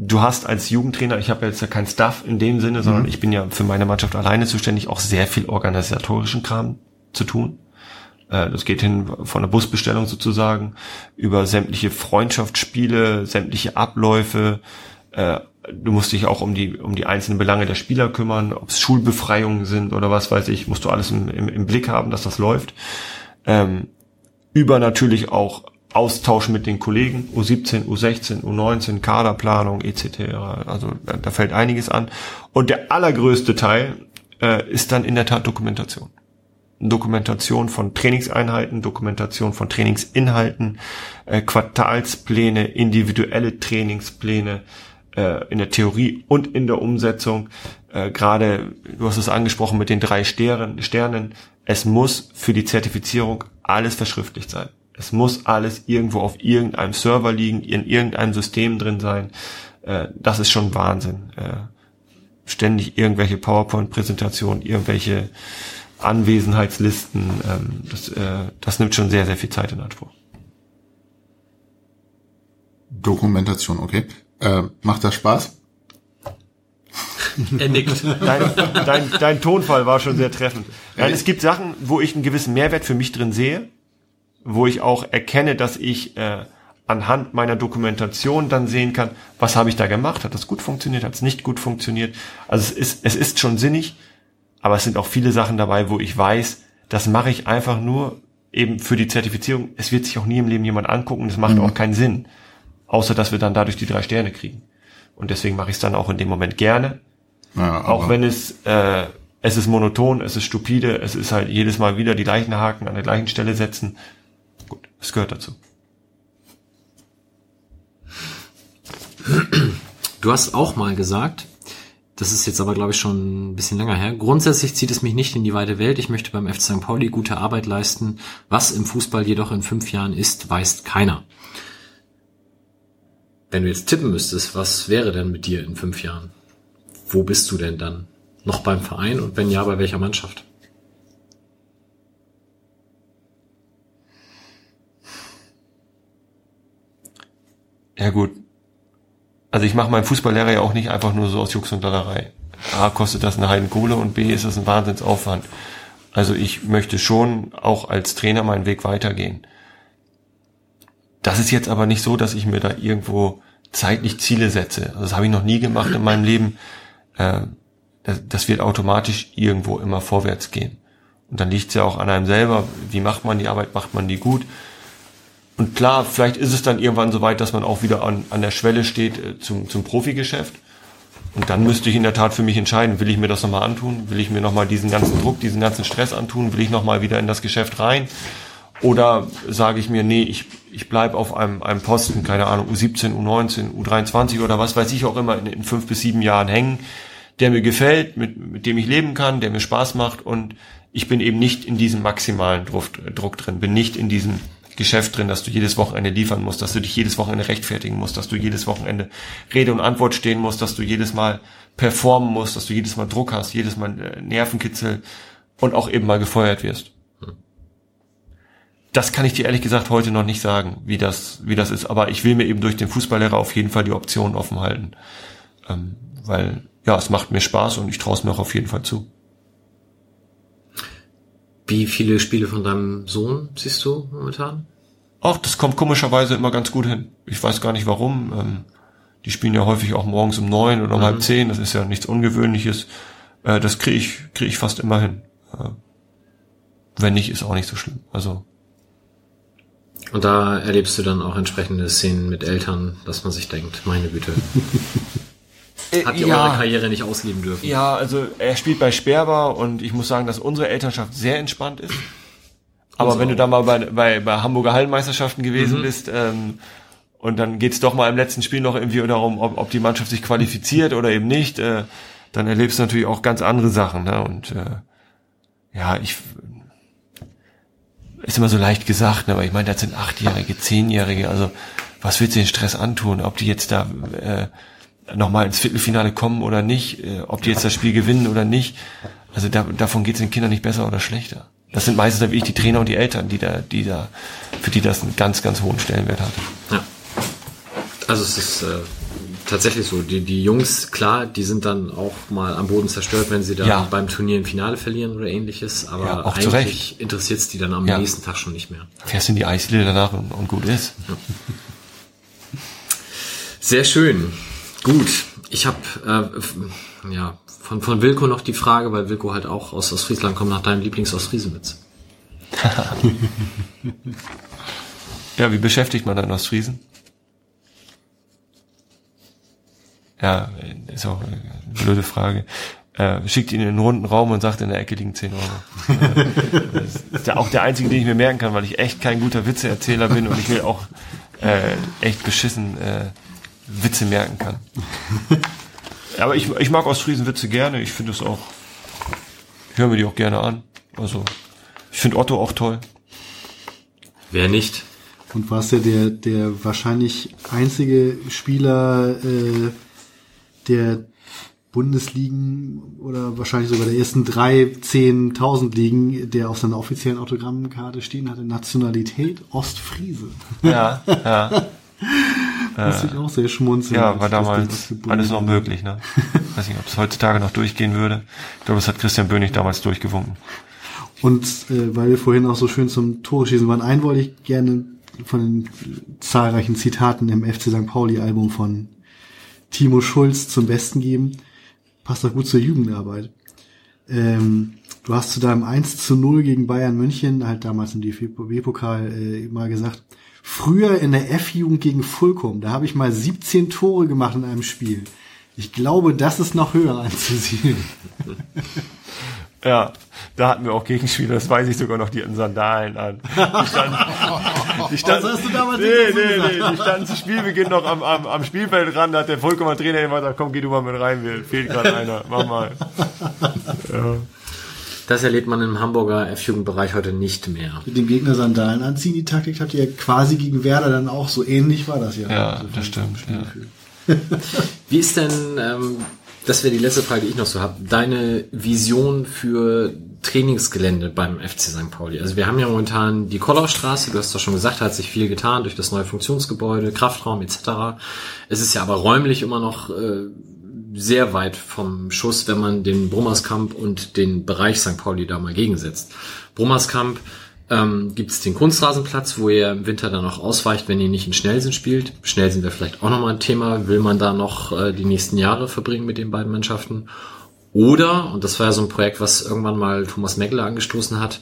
Du hast als Jugendtrainer, ich habe jetzt ja kein Staff in dem Sinne, Mhm. sondern ich bin ja für meine Mannschaft alleine zuständig, auch sehr viel organisatorischen Kram zu tun. Äh, Das geht hin von der Busbestellung sozusagen über sämtliche Freundschaftsspiele, sämtliche Abläufe, äh, du musst dich auch um die, um die einzelnen Belange der Spieler kümmern, ob es Schulbefreiungen sind oder was weiß ich, musst du alles im, im, im Blick haben, dass das läuft. Ähm, über natürlich auch Austausch mit den Kollegen, U17, U16, U19, Kaderplanung etc. Also da, fällt einiges an. Und der allergrößte Teil äh, ist dann in der Tat Dokumentation. Dokumentation von Trainingseinheiten, Dokumentation von Trainingsinhalten, äh, Quartalspläne, individuelle Trainingspläne äh, in der Theorie und in der Umsetzung. Äh, Gerade, du hast es angesprochen mit den drei Sternen, Sternen. Es muss für die Zertifizierung alles verschriftlicht sein. Es muss alles irgendwo auf irgendeinem Server liegen, in irgendeinem System drin sein. Äh, das ist schon Wahnsinn. Äh, ständig irgendwelche PowerPoint-Präsentationen, irgendwelche Anwesenheitslisten. Ähm, das, äh, das nimmt schon sehr, sehr viel Zeit in Anspruch. Dokumentation, okay. Äh, macht das Spaß? Er nickt. Dein, dein, dein Tonfall war schon sehr treffend. Nein, es gibt Sachen, wo ich einen gewissen Mehrwert für mich drin sehe, wo ich auch erkenne, dass ich äh, anhand meiner Dokumentation dann sehen kann, was habe ich da gemacht, hat das gut funktioniert, hat es nicht gut funktioniert. Also es ist, es ist schon sinnig, aber es sind auch viele Sachen dabei, wo ich weiß, das mache ich einfach nur eben für die Zertifizierung. Es wird sich auch nie im Leben jemand angucken, das macht mhm. auch keinen Sinn, außer dass wir dann dadurch die drei Sterne kriegen. Und deswegen mache ich es dann auch in dem Moment gerne, ja, auch wenn es äh, es ist monoton, es ist stupide, es ist halt jedes Mal wieder die gleichen Haken an der gleichen Stelle setzen. Es gehört dazu. Du hast auch mal gesagt, das ist jetzt aber, glaube ich, schon ein bisschen länger her. Grundsätzlich zieht es mich nicht in die weite Welt. Ich möchte beim FC St. Pauli gute Arbeit leisten. Was im Fußball jedoch in fünf Jahren ist, weiß keiner. Wenn du jetzt tippen müsstest, was wäre denn mit dir in fünf Jahren? Wo bist du denn dann? Noch beim Verein und wenn ja, bei welcher Mannschaft? Ja gut, also ich mache meinen Fußballlehrer ja auch nicht einfach nur so aus Jux und Dollerei. A, kostet das eine Heidenkohle und B, ist das ein Wahnsinnsaufwand. Also ich möchte schon auch als Trainer meinen Weg weitergehen. Das ist jetzt aber nicht so, dass ich mir da irgendwo zeitlich Ziele setze. Also das habe ich noch nie gemacht in meinem Leben. Äh, das, das wird automatisch irgendwo immer vorwärts gehen. Und dann liegt es ja auch an einem selber. Wie macht man die Arbeit? Macht man die gut? Und klar, vielleicht ist es dann irgendwann so weit, dass man auch wieder an, an der Schwelle steht äh, zum, zum Profigeschäft. Und dann müsste ich in der Tat für mich entscheiden, will ich mir das nochmal antun? Will ich mir nochmal diesen ganzen Druck, diesen ganzen Stress antun? Will ich nochmal wieder in das Geschäft rein? Oder sage ich mir, nee, ich, ich bleib auf einem, einem Posten, keine Ahnung, U17, U19, U23 oder was weiß ich auch immer in, in fünf bis sieben Jahren hängen, der mir gefällt, mit, mit dem ich leben kann, der mir Spaß macht und ich bin eben nicht in diesem maximalen Druck, Druck drin, bin nicht in diesem Geschäft drin, dass du jedes Wochenende liefern musst, dass du dich jedes Wochenende rechtfertigen musst, dass du jedes Wochenende Rede und Antwort stehen musst, dass du jedes Mal performen musst, dass du jedes Mal Druck hast, jedes Mal äh, Nervenkitzel und auch eben mal gefeuert wirst. Das kann ich dir ehrlich gesagt heute noch nicht sagen, wie das, wie das ist. Aber ich will mir eben durch den Fußballlehrer auf jeden Fall die Option offen halten. Ähm, weil, ja, es macht mir Spaß und ich traue es mir auch auf jeden Fall zu. Wie viele Spiele von deinem Sohn siehst du momentan? Ach, das kommt komischerweise immer ganz gut hin. Ich weiß gar nicht warum. Ähm, die spielen ja häufig auch morgens um neun oder um mhm. halb zehn. Das ist ja nichts Ungewöhnliches. Äh, das kriege ich, krieg ich fast immer hin. Äh, wenn nicht, ist auch nicht so schlimm. Also. Und da erlebst du dann auch entsprechende Szenen mit Eltern, dass man sich denkt, meine Güte. Hat die ja, eure Karriere nicht ausleben dürfen. Ja, also er spielt bei Sperber und ich muss sagen, dass unsere Elternschaft sehr entspannt ist. Aber wenn du da mal bei, bei, bei Hamburger Hallenmeisterschaften gewesen mhm. bist ähm, und dann geht's doch mal im letzten Spiel noch irgendwie darum, ob, ob die Mannschaft sich qualifiziert oder eben nicht, äh, dann erlebst du natürlich auch ganz andere Sachen. Ne? Und äh, ja, ich ist immer so leicht gesagt, ne? aber ich meine, das sind Achtjährige, Zehnjährige, also was willst du den Stress antun, ob die jetzt da äh, nochmal ins Viertelfinale kommen oder nicht, äh, ob die jetzt das Spiel gewinnen oder nicht. Also da, davon geht es den Kindern nicht besser oder schlechter. Das sind meistens dann wirklich die Trainer und die Eltern, die da, die da, für die das einen ganz, ganz hohen Stellenwert hat. Ja. Also es ist äh, tatsächlich so. Die, die Jungs, klar, die sind dann auch mal am Boden zerstört, wenn sie da ja. beim Turnier im Finale verlieren oder ähnliches. Aber ja, eigentlich interessiert es die dann am ja. nächsten Tag schon nicht mehr. Fährst in die Eisdiele danach und, und gut ist. Sehr schön. Gut. ich habe äh, ja von von Wilko noch die Frage, weil Wilko halt auch aus Ostfriesland kommt, nach deinem Lieblings-Ostfriesenwitz. Ja, wie beschäftigt man dann Ostfriesen? Ja, ist auch eine blöde Frage. Äh, schickt ihn in einen runden Raum und sagt, in der Ecke liegen 10 Euro. das ist ja auch der einzige, den ich mir merken kann, weil ich echt kein guter Witzeerzähler bin und ich will auch äh, echt beschissen äh, Witze merken kann. Aber ich, ich mag Ostfriesen-Witze gerne. Ich finde es auch, ich höre mir die auch gerne an. Also, ich finde Otto auch toll. Wer nicht? Und warst ja der, der wahrscheinlich einzige Spieler äh, der Bundesligen oder wahrscheinlich sogar der ersten drei, zehn, tausend Ligen, der auf seiner offiziellen Autogrammkarte stehen hatte, Nationalität Ostfriese. Ja, ja. Muss ich auch sehr schmunzeln. Ja, war damals alles noch möglich, ne? Weiß nicht, ob es heutzutage noch durchgehen würde. Ich glaube, das hat Christian Bönig damals durchgewunken. Und äh, weil wir vorhin auch so schön zum Tore schießen waren, einen wollte ich gerne von den zahlreichen Zitaten im FC St. Pauli-Album von Timo Schulz zum Besten geben. Passt doch gut zur Jugendarbeit. Ähm, du hast zu deinem 1 zu 0 gegen Bayern München, halt damals im DFB-Pokal, äh, mal gesagt, früher in der F-Jugend gegen Fulkum, da habe ich mal 17 Tore gemacht in einem Spiel. Ich glaube, das ist noch höher anzusiedeln. Ja, da hatten wir auch Gegenspieler, das weiß ich sogar noch, die hatten Sandalen an. Die standen, die standen, Das hast du damals nee, nee, nee, die standen zu Spielbeginn noch am, am, am Spielfeld ran, da hat der vollkommen Trainer immer gesagt, komm, geh du mal mit rein, mir fehlt gerade einer, mach mal. Das erlebt man im Hamburger F-Jugendbereich heute nicht mehr. mit dem Gegner Sandalen anziehen. Die Taktik habt ihr ja quasi gegen Werder dann auch so ähnlich war das ja. Ja, Also das stimmt, ja. Wie ist denn, ähm, das wäre die letzte Frage, die ich noch so habe, deine Vision für Trainingsgelände beim FC St. Pauli? Also wir haben ja momentan die Kollaustraße, du hast doch schon gesagt, da hat sich viel getan durch das neue Funktionsgebäude, Kraftraum etc. Es ist ja aber räumlich immer noch äh, sehr weit vom Schuss, wenn man den Brummerskamp und den Bereich St. Pauli da mal gegensetzt. Brummerskamp ähm, gibt es den Kunstrasenplatz, wo ihr im Winter dann noch ausweicht, wenn ihr nicht in Schnellsinn spielt. Schnellsinn wäre vielleicht auch nochmal ein Thema. Will man da noch äh, die nächsten Jahre verbringen mit den beiden Mannschaften? Oder, und das war ja so ein Projekt, was irgendwann mal Thomas Meckler angestoßen hat,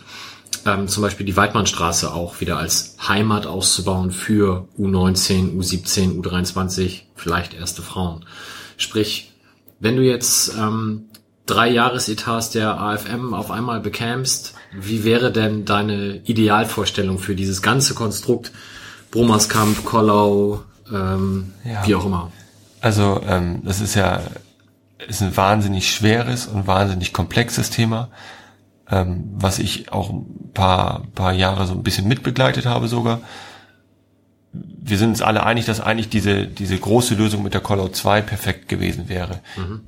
ähm, zum Beispiel die Weidmannstraße auch wieder als Heimat auszubauen für U19, U17, U23, vielleicht erste Frauen. Sprich, wenn du jetzt ähm, drei Jahresetats der AFM auf einmal bekämst, wie wäre denn deine Idealvorstellung für dieses ganze Konstrukt Brummerskamp, Kollau, ähm, Ja. wie auch immer? Also, ähm, das ist ja, ist ein wahnsinnig schweres und wahnsinnig komplexes Thema, ähm, was ich auch ein paar, paar Jahre so ein bisschen mitbegleitet habe sogar. Wir sind uns alle einig, dass eigentlich diese, diese große Lösung mit der Callout 2 perfekt gewesen wäre,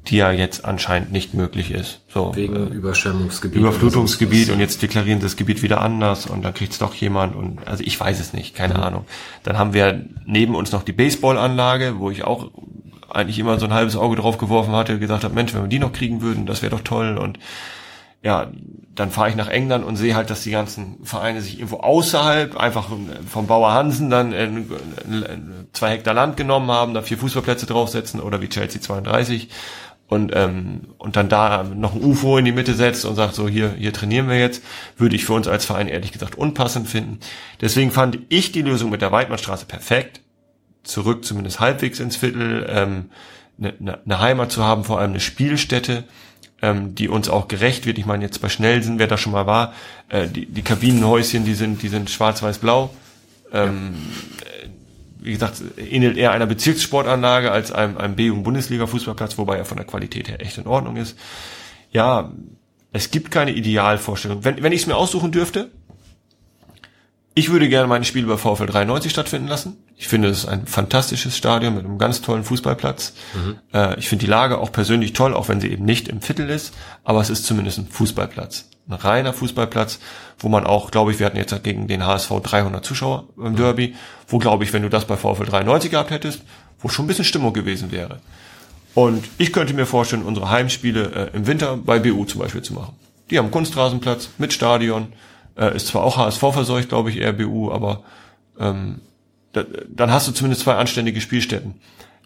die ja jetzt anscheinend nicht möglich ist. So, Wegen äh, Überschwemmungsgebiet. Überflutungsgebiet und jetzt deklarieren sie das Gebiet wieder anders und dann kriegt's doch jemand und also ich weiß es nicht, keine Ahnung. Dann haben wir neben uns noch die Baseballanlage, wo ich auch eigentlich immer so ein halbes Auge drauf geworfen hatte, gesagt habe, Mensch, wenn wir die noch kriegen würden, das wäre doch toll und ja, dann fahre ich nach England und sehe halt, dass die ganzen Vereine sich irgendwo außerhalb einfach vom Bauer Hansen dann äh, zwei Hektar Land genommen haben, da vier Fußballplätze draufsetzen oder wie Chelsea 32 und ähm, und dann da noch ein UFO in die Mitte setzt und sagt so hier hier trainieren wir jetzt, würde ich für uns als Verein ehrlich gesagt unpassend finden. Deswegen fand ich die Lösung mit der Weidmannstraße perfekt, zurück zumindest halbwegs ins Viertel, ähm, eine, eine Heimat zu haben, vor allem eine Spielstätte, ähm, die uns auch gerecht wird. Ich meine jetzt bei Schnellsen, wer da schon mal war, äh, die, die Kabinenhäuschen, die sind die sind schwarz-weiß-blau. Ähm, äh, wie gesagt, ähnelt eher einer Bezirkssportanlage als einem, einem B- und Bundesliga-Fußballplatz, wobei er von der Qualität her echt in Ordnung ist. Ja, es gibt keine Idealvorstellung. Wenn, wenn ich es mir aussuchen dürfte, ich würde gerne meine Spiele bei VfL 93 stattfinden lassen. Ich finde, es ist ein fantastisches Stadion mit einem ganz tollen Fußballplatz. Äh, ich finde die Lage auch persönlich toll, auch wenn sie eben nicht im Viertel ist, aber es ist zumindest ein Fußballplatz. Ein reiner Fußballplatz, wo man auch, glaube ich, wir hatten jetzt gegen den HSV 300 Zuschauer im Derby, wo, glaube ich, wenn du das bei VfL 93 gehabt hättest, wo schon ein bisschen Stimmung gewesen wäre. Und ich könnte mir vorstellen, unsere Heimspiele äh, im Winter bei BU zum Beispiel zu machen. Die haben Kunstrasenplatz mit Stadion, äh, ist zwar auch HSV verseucht, glaube ich, eher BU, aber ähm, da, dann hast du zumindest zwei anständige Spielstätten.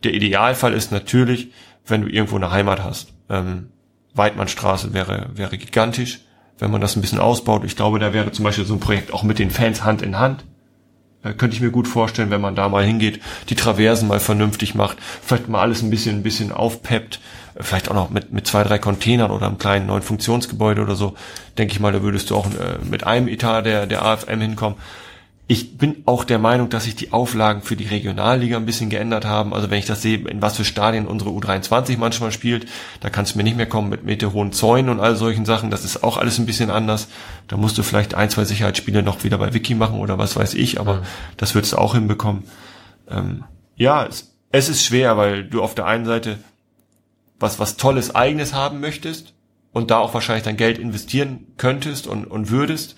Der Idealfall ist natürlich, wenn du irgendwo eine Heimat hast. Ähm, Weidmannstraße wäre, wäre gigantisch, wenn man das ein bisschen ausbaut. Ich glaube, da wäre zum Beispiel so ein Projekt auch mit den Fans Hand in Hand. Äh, könnte ich mir gut vorstellen, wenn man da mal hingeht, die Traversen mal vernünftig macht, vielleicht mal alles ein bisschen, ein bisschen aufpeppt, äh, vielleicht auch noch mit, mit zwei, drei Containern oder einem kleinen neuen Funktionsgebäude oder so, denke ich mal, da würdest du auch äh, mit einem Etat der, der AFM hinkommen ich bin auch der Meinung, dass sich die Auflagen für die Regionalliga ein bisschen geändert haben. Also wenn ich das sehe, in was für Stadien unsere U23 manchmal spielt, da kannst du mir nicht mehr kommen mit meterhohen Zäunen und all solchen Sachen. Das ist auch alles ein bisschen anders. Da musst du vielleicht ein, zwei Sicherheitsspiele noch wieder bei Wiki machen oder was weiß ich, aber mhm. das würdest du auch hinbekommen. Ähm, ja, es, es ist schwer, weil du auf der einen Seite was, was Tolles Eigenes haben möchtest und da auch wahrscheinlich dein Geld investieren könntest und, und würdest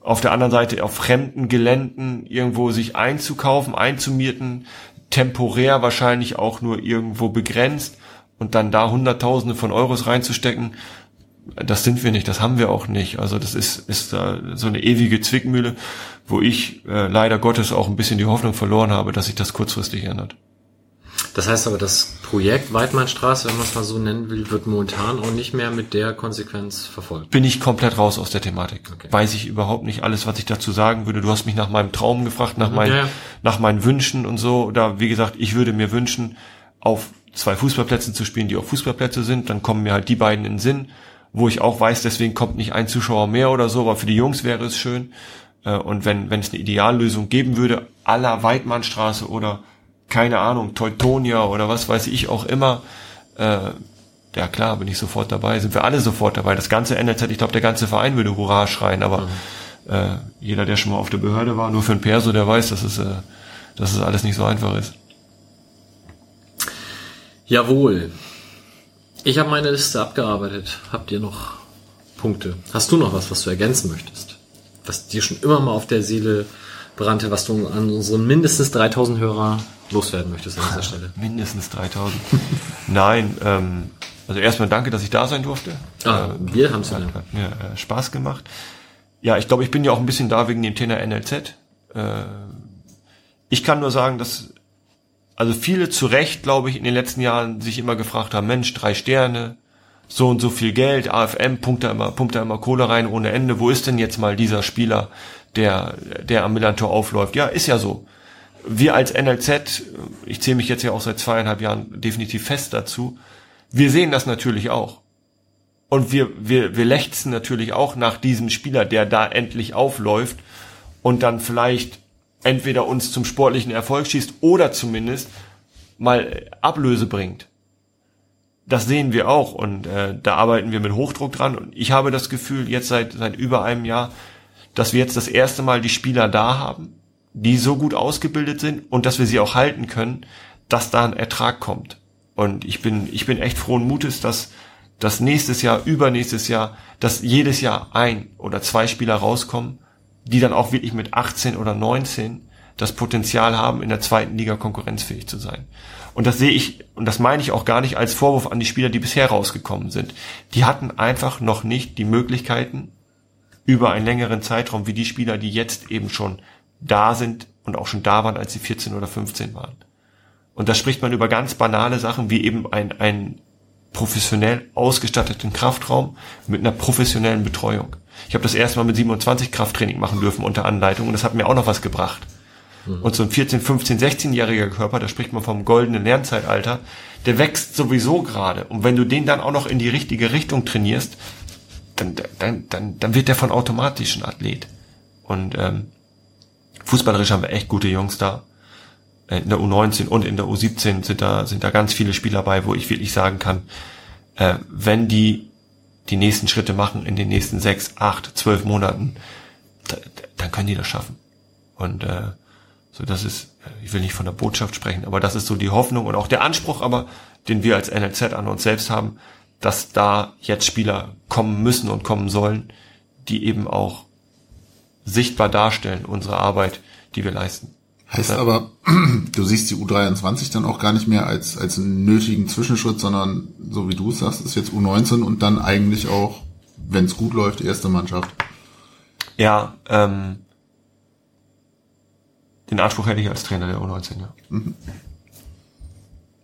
auf der anderen Seite auf fremden Geländen irgendwo sich einzukaufen, einzumieten, temporär wahrscheinlich auch nur irgendwo begrenzt und dann da Hunderttausende von Euros reinzustecken, das sind wir nicht, das haben wir auch nicht. Also das ist, ist äh, so eine ewige Zwickmühle, wo ich äh, leider Gottes auch ein bisschen die Hoffnung verloren habe, dass sich das kurzfristig ändert. Das heißt aber, das Projekt Weidmannstraße, wenn man es mal so nennen will, wird momentan auch nicht mehr mit der Konsequenz verfolgt. Bin ich komplett raus aus der Thematik. Okay. Weiß ich überhaupt nicht alles, was ich dazu sagen würde. Du hast mich nach meinem Traum gefragt, nach, mhm, meinen, ja. nach meinen Wünschen und so. Da, wie gesagt, ich würde mir wünschen, auf zwei Fußballplätzen zu spielen, die auch Fußballplätze sind. Dann kommen mir halt die beiden in den Sinn, wo ich auch weiß, deswegen kommt nicht ein Zuschauer mehr oder so, aber für die Jungs wäre es schön. Äh, und wenn, wenn es eine Ideallösung geben würde, aller Weidmannstraße oder keine Ahnung, Teutonia oder was weiß ich auch immer, äh, ja klar, bin ich sofort dabei, sind wir alle sofort dabei. Das ganze NLZ, ich glaube, der ganze Verein würde Hurra schreien, aber mhm. äh, jeder, der schon mal auf der Behörde war, nur für ein Perso, der weiß, dass es, äh, dass es alles nicht so einfach ist. Jawohl. Ich habe meine Liste abgearbeitet. Habt ihr noch Punkte? Hast du noch was, was du ergänzen möchtest? Was dir schon immer mal auf der Seele brannte, was du an unseren mindestens 3000 Hörer loswerden möchtest an dieser Stelle. Mindestens 3000. Nein, ähm, also erstmal danke, dass ich da sein durfte. Ah, äh, wir haben es hat, hat mir äh, Spaß gemacht. Ja, ich glaube, ich bin ja auch ein bisschen da wegen dem Thema NLZ. Äh, ich kann nur sagen, dass also viele zu Recht, glaube ich, in den letzten Jahren sich immer gefragt haben, Mensch, drei Sterne, so und so viel Geld, AFM pumpt da immer, pumpt da immer Kohle rein ohne Ende. Wo ist denn jetzt mal dieser Spieler, der, der am Millantor aufläuft? Ja, ist ja so wir als NLZ, ich zähle mich jetzt ja auch seit zweieinhalb Jahren definitiv fest dazu, wir sehen das natürlich auch. Und wir, wir, wir lechzen natürlich auch nach diesem Spieler, der da endlich aufläuft und dann vielleicht entweder uns zum sportlichen Erfolg schießt oder zumindest mal Ablöse bringt. Das sehen wir auch und äh, da arbeiten wir mit Hochdruck dran. Und ich habe das Gefühl, jetzt seit, seit über einem Jahr, dass wir jetzt das erste Mal die Spieler da haben, die so gut ausgebildet sind und dass wir sie auch halten können, dass da ein Ertrag kommt. Und ich bin, ich bin echt frohen Mutes, dass, dass nächstes Jahr, übernächstes Jahr, dass jedes Jahr ein oder zwei Spieler rauskommen, die dann auch wirklich mit 18 oder 19 das Potenzial haben, in der zweiten Liga konkurrenzfähig zu sein. Und das sehe ich, und das meine ich auch gar nicht als Vorwurf an die Spieler, die bisher rausgekommen sind. Die hatten einfach noch nicht die Möglichkeiten, über einen längeren Zeitraum wie die Spieler, die jetzt eben schon da sind und auch schon da waren, als sie 14 oder 15 waren. Und da spricht man über ganz banale Sachen wie eben ein, ein professionell ausgestatteten Kraftraum mit einer professionellen Betreuung. Ich habe das erste Mal mit 27 Krafttraining machen dürfen unter Anleitung und das hat mir auch noch was gebracht. Mhm. Und so ein 14, 15, 16-jähriger Körper, da spricht man vom goldenen Lernzeitalter, der wächst sowieso gerade. Und wenn du den dann auch noch in die richtige Richtung trainierst, dann, dann, dann, dann wird der von automatisch ein Athlet. Und ähm, fußballerisch haben wir echt gute Jungs da. In der U19 und in der U17 sind da, sind da ganz viele Spieler bei, wo ich wirklich sagen kann, äh, wenn die die nächsten Schritte machen in den nächsten sechs, acht, zwölf Monaten, da, dann können die das schaffen. Und äh, so das ist, äh, ich will nicht von der Botschaft sprechen, aber das ist so die Hoffnung und auch der Anspruch, aber den wir als NLZ an uns selbst haben, dass da jetzt Spieler kommen müssen und kommen sollen, die eben auch sichtbar darstellen, unsere Arbeit, die wir leisten. Heißt aber, du siehst die U23 dann auch gar nicht mehr als, als einen nötigen Zwischenschritt, sondern so wie du es sagst, ist jetzt U19 und dann eigentlich auch, wenn es gut läuft, erste Mannschaft. Ja, ähm, den Anspruch hätte ich als Trainer der U19, ja. Mhm.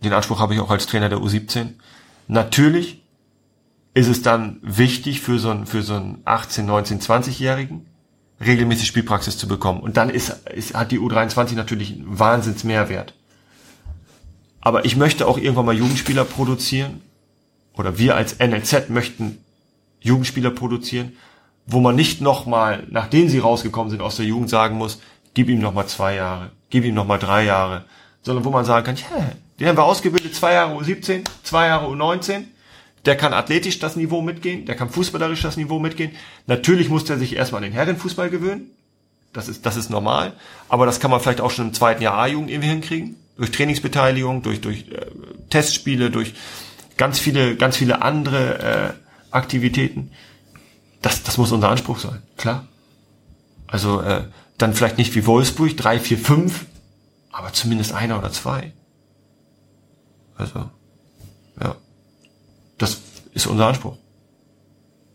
den Anspruch habe ich auch als Trainer der U17. Natürlich ist es dann wichtig für so einen, für so einen 18, 19, 20-Jährigen, regelmäßig Spielpraxis zu bekommen. Und dann ist, ist, hat die U23 natürlich einen Wahnsinnsmehrwert. Aber ich möchte auch irgendwann mal Jugendspieler produzieren. Oder wir als NLZ möchten Jugendspieler produzieren, wo man nicht nochmal, nachdem sie rausgekommen sind aus der Jugend, sagen muss, gib ihm nochmal zwei Jahre, gib ihm nochmal drei Jahre, sondern wo man sagen kann, ja, den haben wir ausgebildet, zwei Jahre U17, zwei Jahre U19, der kann athletisch das Niveau mitgehen, der kann fußballerisch das Niveau mitgehen. Natürlich muss der sich erstmal an den Herrenfußball gewöhnen. Das ist, das ist normal. Aber das kann man vielleicht auch schon im zweiten Jahr A-Jugend irgendwie hinkriegen. Durch Trainingsbeteiligung, durch, durch äh, Testspiele, durch ganz viele, ganz viele andere äh, Aktivitäten. Das, das muss unser Anspruch sein, klar. Also äh, dann vielleicht nicht wie Wolfsburg, drei, vier, fünf, aber zumindest einer oder zwei. Also, ja. Das ist unser Anspruch.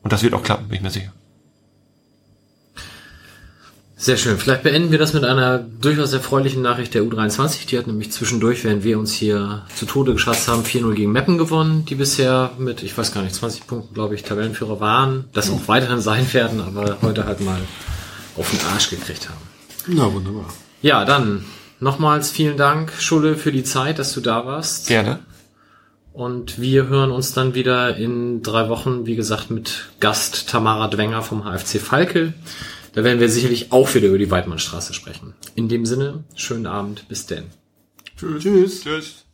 Und das wird auch klappen, bin ich mir sicher. Sehr schön. Vielleicht beenden wir das mit einer durchaus erfreulichen Nachricht der U23. Die hat nämlich zwischendurch, während wir uns hier zu Tode geschasst haben, 4-0 gegen Meppen gewonnen, die bisher mit, ich weiß gar nicht, 20 Punkten, glaube ich, Tabellenführer waren, das auch weiterhin sein werden, aber heute halt mal auf den Arsch gekriegt haben. Na, wunderbar. Ja, dann nochmals vielen Dank, Schulle, für die Zeit, dass du da warst. Gerne. Und wir hören uns dann wieder in drei Wochen, wie gesagt, mit Gast Tamara Dwenger vom HFC Falke. Da werden wir sicherlich auch wieder über die Weidmannstraße sprechen. In dem Sinne, schönen Abend, bis denn. Tschüss. Tschüss. Tschüss.